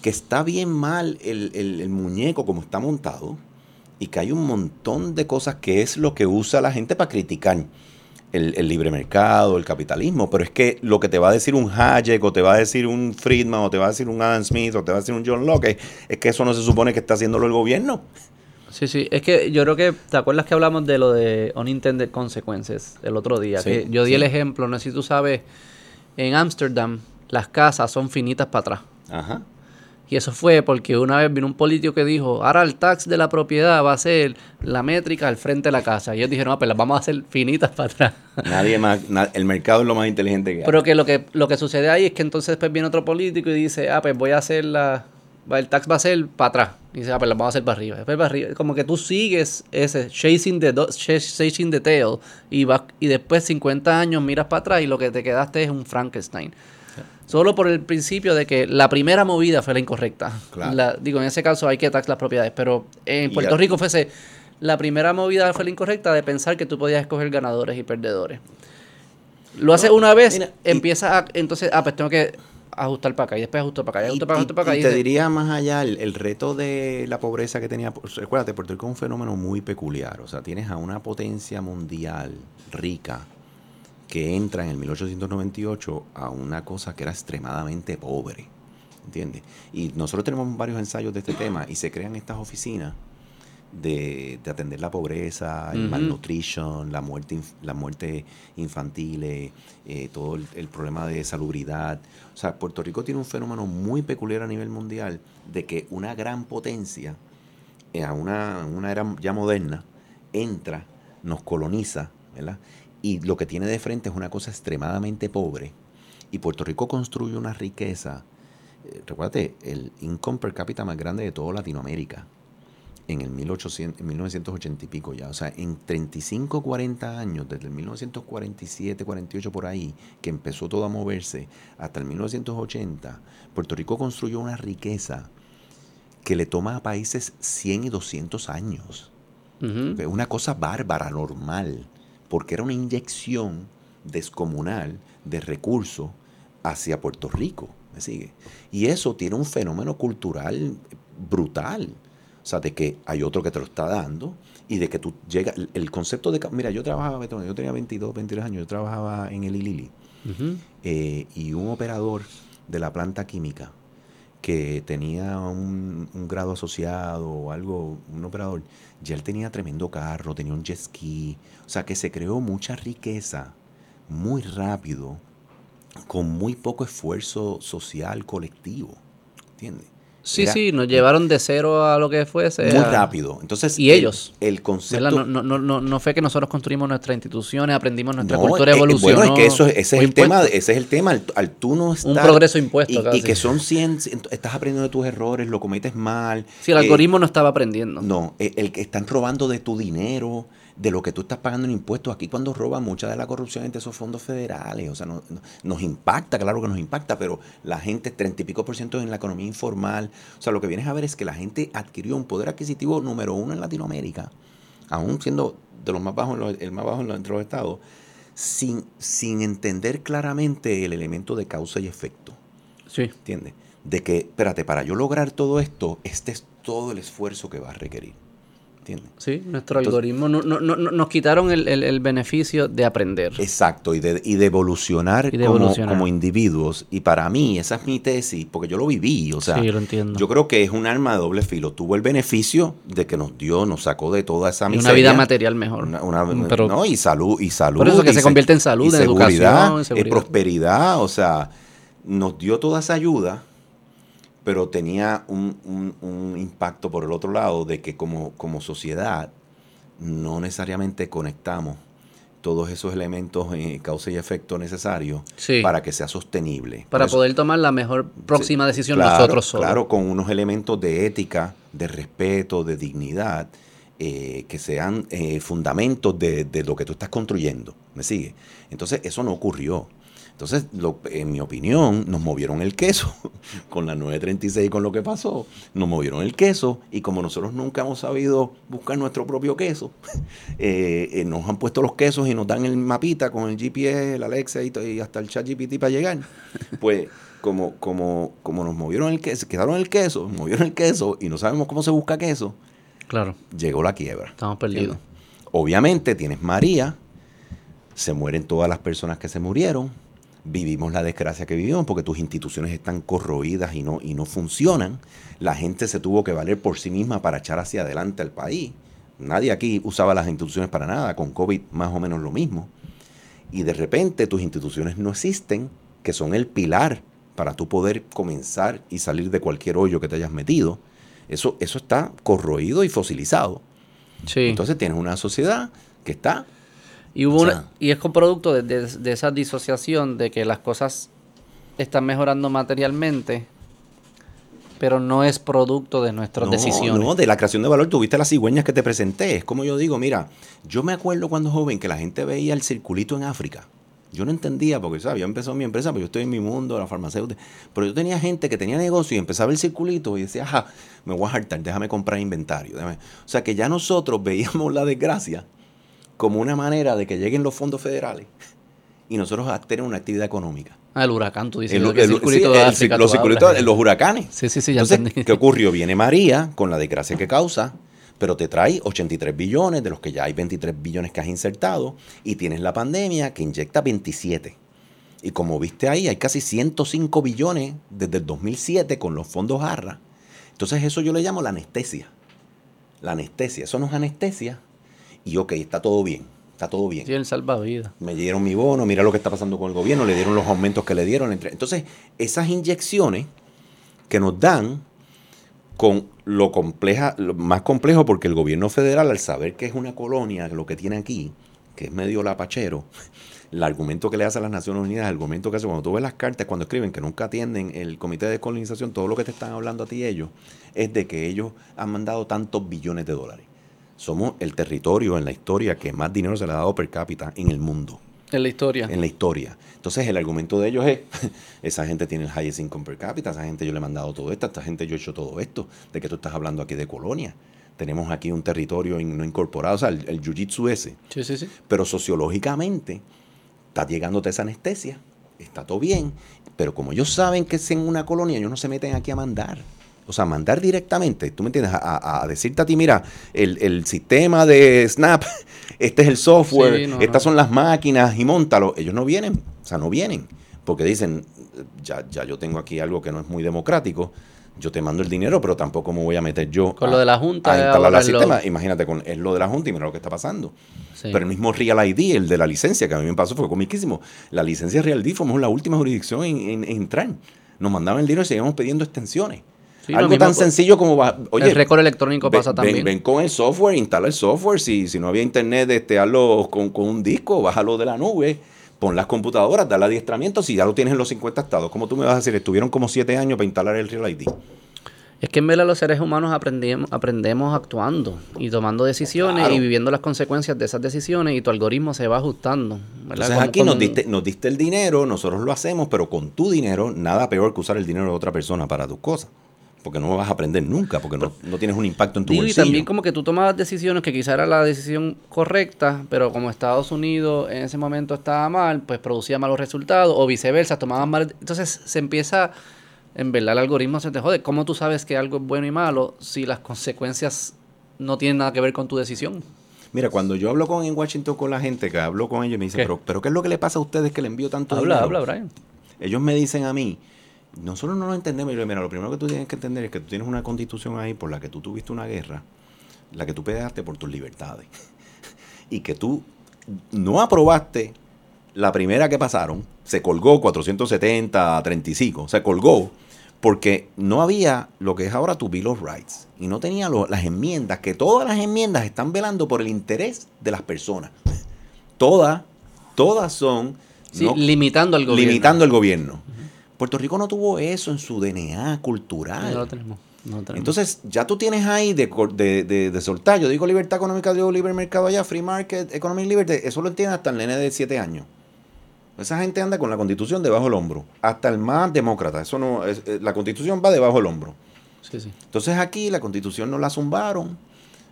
que está bien mal el, el- el muñeco como está montado y que hay un montón de cosas que es lo que usa la gente para criticar el, el libre mercado, el capitalismo, pero es que lo que te va a decir un Hayek o te va a decir un Friedman o te va a decir un Adam Smith o te va a decir un John Locke, es que eso no se supone que está haciéndolo el gobierno. Sí, sí. Es que yo creo que, ¿te acuerdas que hablamos de lo de unintended consequences el otro día? Sí, que yo di sí. el ejemplo, no sé si tú sabes, en Ámsterdam las casas son finitas para atrás. Ajá. Y eso fue porque una vez vino un político que dijo, ahora el tax de la propiedad va a ser la métrica al frente de la casa. Y ellos dijeron, ah, pues las vamos a hacer finitas para atrás. Nadie más, na- el mercado es lo más inteligente que hay. Pero que lo que lo que sucede ahí es que entonces después viene otro político y dice, ah, pues voy a hacer la... El tax va a ser para atrás. Y dice, ah, pues la vamos a hacer para arriba. Después para arriba. Como que tú sigues ese chasing the, chasing the tail y, vas, y después 50 años miras para atrás y lo que te quedaste es un Frankenstein. Solo por el principio de que la primera movida fue la incorrecta. Claro. La- digo, en ese caso hay que tax las propiedades, pero en Y Puerto Rico fuese la primera movida fue la incorrecta de pensar que tú podías escoger ganadores y perdedores. Lo haces No, una vez, mira, y- empieza a, entonces, ah, pues tengo que ajustar para acá y después ajusto para acá y Y, ajusto para acá, ajusto para acá. y y te diría más allá, el, el reto de la pobreza que tenía, pues, recuérdate, Puerto Rico es un fenómeno muy peculiar, o sea, tienes a una potencia mundial rica que entra en el 1898 a una cosa que era extremadamente pobre, ¿entiendes? Y nosotros tenemos varios ensayos de este tema y se crean estas oficinas de, de atender la pobreza, el Ujú. malnutrition, la muerte, la muerte infantil, eh, eh, todo el, el problema de salubridad. O sea, Puerto Rico tiene un fenómeno muy peculiar a nivel mundial de que una gran potencia, eh, a una, una era ya moderna, entra, nos coloniza, ¿verdad? Y lo que tiene de frente es una cosa extremadamente pobre. Y Puerto Rico construye una riqueza. eh, recuérdate, el income per cápita más grande de toda Latinoamérica en el 1800, en 1980 y pico ya. O sea, en 35, 40 años, desde el 1947, 48 por ahí, que empezó todo a moverse, hasta el 1980, Puerto Rico construyó una riqueza que le toma a países 100 y 200 años. Es una cosa bárbara, normal, porque era una inyección descomunal de recursos hacia Puerto Rico. ¿Me sigue? Y eso tiene un fenómeno cultural brutal. O sea, de que hay otro que te lo está dando y de que tú llegas. el- concepto de. Mira, yo trabajaba, yo tenía 22, 23 años, yo trabajaba en el Ilili eh, y un operador de la planta química que tenía un, grado asociado o algo, un operador, ya él tenía tremendo carro, tenía un jet ski, o sea que se creó mucha riqueza muy rápido, con muy poco esfuerzo social colectivo, ¿entiendes? Sí, Era sí, nos llevaron de cero a lo que fuese. Muy a- rápido. Entonces, Y el- ellos, El, concepto... No, no, no, no, fue que nosotros construimos nuestras instituciones, aprendimos nuestra cultura eh, eh, evolucionó. Bueno, es que eso, ese es el tema, ese es el tema, al, al tú no estar... Un progreso impuesto y, casi. y que son 100, estás aprendiendo de tus errores, lo cometes mal. Sí, el eh, algoritmo no estaba aprendiendo. No, eh, el que están robando de tu dinero, de lo que tú estás pagando en impuestos. Aquí cuando roban mucha de la corrupción de esos fondos federales. O sea, no- no- nos impacta, claro que nos impacta, pero la gente, treinta y pico por ciento en la economía informal. O sea, lo que vienes a ver es que la gente adquirió un poder adquisitivo número uno en Latinoamérica, aún siendo de los más bajos, el más bajo en los- entre los estados, sin, sin entender claramente el elemento de causa y efecto. Sí. ¿Entiendes? De que, espérate, para yo lograr todo esto, este es todo el esfuerzo que va a requerir. ¿Entiendes? Sí, nuestro Entonces- algoritmo no, no, no- nos quitaron el, el- el beneficio de aprender. Exacto, y de, y de evolucionar, Y de como, evolucionar. como individuos. Y para mí, esa es mi tesis, porque yo lo viví. O sea, sí, lo entiendo. yo creo que es un arma de doble filo. Tuvo el beneficio de que nos dio, nos sacó de toda esa Y miseria. una vida material mejor. Una- una- Pero- no, y salud, y salud. Por eso que y se convierte en salud, y en educación, en seguridad. prosperidad. O sea, nos dio toda esa ayuda, pero tenía un, un- un impacto por el otro lado de que como, como sociedad no necesariamente conectamos todos esos elementos eh, causa y efecto necesarios Sí. para que sea sostenible. para eso- poder tomar la mejor próxima Sí, decisión claro, nosotros solos. Claro, con unos elementos de ética, de respeto, de dignidad, eh, que sean eh, fundamentos de, de lo que tú estás construyendo. ¿Me sigue? Entonces, eso no ocurrió. Entonces, lo- en mi opinión, nos movieron el queso con la 936 y con lo que pasó. Nos movieron el queso y como nosotros nunca hemos sabido buscar nuestro propio queso, eh, eh, nos han puesto los quesos y nos dan el mapita con el GPS, el Alexa y hasta el chat GPT para llegar. Pues como, como, como nos movieron el queso, quedaron el queso, movieron el queso y no sabemos cómo se busca queso, Claro, llegó la quiebra. estamos perdidos. Obviamente tienes María, se mueren todas las personas que se murieron, vivimos la desgracia que vivimos porque tus instituciones están corroídas y no, y no funcionan. La gente se tuvo que valer por sí misma para echar hacia adelante al país. Nadie aquí usaba las instituciones para nada, con COVID más o menos lo mismo. Y de repente tus instituciones no existen, que son el pilar para tú poder comenzar y salir de cualquier hoyo que te hayas metido, eso, eso está corroído y fosilizado. Sí. Entonces tienes una sociedad que está... y, hubo o una- sea- y es con producto de, de- de esa disociación de que las cosas están mejorando materialmente, pero no es producto de nuestras No, decisiones. No, de la creación de valor tuviste las cigüeñas que te presenté. Es como yo digo, mira, yo me acuerdo cuando joven que la gente veía el circulito en África. Yo no entendía, porque ¿sabes? yo empezó mi empresa, pero yo estoy en mi mundo, la farmacéutica. Pero yo tenía gente que tenía negocio y empezaba el circulito y decía, ajá, me voy a hartar, déjame comprar inventario. déjame". O sea que ya nosotros veíamos la desgracia como una manera de que lleguen los fondos federales y nosotros tener una actividad económica. Ah, el huracán, tú dices. El- ¿de qué el- circulito sí, de el- África los tú circulitos, hablas? los huracanes. Sí, sí, sí, ya Entonces, entendí. ¿qué ocurrió? Viene María con la desgracia que causa, pero te trae 83 billones, de los que ya hay 23 billones que has insertado, y tienes la pandemia que inyecta 27. Y como viste ahí, hay casi 105 billones desde el 2007 con los fondos ARRA. Entonces eso yo le llamo la anestesia. La anestesia, eso no es anestesia. Y ok, está todo bien, está todo bien Sí, el salvavidas. me dieron mi bono, mira lo que está pasando con el gobierno, le dieron los aumentos que le dieron. entre- Entonces, esas inyecciones que nos dan con lo compleja, lo más complejo, porque el gobierno federal, al saber que es una colonia, lo que tiene aquí, que es medio lapachero, el argumento que le hace a las Naciones Unidas, el argumento que hace cuando tú ves las cartas, cuando escriben que nunca atienden el comité de descolonización, todo lo que te están hablando a ti ellos, es de que ellos han mandado tantos billones de dólares. Somos el territorio en la historia que más dinero se le ha dado per cápita en el mundo, En la historia. en la historia. Entonces el argumento de ellos es, esa gente tiene el highest income per cápita, esa gente yo le he mandado todo esto, a esta gente yo he hecho todo esto, de que tú estás hablando aquí de colonia. Tenemos aquí un territorio in- no incorporado, o sea, el, el jiu-jitsu ese. Sí, sí, sí. Pero sociológicamente está llegándote esa anestesia, está todo bien, pero como ellos saben que es en una colonia, ellos no se meten aquí a mandar. O sea, mandar directamente, tú me entiendes, a, decirte a ti, mira, el, el sistema de Snap, este es el software, Sí, no, estas no. son las máquinas y montalo. Ellos no vienen, o sea, no vienen, porque dicen, ya, ya yo tengo aquí algo que no es muy democrático, yo te mando el dinero, pero tampoco me voy a meter yo Con a- lo de la Junta, a instalar el lo- sistema. Imagínate, con, es lo de la Junta y mira lo que está pasando. Sí. Pero el mismo Real ID, el de la licencia, que a mí me pasó, fue comiquísimo. La licencia Real ID fuimos la última jurisdicción en, en- en entrar. Nos mandaban el dinero y seguíamos pidiendo extensiones. Sí, Algo tan sencillo como, va- oye, el récord electrónico ven- pasa también. Ven, con el software, instala el software. Si, si no había internet, este, hazlo con, con un disco, bájalo de la nube, pon las computadoras, dale adiestramiento. Si ya lo tienes en los 50 estados, como tú me vas a decir, estuvieron como 7 años para instalar el Real ID. Es que en verdad los seres humanos aprendemos, aprendemos actuando y tomando decisiones Claro. y viviendo las consecuencias de esas decisiones y tu algoritmo se va ajustando. ¿verdad? Entonces aquí nos diste, nos diste el dinero, nosotros lo hacemos, pero con tu dinero, nada peor que usar el dinero de otra persona para tus cosas. Porque no vas a aprender nunca, porque no, no tienes un impacto en tu Digo, y bolsillo. también como que tú tomabas decisiones que quizá era la decisión correcta, pero como Estados Unidos en ese momento estaba mal, pues producía malos resultados, o viceversa, tomaban mal. Entonces se empieza, en verdad el algoritmo se te jode. ¿Cómo tú sabes que algo es bueno y malo si las consecuencias no tienen nada que ver con tu decisión? Mira, cuando yo hablo con, en Washington con la gente, que hablo con ellos, me dicen, ¿Qué? pero, pero ¿qué es lo que le pasa a ustedes que le envío tanto Habla, dinero? habla, Brian. Ellos me dicen a mí, nosotros no lo entendemos. Y yo, mira, lo primero que tú tienes que entender es que tú tienes una constitución ahí por la que tú tuviste una guerra, la que tú peleaste por tus libertades. y que tú no aprobaste la primera que pasaron, se colgó 470 a 35, se colgó porque no había lo que es ahora tu Bill of Rights y no tenía lo- las enmiendas, que todas las enmiendas están velando por el interés de las personas. Todas, todas son Sí, no- limitando al gobierno. limitando el gobierno. Puerto Rico no tuvo eso en su DNA cultural. No lo tenemos. no lo tenemos. Entonces, ya tú tienes ahí de, cor- de, de- de soltar. Yo digo libertad económica, digo libre mercado allá, free market, economic liberty. Eso lo entiende hasta el nene de 7 años. Esa gente anda con la constitución debajo del hombro. Hasta el más demócrata. Eso no, es- eh, la constitución va debajo del hombro. Sí, sí. Entonces aquí la constitución no la zumbaron.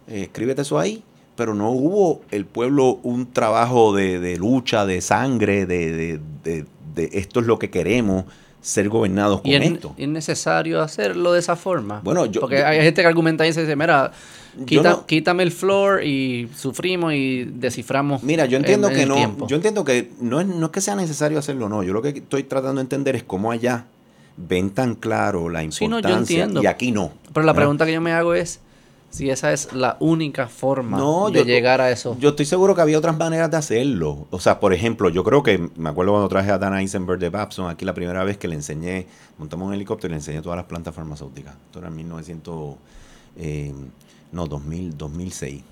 Eh, escríbete eso ahí. Pero no hubo el pueblo un trabajo de, de lucha, de sangre, de, de- de- de esto es lo que queremos, ser gobernados con Y es, esto. es necesario hacerlo de esa forma. Bueno, yo- Porque yo- hay gente que argumenta y dice, mira, Yo quita- no- quítame el floor y sufrimos y desciframos. Mira, yo entiendo en- en que no, tiempo. yo entiendo que no es, no es que sea necesario hacerlo, no. Yo lo que estoy tratando de entender es cómo allá ven tan claro la Sí, no, yo importancia entiendo. y aquí no. Pero la ¿verdad? pregunta que yo me hago es, Si esa es la única forma No, de yo- llegar a eso. Yo estoy seguro que había otras maneras de hacerlo. O sea, por ejemplo, yo creo que me acuerdo cuando traje a Dan Eisenberg de Babson aquí la primera vez que le enseñé, montamos un helicóptero y le enseñé todas las plantas farmacéuticas. Esto era en 1900, eh, no, 2000, 2006.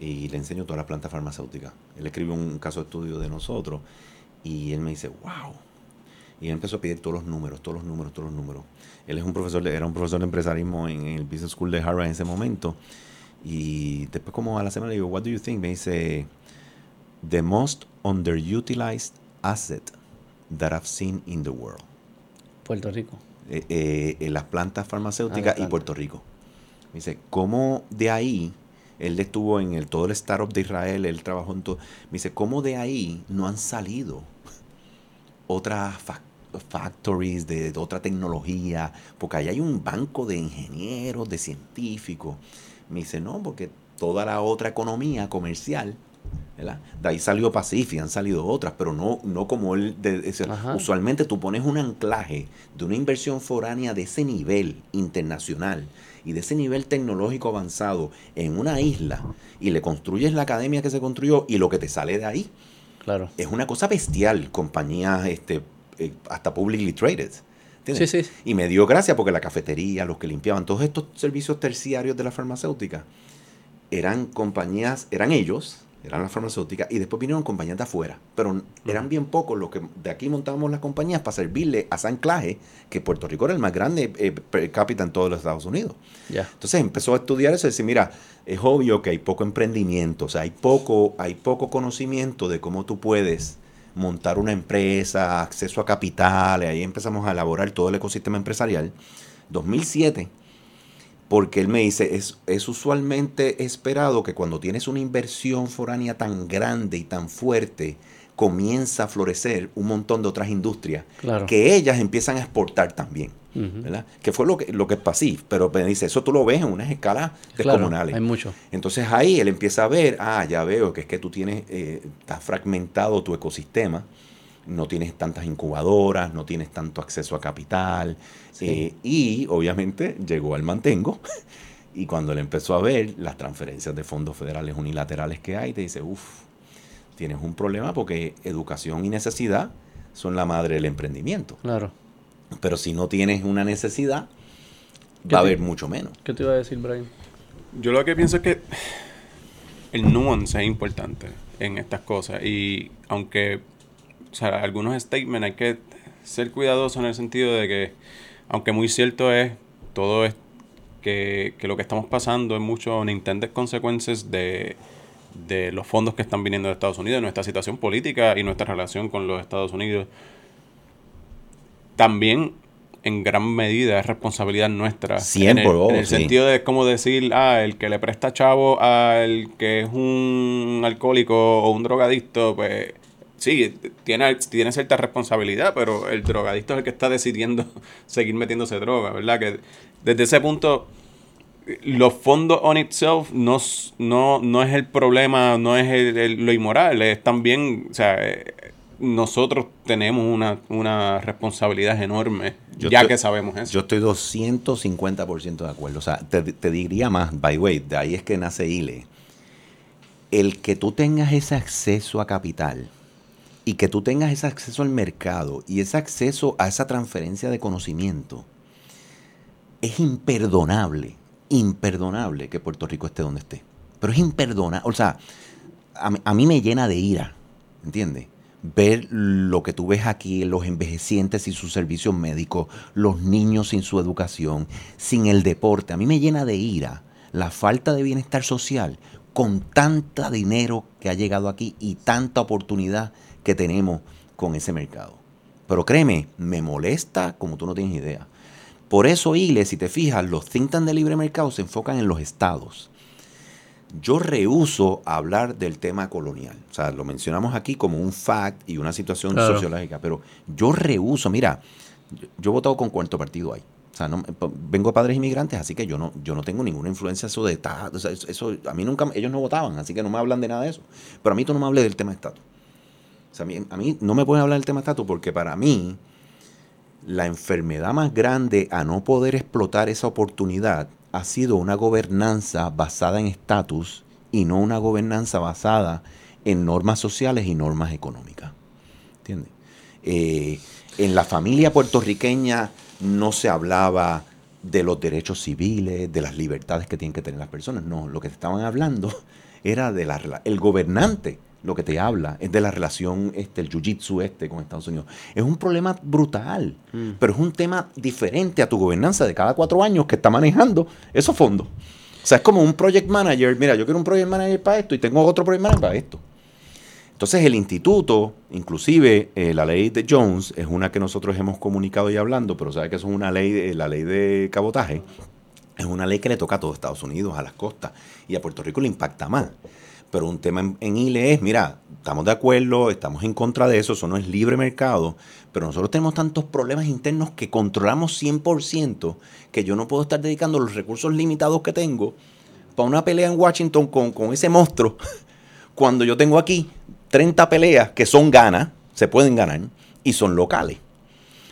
Y le enseño todas las plantas farmacéuticas. Él escribió un caso de estudio de nosotros y él me dice, wow. Y él empezó a pedir todos los números, todos los números, todos los números. Él es un profesor, de- era un profesor de empresarismo en el Business School de Harvard en ese momento. Y después como a la semana le digo, what do you think? Me dice, the most underutilized asset that I've seen in the world. Puerto Rico. Eh, eh, en las plantas Ah, farmacéuticas las y. Puerto Rico. Me dice, ¿cómo de ahí, él estuvo en el, todo el startup de Israel, él trabajó en todo, me dice, ¿cómo de ahí no han salido otras factories de, de otra tecnología? Porque ahí hay un banco de ingenieros, de científicos. Me dice, no, porque toda la otra economía comercial, ¿verdad? De ahí salió Pacific, han salido otras, pero no, no como él. de- usualmente tú pones un anclaje de una inversión foránea de ese nivel internacional y de ese nivel tecnológico avanzado en una isla y le construyes la academia que se construyó y lo que te sale de ahí Claro. es una cosa bestial, compañías este, eh, hasta publicly traded. ¿entiendes? Sí, sí. Y me dio gracia porque la cafetería, los que limpiaban, todos estos servicios terciarios de la farmacéutica, eran compañías, eran ellos, eran las farmacéuticas, y después vinieron compañías de afuera. Pero eran bien pocos los que de aquí montábamos las compañías para servirle a ese anclaje, que Puerto Rico era el más grande eh, per cápita en todos los Estados Unidos. Entonces empezó a estudiar eso y decir, mira, es obvio que hay poco emprendimiento, o sea, hay poco, hay poco conocimiento de cómo tú puedes montar una empresa, acceso a capital, y ahí empezamos a elaborar todo el ecosistema empresarial. 2007, porque él me dice, es, es usualmente esperado que cuando tienes una inversión foránea tan grande y tan fuerte, comienza a florecer un montón de otras industrias Claro. que ellas empiezan a exportar también. ¿verdad? Que fue lo que, lo que es Pacif, pero me dice, eso tú lo ves en unas escalas Claro, descomunales. hay mucho. Entonces ahí él empieza a ver, ah, ya veo que es que tú tienes, eh, está fragmentado tu ecosistema, no tienes tantas incubadoras, no tienes tanto acceso a capital, Sí. eh, y obviamente llegó al mantengo, y cuando él empezó a ver las transferencias de fondos federales unilaterales que hay, te dice, uff, tienes un problema porque educación y necesidad son la madre del emprendimiento. Claro. Pero si no tienes una necesidad, ¿Qué va a haber mucho menos. ¿Qué te iba a decir, Brian? Yo lo que pienso es que el nuance es importante en estas cosas. Y aunque, o sea, algunos statements hay que ser cuidadosos en el sentido de que, aunque muy cierto es, todo es que, que lo que estamos pasando es mucho unintended consecuencias de, de los fondos que están viniendo de Estados Unidos, nuestra situación política y nuestra relación con los Estados Unidos. También en gran medida es responsabilidad nuestra. Siempre, en el, oh, en el sí. sentido de como decir, ah, el que le presta chavo al que es un alcohólico o un drogadicto, pues sí, tiene, tiene cierta responsabilidad, pero el drogadicto es el que está decidiendo seguir metiéndose droga, ¿verdad? Que desde ese punto, los fondos on itself no, no, no es el problema, no es el- el- lo inmoral, es también, o sea, eh, nosotros tenemos una, una responsabilidad enorme, Yo ya estoy- que sabemos eso. Yo estoy 250% de acuerdo. O sea, te, te diría más, by the way, de ahí es que nace ILE. El que tú tengas ese acceso a capital y que tú tengas ese acceso al mercado y ese acceso a esa transferencia de conocimiento, es imperdonable, imperdonable que Puerto Rico esté donde esté. Pero es imperdonable. O sea, a, mí- me llena de ira, ¿entiendes? Ver lo que tú ves aquí, los envejecientes sin sus servicios médicos, los niños sin su educación, sin el deporte. A mí me llena de ira la falta de bienestar social con tanta dinero que ha llegado aquí y tanta oportunidad que tenemos con ese mercado. Pero créeme, me molesta como tú no tienes idea. Por eso, ILE, si te fijas, los think tank de libre mercado se enfocan en los estados. Yo rehuso hablar del tema colonial. O sea, lo mencionamos aquí como un fact y una situación Claro. sociológica, pero yo rehuso, mira, yo, he votado con cuarto partido ahí. O sea, no, vengo de padres inmigrantes, así que yo no, yo no tengo ninguna influencia eso de ta- o sea, eso, eso- a mí nunca, ellos no votaban, así que no me hablan de nada de eso. Pero a mí tú no me hables del tema estatus. O sea, a mí, a mí no me pueden hablar del tema estatus porque para mí la enfermedad más grande a no poder explotar esa oportunidad ha sido una gobernanza basada en estatus y no una gobernanza basada en normas sociales y normas económicas. ¿Entiendes? Eh, en la familia puertorriqueña no se hablaba de los derechos civiles, de las libertades que tienen que tener las personas. No, lo que estaban hablando era de la el gobernante lo que te habla es de la relación este el jiu-jitsu este con Estados Unidos. Es un problema brutal, mm. pero es un tema diferente a tu gobernanza de cada cuatro años que está manejando esos fondos. O sea, es como un project manager. Mira, yo quiero un project manager para esto y tengo otro project manager para esto. Entonces el instituto, inclusive eh, la ley de Jones, es una que nosotros hemos comunicado y hablando, pero sabe que es una ley, la ley de cabotaje, es una ley que le toca a todo Estados Unidos, a las costas, y a Puerto Rico le impacta más. Pero un tema en, ILE es, mira, estamos de acuerdo, estamos en contra de eso, eso no es libre mercado, pero nosotros tenemos tantos problemas internos que controlamos 100% que yo no puedo estar dedicando los recursos limitados que tengo para una pelea en Washington con, con ese monstruo, cuando yo tengo aquí 30 peleas que son ganas, se pueden ganar, y son locales.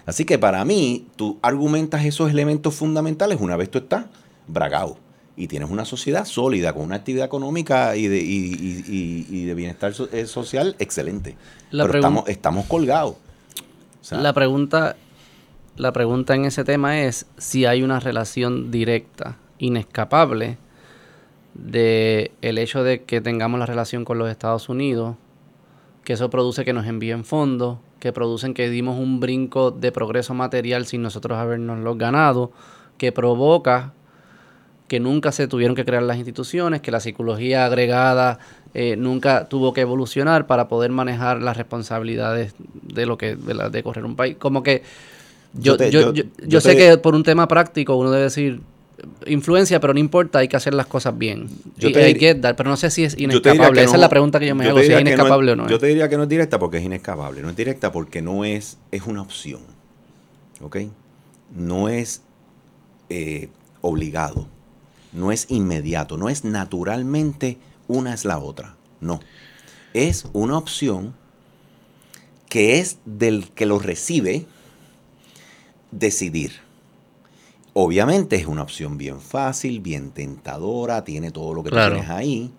Así que para mí, tú argumentas esos elementos fundamentales una vez tú estás bragado y tienes una sociedad sólida, con una actividad económica y de, y, de bienestar eh, social excelente. Pero estamos, estamos colgados. la, pregunta, la pregunta en ese tema es si hay una relación directa, inescapable, de el hecho de que tengamos la relación con los Estados Unidos que eso produce que nos envíen fondos, que producen que dimos un brinco de progreso material sin nosotros habernos ganado, que provoca que nunca se tuvieron que crear las instituciones, que la psicología agregada eh, nunca tuvo que evolucionar para poder manejar las responsabilidades de lo que de, de correr un país. Como que yo, yo, yo, sé que por un tema práctico uno debe decir, influencia, pero no importa, hay que hacer las cosas bien. Yo te, hay que dar, pero no sé si es inescapable. Esa es la pregunta que yo me hago, si es inescapable o no. Yo te diría que no es directa porque es inescapable. No es directa porque no es, es una opción. ¿Ok? No es eh, obligado. No es inmediato. No es naturalmente una es la otra. No. Es una opción que es del que lo recibe decidir. Obviamente es una opción bien fácil, bien tentadora, tiene todo lo que tienes ahí,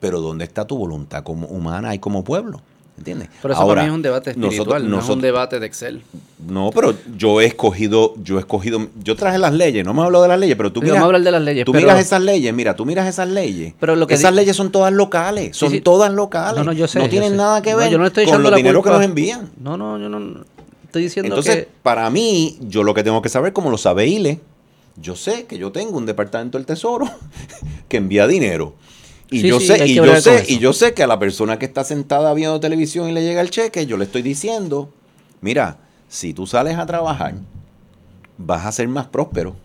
pero ¿dónde está tu voluntad como humana y como pueblo? ¿Entiendes? Pero eso Ahora, es un debate espiritual, no es un debate de Excel. No, pero yo he escogido, yo he escogido, yo traje las leyes, no me hablo de las leyes, pero tú miras, hablar de las leyes, tú miras esas leyes, mira, tú miras esas leyes, pero lo que esas leyes son todas locales, son todas locales, no, no, yo sé, no tienen nada que ver con los dineros que nos envían. No, no, yo no estoy diciendo Entonces, para mí, yo lo que tengo que saber, como lo sabe Ile, yo sé que yo tengo un departamento del tesoro que envía dinero. Y yo sé, y yo sé, y yo sé que a la persona que está sentada viendo televisión y le llega el cheque, yo le estoy diciendo, mira, si tú sales a trabajar, vas a ser más próspero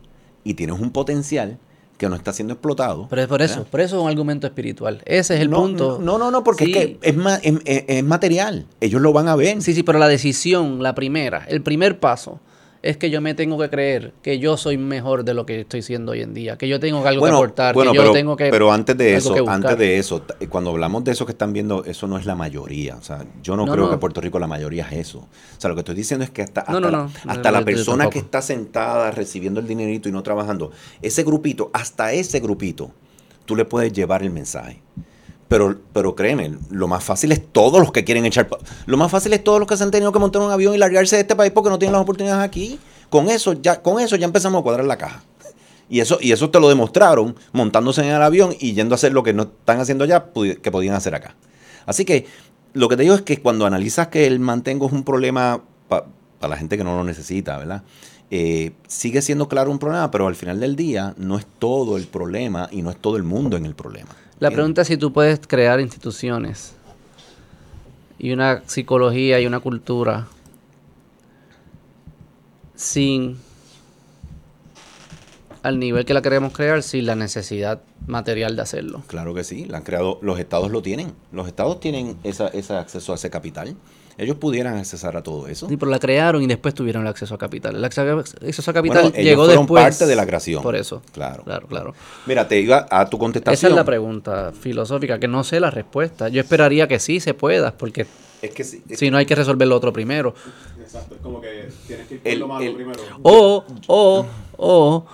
y tienes un potencial que no está siendo explotado. Pero es por eso, por eso es un argumento espiritual. Ese es el punto. No, no, no, porque es que es, es, es material. Ellos lo van a ver. Sí, sí, pero la decisión, la primera, el primer paso es que yo me tengo que creer que yo soy mejor de lo que estoy siendo hoy en día, que yo tengo algo que aportar, que yo tengo que Pero antes de eso, antes de eso, cuando hablamos de eso que están viendo, eso no es la mayoría, o sea, yo no, creo que Puerto Rico la mayoría es eso. O sea, lo que estoy diciendo es que hasta hasta la, hasta la persona que está sentada recibiendo el dinerito y no trabajando, ese grupito, hasta ese grupito, tú le puedes llevar el mensaje. Pero, pero créeme, lo más fácil es todos los que quieren echar. Lo más fácil es todos los que se han tenido que montar un avión y largarse de este país porque no tienen las oportunidades aquí. Con eso ya, con eso ya empezamos a cuadrar la caja. Y eso, y eso te lo demostraron montándose en el avión y yendo a hacer lo que no están haciendo allá, que podían hacer acá. Así que lo que te digo es que cuando analizas que el mantengo es un problema para la gente que no lo necesita, ¿verdad? Eh, sigue siendo claro un problema, pero al final del día no es todo el problema y no es todo el mundo en el problema. La pregunta es si tú puedes crear instituciones y una psicología y una cultura sin al nivel que la queremos crear sin la necesidad material de hacerlo. Claro que sí, la han creado, los estados lo tienen. Los estados tienen esa, ese acceso a ese capital ellos pudieran accesar a todo eso. Sí, pero la crearon y después tuvieron el acceso a capital. El acceso a capital llegó después. parte de la creación. Por eso. Claro. Claro, claro. Mira, te iba a tu contestación. Esa es la pregunta filosófica, que no sé la respuesta. Yo esperaría que sí se pueda, porque es que sí, si no hay que resolver lo otro primero. Exacto, es como que tienes que ir por lo malo primero. O, o, o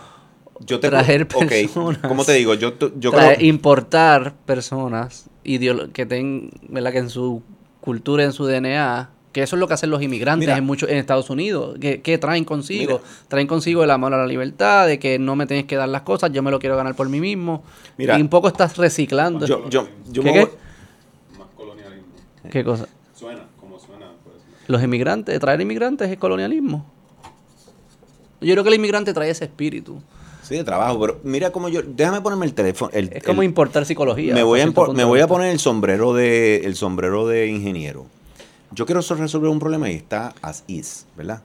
Yo te traer personas. ¿Cómo te digo? Yo, yo traer- creo... importar personas que ten, ¿verdad? que en su cultura, en su DNA, que eso es lo que hacen los inmigrantes Mira. en muchos en Estados Unidos, que, que traen consigo, Mira. traen consigo el amor a la libertad, de que no me tienes que dar las cosas, yo me lo quiero ganar por mí mismo. Mira. y un poco estás reciclando. Yo, yo, yo ¿Qué, me qué? Más colonialismo. ¿Qué cosa? Suena, como suena. Pues. Los inmigrantes, traer inmigrantes es colonialismo. Yo creo que el inmigrante trae ese espíritu. Sí, de trabajo, pero mira cómo yo... Déjame ponerme el teléfono. el- Es como el- importar psicología. me voy, a, me voy poner el sombrero de el sombrero de ingeniero. Yo quiero so- resolver un problema y está as is, ¿verdad?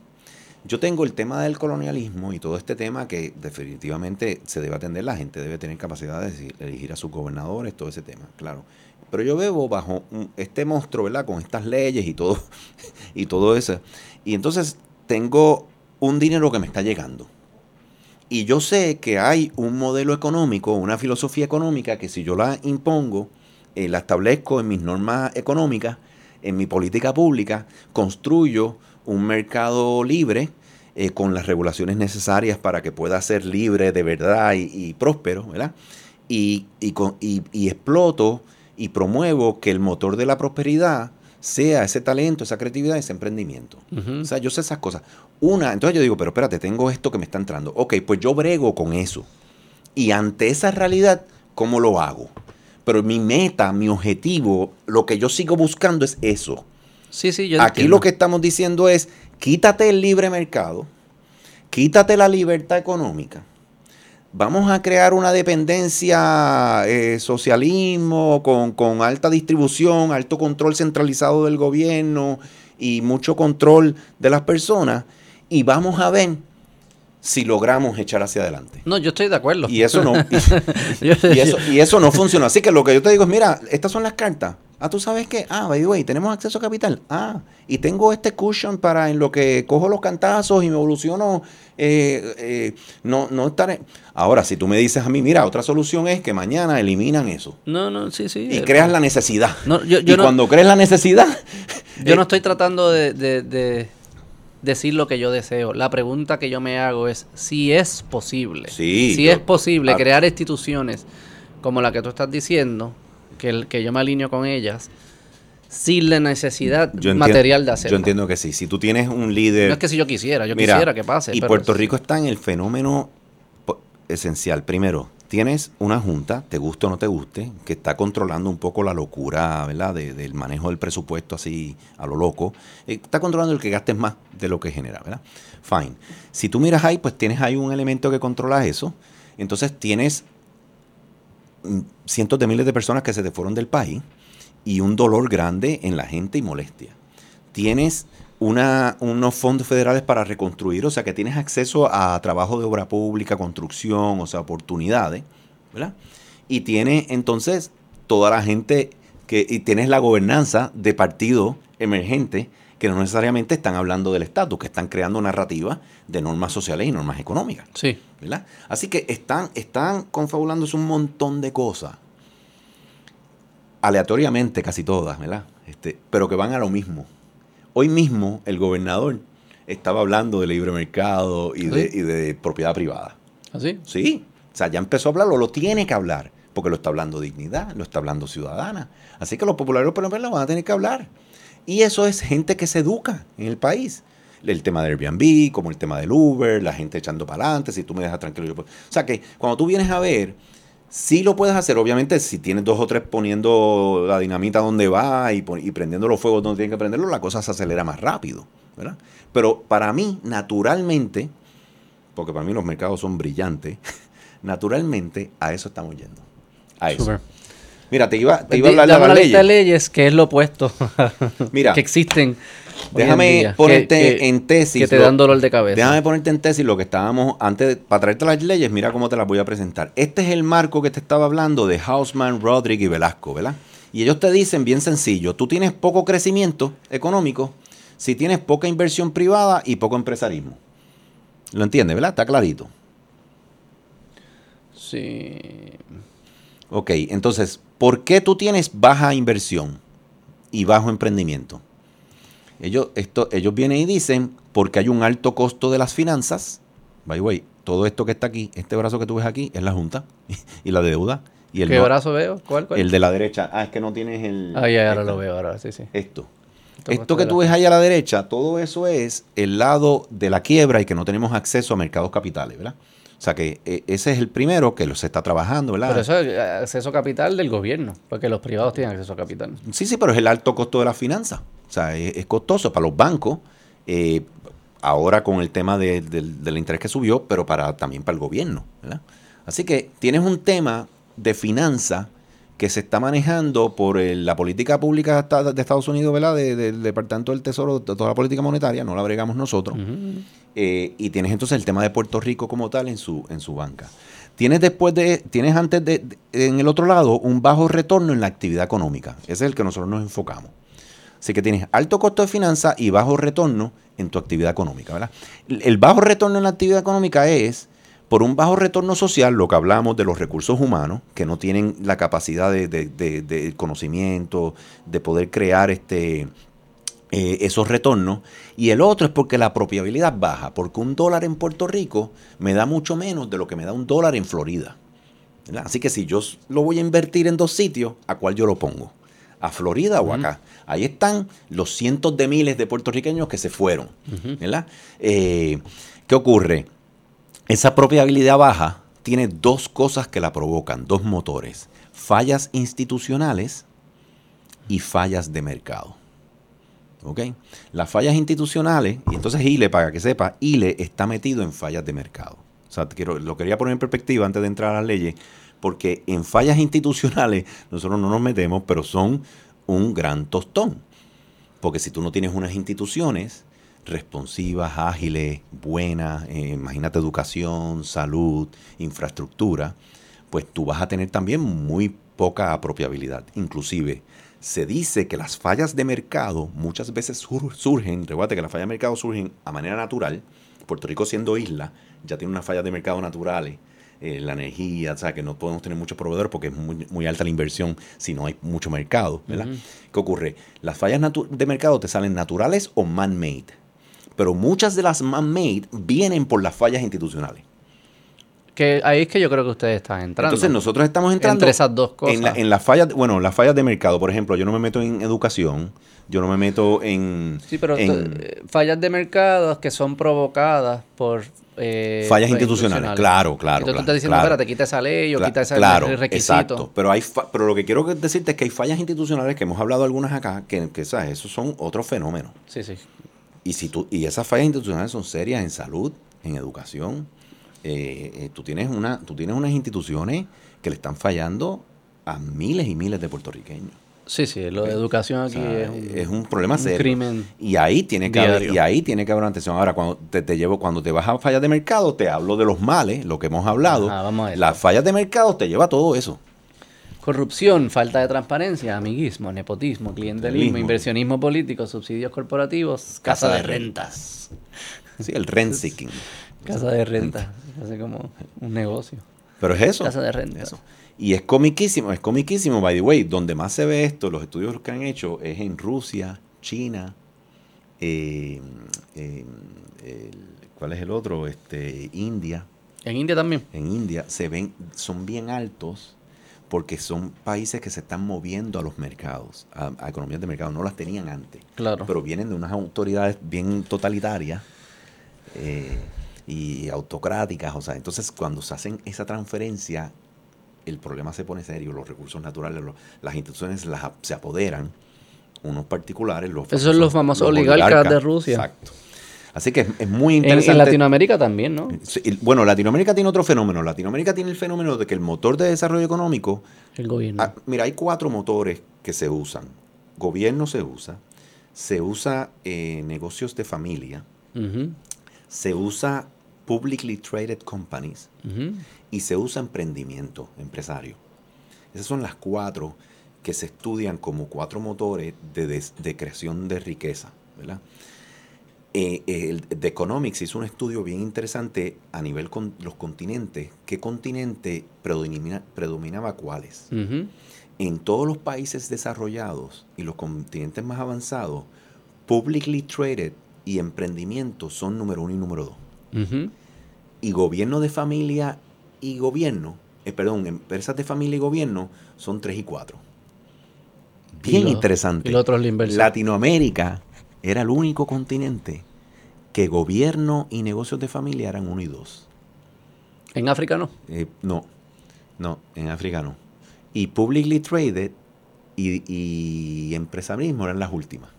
Yo tengo el tema del colonialismo y todo este tema que definitivamente se debe atender. La gente debe tener capacidad de elegir a sus gobernadores, todo ese tema, claro. Pero yo veo bajo este monstruo, ¿verdad? Con estas leyes y todo, y todo eso. Y entonces tengo un dinero que me está llegando. Y yo sé que hay un modelo económico, una filosofía económica que si yo la impongo, eh, la establezco en mis normas económicas, en mi política pública, construyo un mercado libre eh, con las regulaciones necesarias para que pueda ser libre de verdad y, próspero, ¿verdad? Y, y con- y exploto y promuevo que el motor de la prosperidad sea ese talento, esa creatividad, ese emprendimiento. O sea, yo sé esas cosas. Una, entonces yo digo, pero espérate, tengo esto que me está entrando. Ok, pues yo brego con eso. Y ante esa realidad, ¿cómo lo hago? Pero mi meta, mi objetivo, lo que yo sigo buscando es eso. Sí, sí, yo Aquí entiendo. lo que estamos diciendo es, quítate el libre mercado, quítate la libertad económica. Vamos a crear una dependencia, eh, socialismo, con, con alta distribución, alto control centralizado del gobierno y mucho control de las personas. Y vamos a ver si logramos echar hacia adelante. No, yo estoy de acuerdo. Y eso no. y- eso, y eso no funciona. Así que lo que yo te digo es, mira, estas son las cartas. Ah, tú sabes qué. Ah, by the way, tenemos acceso a capital. Ah, y tengo este cushion para en lo que cojo los cantazos y me evoluciono. eh, eh, no, no estaré. Ahora, si tú me dices a mí, mira, otra solución es que mañana eliminan eso. No, no, sí, sí. Y eh, creas la necesidad. No, yo- yo y no- cuando crees la necesidad. Yo eh, no estoy tratando de, de- de decir lo que yo deseo. La pregunta que yo me hago es si es posible. Sí, si yo- es posible crear instituciones como la que tú estás diciendo, que, el- que yo me alineo con ellas, sin la necesidad entiendo- material de hacerlo. Yo entiendo que sí. Si tú tienes un líder. No es que si yo quisiera, yo Mira, quisiera que pase. Y pero- Puerto Rico está en el fenómeno esencial. Primero, tienes una junta, te guste o no te guste, que está controlando un poco la locura, ¿verdad? De- del manejo del presupuesto así a lo loco. Eh, está controlando el que gastes más de lo que genera, ¿verdad? Fine. Si tú miras ahí, pues tienes ahí un elemento que controla eso. Entonces tienes mm, cientos de miles de personas que se te fueron del país y un dolor grande en la gente y molestia. Tienes una, unos fondos federales para reconstruir, o sea que tienes acceso a trabajo de obra pública, construcción, o sea, oportunidades, ¿verdad? Y tienes entonces toda la gente que, y tienes la gobernanza de partidos emergentes que no necesariamente están hablando del estatus, que están creando narrativa de normas sociales y normas económicas. Sí. ¿verdad? Así que están, están confabulándose un montón de cosas, aleatoriamente casi todas, ¿verdad? Este, pero que van a lo mismo. Hoy mismo el gobernador estaba hablando de libre mercado y, de, Sí. y de propiedad privada. ¿Así? Sí, o sea, ya empezó a hablarlo, lo tiene que hablar, porque lo está hablando dignidad, lo está hablando ciudadana. Así que los populares por ejemplo, lo van a tener que hablar. Y eso es gente que se educa en el país. El tema del Airbnb, como el tema del Uber, la gente echando para adelante, si tú me dejas tranquilo. yo puedo. O sea que cuando tú vienes a ver, sí lo puedes hacer, obviamente si tienes dos o tres poniendo la dinamita donde va y, prendiendo los fuegos donde tienen que prenderlo, la cosa se acelera más rápido. ¿verdad? Pero para mí, naturalmente, porque para mí los mercados son brillantes, naturalmente a eso estamos yendo. A eso. Mira, te iba, te iba a hablar de las leyes. leyes que es lo opuesto Mira, que existen. En déjame ponerte que- en tesis. Que te dan dolor de cabeza. Déjame ponerte en tesis lo que estábamos antes, de- para traerte las leyes, mira cómo te las voy a presentar. Este es el marco que te estaba hablando de Hausman, Roderick y Velasco, ¿verdad? Y ellos te dicen bien sencillo, tú tienes poco crecimiento económico si tienes poca inversión privada y poco empresarismo. ¿Lo entiendes, verdad? Está clarito. Sí. Ok, entonces, ¿por qué tú tienes baja inversión y bajo emprendimiento? Ellos, esto, ellos vienen y dicen, porque hay un alto costo de las finanzas, by the way, todo esto que está aquí, este brazo que tú ves aquí, es la Junta y la deuda. Y el ¿Qué no- brazo veo? ¿Cuál? cuál? El de la derecha. Ah, es que no tienes el. Ah, ya, ahora lo veo, ahora sí, sí. Esto. Esto que tú ves ahí a la derecha, todo eso es el lado de la quiebra y que no tenemos acceso a mercados capitales, ¿verdad? O sea que eh, ese es el primero que se está trabajando, ¿verdad? Pero eso es acceso a capital del gobierno, porque los privados tienen acceso a capital. Sí, sí, pero es el alto costo de la finanza. O sea, es, es costoso para los bancos, eh, ahora con el tema de- del- del interés que subió, pero para también para el gobierno. ¿verdad? Así que tienes un tema de finanza que se está manejando por el- la política pública de Estados Unidos, ¿verdad? De- del Departamento del Tesoro, de toda la política monetaria, no la bregamos nosotros. Eh, y tienes entonces el tema de Puerto Rico como tal en su, en su banca. Tienes después de, tienes antes de, de- en el otro lado, un bajo retorno en la actividad económica. Ese es el que nosotros nos enfocamos. Así que tienes alto costo de finanzas y bajo retorno en tu actividad económica, ¿verdad? El el bajo retorno en la actividad económica es por un bajo retorno social, lo que hablamos de los recursos humanos, que no tienen la capacidad de, de- de- de conocimiento, de poder crear este, eh, esos retornos. Y el otro es porque la apropiabilidad baja, porque un dólar en Puerto Rico me da mucho menos de lo que me da un dólar en Florida. ¿verdad? Así que si yo lo voy a invertir en dos sitios, ¿a cuál yo lo pongo? ¿A Florida o acá? Ahí están los cientos de miles de puertorriqueños que se fueron. ¿verdad? Eh, ¿Qué ocurre? Esa apropiabilidad baja tiene dos cosas que la provocan, dos motores. Fallas institucionales y fallas de mercado. ¿Ok? Las fallas institucionales, y entonces ILE, para que sepa, ILE está metido en fallas de mercado. O sea, quiero, lo quería poner en perspectiva antes de entrar a las leyes, porque en fallas institucionales nosotros no nos metemos, pero son un gran tostón. Porque si tú no tienes unas instituciones responsivas, ágiles, buenas, eh, imagínate educación, salud, infraestructura, pues tú vas a tener también muy poca apropiabilidad. Inclusive, se dice que las fallas de mercado muchas veces sur- surgen, recuerda que las fallas de mercado surgen a manera natural. Puerto Rico siendo isla, ya tiene unas fallas de mercado naturales. eh, la energía, o sea, que no podemos tener muchos proveedores porque es muy, muy alta la inversión si no hay mucho mercado, ¿verdad? ¿Qué ocurre? Las fallas de mercado te salen naturales o man-made. Pero muchas de las man-made vienen por las fallas institucionales. Que ahí es que yo creo que ustedes están entrando. Entonces nosotros estamos entrando Entre esas dos cosas. en, la- en las fallas, bueno, las fallas de mercado, por ejemplo, yo no me meto en educación, yo no me meto en, Sí, pero en eh, fallas de mercados que son provocadas por... eh, fallas institucionales. Claro, claro. Tú te claro, estás diciendo, claro. espérate, quita esa ley o Cla- quita ese claro, requisito. Exacto. Pero, hay fa- pero lo que quiero decirte es que hay fallas institucionales que hemos hablado algunas acá, que, que ¿sabes? esos son otros fenómenos. Sí, sí. Y, si tú, y esas fallas institucionales son serias en salud, en educación. Eh, eh, tú, tienes una, tú tienes unas instituciones que le están fallando a miles y miles de puertorriqueños. Sí, sí, lo de educación O aquí sea, es, un, es un problema un serio. crimen. Y ahí tiene que haber, y ahí tiene que haber una atención. Ahora, cuando te, te llevo, cuando te vas a fallas de mercado, te hablo de los males, lo que hemos hablado. Ajá, vamos a eso. Las fallas de mercado te lleva a todo eso. Corrupción, falta de transparencia, amiguismo, nepotismo, clientelismo, inversionismo político, subsidios corporativos, casa, de rentas. Sí, el rent seeking. Casa de rentas. Hace como un negocio. Pero es eso. Casa de renta. Eso. Y es comiquísimo, es comiquísimo, by the way. Donde más se ve esto, los estudios que han hecho, es en Rusia, China, eh, eh, ¿cuál es el otro? Este, India. En India también. En India se ven, son bien altos porque son países que se están moviendo a los mercados, a, a economías de mercado. No las tenían antes, Claro. pero vienen de unas autoridades bien totalitarias eh, y autocráticas. O sea, entonces cuando se hacen esa transferencia, el problema se pone serio. Los recursos naturales, los- las instituciones las, se apoderan, unos particulares. Los Esos son los famosos oligarcas de Rusia. Exacto. Así que es, es muy interesante. en Latinoamérica también, ¿no? Bueno, Latinoamérica tiene otro fenómeno. Latinoamérica tiene el fenómeno de que el motor de desarrollo económico, El gobierno. ah, mira, hay cuatro motores que se usan. Gobierno se usa, se usa eh, negocios de familia, se usa publicly traded companies y se usa emprendimiento empresario. Esas son las cuatro que se estudian como cuatro motores de, des- de creación de riqueza, ¿verdad? Eh, el The Economics hizo un estudio bien interesante a nivel con los continentes. ¿Qué continente predomina- predominaba cuáles? En todos los países desarrollados y los continentes más avanzados, publicly traded y emprendimiento son número uno y número dos. Y gobierno de familia y gobierno, eh, perdón, empresas de familia y gobierno son 3 y 4. Bien Y lo- interesante. y lo otro es la inversión. Latinoamérica era el único continente que gobierno y negocios de familia eran 1 y 2. En África no. Eh, no, no, en África no. Y publicly traded y, y empresarismo eran las últimas.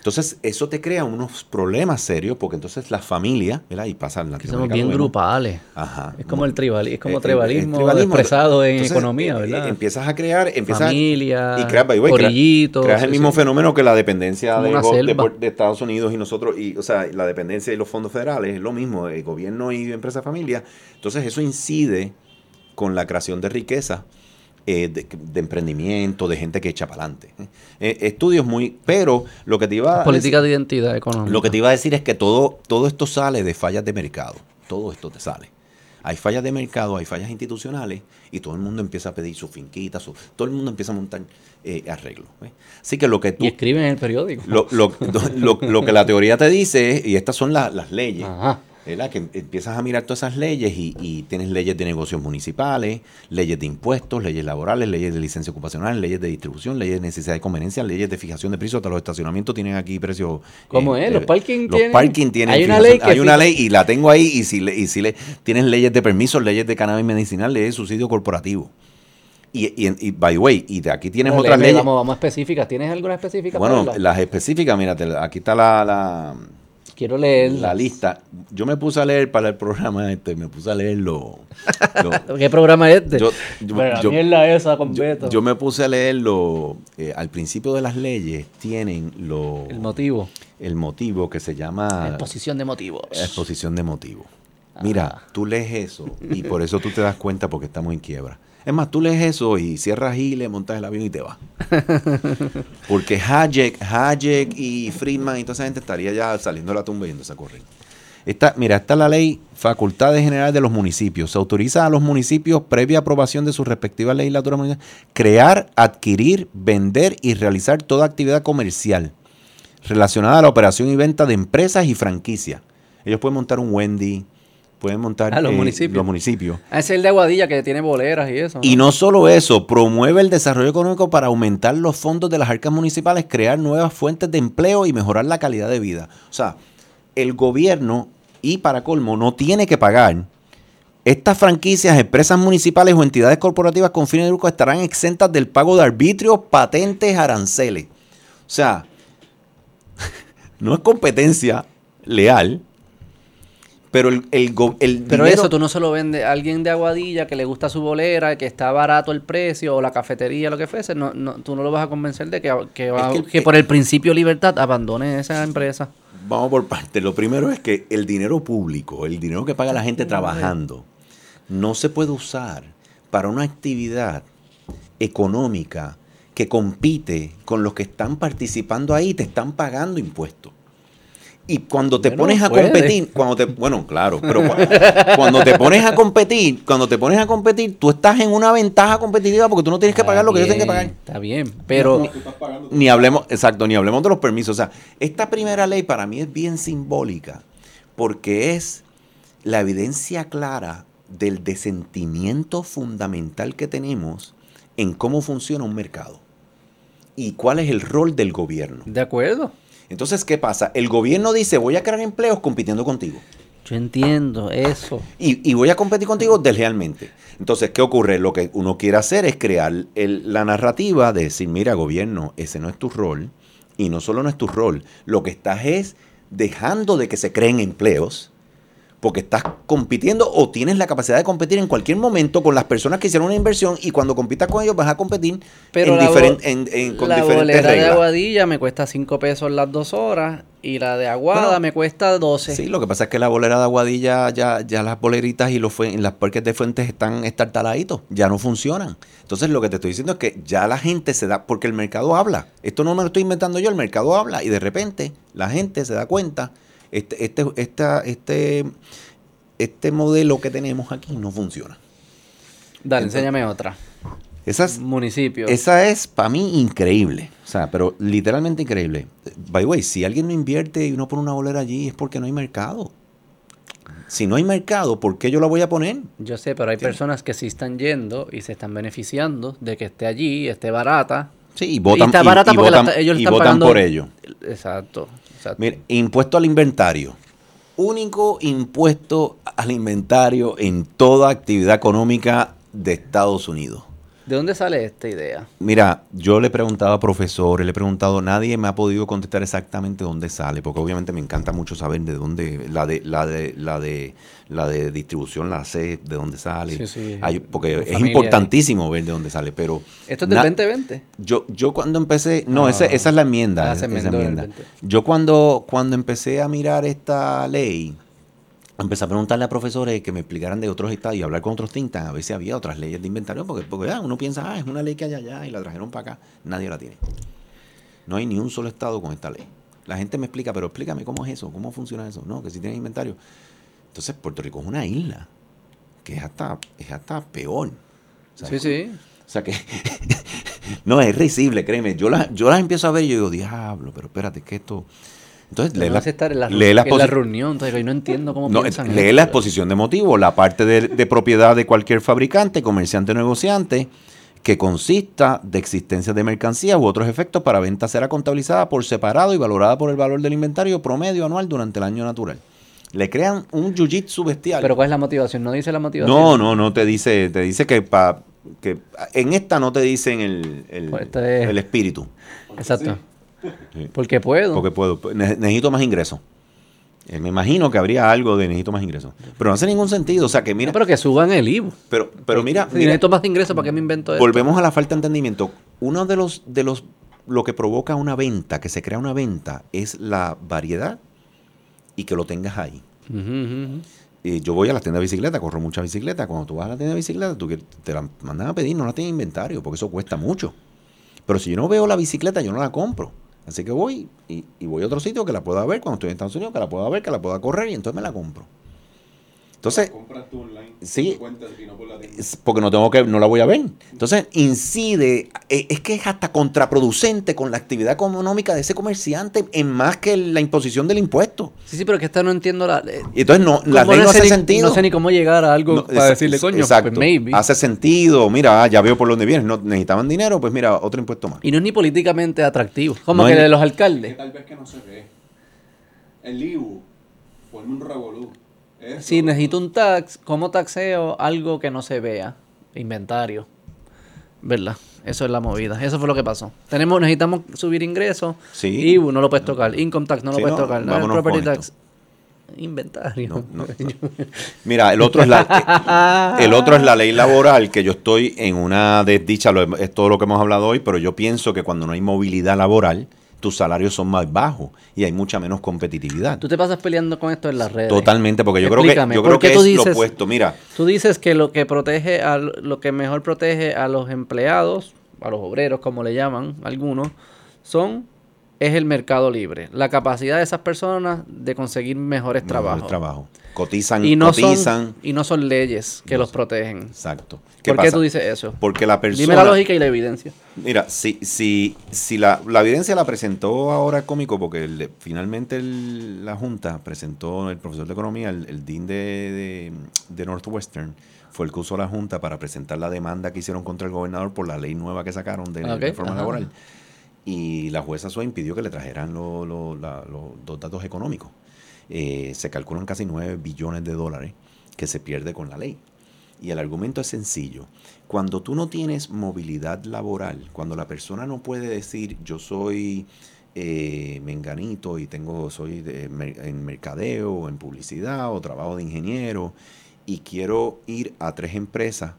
Entonces, eso te crea unos problemas serios porque entonces las familias, ¿verdad? Y pasan Que somos bien grupales. Ajá. Es como el tribalismo, es como Eh, eh, tribalismo, el tribalismo. expresado en Entonces, economía, eh, ¿verdad? empiezas a crear, empiezas Familia, y creas, by creas- creas el mismo sí. fenómeno que la dependencia de, Estados Unidos y nosotros, y, o sea, la dependencia de los fondos federales es lo mismo, el gobierno y empresa familia. Entonces, eso incide con la creación de riqueza. Eh, de, de emprendimiento, de gente que echa para adelante. estudios muy... Pero lo que te iba a Política de identidad económica. lo que te iba a decir es que todo, todo esto sale de fallas de mercado. Todo esto te sale. Hay fallas de mercado, hay fallas institucionales y todo el mundo empieza a pedir su finquita, su, todo el mundo empieza a montar eh, arreglos. Así que lo que tú... Y escriben en el periódico. Lo, lo- lo- lo que la teoría te dice, y estas son la- las leyes, Ajá. ¿Verdad? que empiezas a mirar todas esas leyes y, y tienes leyes de negocios municipales, leyes de impuestos, leyes laborales, leyes de licencia ocupacional, leyes de distribución, leyes de necesidad de conveniencia, leyes de fijación de precios. Hasta los estacionamientos tienen aquí precios. ¿Cómo es? ¿Los parking los tienen? parking tienen Hay una ley que hay una ley y la tengo ahí y si le, y si le tienes leyes de permisos, leyes de cannabis medicinal, leyes de subsidio corporativo. Y, y, y, by the way, y de aquí tienes Vamos, otras leyes. Vamos, vamos específicas. ¿Tienes alguna específica? Bueno, las específicas, mírate, aquí está la, la, Quiero leer. la lista. Yo me puse a leer para el programa este, me puse a leer lo, ¿Qué programa es este? Yo- yo- Pero la yo- mierda esa con yo, me puse a leer lo, eh, al principio de las leyes tienen lo, el motivo. el motivo que se llama Exposición de motivos. exposición de motivo. Mira, tú lees eso y por eso tú te das cuenta porque estamos en quiebra. Es más, tú lees eso y cierras Giles, montas el avión y te vas. Porque Hayek, Hayek y Friedman y toda esa gente estaría ya saliendo de la tumba yéndose a correr. Esta, mira, esta es la ley Facultades Generales de los Municipios. Se autoriza a los municipios, previa aprobación de sus respectivas legislaturas municipales, crear, adquirir, vender y realizar toda actividad comercial relacionada a la operación y venta de empresas y franquicias. Ellos pueden montar un Wendy, pueden montar Ah, los eh, municipios. los municipios. Ah, es el de Aguadilla que tiene boleras y eso. Y no solo eso, promueve el desarrollo económico para aumentar los fondos de las arcas municipales, crear nuevas fuentes de empleo y mejorar la calidad de vida. O sea, el gobierno, y para colmo, no tiene que pagar. Estas franquicias, empresas municipales o entidades corporativas con fines de lucro estarán exentas del pago de arbitrios, patentes, aranceles. O sea, no es competencia leal, pero el, el, go- el Pero dinero- eso tú no se lo vendes a alguien de Aguadilla que le gusta su bolera, que está barato el precio, o la cafetería, lo que fuese. No, no, tú no lo vas a convencer de que, que, va- Es que el- que por el principio libertad abandone esa empresa. Vamos por partes. Lo primero es que el dinero público, el dinero que paga la gente trabajando, no se puede usar para una actividad económica que compite con los que están participando ahí y te están pagando impuestos. Y cuando te Bueno, pones a puede. competir, cuando te, bueno, claro, pero cua- cuando te pones a competir, cuando te pones a competir, tú estás en una ventaja competitiva porque tú no tienes que pagar lo que ellos tienen que pagar. Está bien, pero Ni hablemos, exacto, ni hablemos de los permisos. O sea, esta primera ley para mí es bien simbólica porque es la evidencia clara del desentimiento fundamental que tenemos en cómo funciona un mercado y cuál es el rol del gobierno. de acuerdo. Entonces, ¿qué pasa? El gobierno dice, voy a crear empleos compitiendo contigo. Yo entiendo eso. Y, y voy a competir contigo deslealmente. Entonces, ¿qué ocurre? Lo que uno quiere hacer es crear el- la narrativa de decir, mira, gobierno, ese no es tu rol. Y no solo no es tu rol, lo que estás es dejando de que se creen empleos, porque estás compitiendo o tienes la capacidad de competir en cualquier momento con las personas que hicieron una inversión y cuando compitas con ellos vas a competir Pero en la, diferen- bo- en- en- con la diferentes bolera de. Aguadilla me cuesta 5 pesos las dos horas y la de Aguada Bueno, me cuesta 12. Sí, lo que pasa es que la bolera de Aguadilla, ya, ya las boleritas y los las parques de fuentes están estartaladitos, ya no funcionan. Entonces lo que te estoy diciendo es que ya la gente se da, porque el mercado habla. Esto no me lo estoy inventando yo, el mercado habla y de repente la gente se da cuenta, este, este, esta, este, este modelo que tenemos aquí no funciona. Dale, Entonces- enséñame otra. Esa es, Municipio. esa es para mí increíble. O sea, pero literalmente increíble. By the way, si alguien no invierte y uno pone una bolera allí es porque no hay mercado. Si no hay mercado, ¿por qué yo la voy a poner? Yo sé, pero hay personas que sí están yendo y se están beneficiando de que esté allí, esté barata. Sí, y votan, está y- barata y porque la votan- está- ellos y están votan pagando- por ello. Exacto. Impuesto al inventario. Único impuesto al inventario en toda actividad económica de Estados Unidos. ¿De dónde sale esta idea? Mira, yo le he preguntado a profesores, le he preguntado, nadie me ha podido contestar exactamente dónde sale, porque obviamente me encanta mucho saber de dónde, la de, la de, la de, la de distribución la sé, de dónde sale. Sí, sí. Hay- porque es importantísimo ver de dónde sale, pero ¿Esto es del na- 2020? yo, yo cuando empecé, no, Ah. ese- esa es la enmienda. Ah, esa- esa enmienda. 20. Yo cuando, cuando empecé a mirar esta ley, empecé a preguntarle a profesores que me explicaran de otros estados y hablar con otros think tanks, a ver si había otras leyes de inventario, porque, porque ah, uno piensa, ah, es una ley que hay allá y la trajeron para acá. Nadie la tiene. No hay ni un solo estado con esta ley. La gente me explica, pero explícame cómo es eso, cómo funciona eso. No, que si tienen inventario. Entonces, Puerto Rico es una isla, que es hasta, es hasta peor. Sí, sí. o sea que no es risible, créeme. Yo las yo las empiezo a ver y yo digo, diablo, pero espérate, que esto. Entonces, lee Pero la, estar en la, lee la en la posi- reunión, entonces yo no entiendo cómo no, piensan. lee esto. la exposición de motivos, la parte de, de propiedad de cualquier fabricante, comerciante o negociante que consista de existencia de mercancías u otros efectos para venta será contabilizada por separado y valorada por el valor del inventario promedio anual durante el año natural. Le crean un jiu-jitsu bestial. Pero ¿cuál es la motivación? ¿No dice la motivación? No, no, no te dice, te dice que pa, que en esta no te dicen el, el, Pues este es- el espíritu, Exacto. Sí. Porque puedo. porque puedo, ne- necesito más ingresos. Eh, me imagino que habría algo de necesito más ingresos, pero no hace ningún sentido, o sea que mira, No, pero que suban el IVU. pero, pero mira, Si mira, necesito más ingresos, ¿para qué me invento esto? volvemos a la falta de entendimiento. Uno de los, de los, lo que provoca una venta, que se crea una venta, es la variedad y que lo tengas ahí. Eh, yo voy a las tiendas de bicicleta, corro mucha bicicleta. Cuando tú vas a la tienda de bicicleta, tú te la mandan a pedir, no la tienes inventario, porque eso cuesta mucho. Pero si yo no veo la bicicleta, yo no la compro. Así que voy y, voy a otro sitio que la pueda ver cuando estoy en Estados Unidos, que la pueda ver, que la pueda correr y entonces me la compro. Entonces, compras tú online. Sí. y no por la porque no tengo que, no la voy a ver. Entonces, incide, eh, es que es hasta contraproducente con la actividad económica de ese comerciante en más que la imposición del impuesto. Sí, sí, pero que esta no entiendo la... eh, Y entonces no, la ley no hace ni- sentido. No sé ni cómo llegar a algo No, para decirle, coño, exacto. pues maybe. Hace sentido. Mira, ah, ya veo por dónde vienes. No necesitaban dinero, pues mira, otro impuesto más. Y no es ni políticamente atractivo. Como No que es- de los Que alcaldes. tal vez que no se ve. El IBU, ponme un revolú. Eso, Si necesito un tax, ¿cómo taxeo algo que no se vea? Inventario. ¿Verdad? Eso es la movida. Eso fue lo que pasó. Tenemos, necesitamos subir ingresos. Sí. IVU no lo puedes tocar. Income tax no lo puedes no, tocar. Property tax. Inventario. No. Mira, el otro es la el otro es la ley laboral, que yo estoy en una desdicha, es todo lo que hemos hablado hoy, pero yo pienso que cuando no hay movilidad laboral, tus salarios son más bajos y hay mucha menos competitividad. Tú te pasas peleando con esto en las redes. Totalmente, porque yo creo que yo ¿por creo que es lo opuesto. Mira, Tú dices que lo que protege a lo que mejor protege a los empleados, a los obreros como le llaman algunos, son es el mercado libre, la capacidad de esas personas de conseguir mejores trabajos. trabajo. Cotizan, Y no cotizan. son y no son leyes que No los protegen. Exacto. ¿Por qué tú dices eso? Porque la persona Dime la lógica y la evidencia. Mira, si, si, si la, la evidencia la presentó ahora el cómico, porque el- finalmente el- la Junta presentó, el profesor de Economía, el, el dean de, de, de Northwestern, fue el que usó la Junta para presentar la demanda que hicieron contra el gobernador por la ley nueva que sacaron de Ok, reforma ajá. laboral. Y la jueza Sua impidió que le trajeran lo- lo- la- los dos datos económicos. Eh, se calculan casi 9 billones de dólares que se pierde con la ley. Y el argumento es sencillo. Cuando tú no tienes movilidad laboral, cuando la persona no puede decir yo soy eh, menganito y tengo soy de en mercadeo en publicidad o trabajo de ingeniero y quiero ir a tres empresas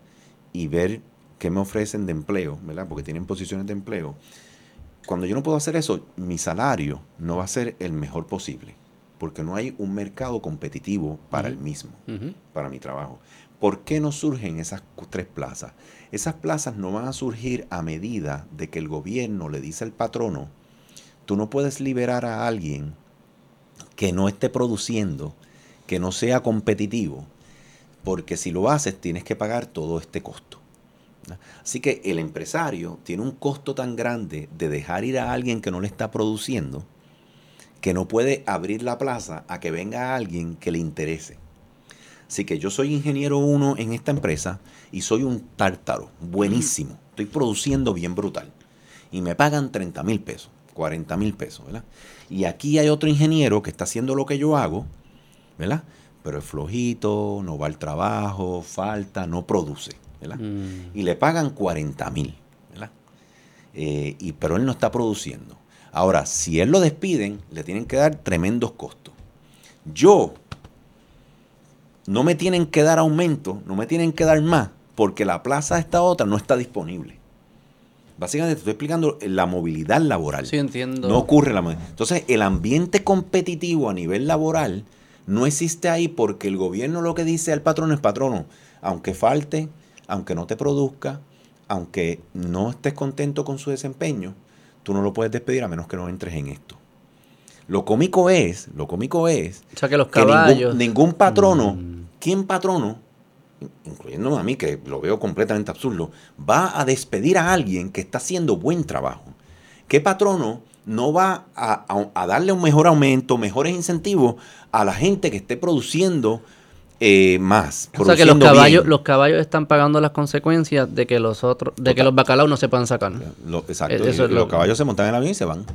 y ver qué me ofrecen de empleo, ¿verdad? Porque tienen posiciones de empleo. Cuando yo no puedo hacer eso, mi salario no va a ser el mejor posible, porque no hay un mercado competitivo para el mismo para mi trabajo. ¿Por qué no surgen esas tres plazas? Esas plazas no van a surgir a medida de que el gobierno le dice al patrono, tú no puedes liberar a alguien que no esté produciendo, que no sea competitivo, porque si lo haces tienes que pagar todo este costo. Así que el empresario tiene un costo tan grande de dejar ir a alguien que no le está produciendo, que no puede abrir la plaza a que venga alguien que le interese. Así que yo soy ingeniero uno en esta empresa y soy un tártaro, buenísimo. Estoy produciendo bien brutal. Y me pagan 30 mil pesos, 40 mil pesos, ¿verdad? Y aquí hay otro ingeniero que está haciendo lo que yo hago, ¿verdad? Pero es flojito, no va al trabajo, falta, no produce, ¿verdad? Mm. Y le pagan 40 mil, ¿verdad? Eh, y, pero él no está produciendo. Ahora, si él lo despiden, le tienen que dar tremendos costos. Yo, no me tienen que dar aumento, no me tienen que dar más, porque la plaza de esta otra no está disponible. Básicamente te estoy explicando la movilidad laboral. Sí, entiendo. No ocurre la movilidad. Entonces, el ambiente competitivo a nivel laboral no existe ahí porque el gobierno lo que dice al patrono es patrono, aunque falte, aunque no te produzca, aunque no estés contento con su desempeño, tú no lo puedes despedir a menos que no entres en esto. Lo cómico es, lo cómico es O sea que los que ningún, caballos. ningún patrono, Mm. ¿quién patrono? Incluyéndome a mí, que lo veo completamente absurdo, va a despedir a alguien que está haciendo buen trabajo. ¿Qué patrono no va a, a- a darle un mejor aumento, mejores incentivos a la gente que esté produciendo eh, más? O sea que los caballos, bien? los caballos están pagando las consecuencias de que los otros, de que los bacalaos no se puedan sacar. Lo- exacto. Eh, eso es los lo- caballos se montan en el avión y se van.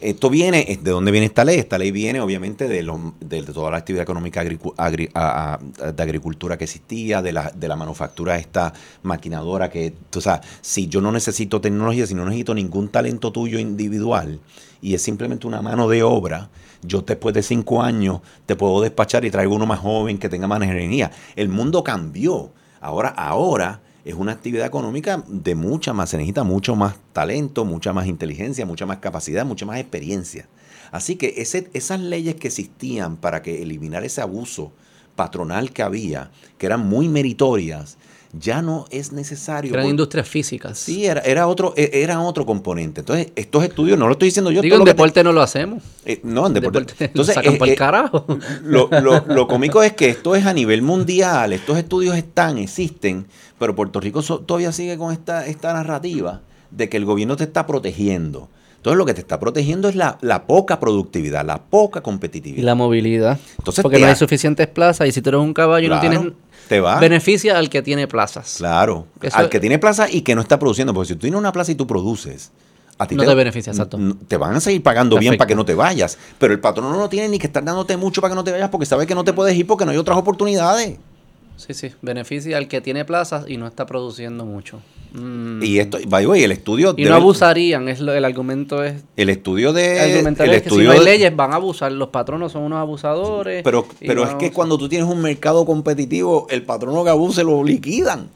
Esto viene, ¿de dónde viene esta ley? Esta ley viene obviamente de, los- de, de toda la actividad económica agricu- agri- a- a- de agricultura que existía, de la, de la manufactura esta maquinadora que, tú sabes, si yo no necesito tecnología, si no necesito ningún talento tuyo individual y es simplemente una mano de obra, yo después de cinco años te puedo despachar y traigo uno más joven que tenga más ingeniería. El mundo cambió. Ahora, ahora es una actividad económica de mucha más, se necesita mucho más talento, mucha más inteligencia, mucha más capacidad, mucha más experiencia. Así que esas leyes que existían para que eliminar ese abuso patronal que había, que eran muy meritorias, ya no es necesario. Eran industrias físicas. Sí, era, era otro, e- era otro componente. Entonces, estos estudios, no lo estoy diciendo yo. Digo, en te- deporte no lo hacemos. eh, no, en deporte. Deporte lo Entonces, sacan eh, por el eh, carajo. lo, lo- lo cómico es que esto es a nivel mundial, estos estudios están, existen, pero Puerto Rico so- todavía sigue con esta, esta narrativa de que el gobierno te está protegiendo. Entonces lo que te está protegiendo es la, la poca productividad, la poca Y competitividad. la movilidad. Entonces Porque no hay ha- suficientes plazas y si tú eres un caballo y no tienes... te va. Beneficia al que tiene plazas. Claro, Eso- al que tiene plaza y que no está produciendo, porque si tú tienes una plaza y tú produces, a ti No te beneficia, exacto. Te van a seguir pagando bien para que no te vayas, pero el patrón no tiene ni que estar dándote mucho para que no te vayas porque sabe que no te puedes ir porque no hay otras oportunidades. Sí, sí. Beneficia al que tiene plazas y no está produciendo mucho. Mm. Y esto, by the way, el estudio Y debe- no abusarían, es lo, el argumento es... El estudio de el es que si no hay de- leyes van a abusar, los patronos son unos abusadores. pero pero es que cuando tú tienes un mercado competitivo, el patrono que abuse lo liquidan.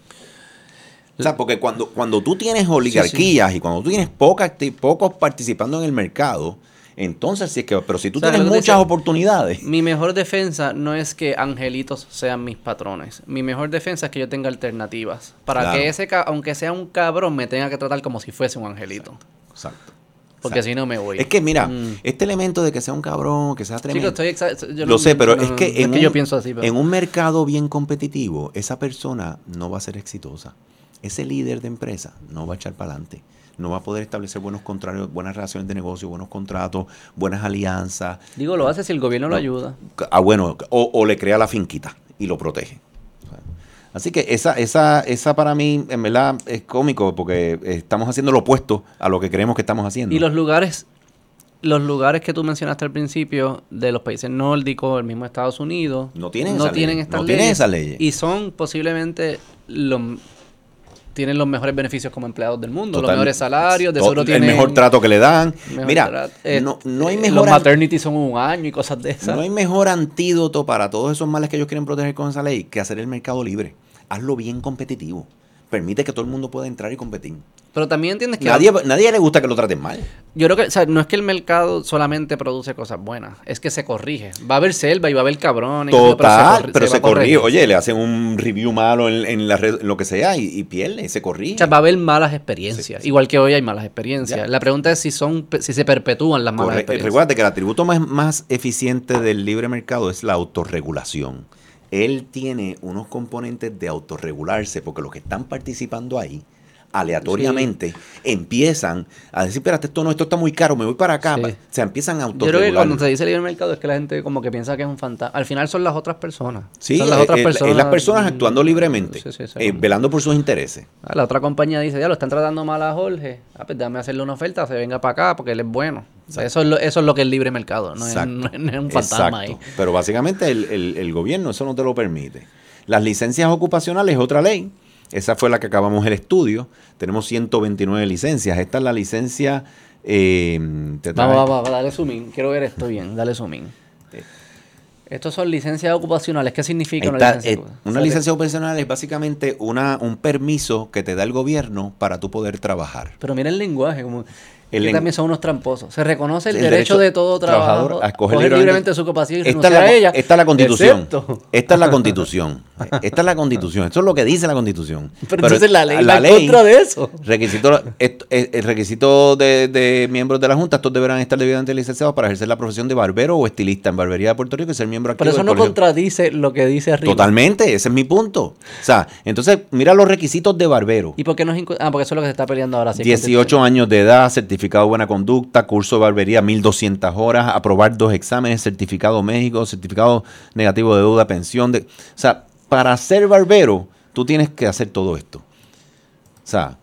O sea, porque cuando, cuando tú tienes oligarquías y cuando tú tienes pocos participando en el mercado, entonces sí es que, pero si tú O sea, tienes muchas decía- oportunidades, Mi mejor defensa no es que angelitos sean mis patrones. Mi mejor defensa es que yo tenga alternativas. Para Claro. que ese, aunque sea un cabrón, me tenga que tratar como si fuese un angelito. exacto. Porque Exacto. si no me voy. Es que mira, Mm. este elemento de que sea un cabrón, que sea tremendo. Chicos, estoy yo Lo sé, pero no- es que, no en, que un, yo pienso así. pero- en un mercado bien competitivo, esa persona no va a ser exitosa. Ese líder de empresa no va a echar para adelante. No va a poder establecer buenos contrarios, buenas relaciones de negocio, buenos contratos, buenas alianzas. Digo, lo hace si el gobierno lo ayuda. Ah, bueno, o, o le crea la finquita y lo protege. Así que esa, esa, esa para mí, en verdad, es cómico porque estamos haciendo lo opuesto a lo que creemos que estamos haciendo. Y los lugares, los lugares que tú mencionaste al principio de los países nórdicos, el mismo Estados Unidos, No tienen no esas tienen leyes, estas no leyes. tienen esas leyes. Y son posiblemente los tienen los mejores beneficios como empleados del mundo, Total- los mejores salarios, de seguro el tienen mejor trato que le dan. Mira, trato. Eh, no, no hay eh, mejor Los maternity son un año y cosas de esas. no hay mejor antídoto para todos esos males que ellos quieren proteger con esa ley que hacer el mercado libre. Hazlo bien competitivo. Permite que todo el mundo pueda entrar y competir. Pero también entiendes que Nadie, nadie le gusta que lo traten mal. yo creo que o sea, no es que el mercado solamente produce cosas buenas, es que se corrige. Va a haber selva y va a haber cabrones. Total, pero se, va a corregir. corrige. Oye, le hacen un review malo en, en la red, en lo que sea, y, y pierde, se corrige. O sea, va a haber malas experiencias. Sí, sí. Igual que hoy hay malas experiencias. Ya. la pregunta es si son si se perpetúan las malas Corre- experiencias. Recuerda que el atributo más, más eficiente del libre mercado es la autorregulación. Él tiene unos componentes de autorregularse porque los que están participando ahí aleatoriamente empiezan a decir, espérate, esto no, esto está muy caro, me voy para acá. Sí. O sea, empiezan a Yo creo que autorregular. cuando se dice libre mercado es que la gente como que piensa que es un fantasma. Al final son las otras personas. Sí, son las es- otras es- personas. es las personas actuando libremente, Sí, eh, velando por sus intereses. Ah, La otra compañía dice, ya lo están tratando mal a Jorge. Ah, pues déjame hacerle una oferta, se venga para acá porque él es bueno. Eso, es lo, eso es lo que es libre mercado, no, es, no es- no es un fantasma Exacto. ahí. Pero básicamente el, el- el gobierno eso no te lo permite. Las licencias ocupacionales es otra ley. Esa fue la que acabamos el estudio. Tenemos 129 licencias. Esta es la licencia... eh, te trae- Vamos, vamos, vamos, dale zoom. Quiero ver esto bien, dale zoom in. Estos son licencias ocupacionales. ¿Qué significa una licencia eh, ocupacional? una licencia ocupacional es básicamente una, un permiso que te da el gobierno para tú poder trabajar. Pero mira el lenguaje, como El que también son unos tramposos. Se reconoce el, El derecho, derecho de todo trabajador trabajador a escoger coger libremente- libremente su ocupación y renunciar la, a ella. esta es la constitución. excepto- Esta es la constitución. Esta es la constitución. Esto es lo que dice la constitución. Pero, entonces la ley va en contra de eso. Requisito, esto- el requisito de, de miembros de la Junta, estos deberán estar debidamente licenciados para ejercer la profesión de barbero o estilista en barbería de Puerto Rico y ser miembro activo Pero eso no colegio. contradice lo que dice arriba. Totalmente, ese es mi punto. O sea, entonces, mira los requisitos de barbero. ¿Y por qué no es Ah, porque eso es lo que se está peleando ahora. sí, 18 años de edad, certificado de buena conducta, curso de barbería 1200 horas, aprobar dos exámenes, certificado México, certificado negativo de deuda, pensión. De, o sea, para ser barbero, tú tienes que hacer todo esto. O sea,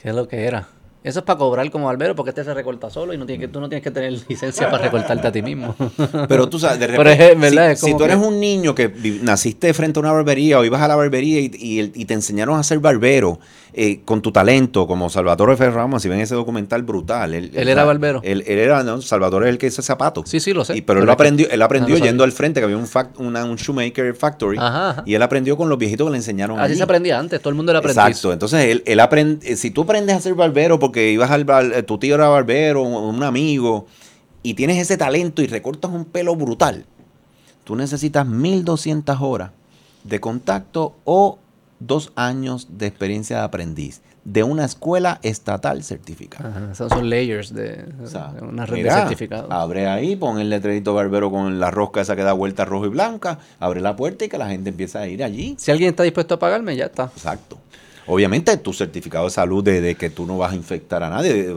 ¿Qué es lo que era? Eso es para cobrar como barbero porque este se recorta solo y no tiene que, tú no tienes que tener licencia para recortarte a ti mismo. pero tú sabes, de Pero repente, es verdad, si, es como si tú eres un niño que naciste frente a una barbería o ibas a la barbería y, y el- y te enseñaron a ser barbero eh, con tu talento, como Salvatore Ferramos, si ven ese documental brutal. Él, Él era barbero. Él, él era, no, Salvatore es el que hizo zapatos. Sí, sí, lo sé. Y- pero él Pero aprendió, él aprendió Ah, no yendo al frente, que había un, fac- una- un shoemaker factory. Ajá, ajá. Y él aprendió con los viejitos que le enseñaron Así allí. se aprendía antes, todo el mundo era aprendiz. Exacto. Entonces, él, él aprende, si tú aprendes a ser barbero porque ibas al bar- eh, tu tío era barbero, un un amigo, y tienes ese talento y recortas un pelo brutal, tú necesitas 1200 horas de contacto o dos años de experiencia de aprendiz de una escuela estatal certificada. Ajá, esos son layers de, O sea, de una red mira, de certificados. Abre ahí, pon el letrerito barbero con la rosca esa que da vuelta rojo y blanca, abre la puerta y que la gente empiece a ir allí. Si alguien está dispuesto a pagarme, ya está. Exacto. Obviamente tu certificado de salud de, de que tú no vas a infectar a nadie.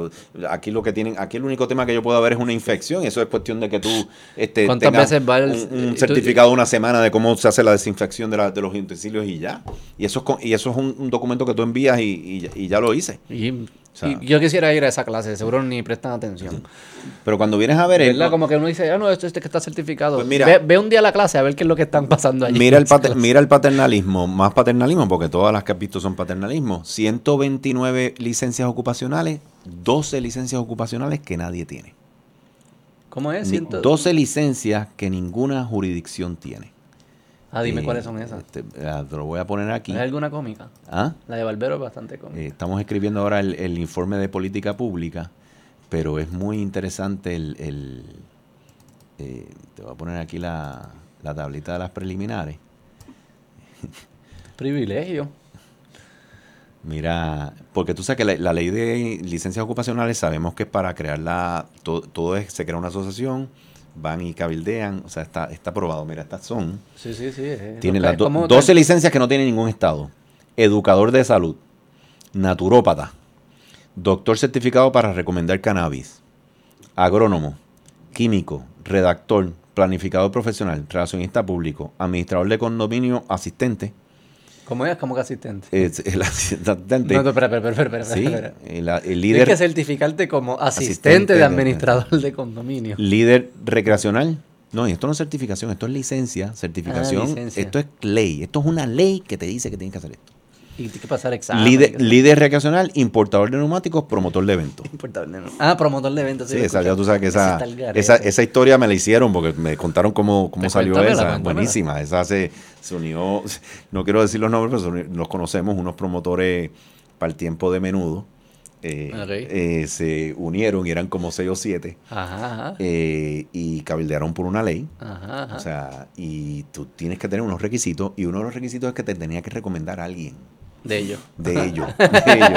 Aquí lo que tienen, aquí el único tema que yo puedo ver es una infección. y Eso es cuestión de que tú este, ¿Cuántas tengas veces va el- un, un tú- certificado de una semana de cómo se hace la desinfección de, la- de los utensilios y ya. Y eso es, y eso es un, un documento que tú envías y, y- y ya lo hice. Y, sea- y yo quisiera ir a esa clase, seguro ni prestan atención. Pero cuando vienes a ver, el- ¿Verdad? Como que uno dice, ah, no, esto este que está certificado. Pues mira- ve, ve un día la clase a ver qué es lo que están pasando allí. Mira el, pater- mira el paternalismo, más paternalismo, porque todas las que has visto son paternalismo. 129 licencias ocupacionales, 12 licencias ocupacionales que nadie tiene. ¿Cómo es? Ni- Ciento- 12 licencias que ninguna jurisdicción tiene. Ah, dime Eh, cuáles son esas. este, ah, te lo voy a poner aquí. ¿Hay alguna cómica? Ah, La de Barbero es bastante cómica. eh, estamos escribiendo ahora el, el informe de política pública, pero es muy interesante el... el, eh, te voy a poner aquí la, la tablita de las preliminares. Privilegio. Mira, porque tú sabes que la, la ley de licencias ocupacionales sabemos que es para crear la, to- todo, es, se crea una asociación, van y cabildean, o sea, está, está aprobado. Mira, estas son, Sí, sí, sí. eh, tiene lo que- las do- ¿cómo- 12 licencias que no tiene ningún estado. Educador de salud, naturópata, doctor certificado para recomendar cannabis, agrónomo, químico, redactor, planificador profesional, relacionista público, administrador de condominio, asistente, ¿Cómo es? Como que asistente. es- el asistente. No, no, espera, espera, espera, espera, Sí, espera. el, el Tienes líder, que certificarte como asistente, Asistente de de- administrador de condominio. líder recreacional. No, y esto no es certificación, esto es licencia, certificación. Ah, licencia. Esto es ley. Esto es una ley que te dice que tienes que hacer esto. Y tienes que pasar examen. líder, líder recreacional, importador de neumáticos, promotor de eventos. Ah, promotor de eventos. Sí, lo esa, ya tú sabes que esa, esa, esa historia me la hicieron porque me contaron cómo, cómo salió cuéntamela, esa. cuéntamela. Buenísima. Esa se, se unió, no quiero decir los nombres, pero los conocemos, unos promotores para el tiempo de menudo. eh, eh, se unieron y eran como seis o siete. Ajá, ajá. eh, y cabildearon por una ley. Ajá, ajá. O sea, y tú tienes que tener unos requisitos, y uno de los requisitos es que te tenía que recomendar a alguien. De ellos. De ellos. de ellos.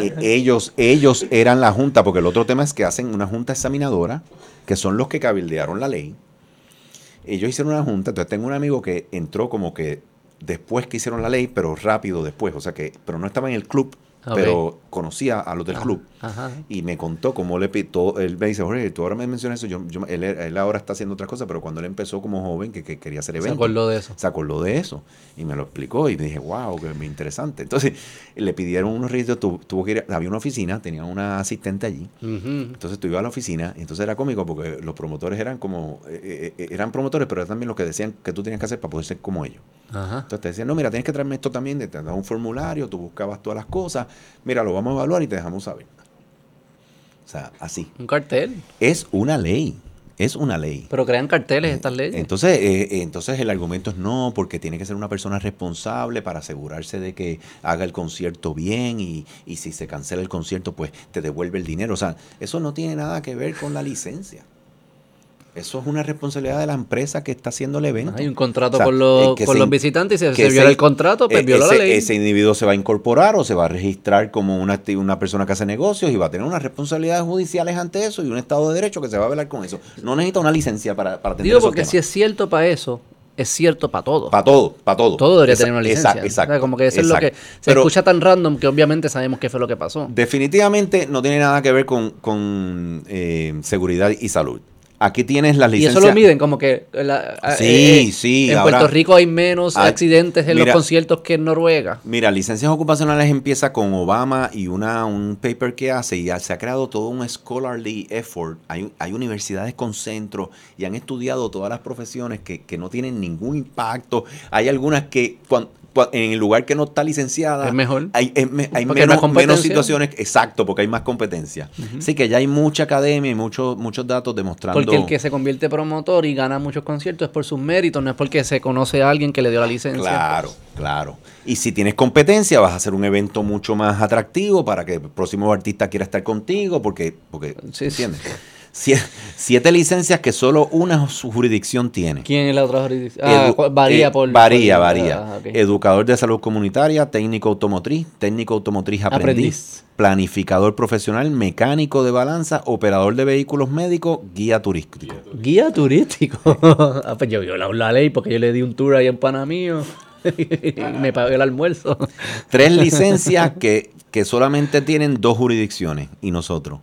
Eh, ellos. Ellos eran la junta, porque el otro tema es que hacen una junta examinadora, que son los que cabildearon la ley. Ellos hicieron una junta, entonces tengo un amigo que entró como que después que hicieron la ley, pero rápido después. O sea que, pero no estaba en el club, pero conocía a los del club. Ajá. Y me contó cómo le pitó. Él me dice, Jorge, tú ahora me mencionas eso. Yo, yo- él, él ahora está haciendo otras cosas, pero cuando él empezó como joven, que, que quería hacer Se eventos. acordó de eso. Se acordó de eso y me lo explicó y me dije, wow, que muy interesante. Entonces le pidieron unos registros, tu- tuvo que ir, había una oficina, tenía una asistente allí. Entonces tú ibas a la oficina y entonces era cómico porque los promotores eran como, eh, eh, eran promotores, pero eran también los que decían que tú tenías que hacer para poder ser como ellos. Ajá. Entonces te decían, no, mira, tienes que traerme esto también, te daban un formulario, tú buscabas todas las cosas, mira, lo vamos a evaluar y te dejamos saber. O sea, así. Un cartel. Es una ley, es una ley. Pero crean carteles estas leyes. Entonces, eh, eh, entonces el argumento es no, porque tiene que ser una persona responsable para asegurarse de que haga el concierto bien y, y si se cancela el concierto, pues te devuelve el dinero. O sea, eso no tiene nada que ver con la licencia. Eso es una responsabilidad de la empresa que está haciendo el evento. Hay un contrato O sea, con, los, con se los visitantes y si que se viola el contrato, pues eh, viola ese, la ley. ese individuo se va a incorporar o se va a registrar como una, una persona que hace negocios y va a tener unas responsabilidades judiciales ante eso y un Estado de Derecho que se va a velar con eso. No necesita una licencia para, para atender Digo esos porque temas. si es cierto para eso, es cierto para todo. Para todo, para todo. todo debería tener una licencia. Exacto. O sea, como que eso es lo que exacto. se Pero escucha tan random que obviamente sabemos qué fue lo que pasó. Definitivamente no tiene nada que ver con, con, eh, seguridad y salud. Aquí tienes las Y licencias. eso lo miden como que... la- a- Sí, sí, En ahora- Puerto Rico hay menos accidentes en mira. los conciertos que en Noruega. Mira, licencias ocupacionales empieza con Obama y una, un paper que hace y se ha creado todo un scholarly effort. Hay, hay universidades con centros y han estudiado todas las profesiones que, que no tienen ningún impacto. Hay algunas que cuan- cuan- en el lugar que no está licenciada Es mejor. hay, es hay menos, menos situaciones, exacto, porque hay más competencia. Así que ya hay mucha academia y muchos muchos datos demostrando. Porque el que se convierte promotor y gana muchos conciertos es por sus méritos, no es porque se conoce a alguien que le dio la licencia. Claro, claro. Y si tienes competencia, vas a hacer un evento mucho más atractivo para que el próximo artista quiera estar contigo, porque, porque Sí, sí. ¿entiendes? Sie- siete licencias que solo una su jurisdicción tiene. ¿Quién es la otra jurisdicción? Ah, Edu- cu- varía eh, por... Varía, por- varía. ah. Educador de salud comunitaria, técnico automotriz, técnico automotriz aprendiz, Aprendiz. planificador profesional, mecánico de balanza, operador de vehículos médicos, guía turístico. Guía turístico. ah, pues yo violado la ley porque yo le di un tour ahí en pana mío. y me pagué el almuerzo. Tres licencias que, que solamente tienen dos jurisdicciones y nosotros.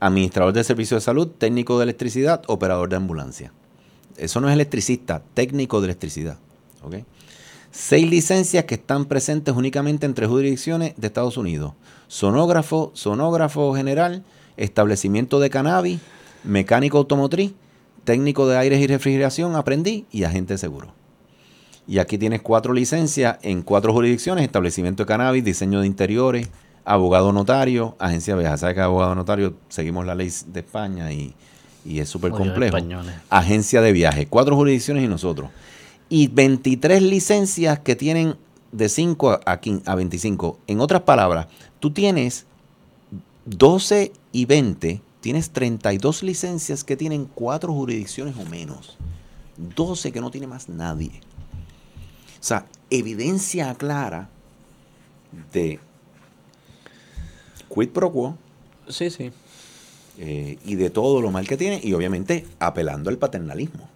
Administrador de servicio de salud, técnico de electricidad, operador de ambulancia. Eso no es electricista, técnico de electricidad. ¿ok? Seis licencias que están presentes únicamente en tres jurisdicciones de Estados Unidos. Sonógrafo, sonógrafo general, establecimiento de cannabis, mecánico automotriz, técnico de aires y refrigeración, aprendí y agente de seguro. Y aquí tienes cuatro licencias en cuatro jurisdicciones, establecimiento de cannabis, diseño de interiores, abogado notario, agencia de viajes. Sabes que abogado notario seguimos la ley de España y, y es súper complejo. Agencia de viajes, cuatro jurisdicciones y nosotros. Y 23 licencias que tienen de 5 a, 15 a 25. En otras palabras, tú tienes 12 y 20, tienes 32 licencias que tienen cuatro jurisdicciones o menos. 12 que no tiene más nadie. O sea, evidencia clara de quid pro quo Sí, sí. eh, y de todo lo mal que tiene y obviamente apelando al paternalismo,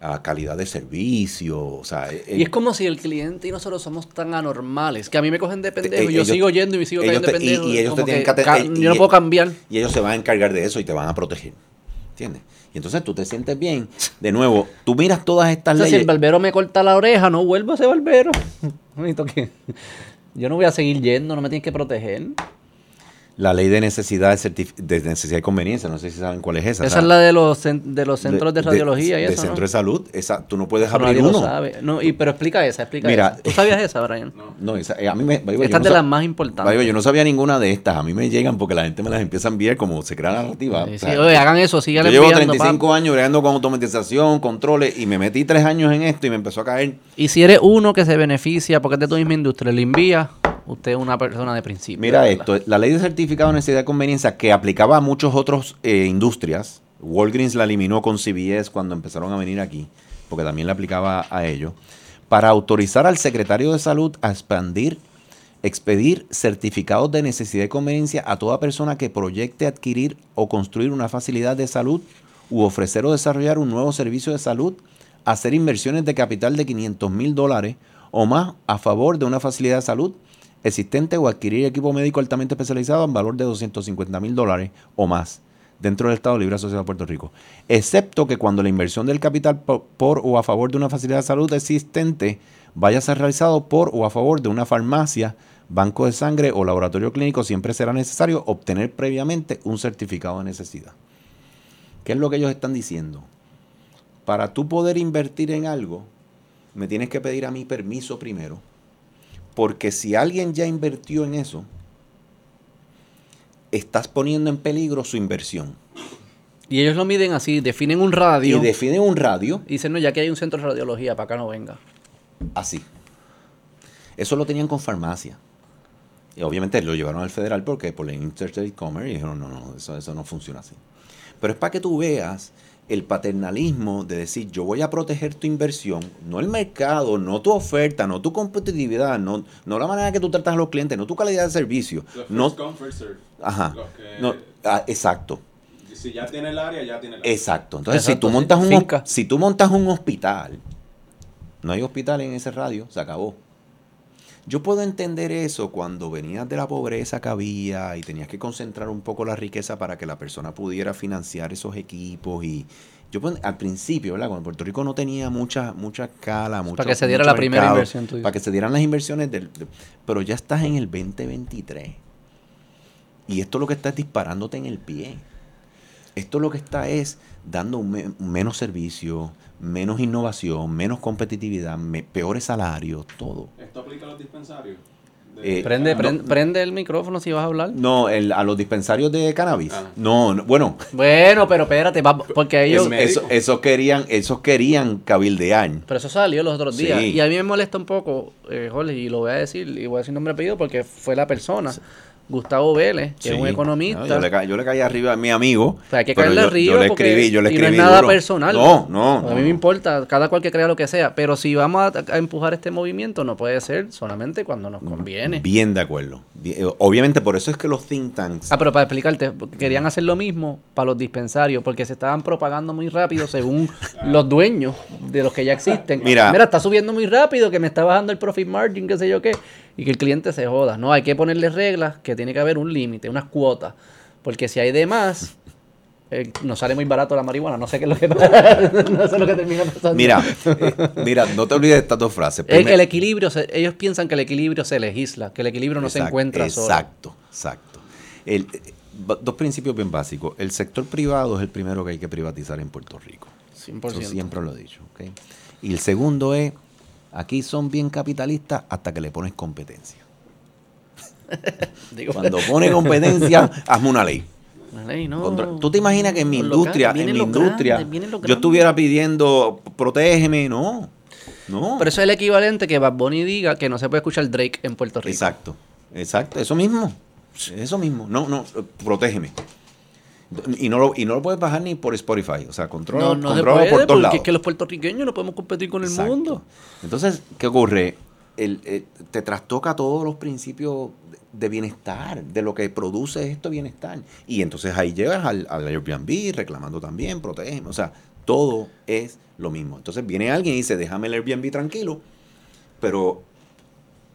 a calidad de servicio, o sea, eh, Y es como si el cliente y nosotros somos tan anormales que a mí me cogen de pendejo eh, y yo sigo yendo y me sigo cayendo de te- y- pendejo. y ellos te tienen que que eh, yo no y- puedo cambiar. y ellos se van a encargar de eso y te van a proteger, ¿entiendes? Y entonces tú te sientes bien. De nuevo, tú miras todas estas O sea, si leyes. el barbero me corta la oreja, no vuelvo a ser barbero. Yo no voy a seguir yendo, no me tienes que proteger. La ley de necesidad de, de necesidad y conveniencia, no sé si saben cuál es esa. Esa es la de los, de los centros de, radiología y de eso, centro ¿no? de salud, esa, tú no puedes Eso abrir uno. sabe. No, y, pero explica esa, explica Mira, esa. ¿Tú sabías esa, Brian? No, esa- eh, a mí me. Esta no es de las más importantes. yo no sabía ninguna de estas. A mí me llegan porque la gente me las empieza a enviar como se crea la narrativa. Sí, O sí, sea, oye, hagan eso, sigan yo llevo enviando, 35 pap. años bregando con automatización, controles, y me metí tres años en esto y me empezó a caer. Y si eres uno que se beneficia porque es de tu misma industria, le envía, usted es una persona de principio. Mira de verdad. esto, la ley de certificado de necesidad de conveniencia que aplicaba a muchos otros eh, industrias, Walgreens la eliminó con CVS cuando empezaron a venir aquí, porque también la aplicaba a ellos, para autorizar al secretario de salud a expandir, expedir certificados de necesidad y conveniencia a toda persona que proyecte adquirir o construir una facilidad de salud u ofrecer o desarrollar un nuevo servicio de salud, hacer inversiones de capital de 500 mil dólares o más a favor de una facilidad de salud existente o adquirir equipo médico altamente especializado en valor de 250 mil dólares o más dentro del Estado Libre Asociado de Puerto Rico, excepto que cuando la inversión del capital por, o a favor de una facilidad de salud existente vaya a ser realizado por o a favor de una farmacia, banco de sangre o laboratorio clínico, siempre será necesario obtener previamente un certificado de necesidad. ¿Qué es lo que ellos están diciendo? Para tú poder invertir en algo, me tienes que pedir a mí permiso primero, porque si alguien ya invirtió en eso, estás poniendo en peligro su inversión. Y ellos lo miden así, definen un radio. Y definen un radio. Y dicen, no, ya que hay un centro de radiología, para acá no venga. Así. Eso lo tenían con farmacia. Y obviamente lo llevaron al federal porque por la Interstate Commerce y dijeron, no, no, eso, eso no funciona así. Pero es para que tú veas el paternalismo de decir, yo voy a proteger tu inversión, no el mercado, no tu oferta, no tu competitividad, no, no la manera que tú tratas a los clientes, no tu calidad de servicio. no. Ajá. Que, no, ah, exacto. Si ya tiene el área, ya tiene el área. Exacto. Entonces, Exacto, si, tú sí, montas un, finca. si tú montas un hospital, no hay hospital en ese radio, se acabó. Yo puedo entender eso cuando venías de la pobreza que había y tenías que concentrar un poco la riqueza para que la persona pudiera financiar esos equipos y yo al principio, ¿verdad? Cuando Puerto Rico no tenía mucha mucha escala, mucho, para que se diera la primera inversión tuya. para que se dieran las inversiones del, de- pero ya estás en el 2023. Y esto lo que está es disparándote en el pie. Esto lo que está es dando un me- menos servicio, menos innovación, menos competitividad, me- peores salarios, todo. ¿Esto aplica a los dispensarios? Eh, Prende, no. prende, prende el micrófono si vas a hablar. No, el- a los dispensarios de cannabis. Ah. No, no, bueno, Bueno, pero espérate, va- porque ellos... eso, eso- esos querían, esos querían cabildear. Pero eso salió los otros días. Sí. Y a mí me molesta un poco, eh, Jorge, y lo voy a decir, y voy a decir nombre y apellido porque fue la persona. Gustavo Vélez, que es un economista. No, yo, le ca- yo le caí arriba a mi amigo. O sea, hay que caerle arriba. yo le escribí, yo le y escribí. no es nada duro. personal. No, no. A mí me importa, cada cual que crea lo que sea. Pero si vamos a, a empujar este movimiento, no puede ser solamente cuando nos conviene. Bien de acuerdo. Eh, obviamente, por eso es que los think tanks. Ah, pero para explicarte, querían hacer lo mismo para los dispensarios, porque se estaban propagando muy rápido según los dueños de los que ya existen. Mira. está subiendo muy rápido, que me está bajando el profit margin, qué sé yo qué, y que el cliente se joda. No, hay que ponerle reglas, que tiene que haber un límite, unas cuotas, porque si hay de más, eh, nos sale muy barato la marihuana, no sé qué es lo que no sé lo que termina pasando. Mira, eh, mira, no te olvides de estas dos frases. El, equilibrio, se- ellos piensan que el equilibrio se legisla, que el equilibrio no se encuentra solo. Exacto, exacto. El, eh, dos principios bien básicos. El sector privado es el primero que hay que privatizar en Puerto Rico. 100%. Eso siempre lo he dicho. ¿ok? Y el segundo es, aquí son bien capitalistas hasta que le pones competencia. Digo, Cuando pone competencia, hazme una ley. no. ¿Tú te imaginas que en mi industria, en mi industria, grandes, yo estuviera pidiendo, protégeme? No, no. Pero eso es el equivalente que Bad Bunny diga que no se puede escuchar Drake en Puerto Rico. Exacto, exacto, eso mismo, eso mismo. No, no, protégeme. Y no, lo, y no lo puedes bajar ni por Spotify, o sea, controla, No, no se puede, por todos lados. es que los puertorriqueños no podemos competir con el Exacto. mundo. Entonces, ¿qué ocurre? El, eh, te trastoca todos los principios de- bienestar, de lo que produce esto bienestar. Y entonces ahí llegas al, al Airbnb reclamando también, protégeme. O sea, todo es lo mismo. Entonces viene alguien y dice, déjame el Airbnb tranquilo, pero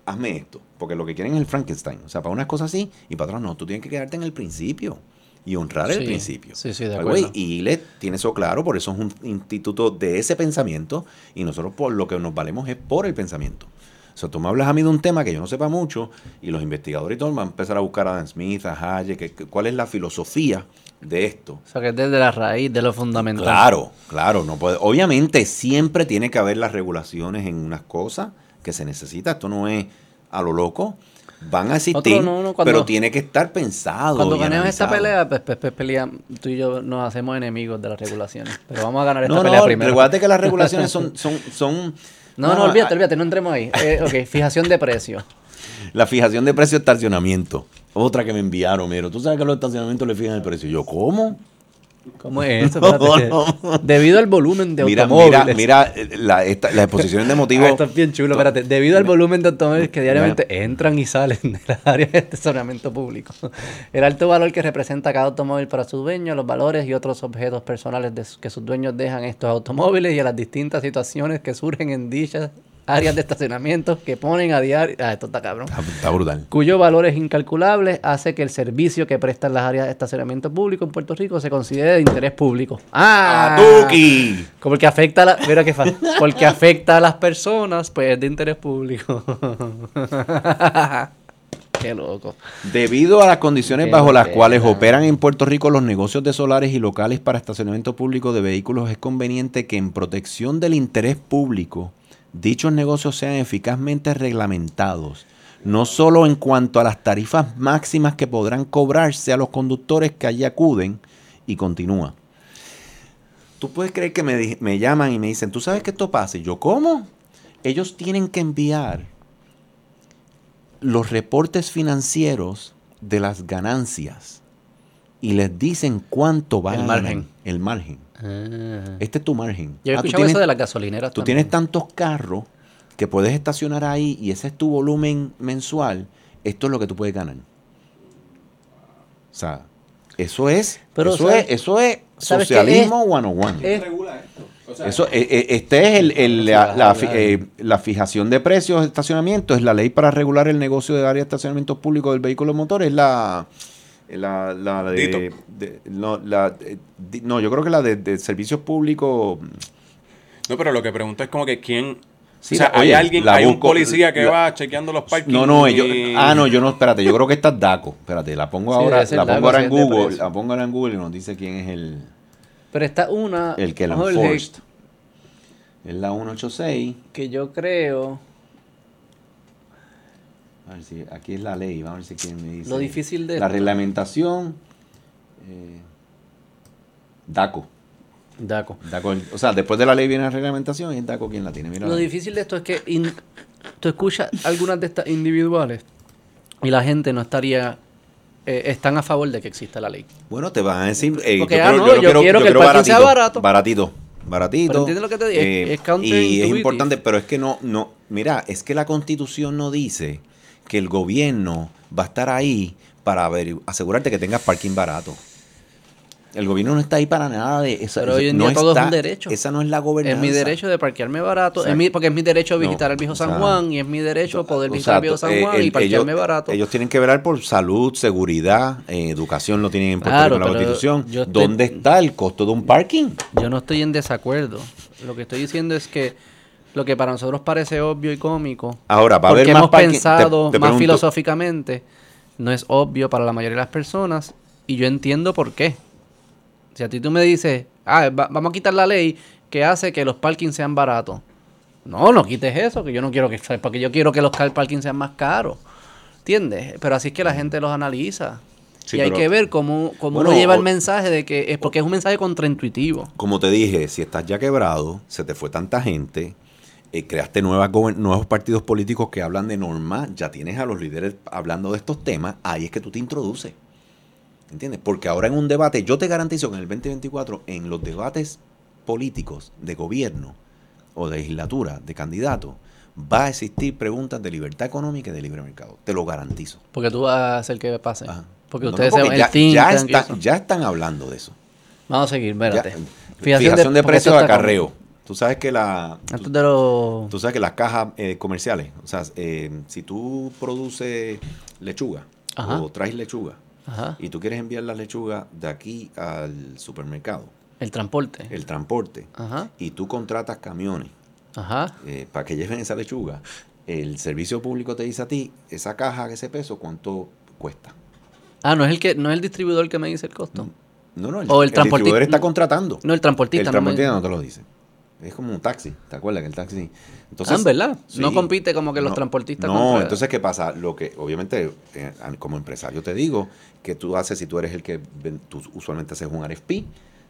hazme esto. Porque lo que quieren es el Frankenstein. O sea, para unas cosas sí y para otras no. Tú tienes que quedarte en el principio y honrar el Sí, principio. sí, sí, de acuerdo. y ILE tiene eso claro, por eso es un instituto de ese pensamiento y nosotros por lo que nos valemos es por el pensamiento. O sea, tú me hablas a mí de un tema que yo no sepa mucho y los investigadores y todo van a empezar a buscar a Dan Smith, a Hayek, que- que- cuál es la filosofía de esto. O sea, que es desde la raíz, de lo fundamental. Claro, claro, no puede. Obviamente siempre tiene que haber las regulaciones en unas cosas que se necesita. Esto no es a lo loco. Van a existir, Otro no, no, cuando- pero tiene que estar pensado. Cuando ganemos esta pelea, pues, pues, pues, pelea, tú y yo nos hacemos enemigos de las regulaciones. Pero vamos a ganar esta No, pelea primero. recuérdate que las regulaciones son, son, son No, no, olvídate, ah, olvídate, no entremos ahí. Eh, ok, fijación de precios. La fijación de precio de estacionamiento. Otra que me enviaron, miro. Tú sabes que los estacionamientos le fijan el precio. Yo, ¿cómo? ¿Cómo es eso? No, Espérate. no. Debido al volumen de Mira, automóviles. mira, mira eh, la, esta- las exposiciones de Ah, motivos. esto es bien chulo, espérate. Debido al volumen de automóviles que diariamente entran y salen de las áreas de estacionamiento público, el alto valor que representa cada automóvil para su dueño, los valores y otros objetos personales de que sus dueños dejan estos automóviles y a las distintas situaciones que surgen en dichas áreas de estacionamiento que ponen a diario. Ah, esto está cabrón. Está, está brutal. Cuyo valor es incalculable, hace que el servicio que prestan las áreas de estacionamiento público en Puerto Rico se considere de interés público. ¡Ah! ¡Tuki! Como porque afecta a la, mira qué fácil. Porque afecta a las personas, pues es de interés público. qué loco. Debido a las condiciones Qué bajo las pena. cuales operan en Puerto Rico los negocios de solares y locales para estacionamiento público de vehículos, es conveniente que en protección del interés público dichos negocios sean eficazmente reglamentados, no solo en cuanto a las tarifas máximas que podrán cobrarse a los conductores que allí acuden, y continúa. Tú puedes creer que me, me llaman y me dicen, ¿tú sabes que esto pasa? Y yo, ¿cómo? Ellos tienen que enviar los reportes financieros de las ganancias y les dicen cuánto va El margen. El margen. Ah. Este es tu margen. Yo he Ah, escuchado tienes- eso de las gasolineras. Tú también. tienes tantos carros que puedes estacionar ahí y ese es tu volumen mensual. Esto es lo que tú puedes ganar. O sea, eso es, Pero, eso ¿sabes- es, eso es qué socialismo one on one. Es- regula esto? O sea, Eso, eh, eh, este es el, el- la, la eh, la fijación de precios de estacionamiento, es la ley para regular el negocio de área de estacionamiento público del vehículo motor, es la, la, la de, no, la, eh, no, yo creo que la de, de servicios públicos, No, pero lo que pregunto es como que quién... Sí, o sea, la- hay alguien, hay un policía que la- va chequeando los parkings. no, no, yo, ah, no, yo no, espérate, yo creo que esta es DACO, espérate, la pongo Sí, ahora, la pongo ahora en Google, la pongo ahora en Google y nos dice quién es el, Pero está una. el que la enforced. Es la 186. Que yo creo. A ver si aquí es la ley, vamos a ver si quién me dice. Lo difícil de La reglamentación. eh, DACO. Daco. DACO, O sea, después de la ley viene la reglamentación y es DACO quien la tiene. Mira. Lo difícil de esto es que in- tú escuchas algunas de estas individuales y la gente no estaría. eh, están a favor de que exista la ley. Bueno, te van a decir. eh, Porque, yo ah, quiero- no, yo yo quiero- quiero que el parking sea barato. Baratito. Baratito. Pero entiendes lo que te digo, es- eh, es y es importante, pero es que no, no. Mira, es que la constitución no dice que el gobierno va a estar ahí para asegurarte que tengas parking barato. El gobierno no está ahí para nada de eso. Pero hoy en no día todo es un derecho. Esa no es la gobernanza. Es mi derecho de parquearme barato, es mi- porque es mi derecho No, visitar el viejo o San sea, Juan y es mi derecho poder O visitar sea, el viejo San eh, Juan el- y parquearme ellos, barato. Ellos tienen que velar por salud, seguridad, eh, educación, lo tienen en Puerto Claro, Rico en la Constitución. estoy- ¿Dónde está el costo de un parking? Yo no estoy en desacuerdo. Lo que estoy diciendo es que lo que para nosotros parece obvio y cómico, Ahora, va a porque haber más hemos. Te- pensado te más pregunto, filosóficamente, no es obvio para la mayoría de las personas y yo entiendo por qué. Si a ti tú me dices, ah, va- vamos a quitar la ley que hace que los parkings sean baratos. No, no quites eso, que yo no quiero que, porque yo quiero que los car parkings sean más caros. ¿Entiendes? Pero así es que la gente los analiza. Sí, y hay pero- que ver cómo, cómo Bueno, uno lleva el mensaje de que es porque es un mensaje contraintuitivo. Como te dije, si estás ya quebrado, se te fue tanta gente, eh, creaste nuevas nuevos partidos políticos que hablan de norma, ya tienes a los líderes hablando de estos temas, ahí es que tú te introduces. ¿Entiendes? Porque ahora en un debate, yo te garantizo que en el 2024, en los debates políticos de gobierno o de legislatura, de candidato, va a existir preguntas de libertad económica y de libre mercado. Te lo garantizo. Porque tú vas a hacer que pase. Ajá. Porque No, no, ustedes porque se el ya, ya está- ya están hablando de eso. Vamos a seguir, espérate. Ya, Fijación de- de, precios de acarreo. Tú sabes que la Antes de los... tú sabes que las cajas eh, comerciales, o sea, eh, si tú produces lechuga Ajá. o traes lechuga Ajá. y tú quieres enviar la lechuga de aquí al supermercado, El transporte. el transporte, Ajá. y tú contratas camiones eh, para que lleven esa lechuga, el servicio público te dice a ti, esa caja, ese peso, ¿cuánto cuesta? Ah, no es el que no es el distribuidor que me dice el costo. No, no, el, O el el distribuidor está contratando. No, el transportista. el no me- transportista no te lo dice. Es como un taxi, ¿te acuerdas que el taxi? ah, ¿en verdad? No compite como que los No, transportistas No, contra- entonces, ¿qué pasa? Lo que, obviamente, eh, como empresario te digo que tú haces, si tú eres el que, tú usualmente haces un RFP,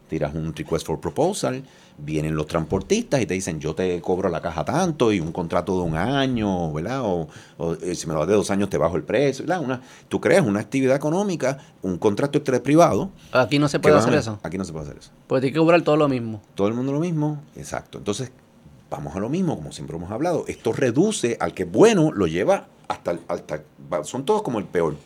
tiras un request for proposal, vienen los transportistas y te dicen, yo te cobro la caja tanto y un contrato de un año, ¿verdad? O, o, eh, si me lo das de dos años te bajo el precio, ¿verdad? Una, tú creas una actividad económica, un contrato entre privado. Aquí no se puede hacer eso. Aquí no se puede hacer eso. Porque tiene que cobrar todo lo mismo. Todo el mundo lo mismo, exacto. Entonces, vamos a lo mismo, como siempre hemos hablado. Esto reduce al que es bueno, lo lleva hasta, hasta son todos como el peor.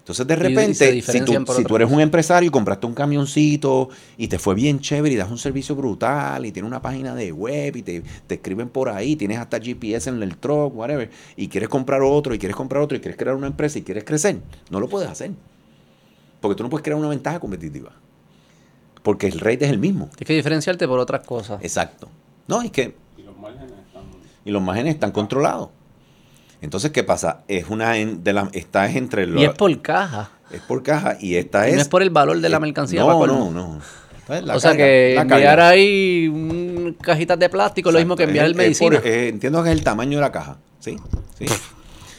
Entonces, de repente, si tú, si eres cosa. un empresario y compraste un camioncito y te fue bien chévere y das un servicio brutal y tienes una página de web y te, te escriben por ahí, tienes hasta GPS en el truck, whatever, y quieres comprar otro y quieres comprar otro y quieres crear una empresa y quieres crecer, no lo puedes hacer. Porque tú no puedes crear una ventaja competitiva. Porque el rate es el mismo. Tienes que diferenciarte por otras cosas. Exacto. No, es que Y los márgenes están... y los márgenes están controlados. Entonces, ¿qué pasa? Es una en- de la, esta es entre los Y es por caja. es por caja y esta Y es no es por el valor de la eh, mercancía. No, no, no. Es la o sea que la enviar ahí un- cajitas de plástico es lo mismo que Exacto, enviar es- el medicina. es por- eh, entiendo que es el tamaño de la caja, ¿sí? ¿Sí?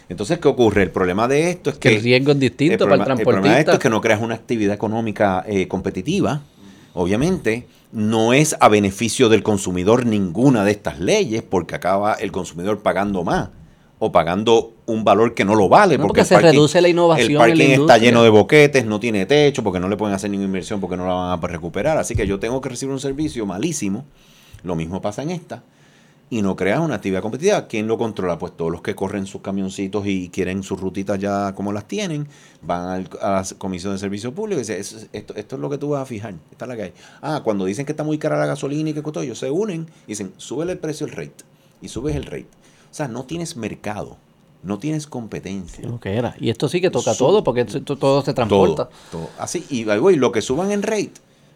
Entonces, ¿qué ocurre? El problema de esto es que que el riesgo es distinto para el problema- problema de esto transportista. es que no creas una actividad económica eh, competitiva. Obviamente, no es a beneficio del consumidor ninguna de estas leyes, porque acaba el consumidor pagando más o pagando un valor que no lo vale. No, porque, se reduce la innovación El en la parking está lleno de boquetes, no tiene techo, porque no le pueden hacer ninguna inversión, porque no la van a recuperar. Así que yo tengo que recibir un servicio malísimo. Lo mismo pasa en esta y no creas una actividad competitiva. ¿Quién lo controla? Pues todos los que corren sus camioncitos y quieren sus rutitas ya como las tienen, van al- a la Comisión de Servicio Público y dicen, "Eso es- esto, esto es lo que tú vas a fijar, esta es la que hay. Ah, cuando dicen que está muy cara la gasolina y que costó, ellos se unen y dicen, súbele el precio el rate. Y subes el rate. O sea, no tienes mercado, no tienes competencia. Lo que era. Y esto sí que toca todo porque todo se transporta. Todo, todo. Así, y lo que suban en rate,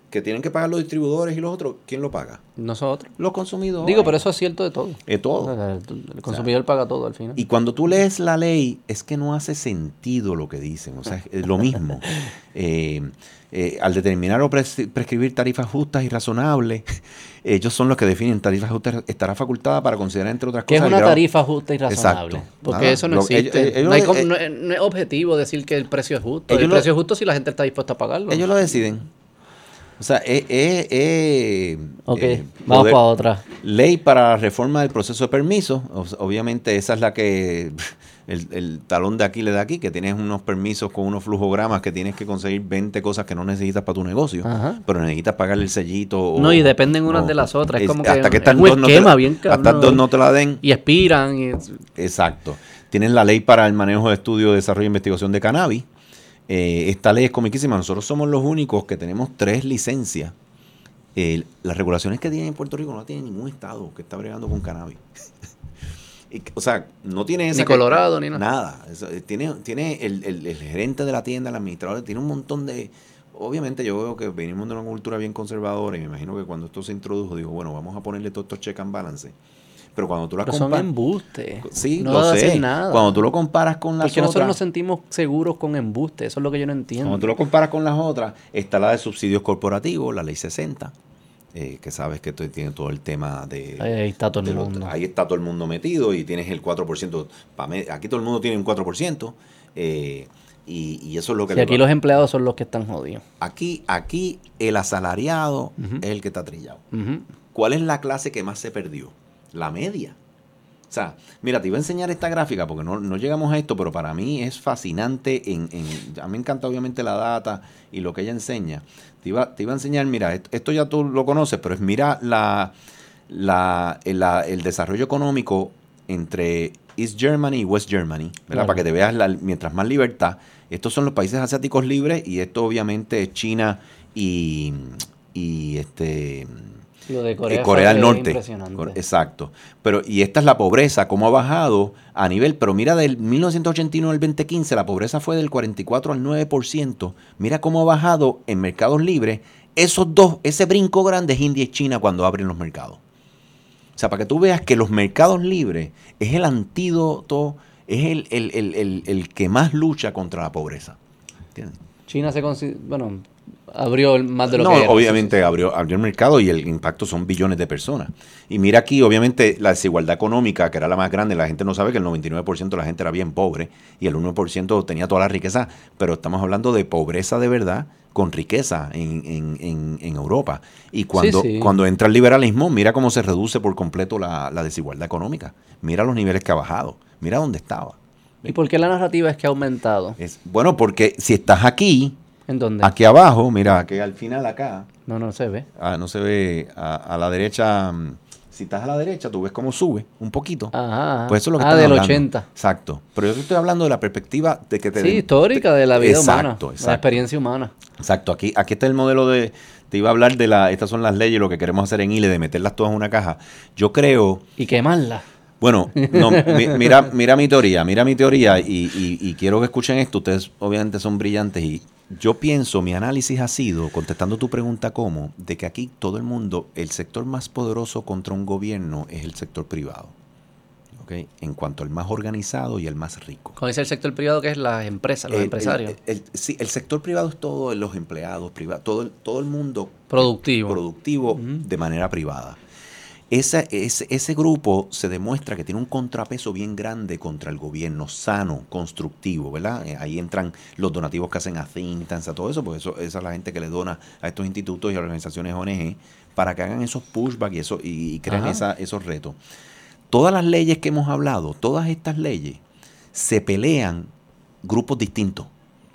que tienen que pagar los distribuidores y los otros, ¿quién lo paga? Nosotros. Los consumidores. Digo, pero eso es cierto de todo. Es todo. El, el consumidor paga todo al final. Y cuando tú lees la ley, es que no hace sentido lo que dicen. O sea, es lo mismo. Eh, eh, al determinar o pres- prescribir tarifas justas y razonables, ellos son los que definen tarifas justas. Estará facultada para considerar, entre otras ¿Qué es cosas, una tarifa justa y razonable? Exacto. Porque Nada, eso no existe. ellos- ellos no, hay lo- com- eh, no es, no es objetivo decir que el precio es justo. ellos el lo- precio es justo si la gente está dispuesta a pagarlo. Ellos lo deciden. O sea, es... es- es, ok, eh, vamos poder- para otra. Ley para la reforma del proceso de permiso. Obviamente esa es la que el, el talón de Aquiles de aquí, que tienes unos permisos con unos flujogramas que tienes que conseguir 20 cosas que no necesitas para tu negocio, Ajá. pero necesitas pagarle el sellito. o- No, y dependen unas de las otras. Es como que hasta que es estas dos no la- bien hasta cabrón. dos no te la den. Y expiran. y- Exacto. Tienes la ley para el manejo de estudio, desarrollo e investigación de cannabis. Eh, esta ley es comiquísima. Nosotros somos los únicos que tenemos tres licencias. Eh, las regulaciones que tiene en Puerto Rico no tiene ningún estado que está bregando con cannabis. Y, o sea, no tiene esa Ni que- Colorado, ni nada. Nada. Eso, eh, tiene tiene el, el- el gerente de la tienda, el administrador, tiene un montón de... Obviamente yo veo que venimos de una cultura bien conservadora y me imagino que cuando esto se introdujo dijo, bueno, vamos a ponerle todos estos check and balance. Pero cuando tú la Pero son comparas... embustes. Sí, no lo sé. nada. Cuando tú lo comparas con las Porque nosotros otras, nos sentimos seguros con embuste. Eso es lo que yo no entiendo. cuando tú lo comparas con las otras, está la de subsidios corporativos, la ley 60, eh, que sabes que tiene todo el tema de... Ahí, está todo el los- mundo. ahí está todo el mundo metido y tienes el 4%. pa' me- Aquí todo el mundo tiene un 4%. eh, y, y eso es lo que... Y aquí los empleados son los que están jodidos. aquí, aquí el asalariado es el que está trillado. ¿Cuál es la clase que más se perdió? La media. O sea, mira, te iba a enseñar esta gráfica porque no, no llegamos a esto, pero para mí es fascinante. En, en- a mí me encanta obviamente la data y lo que ella enseña. Te iba, te iba a enseñar, mira, esto, esto ya tú lo conoces, pero es mira la, la, el, la- el desarrollo económico entre East Germany y West Germany, ¿verdad? Claro. Para que te veas, la, mientras más libertad. Estos son los países asiáticos libres y esto obviamente es China y, y este... Lo de Eh, Corea, Corea del Norte. impresionante. Exacto. Pero, y esta es la pobreza, cómo ha bajado a nivel, pero mira, del 1989 al 2015, la pobreza fue del 44 al 9%. Mira cómo ha bajado en mercados libres. Esos dos, ese brinco grande es India y China cuando abren los mercados. O sea, para que tú veas que los mercados libres es el antídoto, es el, el- el- el- el que más lucha contra la pobreza. ¿Entiendes? China se considera, bueno, abrió más de lo no, que era. obviamente abrió, abrió el mercado y el impacto son billones de personas. Y mira aquí, obviamente, la desigualdad económica, que era la más grande, la gente no sabe que el 99% de la gente era bien pobre y el 1% tenía toda la riqueza, pero estamos hablando de pobreza de verdad con riqueza en, en- en- en Europa. Y cuando, sí. cuando entra el liberalismo, mira cómo se reduce por completo la, la desigualdad económica. Mira los niveles que ha bajado. Mira dónde estaba. ¿Y por qué la narrativa es que ha aumentado? Es, bueno, porque si estás aquí, ¿En dónde? aquí abajo, mira, que al final acá, No, no se ve. Ah, no se ve a, a la derecha, mm, Si estás a la derecha, tú ves cómo sube un poquito. Ajá. Pues eso es lo que ah, del hablando. 80. Exacto. Pero yo te estoy hablando de la perspectiva de que te... Sí, histórica de la vida exacto, humana. Exacto, La experiencia humana. Exacto. Aquí, aquí está el modelo de... Te iba a hablar de la... Estas son las leyes, lo que queremos hacer en ILE, de meterlas todas en una caja. Yo creo... Y quemarla. Bueno, no, mi- mira, mira mi teoría, mira mi teoría y, y- y quiero que escuchen esto. Ustedes obviamente son brillantes y yo pienso, mi análisis ha sido, contestando tu pregunta cómo, de que aquí todo el mundo, el sector más poderoso contra un gobierno es el sector privado. ¿ok? En cuanto al más organizado y el más rico. Con ese el sector privado que es las empresas, los El- empresarios. el- sí, el sector privado es todo, los empleados privados, todo, el- todo el mundo Productivo. productivo de manera privada. Esa- ese, ese grupo se demuestra que tiene un contrapeso bien grande contra el gobierno, sano, constructivo, ¿verdad? Eh, Ahí entran los donativos que hacen a think tanks, a todo eso, porque eso, esa es la gente que le dona a estos institutos y a organizaciones ONG para que hagan esos pushback y, eso, y, y crean Ajá. esa- esos retos. Todas las leyes que hemos hablado, todas estas leyes, se pelean grupos distintos,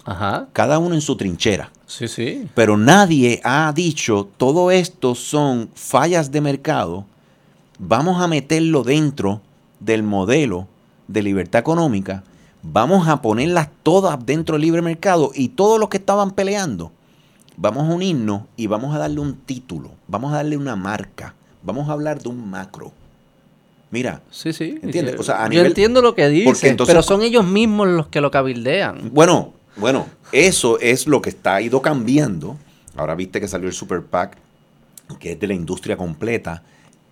Ajá. cada uno en su trinchera. Sí, sí. Pero nadie ha dicho, todo esto son fallas de mercado, vamos a meterlo dentro del modelo de libertad económica, vamos a ponerlas todas dentro del libre mercado y todos los que estaban peleando, vamos a unirnos y vamos a darle un título, vamos a darle una marca, vamos a hablar de un macro. Mira, Sí, sí. ¿Entiendes? Yo- O sea, a yo nivel- entiendo lo que Porque dice, entonces- pero son ellos mismos los que lo cabildean. Bueno, bueno, eso es lo que está ido cambiando. Ahora viste que salió el Super PAC, que es de la industria completa,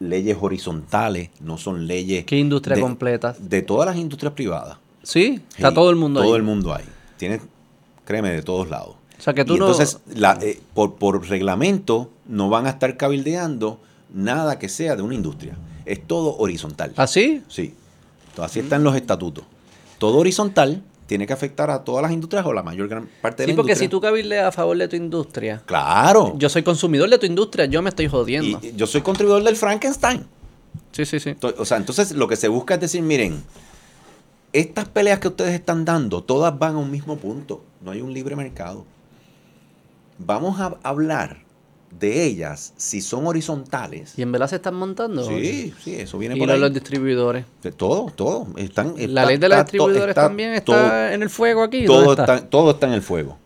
leyes horizontales, no son leyes ¿Qué industria de, completa? de todas las industrias privadas. Sí, está Sí, todo el mundo Todo ahí. el mundo ahí. Tienes, créeme, de todos lados. O sea, que tú y no... entonces, la- eh, por, por reglamento, no van a estar cabildeando nada que sea de una industria. Es todo horizontal. ¿Así? Sí. Entonces, así están los estatutos. Todo horizontal tiene que afectar a todas las industrias o la mayor gran parte de Sí, la porque industria. si tú cabildeas a favor de tu industria, Claro. yo soy consumidor de tu industria, yo me estoy jodiendo. y, yo soy contribuidor del Frankenstein. Sí, sí, sí. O sea, entonces lo que se busca es decir, miren, estas peleas que ustedes están dando, todas van a un mismo punto. No hay un libre mercado. Vamos a hablar de ellas si son horizontales. ¿Y en verdad se están montando? Sí, sí, eso viene Y por no ahí. los distribuidores. De todo, todo. Están, la está- ley de los distribuidores está también está todo- en el fuego aquí. todo, ¿Dónde está? está, todo está en el fuego.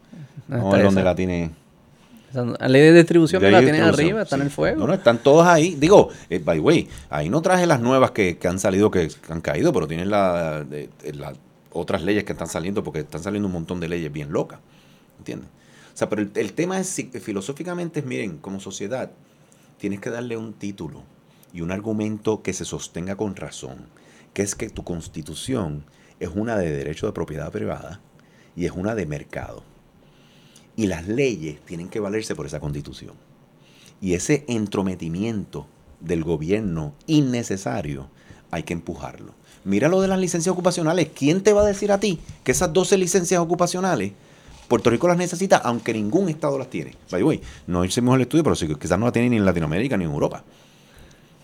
¿Dónde Vamos a está ver dónde esa? la tiene. La ley de distribución de la distribución, arriba, está en el fuego. No, no, están todos ahí. Digo, eh, by the way, ahí no traje las nuevas que, que han salido, que, que han caído, pero tienen la, de- de las otras leyes que están saliendo, porque están saliendo un montón de leyes bien locas. ¿Entiendes? Sea, pero el, el tema es, filosóficamente es, miren, como sociedad, tienes que darle un título y un argumento que se sostenga con razón, que es que tu constitución es una de derecho de propiedad privada y es una de mercado. Y las leyes tienen que valerse por esa constitución. Y ese entrometimiento del gobierno innecesario hay que empujarlo. Mira lo de las licencias ocupacionales. ¿Quién te va a decir a ti que esas 12 licencias ocupacionales Puerto Rico las necesita, aunque ningún estado las tiene? By the way, no hicimos el estudio, pero sí, quizás no las tiene ni en Latinoamérica ni en Europa.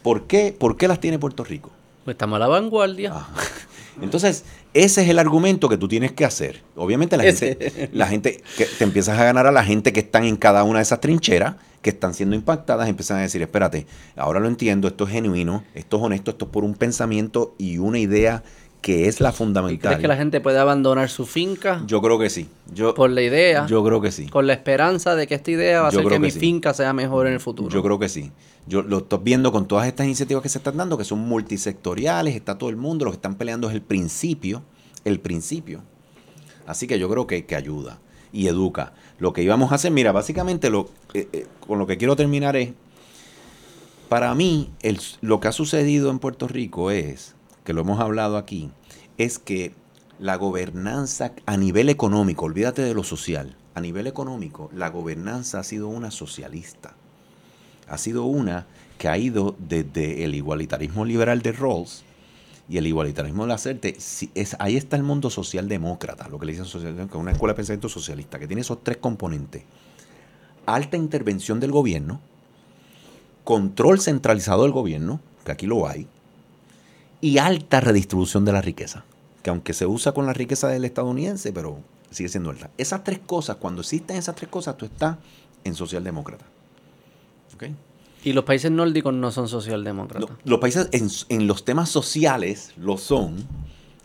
¿Por qué, ¿Por qué las tiene Puerto Rico? Pues estamos a la vanguardia. Ah. Entonces, ese es el argumento que tú tienes que hacer. Obviamente la Ese. gente, la gente, que te empiezas a ganar a la gente que están en cada una de esas trincheras, que están siendo impactadas, empiezan a decir, espérate, ahora lo entiendo, esto es genuino, esto es honesto, esto es por un pensamiento y una idea que es la ¿Y fundamental. crees que la gente puede abandonar su finca Yo creo que sí. Yo, por la idea? yo creo que sí. con la esperanza de que esta idea va a hacer que, que mi sí. finca sea mejor en el futuro. Yo creo que sí. Yo lo estoy viendo con todas estas iniciativas que se están dando, que son multisectoriales, está todo el mundo, lo que están peleando es el principio, el principio. Así que yo creo que, que ayuda y educa. Lo que íbamos a hacer, mira, básicamente lo, eh, eh, con lo que quiero terminar es, para mí, el- lo que ha sucedido en Puerto Rico es, que lo hemos hablado aquí, es que la gobernanza a nivel económico, olvídate de lo social, a nivel económico, la gobernanza ha sido una socialista ha sido una que ha ido desde el igualitarismo liberal de Rawls y el igualitarismo de Lacerte. Si ahí está el mundo socialdemócrata, lo que le dicen socialdemócrata, una escuela de pensamiento socialista, que tiene esos tres componentes. Alta intervención del gobierno, control centralizado del gobierno, que aquí lo hay, y alta redistribución de la riqueza, que aunque se usa con la riqueza del estadounidense, pero sigue siendo alta. Esas tres cosas, cuando existen esas tres cosas, tú estás en socialdemócrata. ¿Ok? Y los países nórdicos no son socialdemócratas. Lo- los países en, en los temas sociales lo son,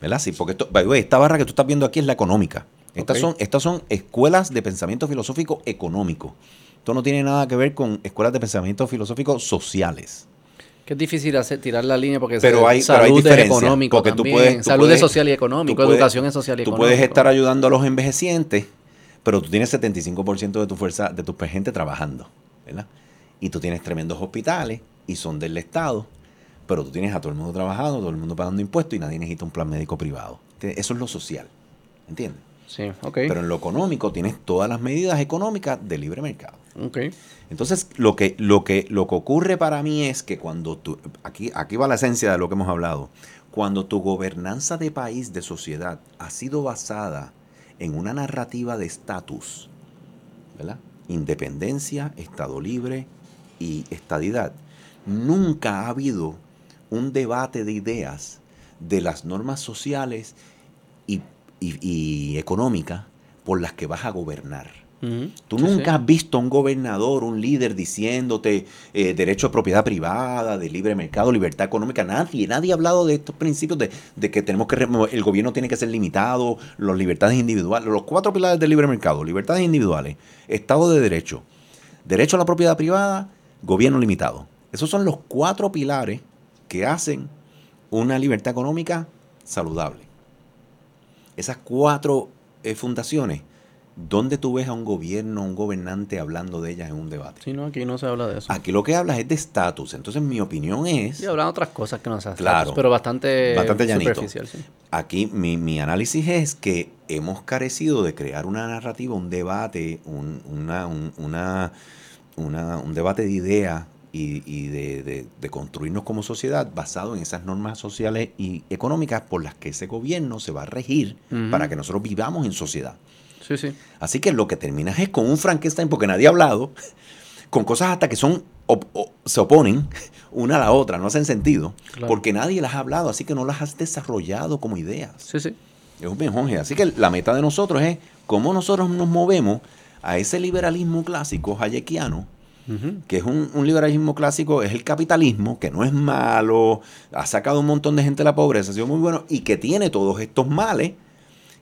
¿verdad? Sí, porque esto, by the way, esta barra que tú estás viendo aquí es la económica. Estas, son, estas son escuelas de pensamiento filosófico económico. Esto no tiene nada que ver con escuelas de pensamiento filosófico sociales. Que es difícil hacer, tirar la línea porque Pero hay, pero salud hay es económico porque tú también, puedes- tú salud puedes- es social y económico, tú puedes- educación es social y Tú económico. puedes estar ayudando a los envejecientes, pero tú tienes 75% de tu fuerza, de tu gente trabajando, ¿verdad? Y tú tienes tremendos hospitales y son del Estado, pero tú tienes a todo el mundo trabajando, todo el mundo pagando impuestos y nadie necesita un plan médico privado. Eso es lo social, ¿entiendes? Sí, ok. Pero en lo económico tienes todas las medidas económicas de libre mercado. ok. Entonces, lo que, lo que, lo que ocurre para mí es que cuando tú, aquí, aquí va la esencia de lo que hemos hablado, cuando tu gobernanza de país, de sociedad, ha sido basada en una narrativa de estatus, ¿verdad? Independencia, Estado libre y estadidad, nunca ha habido un debate de ideas de las normas sociales y, y- económicas por las que vas a gobernar. Tú Sí, nunca sí. has visto a un gobernador, un líder diciéndote eh, derecho de propiedad privada, de libre mercado, libertad económica. Nadie, nadie ha hablado de estos principios de, de que tenemos que el gobierno tiene que ser limitado, las libertades individuales, los cuatro pilares del libre mercado, libertades individuales, Estado de Derecho, derecho a la propiedad privada, gobierno limitado. Esos son los cuatro pilares que hacen una libertad económica saludable. Esas cuatro eh, fundaciones, ¿dónde tú ves a un gobierno, un gobernante hablando de ellas en un debate? Sí, no, aquí no se habla de eso. Aquí lo que hablas es de estatus. Entonces mi opinión es, Sí, hablan otras cosas que no se hacen. Claro. Pero bastante, Bastante llanito. superficial, sí. aquí mi, mi análisis es que hemos carecido de crear una narrativa, un debate, un, una, un, una- una- un debate de ideas y, y de, de- de construirnos como sociedad basado en esas normas sociales y económicas por las que ese gobierno se va a regir para que nosotros vivamos en sociedad. Sí, sí. Así que lo que terminas es con un Frankenstein, porque nadie ha hablado, con cosas hasta que son op- se oponen una a la otra, no hacen sentido, Claro. porque nadie las ha hablado, así que no las has desarrollado como ideas. Sí, sí. Es un menjonje. Así que la meta de nosotros es cómo nosotros nos movemos a ese liberalismo clásico hayekiano, Que es un, un liberalismo clásico, es el capitalismo, que no es malo, ha sacado un montón de gente de la pobreza, ha sido muy bueno, y que tiene todos estos males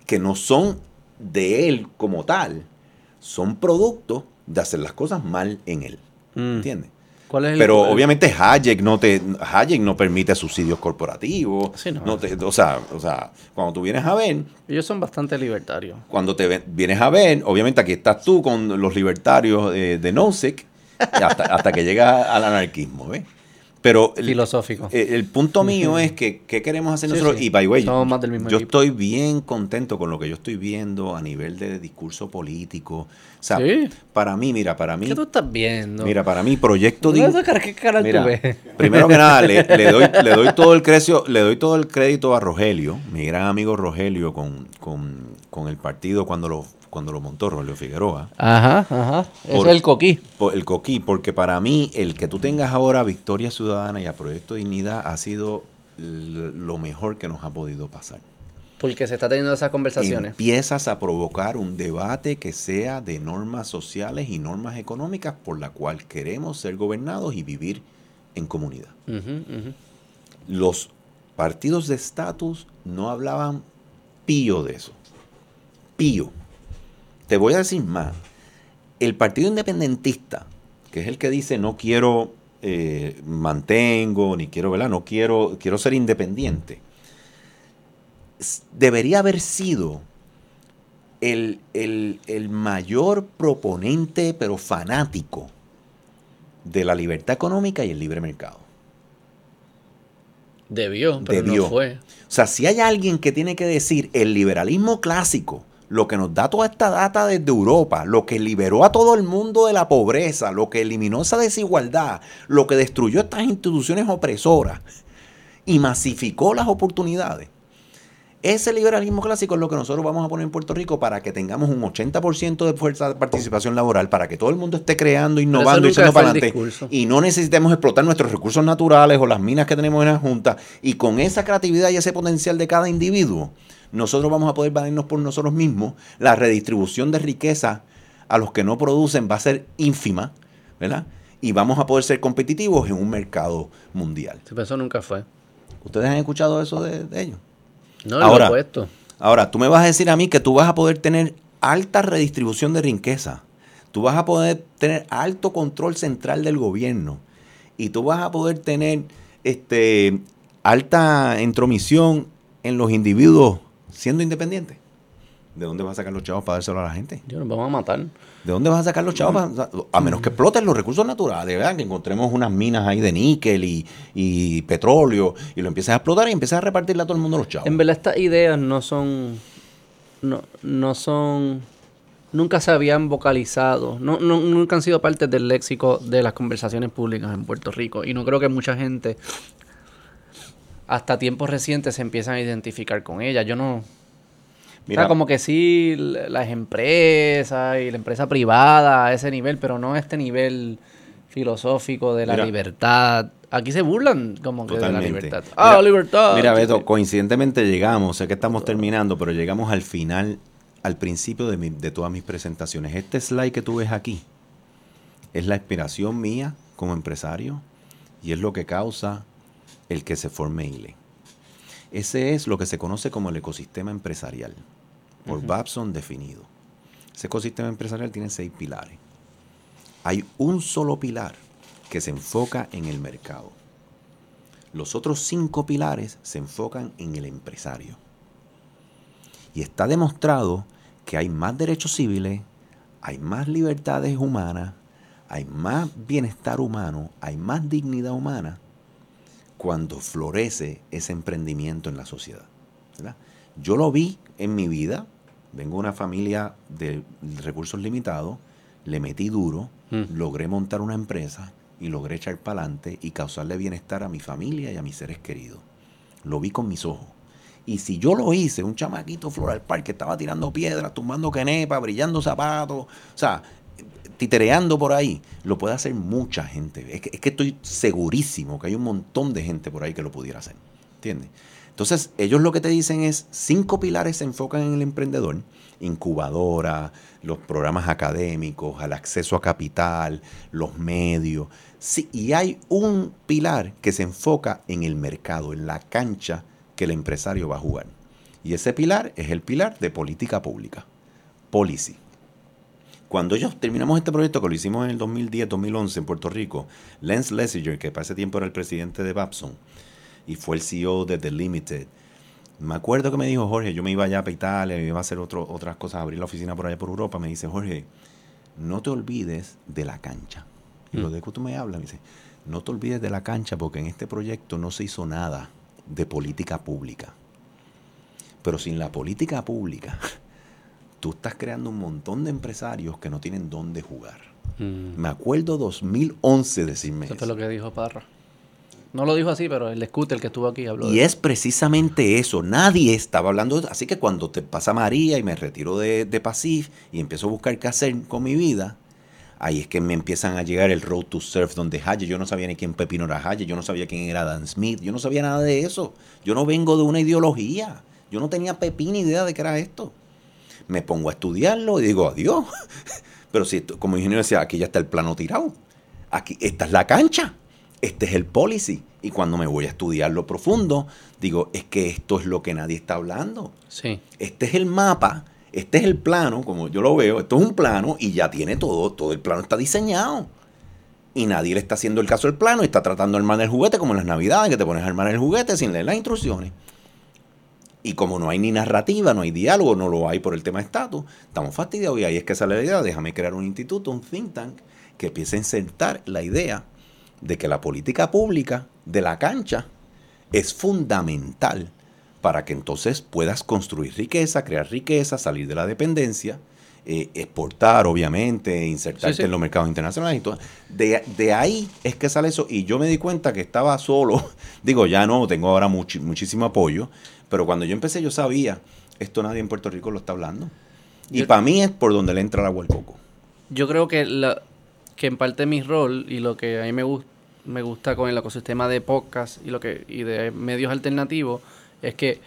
que no son de él como tal, son producto de hacer las cosas mal en él. Mm. ¿Entiendes? ¿Cuál es el Pero el- obviamente Hayek no te Hayek no permite subsidios corporativos. Sí, no. no te- o, sea, o sea, cuando tú vienes a ver, Ellos son bastante libertarios. cuando te vienes a ver, obviamente aquí estás tú con los libertarios eh, de Nozick hasta, hasta que llegas al anarquismo, ¿ves? Pero el, Filosófico. eh, el punto mío es que ¿qué queremos hacer Sí, nosotros? sí. Y by the way, yo estoy bien contento con lo que yo estoy viendo a nivel de discurso político. O sea, Sí. para mí, mira, para mí, ¿Qué tú estás viendo? mira, para mí, proyecto ¿Tú de ¿Qué cara Mira, tú ves? primero que nada, le, le doy, le, doy todo el crecio, le doy todo el crédito a Rogelio, mi gran amigo Rogelio, con, con, con el partido cuando lo, cuando lo montó Rogelio Figueroa. Ajá, ajá. Por- es el coquí. Por el coquí, porque para mí el que tú tengas ahora Victoria Ciudadana y a Proyecto Dignidad ha sido lo mejor que nos ha podido pasar. Porque se está teniendo esas conversaciones. Empiezas a provocar un debate que sea de normas sociales y normas económicas por la cual queremos ser gobernados y vivir en comunidad. Los partidos de estatus no hablaban pío de eso. Pío. Te voy a decir más. El partido independentista, que es el que dice no quiero, eh, mantengo, ni quiero, ¿verdad? No quiero, quiero ser independiente. Debería haber sido el, el- el mayor proponente, pero fanático, de la libertad económica y el libre mercado. Debió, pero Debió. no fue. O sea, si hay alguien que tiene que decir el liberalismo clásico, lo que nos da toda esta data desde Europa, lo que liberó a todo el mundo de la pobreza, lo que eliminó esa desigualdad, lo que destruyó estas instituciones opresoras y masificó las oportunidades. Ese liberalismo clásico es lo que nosotros vamos a poner en Puerto Rico para que tengamos un 80% de fuerza de participación laboral, para que todo el mundo esté creando, innovando y fue para el adelante. Y no necesitemos explotar nuestros recursos naturales o las minas que tenemos en la Junta. Y con esa creatividad y ese potencial de cada individuo, nosotros vamos a poder valernos por nosotros mismos. La redistribución de riqueza a los que no producen va a ser ínfima, ¿verdad? y vamos a poder ser competitivos en un mercado mundial. Sí, pero eso nunca fue. ¿Ustedes han escuchado eso de, de ellos? No, lo Ahora- opuesto. Ahora, tú me vas a decir a mí que tú vas a poder tener alta redistribución de riqueza. Tú vas a poder tener alto control central del gobierno. Y tú vas a poder tener este, alta intromisión en los individuos siendo independientes. ¿De dónde vas a sacar los chavos para dárselo a la gente? Yo nos vamos a matar. ¿De dónde vas a sacar los chavos? para- a menos que exploten los recursos naturales, ¿verdad? Que encontremos unas minas ahí de níquel y, y petróleo y lo empieces a explotar y empieces a repartirle a todo el mundo los chavos. En verdad estas ideas no son... No, no son... Nunca se habían vocalizado. No, no- nunca han sido parte del léxico de las conversaciones públicas en Puerto Rico. Y no creo que mucha gente... Hasta tiempos recientes se empiezan a identificar con ellas. Yo no... Mira, o sea, como que sí, las empresas y la empresa privada a ese nivel, pero no a este nivel filosófico de la Mira. libertad. Aquí se burlan como que de la libertad. Mira- Ah, libertad. Mira. Beto, coincidentemente llegamos, sé que estamos terminando, pero llegamos al final, al principio de, mi- de todas mis presentaciones. Este slide que tú ves aquí es la inspiración mía como empresario y es lo que causa el que se forme ILE. Ese es lo que se conoce como el ecosistema empresarial, por Babson definido. Ese ecosistema empresarial tiene seis pilares. Hay un solo pilar que se enfoca en el mercado. Los otros cinco pilares se enfocan en el empresario. Y está demostrado que hay más derechos civiles, hay más libertades humanas, hay más bienestar humano, hay más dignidad humana cuando florece ese emprendimiento en la sociedad. ¿verdad? Yo lo vi en mi vida, vengo de una familia de recursos limitados, le metí duro, Mm. logré montar una empresa y logré echar para adelante y causarle bienestar a mi familia y a mis seres queridos. Lo vi con mis ojos. Y si yo lo hice, un chamaquito Floral Park que estaba tirando piedras, tumbando quenepa, brillando zapatos, o sea, titereando por ahí, lo puede hacer mucha gente. Es que, es que estoy segurísimo que hay un montón de gente por ahí que lo pudiera hacer. ¿Entiendes? Entonces, ellos lo que te dicen es, cinco pilares se enfocan en el emprendedor, incubadora, los programas académicos, el acceso a capital, los medios. Y hay un pilar que se enfoca en el mercado, en la cancha que el empresario va a jugar. Y ese pilar es el pilar de política pública, policy. Cuando ellos terminamos este proyecto, que lo hicimos en el 2010-2011 en Puerto Rico, Lance Lessinger, que para ese tiempo era el presidente de Babson y fue el CEO de The Limited, me acuerdo que me dijo Jorge, yo me iba allá para Italia, me iba a hacer otro- otras cosas, abrir la oficina por allá por Europa, me dice Jorge, no te olvides de la cancha. Y lo Mm. de que tú me hablas, me dice, no te olvides de la cancha porque en este proyecto no se hizo nada de política pública. Pero sin la política pública, tú estás creando un montón de empresarios que no tienen dónde jugar. Mm. Me acuerdo 2011 decirme Eso eso. fue lo que dijo Parra. No lo dijo así, pero el scooter que estuvo aquí habló Y de es precisamente eso. Nadie estaba hablando de Así que cuando te pasa María y me retiro de, de Pasif y empiezo a buscar qué hacer con mi vida, ahí es que me empiezan a llegar el Road to Surf donde Hayes. Yo no sabía ni quién Pepino era Hayes, yo no sabía quién era Dan Smith, yo no sabía nada de eso. Yo no vengo de una ideología. Yo no tenía pepina idea de qué era esto. Me pongo a estudiarlo y digo, adiós. Pero si, esto- como ingeniero decía, aquí ya está el plano tirado. Aquí, esta es la cancha. Este es el policy. Y cuando me voy a estudiarlo profundo, digo, es que esto es lo que nadie está hablando. Sí. Este es el mapa, este es el plano, como yo lo veo, esto es un plano y ya tiene todo, todo el plano está diseñado. Y nadie le está haciendo el caso al plano y está tratando de armar el juguete como en las navidades, que te pones a armar el juguete sin leer las instrucciones. Y como no hay ni narrativa, no hay diálogo, no lo hay por el tema de estatus, estamos fastidiados y ahí es que sale la idea, déjame crear un instituto, un think tank, que empiece a insertar la idea de que la política pública de la cancha es fundamental para que entonces puedas construir riqueza, crear riqueza, salir de la dependencia, eh, exportar, obviamente, insertarte Sí, sí. en los mercados internacionales y todo. De, de ahí es que sale eso. Y yo me di cuenta que estaba solo. Digo, ya no, tengo ahora muchísimo apoyo. Pero cuando yo empecé, yo sabía, esto nadie en Puerto Rico lo está hablando. Y para mí es por donde le entra el agua al coco. Yo creo que, la, que en parte mi rol y lo que a mí me, gus- me gusta con el ecosistema de podcast y, lo que, y de medios alternativos es que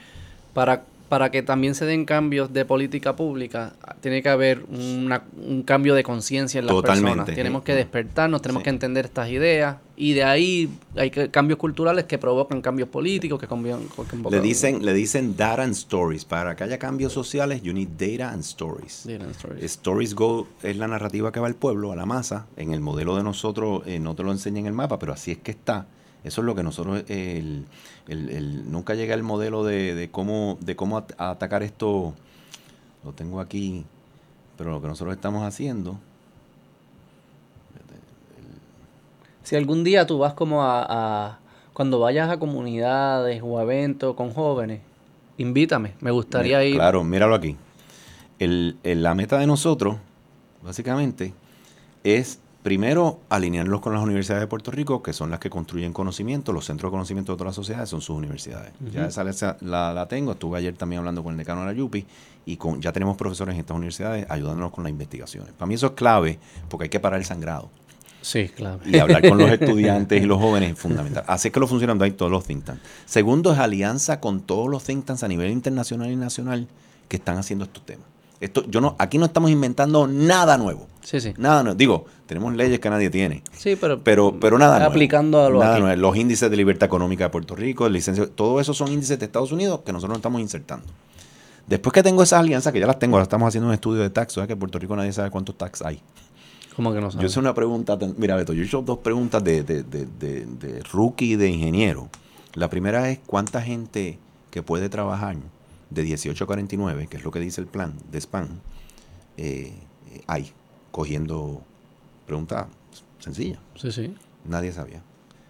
para, para que también se den cambios de política pública, tiene que haber una- un cambio de conciencia en las Totalmente. personas. Tenemos que despertarnos, tenemos Sí. que entender estas ideas y de ahí hay que- cambios culturales que provocan cambios políticos, que Le dicen, le dicen data and stories. Para que haya cambios sociales, you need data and stories. Data and stories. Stories Go es la narrativa que va al pueblo, a la masa. En el modelo de nosotros, eh, no te lo enseña en el mapa, pero así es que está. Eso es lo que nosotros, el, el- el- nunca llega el modelo de, de cómo, de cómo at- atacar esto. Lo tengo aquí, pero lo que nosotros estamos haciendo. Si algún día tú vas como a, a- Cuando vayas a comunidades o a eventos con jóvenes, invítame. Me gustaría Mira, ir. Claro, míralo aquí. El- el- la meta de nosotros, básicamente, es primero alinearlos con las universidades de Puerto Rico, que son las que construyen conocimiento, los centros de conocimiento de todas las sociedades son sus universidades. Ya esa esa la, la tengo, estuve ayer también hablando con el decano de la Yupi y con, ya tenemos profesores en estas universidades ayudándonos con las investigaciones. Para mí eso es clave porque hay que parar el sangrado Sí, claro. y hablar con los estudiantes y los jóvenes es fundamental. Así es que lo funcionan ahí todos los think tanks. Segundo es alianza con todos los think tanks a nivel internacional y nacional que están haciendo estos temas. Esto, yo no, aquí no estamos inventando nada nuevo. Sí, sí. Nada nuevo. Digo, tenemos leyes que nadie tiene. Sí, pero, Pero, pero nada nuevo. aplicando a lo Nada nuevo. Los índices de libertad económica de Puerto Rico, el licencio, todo eso son índices de Estados Unidos que nosotros no estamos insertando. Después que tengo esas alianzas, que ya las tengo, ahora estamos haciendo un estudio de tax, ¿sabes? que en Puerto Rico nadie sabe cuántos tax hay. Como que no Yo sabes. hice una pregunta, mira Beto, yo hecho dos preguntas de, de, de, de, de rookie y de ingeniero. La primera es cuánta gente que puede trabajar de 18 a 49, que es lo que dice el plan de SPAN, eh, eh, hay, cogiendo pregunta sencilla. Sí, sí. Nadie sabía.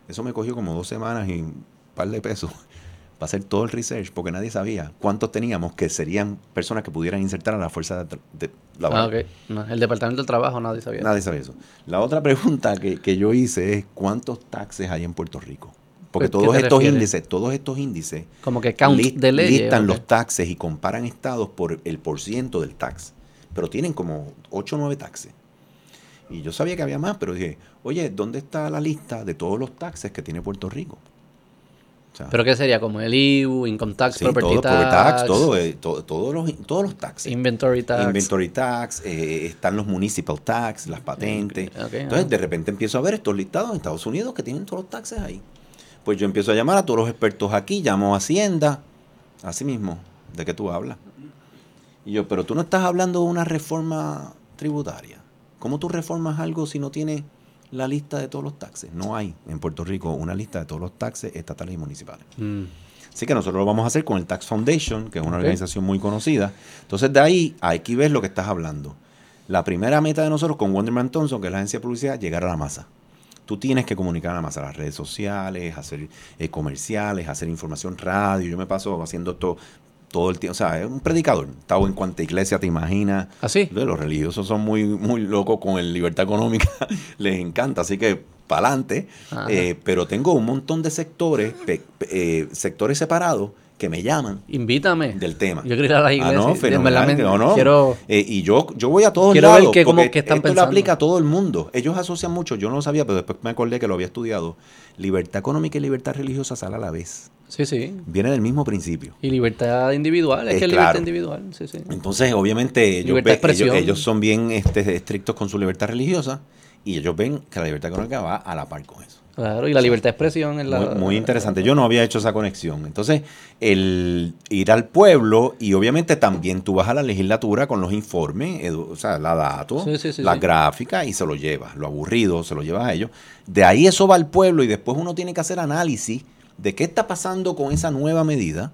Eso me cogió como dos semanas y un par de pesos para hacer todo el research, porque nadie sabía cuántos teníamos que serían personas que pudieran insertar a la fuerza de, de Ah, laboral. ok. No, el Departamento del Trabajo nadie sabía. Nadie sabe eso. La otra pregunta que, que yo hice es ¿cuántos taxes hay en Puerto Rico? Porque ¿Qué todos estos refieres? índices, todos estos índices Como que count lis- de leyes. listan los taxes y comparan estados por el porciento del tax. Pero tienen como 8 o 9 taxes. Y yo sabía que había más, pero dije, oye, ¿dónde está la lista de todos los taxes que tiene Puerto Rico? O sea, ¿Pero qué sería? Como el IBU, Income Tax, sí, Property todo, Tax, todo, eh, to- todos los, todos los taxes. Inventory Tax. Inventory tax, eh, están los municipal tax, las patentes. Entonces, de repente empiezo a ver estos listados en Estados Unidos que tienen todos los taxes ahí. Pues yo empiezo a llamar a todos los expertos aquí, llamo a Hacienda, así mismo, ¿de qué tú hablas? Y yo, pero tú no estás hablando de una reforma tributaria. ¿Cómo tú reformas algo si no tienes la lista de todos los taxes? No hay en Puerto Rico una lista de todos los taxes estatales y municipales. Mm. Así que nosotros lo vamos a hacer con el Tax Foundation, que es una organización muy conocida. Entonces, de ahí hay que ver lo que estás hablando. La primera meta de nosotros con Wonderman Thompson, que es la agencia de publicidad, llegar a la masa. Tú tienes que comunicar masa, a las redes sociales, hacer eh, comerciales, hacer información radio. Yo me paso haciendo esto todo el tiempo. O sea, es un predicador. Estaba en cuanta iglesia te imaginas. ¿Así? Los religiosos son muy, muy locos con el libertad económica. Les encanta. Así que, para adelante. Eh, pero tengo un montón de sectores, pe- pe- eh, sectores separados, que me llaman Invítame. del tema. Yo quiero ir a Ah, no, fenomenal, no, no. Quiero... Eh, y yo, yo voy a todos Quiero ver lados. cómo- porque qué están esto pensando. lo aplica a todo el mundo. Ellos asocian mucho, yo no lo sabía, pero después me acordé que lo había estudiado. Libertad económica y libertad religiosa sale a la vez. Sí, sí. Viene del mismo principio. Y libertad individual. Es que es libertad claro. individual. Sí, sí. Entonces, obviamente, ellos, ven- ellos, ellos son bien este, estrictos con su libertad religiosa y ellos ven que la libertad económica va a la par con eso. Claro, y la libertad de expresión es la... Muy, muy interesante. Yo no había hecho esa conexión. Entonces, el ir al pueblo y obviamente también tú vas a la legislatura con los informes, o sea, la datos, Sí, sí, sí, la gráfica y se lo llevas. Lo aburrido se lo llevas a ellos. De ahí eso va al pueblo y después uno tiene que hacer análisis de qué está pasando con esa nueva medida.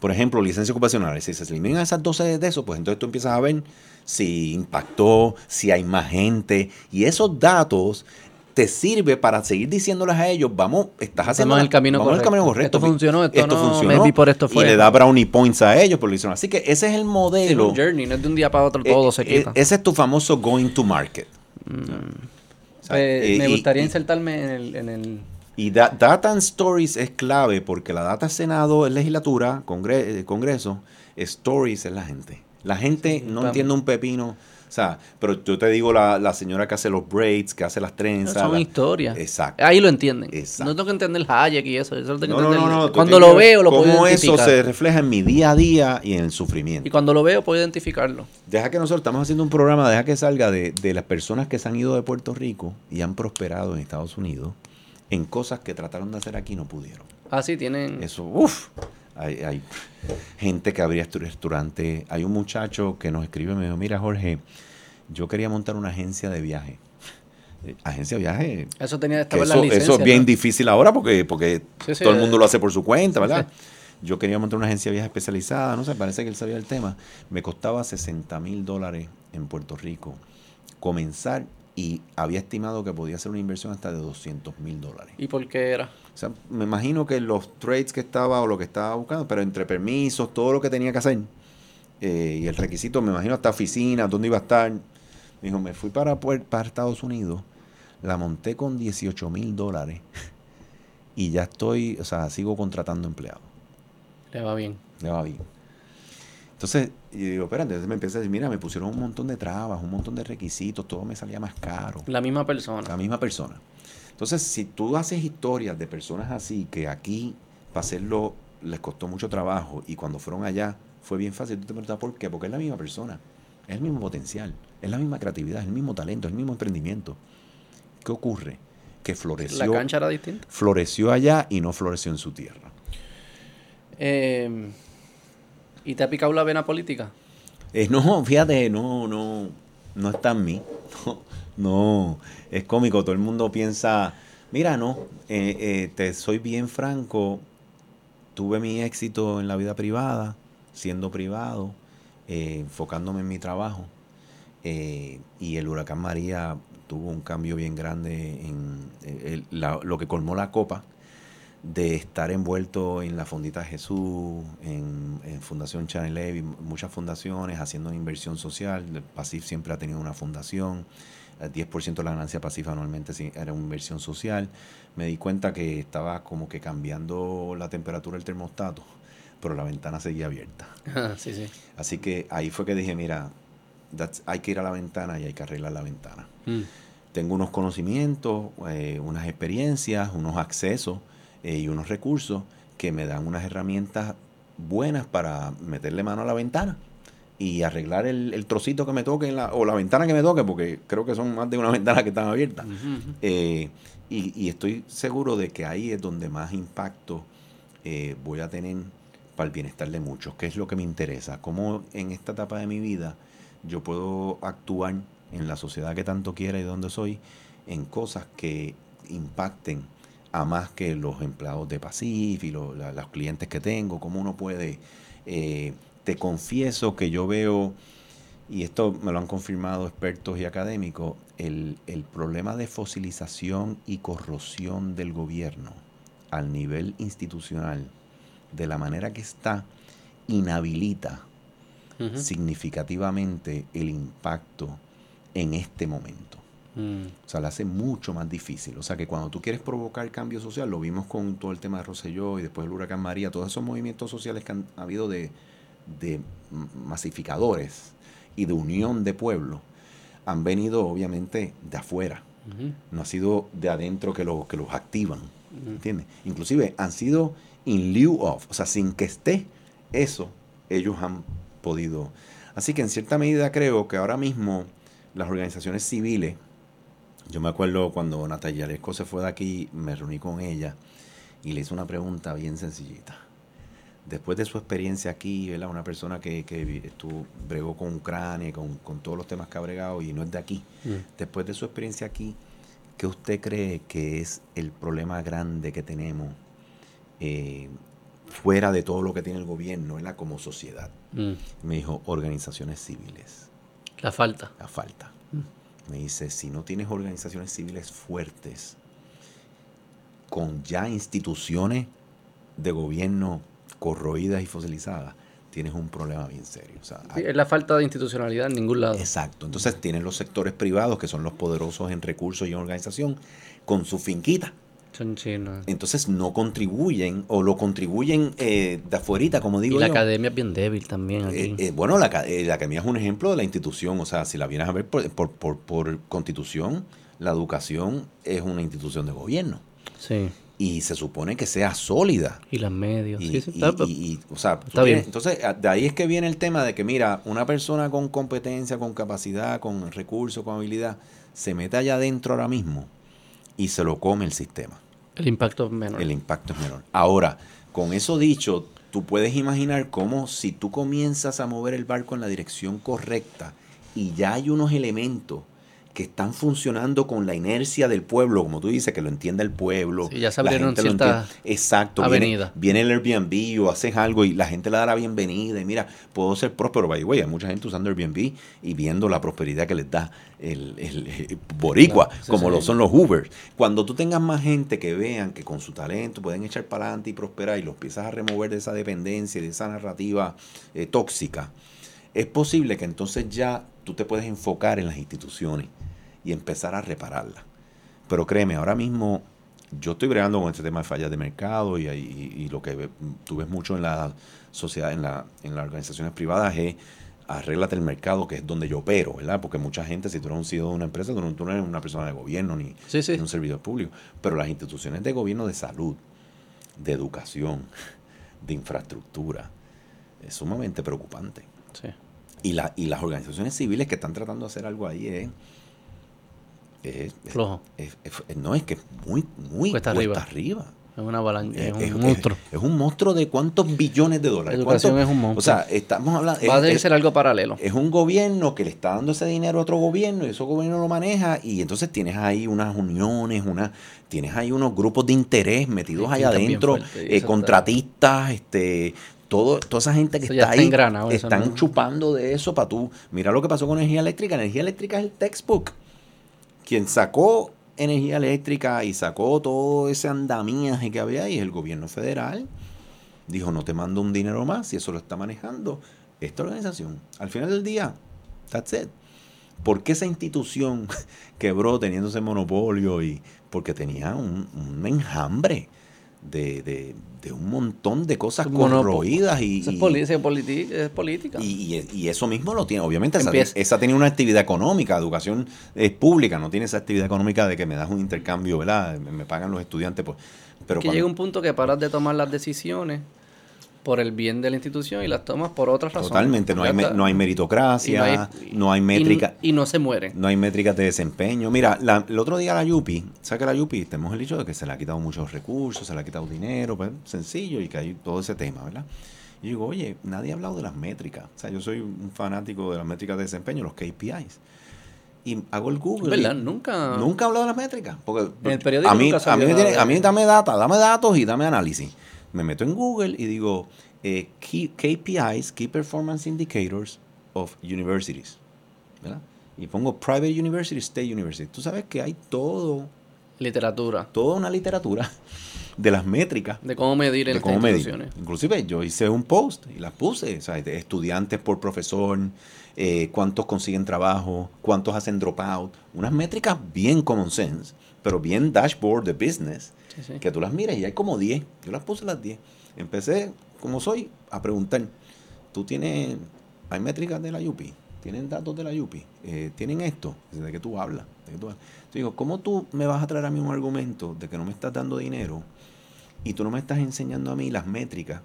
Por ejemplo, licencias ocupacionales. Si se eliminan esas 12 de eso, pues entonces tú empiezas a ver si impactó, si hay más gente. Y esos datos te sirve para seguir diciéndoles a ellos, vamos, estás haciendo en el camino vamos en el camino correcto. correcto. Esto funcionó, esto no, maybe por esto fue. Y le da brownie points a ellos por lo hicieron. Así que ese es el modelo. un journey, no es de un día para otro todo Eh, se eh, quita. ese es tu famoso going to market. O sea, Pues, eh, me gustaría y- insertarme en el... En el y da- Data and Stories es clave porque la data es Senado, es legislatura, congre- Congreso, Stories es la gente. La gente no entiende un pepino. O sea, pero yo te digo la, la señora que hace los braids, que hace las trenzas. Son la- historias. Exacto. Ahí lo entienden. Exacto. No tengo que entender el Hayek y eso. eso tengo No, que no, no, Cuando lo veo, lo puedo Cómo eso identificar. se refleja en mi día a día y en el sufrimiento. Y cuando lo veo, puedo identificarlo. Deja que nosotros estamos haciendo un programa, deja que salga de, de las personas que se han ido de Puerto Rico y han prosperado en Estados Unidos en cosas que trataron de hacer aquí y no pudieron. Ah, sí, tienen. Eso, uff. Hay, hay gente que abría este restaurante. Hay un muchacho que nos escribe y me dijo, mira Jorge, yo quería montar una agencia de viaje. Eh, Agencia de viaje. Eso tenía que estar eso, licencias. eso es bien ¿no? difícil ahora porque, porque Sí, sí, todo el eh, mundo lo hace por su cuenta, ¿verdad? sí. Yo quería montar una agencia de viaje especializada, no sé, parece que él sabía el tema. Me costaba 60 mil dólares en Puerto Rico comenzar y había estimado que podía ser una inversión hasta de 200 mil dólares. ¿Y por qué era? O sea, me imagino que los trades que estaba o lo que estaba buscando, pero entre permisos, todo lo que tenía que hacer, eh, y el requisito, me imagino hasta oficina, dónde iba a estar. Me dijo, me fui para, para Estados Unidos, la monté con 18 mil dólares y ya estoy, o sea, sigo contratando empleados. Le va bien. Le va bien. Entonces, yo digo, espérate, entonces me empieza a decir, mira, me pusieron un montón de trabas, un montón de requisitos, todo me salía más caro La misma persona. la misma persona. Entonces, si tú haces historias de personas así, que aquí para hacerlo les costó mucho trabajo y cuando fueron allá fue bien fácil, tú te preguntas por qué, porque es la misma persona, es el mismo potencial, es la misma creatividad, es el mismo talento, es el mismo emprendimiento. ¿Qué ocurre? Que La floreció, cancha era distinta. floreció allá y no floreció en su tierra. Eh, ¿Y te ha picado la vena política? Eh, no, fíjate, no, no, no está en mí. No, no, es cómico. Todo el mundo piensa, mira, no, eh, eh, te soy bien franco. Tuve mi éxito en la vida privada, siendo privado, enfocándome en mi trabajo. Eh, y el huracán María tuvo un cambio bien grande en eh, el- la- lo que colmó la copa de estar envuelto en la Fondita Jesús, en, en Fundación Channel Levy, muchas fundaciones haciendo inversión social. El PASIF siempre ha tenido una fundación. El 10% de la ganancia PASIF anualmente era una inversión social. Me di cuenta que estaba como que cambiando la temperatura del termostato, pero la ventana seguía abierta. sí, sí. Así que ahí fue que dije, mira, that's- hay que ir a la ventana y hay que arreglar la ventana Mm. tengo unos conocimientos, eh, unas experiencias, unos accesos eh, y unos recursos que me dan unas herramientas buenas para meterle mano a la ventana y arreglar el, el trocito que me toque en la, o la ventana que me toque, porque creo que son más de una ventana que están abiertas. Eh, y, y estoy seguro de que ahí es donde más impacto eh, voy a tener para el bienestar de muchos, que es lo que me interesa, cómo en esta etapa de mi vida yo puedo actuar en la sociedad que tanto quiera y donde soy, en cosas que impacten a más que los empleados de Pacif y lo- la- los clientes que tengo, cómo uno puede, eh, te confieso que yo veo, y esto me lo han confirmado expertos y académicos, el, el problema de fosilización y corrosión del gobierno al nivel institucional, de la manera que está, inhabilita Significativamente el impacto en este momento. Mm. O sea, la hace mucho más difícil. O sea, que cuando tú quieres provocar cambio social, lo vimos con todo el tema de Rosselló y después el huracán María, todos esos movimientos sociales que han habido de, de masificadores y de unión de pueblos, han venido obviamente de afuera. No ha sido de adentro que, lo- que los activan. Ujú. ¿Entiendes? Inclusive han sido in lieu of, o sea, sin que esté eso, ellos han podido. Así que en cierta medida creo que ahora mismo las organizaciones civiles, yo me acuerdo cuando Natalia Lesco se fue de aquí, me reuní con ella y le hice una pregunta bien sencillita. Después de su experiencia aquí, ¿verdad? una persona que, que estuvo, bregó con Ucrania, con, con todos los temas que ha bregado y no es de aquí, Mm. después de su experiencia aquí, ¿qué usted cree que es el problema grande que tenemos eh, fuera de todo lo que tiene el gobierno, ¿verdad? como sociedad? Mm. Me dijo, organizaciones civiles, La falta. la falta. Me dice, si no tienes organizaciones civiles fuertes, con ya instituciones de gobierno corroídas y fosilizadas, tienes un problema bien serio. O sea, es la falta de institucionalidad en ningún lado. Exacto. Entonces tienen los sectores privados, que son los poderosos en recursos y en organización, con su finquita. Entonces no contribuyen o lo contribuyen eh, de afuera, como digo Y la yo. academia es bien débil también aquí. Eh, eh, bueno, la, la academia es un ejemplo de la institución. O sea, si la vienes a ver por, por, por, por constitución, la educación es una institución de gobierno. sí. Y se supone que sea sólida. Y los medios. Y, sí, sí, está- pues, y- y, o sea, Está bien. tienes- entonces, a- de ahí es que viene el tema de que, mira, una persona con competencia, con capacidad, con recursos, con habilidad, se mete allá adentro ahora mismo y se lo come el sistema. El impacto es menor. El impacto es menor. Ahora, con eso dicho, tú puedes imaginar cómo si tú comienzas a mover el barco en la dirección correcta y ya hay unos elementos que están funcionando con la inercia del pueblo, como tú dices, que lo entiende el pueblo. Sí, ya se la abrieron ciertas. Exacto. Viene, avenidas. viene el Airbnb o haces algo y la gente le da la bienvenida y mira, puedo ser próspero. By the way, hay mucha gente usando Airbnb y viendo la prosperidad que les da el, el- el boricua, Claro, sí, como sí. lo son los Ubers. Cuando tú tengas más gente que vean que con su talento pueden echar para adelante y prosperar y los empiezas a remover de esa dependencia y de esa narrativa eh, tóxica, es posible que entonces ya tú te puedes enfocar en las instituciones y empezar a repararlas. Pero créeme, ahora mismo yo estoy bregando con este tema de fallas de mercado y, y- y lo que tú ves mucho en la sociedad, en, la, en las organizaciones privadas es arréglate el mercado, que es donde yo opero, ¿verdad? Porque mucha gente, si tú eres un CEO de una empresa, tú no, tú no eres una persona de gobierno ni, Sí, sí. ni un servidor público. Pero las instituciones de gobierno de salud, de educación, de infraestructura, es sumamente preocupante. Sí. Y, la, y las organizaciones civiles que están tratando de hacer algo ahí es... es- es- Flojo. es- es- no, es que es muy, muy Cuesta cuesta, arriba. arriba. Es una avalancha, es, un monstruo. es un monstruo de cuántos billones de dólares. La educación ¿Cuánto- es un monstruo. O sea, estamos hablando... Va a ser algo paralelo. es un gobierno que le está dando ese dinero a otro gobierno y ese gobierno lo maneja y entonces tienes ahí unas uniones, una, tienes ahí unos grupos de interés metidos Sí, allá adentro, fuerte, eh, contratistas, este, todo, toda esa gente que Eso está está ahí están no- chupando de eso para tú. Mira lo que pasó con energía eléctrica. Energía eléctrica es el textbook. Quien sacó energía eléctrica y sacó todo ese andamiaje que había ahí el gobierno federal. Dijo, no te mando un dinero más y eso lo está manejando esta organización. Al final del día, that's it. ¿Por qué esa institución quebró teniendo ese monopolio? y Porque tenía un, enjambre de- de un montón de cosas corroídas y, Eso es, es política. y, y- y eso mismo lo tiene. Obviamente, esa, esa tiene una actividad económica. Educación es pública, no tiene esa actividad económica de que me das un intercambio, ¿verdad? Me, me pagan los estudiantes. Pues, pero que cuando- llega un punto que paras de tomar las decisiones por el bien de la institución y las tomas por otras razones. totalmente, no hay, me- no hay meritocracia, no hay, y- métrica. Y, no se mueren. No hay métricas de desempeño. Mira, la- el otro día la Yupi, ¿sabes que la Yupi? Tenemos el dicho de que se le ha quitado muchos recursos, se le ha quitado dinero, pues sencillo, y que hay todo ese tema, ¿verdad? Y digo, oye, nadie ha hablado de las métricas. O sea, yo soy un fanático de las métricas de desempeño, los KPIs. Y hago el Google. ¿Verdad? Nunca. Nunca he hablado de las métricas. Porque En el periódico a mí, nunca a, mí me tiene- a mí dame data, dame datos y dame análisis. Me meto en Google y digo eh, key- KPIs, Key Performance Indicators of Universities. ¿verdad? Y pongo Private University, State University. Tú sabes que hay todo, Literatura. toda una literatura de las métricas De cómo medir en cómo medir. Inclusive yo hice un post y las puse, o sea, de estudiantes por profesor, eh, cuántos consiguen trabajo, cuántos hacen dropout, unas métricas bien common sense, pero bien dashboard de business, Sí, sí. que tú las miras y hay como 10, yo las puse las 10. Empecé, como soy, a preguntar, ¿tú tienes, hay métricas de la UPI? ¿Tienen datos de la UPI? Eh, ¿Tienen esto? ¿De qué tú hablas? ¿De qué tú hablas? Yo digo, ¿cómo tú me vas a traer a mí un argumento de que no me estás dando dinero y tú no me estás enseñando a mí las métricas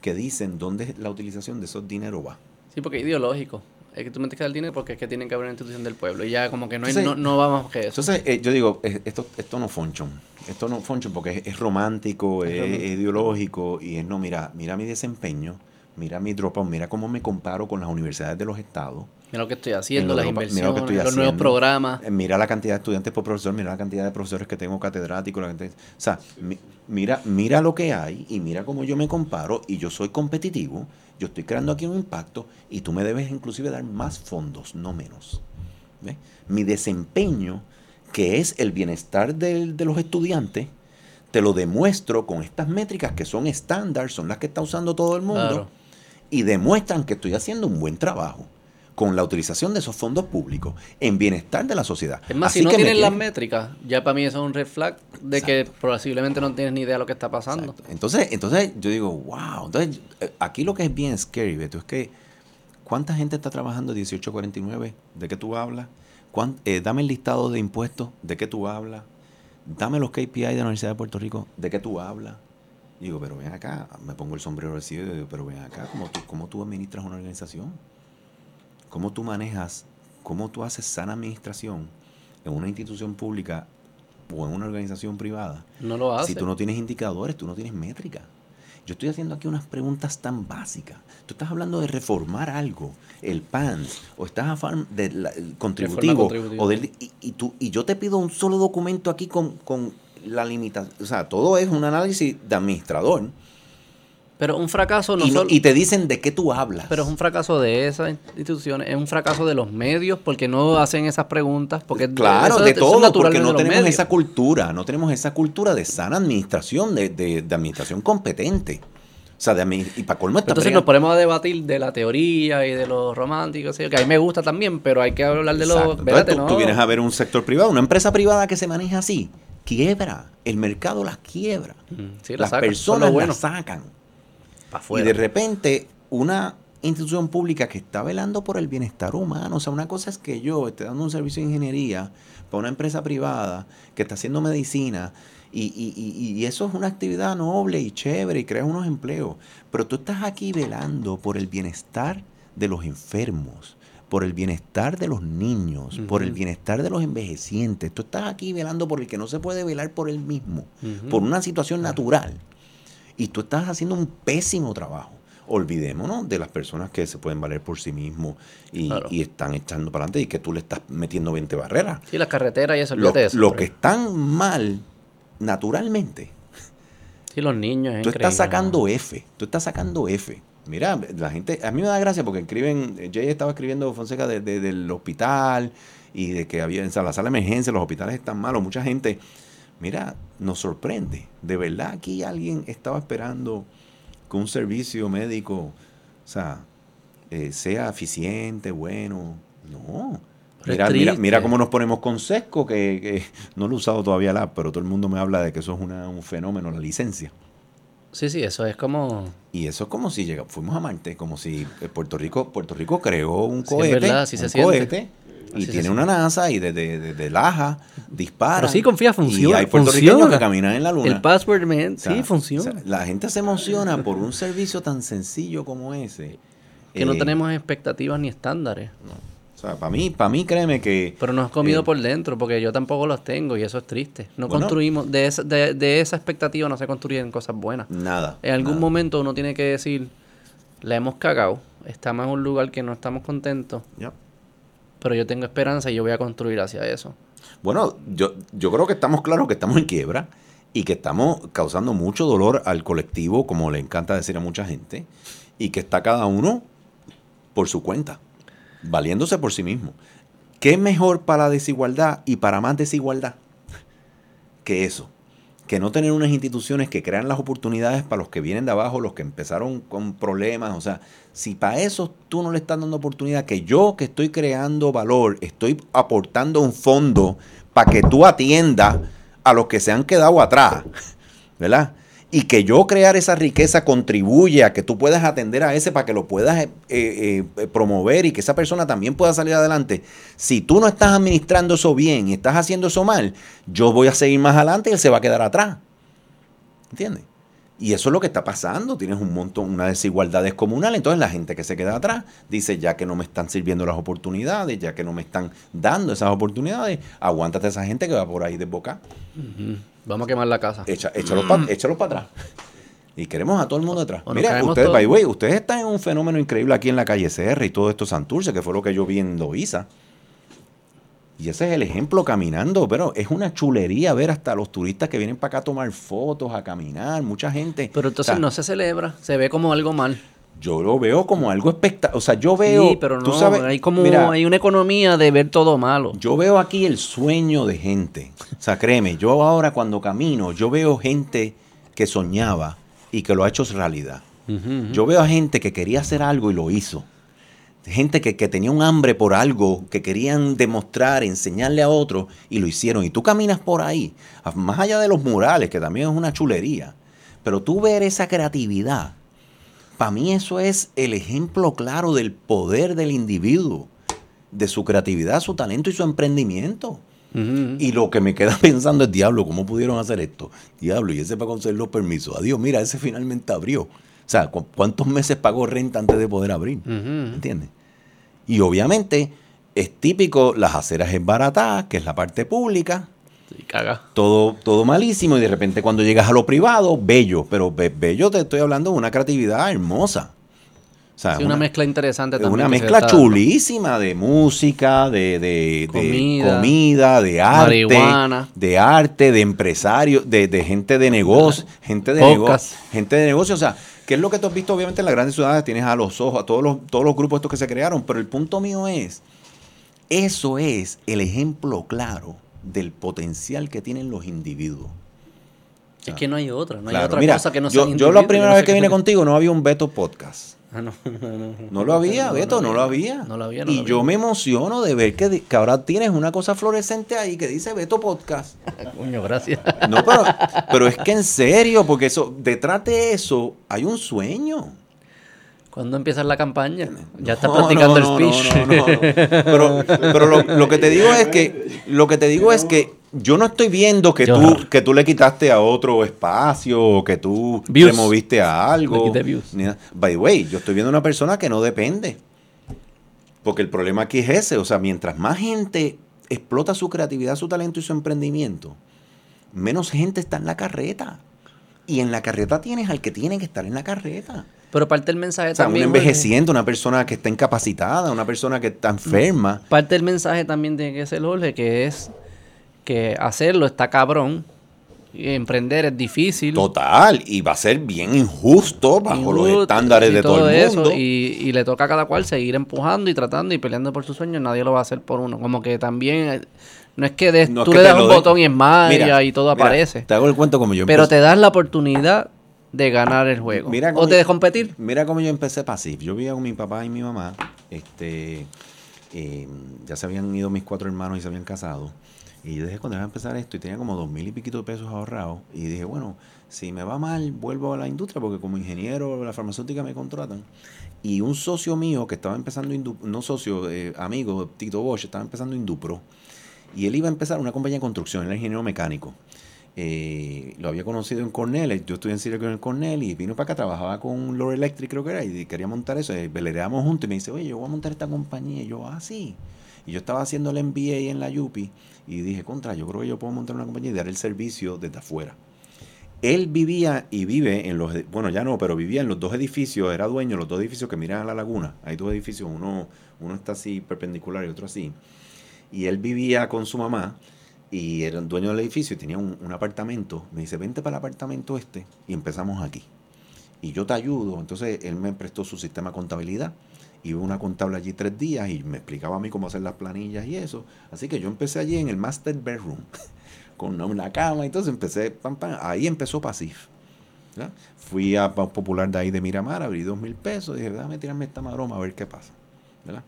que dicen dónde la utilización de esos dinero va? Sí, porque es ideológico. Es que tú metes que el dinero porque es que tiene que haber una institución del pueblo. Y ya como que no, hay, Entonces- no, no va más que eso. Entonces, eh, yo digo, esto, esto no fonchon. Esto no fonchon porque es, es romántico, Es es ideológico y es no, mira, mira mi desempeño, mira mi dropout, mira cómo me comparo con las universidades de los estados. Mira lo que estoy haciendo, las inversiones, lo los nuevos programas. Eh, Mira la cantidad de estudiantes por profesor, mira la cantidad de profesores que tengo catedráticos. La o sea, mi- mira, mira lo que hay y mira cómo yo me comparo y yo soy competitivo. Yo estoy creando aquí un impacto y tú me debes inclusive dar más fondos, no menos. ¿Ves? Mi desempeño, que es el bienestar del- de los estudiantes, te lo demuestro con estas métricas que son estándar, son las que está usando todo el mundo Claro. y demuestran que estoy haciendo un buen trabajo. Con la utilización de esos fondos públicos en bienestar de la sociedad. Es más, Así si no que me tienes las métricas, ya para mí eso es un red flag de que posiblemente no tienes ni idea de lo que está pasando. Exacto. Entonces, entonces yo digo, wow. Entonces, eh, aquí lo que es bien scary, Beto, es que ¿cuánta gente está trabajando 1849? ¿De qué tú hablas? ¿Cuán- eh, dame el listado de impuestos, ¿de qué tú hablas? Dame los KPI de la Universidad de Puerto Rico, ¿de qué tú hablas? Y digo, pero ven acá, me pongo el sombrero cielo y digo, pero ven acá, ¿cómo tú, cómo tú administras una organización? ¿Cómo tú manejas, cómo tú haces sana administración en una institución pública o en una organización privada? No lo hace. Si tú no tienes indicadores, tú no tienes métrica. Yo estoy haciendo aquí unas preguntas tan básicas. Tú estás hablando de reformar algo, el PANS, o estás a favor del el contributivo, o del, y, y tú, y yo te pido un solo documento aquí con, con la limitación. O sea, todo es un análisis de administrador. Pero un fracaso no y, no- solo... y te dicen de qué tú hablas. Pero es un fracaso de esas instituciones, es un fracaso de los medios porque no hacen esas preguntas. Porque Claro, eso- de es todo, porque no tenemos medios. esa cultura, no tenemos esa cultura de sana administración, de, de- de administración competente. O sea, de admi- y para colmo Entonces nos ponemos a debatir de la teoría y de los románticos, ¿sí? que a mí me gusta también, pero hay que hablar de los... Exacto. Entonces, tú, no. tú vienes a ver un sector privado, una empresa privada que se maneja así, quiebra. El mercado las quiebra. Mm, sí, la Las sacan, personas bueno. las sacan. Y de repente, una institución pública que está velando por el bienestar humano, o sea, una cosa es que yo esté dando un servicio de ingeniería para una empresa privada que está haciendo medicina. Y, y- y- y eso es una actividad noble y chévere y crea unos empleos. Pero tú estás aquí velando por el bienestar de los enfermos, por el bienestar de los niños, por el bienestar de los envejecientes. Tú estás aquí velando por el que no se puede velar por él mismo, por una situación natural. Y tú estás haciendo un pésimo trabajo. Olvidémonos de las personas que se pueden valer por sí mismos y, Claro. y están echando para adelante y que tú le estás metiendo 20 barreras. Sí, las carreteras y eso, Lo, eso. lo que están mal naturalmente Sí, los niños, es tú estás sacando F, tú estás sacando F. Mira, la gente, a mí me da gracia porque escriben, Jay estaba escribiendo Fonseca de- de- del hospital y de que había en la sala de emergencia, los hospitales están malos, mucha gente, mira, nos sorprende. De verdad aquí alguien estaba esperando que un servicio médico, o sea, eh, sea eficiente, bueno. No. Mira, mira, mira cómo nos ponemos con sesco, que, que no lo he usado todavía la, pero todo el mundo me habla de que eso es una- un fenómeno, la licencia. Sí, sí, eso es como... Y eso es como si llega, fuimos a Marte, como si eh, Puerto Rico, Puerto Rico creó un Sí, es cohete, verdad, se un siente. Y Así tiene una NASA y desde de, de, Laja dispara. Pero sí, confía, Y funciona, hay puertorriqueños funciona. que caminan en la luna. El password, man, O sea, sí, funciona. o sea, la gente se emociona por un servicio tan sencillo como ese. que no Eh, tenemos expectativas ni estándares. O sea, para mí, para mí, créeme que Pero nos has comido Eh, por dentro, porque yo tampoco los tengo y eso es triste. No Bueno. construimos, de esa, de, de esa expectativa no se construyen cosas buenas. nada. En algún nada. momento uno tiene que decir, la hemos cagado, estamos en un lugar que no estamos contentos, Ya. Pero yo tengo esperanza y yo voy a construir hacia eso. Bueno, yo, yo creo que estamos claros que estamos en quiebra y que estamos causando mucho dolor al colectivo, como le encanta decir a mucha gente, y que está cada uno por su cuenta, valiéndose por sí mismo. ¿Qué mejor para la desigualdad y para más desigualdad que eso? Que no tener unas instituciones que crean las oportunidades para los que vienen de abajo, los que empezaron con problemas. O sea, si para eso tú no le estás dando oportunidad, que yo que estoy creando valor, estoy aportando un fondo para que tú atiendas a los que se han quedado atrás, ¿verdad? Y que yo crear esa riqueza contribuye a que tú puedas atender a ese para que lo puedas eh, eh, promover y que esa persona también pueda salir adelante. Si tú no estás administrando eso bien y estás haciendo eso mal, yo voy a seguir más adelante y él se va a quedar atrás. ¿Entiendes? Y eso es lo que está pasando. Tienes un montón, una desigualdad descomunal. Entonces la gente que se queda atrás dice, ya que no me están sirviendo las oportunidades, ya que no me están dando esas oportunidades, aguántate a esa gente que va por ahí desbocada. Vamos a quemar la casa. Echa, échalos para atrás. Y queremos a todo el mundo atrás. Mira, ustedes, by way, ustedes están en un fenómeno increíble aquí en la calle CR y todo esto Santurce, que fue lo que yo vi en Loíza. Y ese es el ejemplo caminando, pero es una chulería ver hasta los turistas que vienen para acá a tomar fotos, a caminar, mucha gente. Pero entonces O sea, no se celebra, se ve como algo mal. Yo lo veo como algo espectacular. O sea, yo veo. sí, pero no, tú sabes, hay como mira, hay una economía de ver todo malo. Yo veo aquí el sueño de gente. O sea, créeme, yo ahora cuando camino, yo veo gente que soñaba y que lo ha hecho realidad. Yo veo a gente que quería hacer algo y lo hizo. gente que, que tenía un hambre por algo, que querían demostrar, enseñarle a otros, y lo hicieron. Y tú caminas por ahí, más allá de los murales, que también es una chulería, pero tú ver esa creatividad, para mí eso es el ejemplo claro del poder del individuo, de su creatividad, su talento y su emprendimiento. Y lo que me queda pensando es, diablo, ¿cómo pudieron hacer esto? Diablo, y ese para conseguir los permisos. Adiós, mira, ese finalmente abrió. O sea, ¿cu- ¿cuántos meses pagó renta antes de poder abrir? Ujú. ¿Entiendes? Y obviamente es típico las aceras esbaratadas, que es la parte pública, Caga. todo, todo malísimo, y de repente cuando llegas a lo privado, bello. Pero be- bello te estoy hablando de una creatividad hermosa. O sea, Sí, una, mezcla interesante es también. una que se mezcla chulísima de música, de, de- de Comida, de arte, marihuana. de arte, de empresarios, de, de gente de negocio, gente de negocio, gente de negocio, o sea, ¿qué es lo que tú has visto obviamente en las grandes ciudades? Tienes a los ojos, a todos los, todos los grupos estos que se crearon, pero el punto mío es, eso es el ejemplo claro del potencial que tienen los individuos. Es que no hay otra, no hay otra mira, cosa que no yo, sea yo la primera vez que vine contigo no había un Beto Podcast. Ah, no, no, no, no. No lo había, Beto, no, lo había. No lo había, y yo me emociono de ver que ahora tienes una cosa fluorescente ahí que dice Beto Podcast. Coño, gracias. No, pero, pero es que en serio, porque eso, detrás de eso hay un sueño. ¿Cuándo empieza la campaña? Ya estás No, practicando no, el speech. no, no, no. Pero, pero lo, lo que te digo es que, lo que te digo es que yo no estoy viendo que Yo- tú, que tú le quitaste a otro espacio, o que tú Views. removiste a algo. Le quité views. ni nada. By the way, yo estoy viendo una persona que no depende. Porque el problema aquí es ese. O sea, mientras más gente explota su creatividad, su talento y su emprendimiento, menos gente está en la carreta. Y en la carreta tienes al que tiene que estar en la carreta. Pero parte del mensaje O sea, un también. Jorge, envejeciente, una persona que está incapacitada, una persona que está enferma. Parte del mensaje también tiene que ser, Jorge, que es que hacerlo está cabrón. y emprender es difícil. Total, y va a ser bien injusto bajo los estándares y de todo, el eso, mundo. y, y le toca a cada cual seguir empujando y tratando y peleando por sus sueños. Nadie lo va a hacer por uno. Como que también. eh, No es que des- No es tú que le das un botón y es magia Mira, y todo mira, aparece. Te hago el cuento como yo Pero empecé. te das la oportunidad de ganar el juego. Mira o de yo- competir. Mira cómo yo empecé Pasif. Yo vivía con mi papá y mi mamá. Este, eh, ya se habían ido mis cuatro hermanos y se habían casado. Y yo dije, cuando iba a empezar esto, y tenía como dos mil y piquito de pesos ahorrados. Y dije, bueno, si me va mal, vuelvo a la industria, porque como ingeniero, la farmacéutica me contratan. Y un socio mío que estaba empezando, Indu- no socio, eh, amigo, Tito Bosch, estaba empezando Indupro. Y él iba a empezar una compañía de construcción, era ingeniero mecánico. Eh, lo había conocido en Cornell, yo estuve en Silicon en Cornell y vino para acá, trabajaba con Lore Electric creo que era, y quería montar eso, eh, velereamos juntos y me dice, oye, yo voy a montar esta compañía, y yo, ah, sí. Y yo estaba haciendo el MBA en la UPI y dije, contra, yo creo que yo puedo montar una compañía y dar el servicio desde afuera. Él vivía y vive en los, bueno, ya no, pero vivía en los dos edificios, era dueño de los dos edificios que miran a la laguna. Hay dos edificios, uno, uno está así perpendicular y otro así. Y él vivía con su mamá y era el dueño del edificio y tenía un, apartamento. Me dice, vente para el apartamento este y empezamos aquí. Y yo te ayudo. Entonces él me prestó su sistema de contabilidad. Hubo una contable allí tres días y me explicaba a mí cómo hacer las planillas y eso. Así que yo empecé allí en el master bedroom con una, cama. Entonces empecé, ahí empezó Pasif. Fui a Popular de ahí de Miramar, abrí dos mil pesos. Dije, déjame tirarme esta maroma a ver qué pasa. ¿verdad?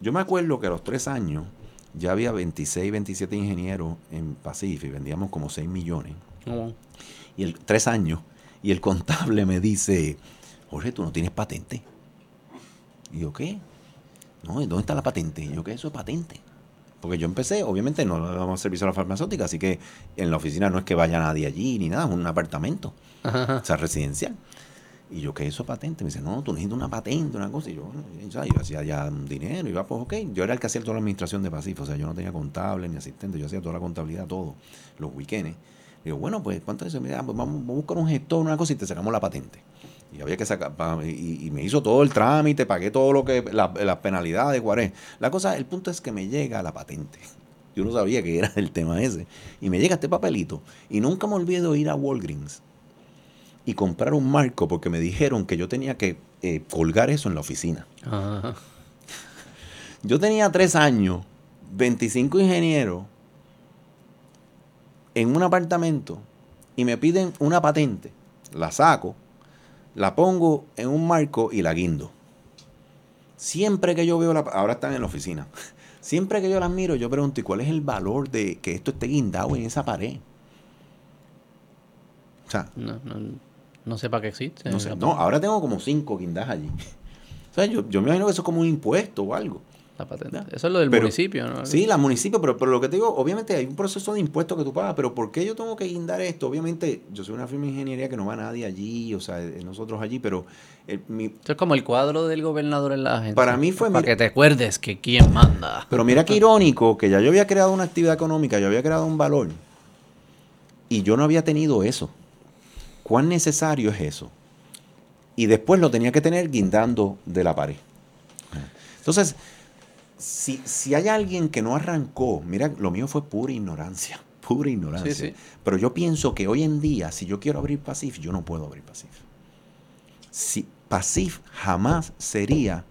Yo me acuerdo que a los tres años ya había 26, 27 ingenieros en Pasif y vendíamos como 6 millones. Como- Y el tres años. Y el contable me dice, Jorge, tú no tienes patente. Y yo, ¿qué? No, ¿y ¿dónde está la patente? Y yo, ¿qué? Eso es patente. Porque yo empecé, obviamente no le damos servicio a la farmacéutica, así que en la oficina no es que vaya nadie allí ni nada, es un apartamento, o sea, residencial. Y yo, ¿qué es eso patente? Me dice, no, tú necesitas una patente, una cosa. Y yo, bueno, y, ¿sabes? yo hacía ya dinero, y iba, pues, ok. Yo era el que hacía toda la administración de Pacífico, o sea, yo no tenía contable ni asistente, yo hacía toda la contabilidad, todo, los weekends. Digo, bueno, pues, ¿cuánto es eso? Mira, pues vamos a buscar un gestor, una cosa, y te sacamos la patente. Y había que sacar, y, y me hizo todo el trámite, pagué todo lo que, la- las penalidades, guaré. La cosa, el punto es que me llega la patente. Yo no sabía que era el tema ese. Y me llega este papelito. Y nunca me olvido ir a Walgreens y comprar un marco porque me dijeron que yo tenía que eh, colgar eso en la oficina. Ajá. Yo tenía tres años, 25 ingenieros en un apartamento y me piden una patente. La saco, la pongo en un marco y la guindo. Siempre que yo veo la... Ahora están en la oficina. Siempre que yo las miro, yo pregunto, ¿y cuál es el valor de que esto esté guindado en esa pared? O sea, No, no, no sé para qué existe. no sé. No, ahora tengo como cinco guindas allí. O sea, yo, yo me imagino que eso es como un impuesto o algo. La patente. Eso es lo del Pero- municipio, ¿no? Sí, la municipio, pero, pero lo que te digo, obviamente hay un proceso de impuestos que tú pagas, pero ¿por qué yo tengo que guindar esto? Obviamente, yo soy una firma de ingeniería que no va nadie allí, o sea, nosotros allí, pero eh, mi- Esto es como el cuadro del gobernador en la agencia. Para mí fue- Para mira- que te acuerdes que quién manda. Pero mira qué irónico que ya yo había creado una actividad económica, yo había creado un valor y yo no había tenido eso. ¿Cuán necesario es eso? Y después lo tenía que tener guindando de la pared. Entonces, si, si hay alguien que no arrancó, mira, lo mío fue pura ignorancia, pura ignorancia. Sí, sí. Pero yo pienso que hoy en día, si yo quiero abrir Pasif, yo no puedo abrir Pasif. Si Pasif jamás sería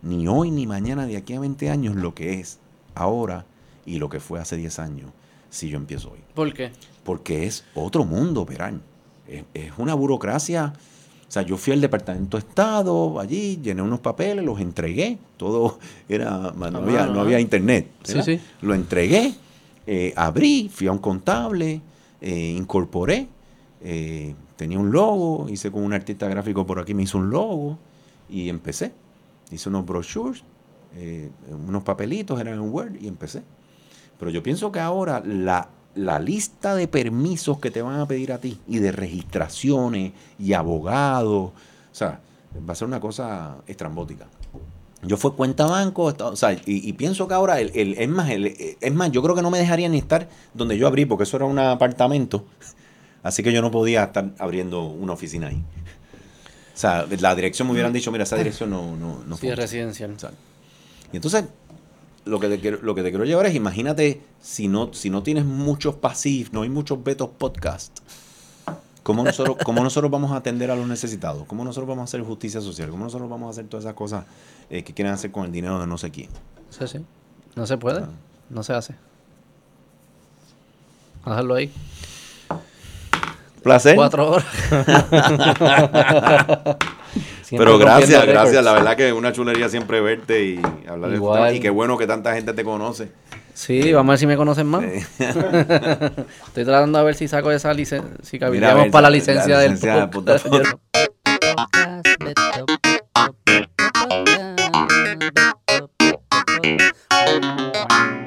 ni hoy ni mañana de aquí a 20 años lo que es ahora y lo que fue hace 10 años si yo empiezo hoy. ¿Por qué? Porque es otro mundo, verán. Es, es una burocracia. O sea, yo fui al Departamento de Estado allí, llené unos papeles, los entregué. Todo era. No, había, no Ah. había internet. Sí, sí. Lo entregué, eh, abrí, fui a un contable, eh, incorporé, eh, tenía un logo, hice con un artista gráfico por aquí, me hizo un logo y empecé. Hice unos brochures, unos papelitos, eran en Word y empecé. Pero yo pienso que ahora la, la lista de permisos que te van a pedir a ti y de registraciones y abogados, o sea, va a ser una cosa estrambótica. Yo fui cuenta banco, o sea, y, y pienso que ahora, el, el- es, más, el- es más, yo creo que no me dejaría ni estar donde yo abrí, porque eso era un apartamento, así que yo no podía estar abriendo una oficina ahí. O sea, la dirección me hubieran dicho, mira, esa dirección no, no, no Sí, es residencial. Y entonces, lo que, te quiero, lo que te quiero llevar es, imagínate, si no, si no tienes muchos pasivos, no hay muchos betos podcast, ¿cómo nosotros, ¿cómo nosotros vamos a atender a los necesitados? ¿Cómo nosotros vamos a hacer justicia social? ¿Cómo nosotros vamos a hacer todas esas cosas eh, que quieren hacer con el dinero de no sé quién? Sí, sí. No se puede. Ah. No se hace. Déjalo ahí. Placer. Cuatro horas. Pero gracias, gracias. La verdad que es una chulería siempre verte y hablar Igual. de Y qué bueno que tanta gente te conoce. Sí, vamos a ver si me conocen más. Estoy tratando a ver si saco esa licencia, si cabildeamos para la licencia, la licencia del podcast.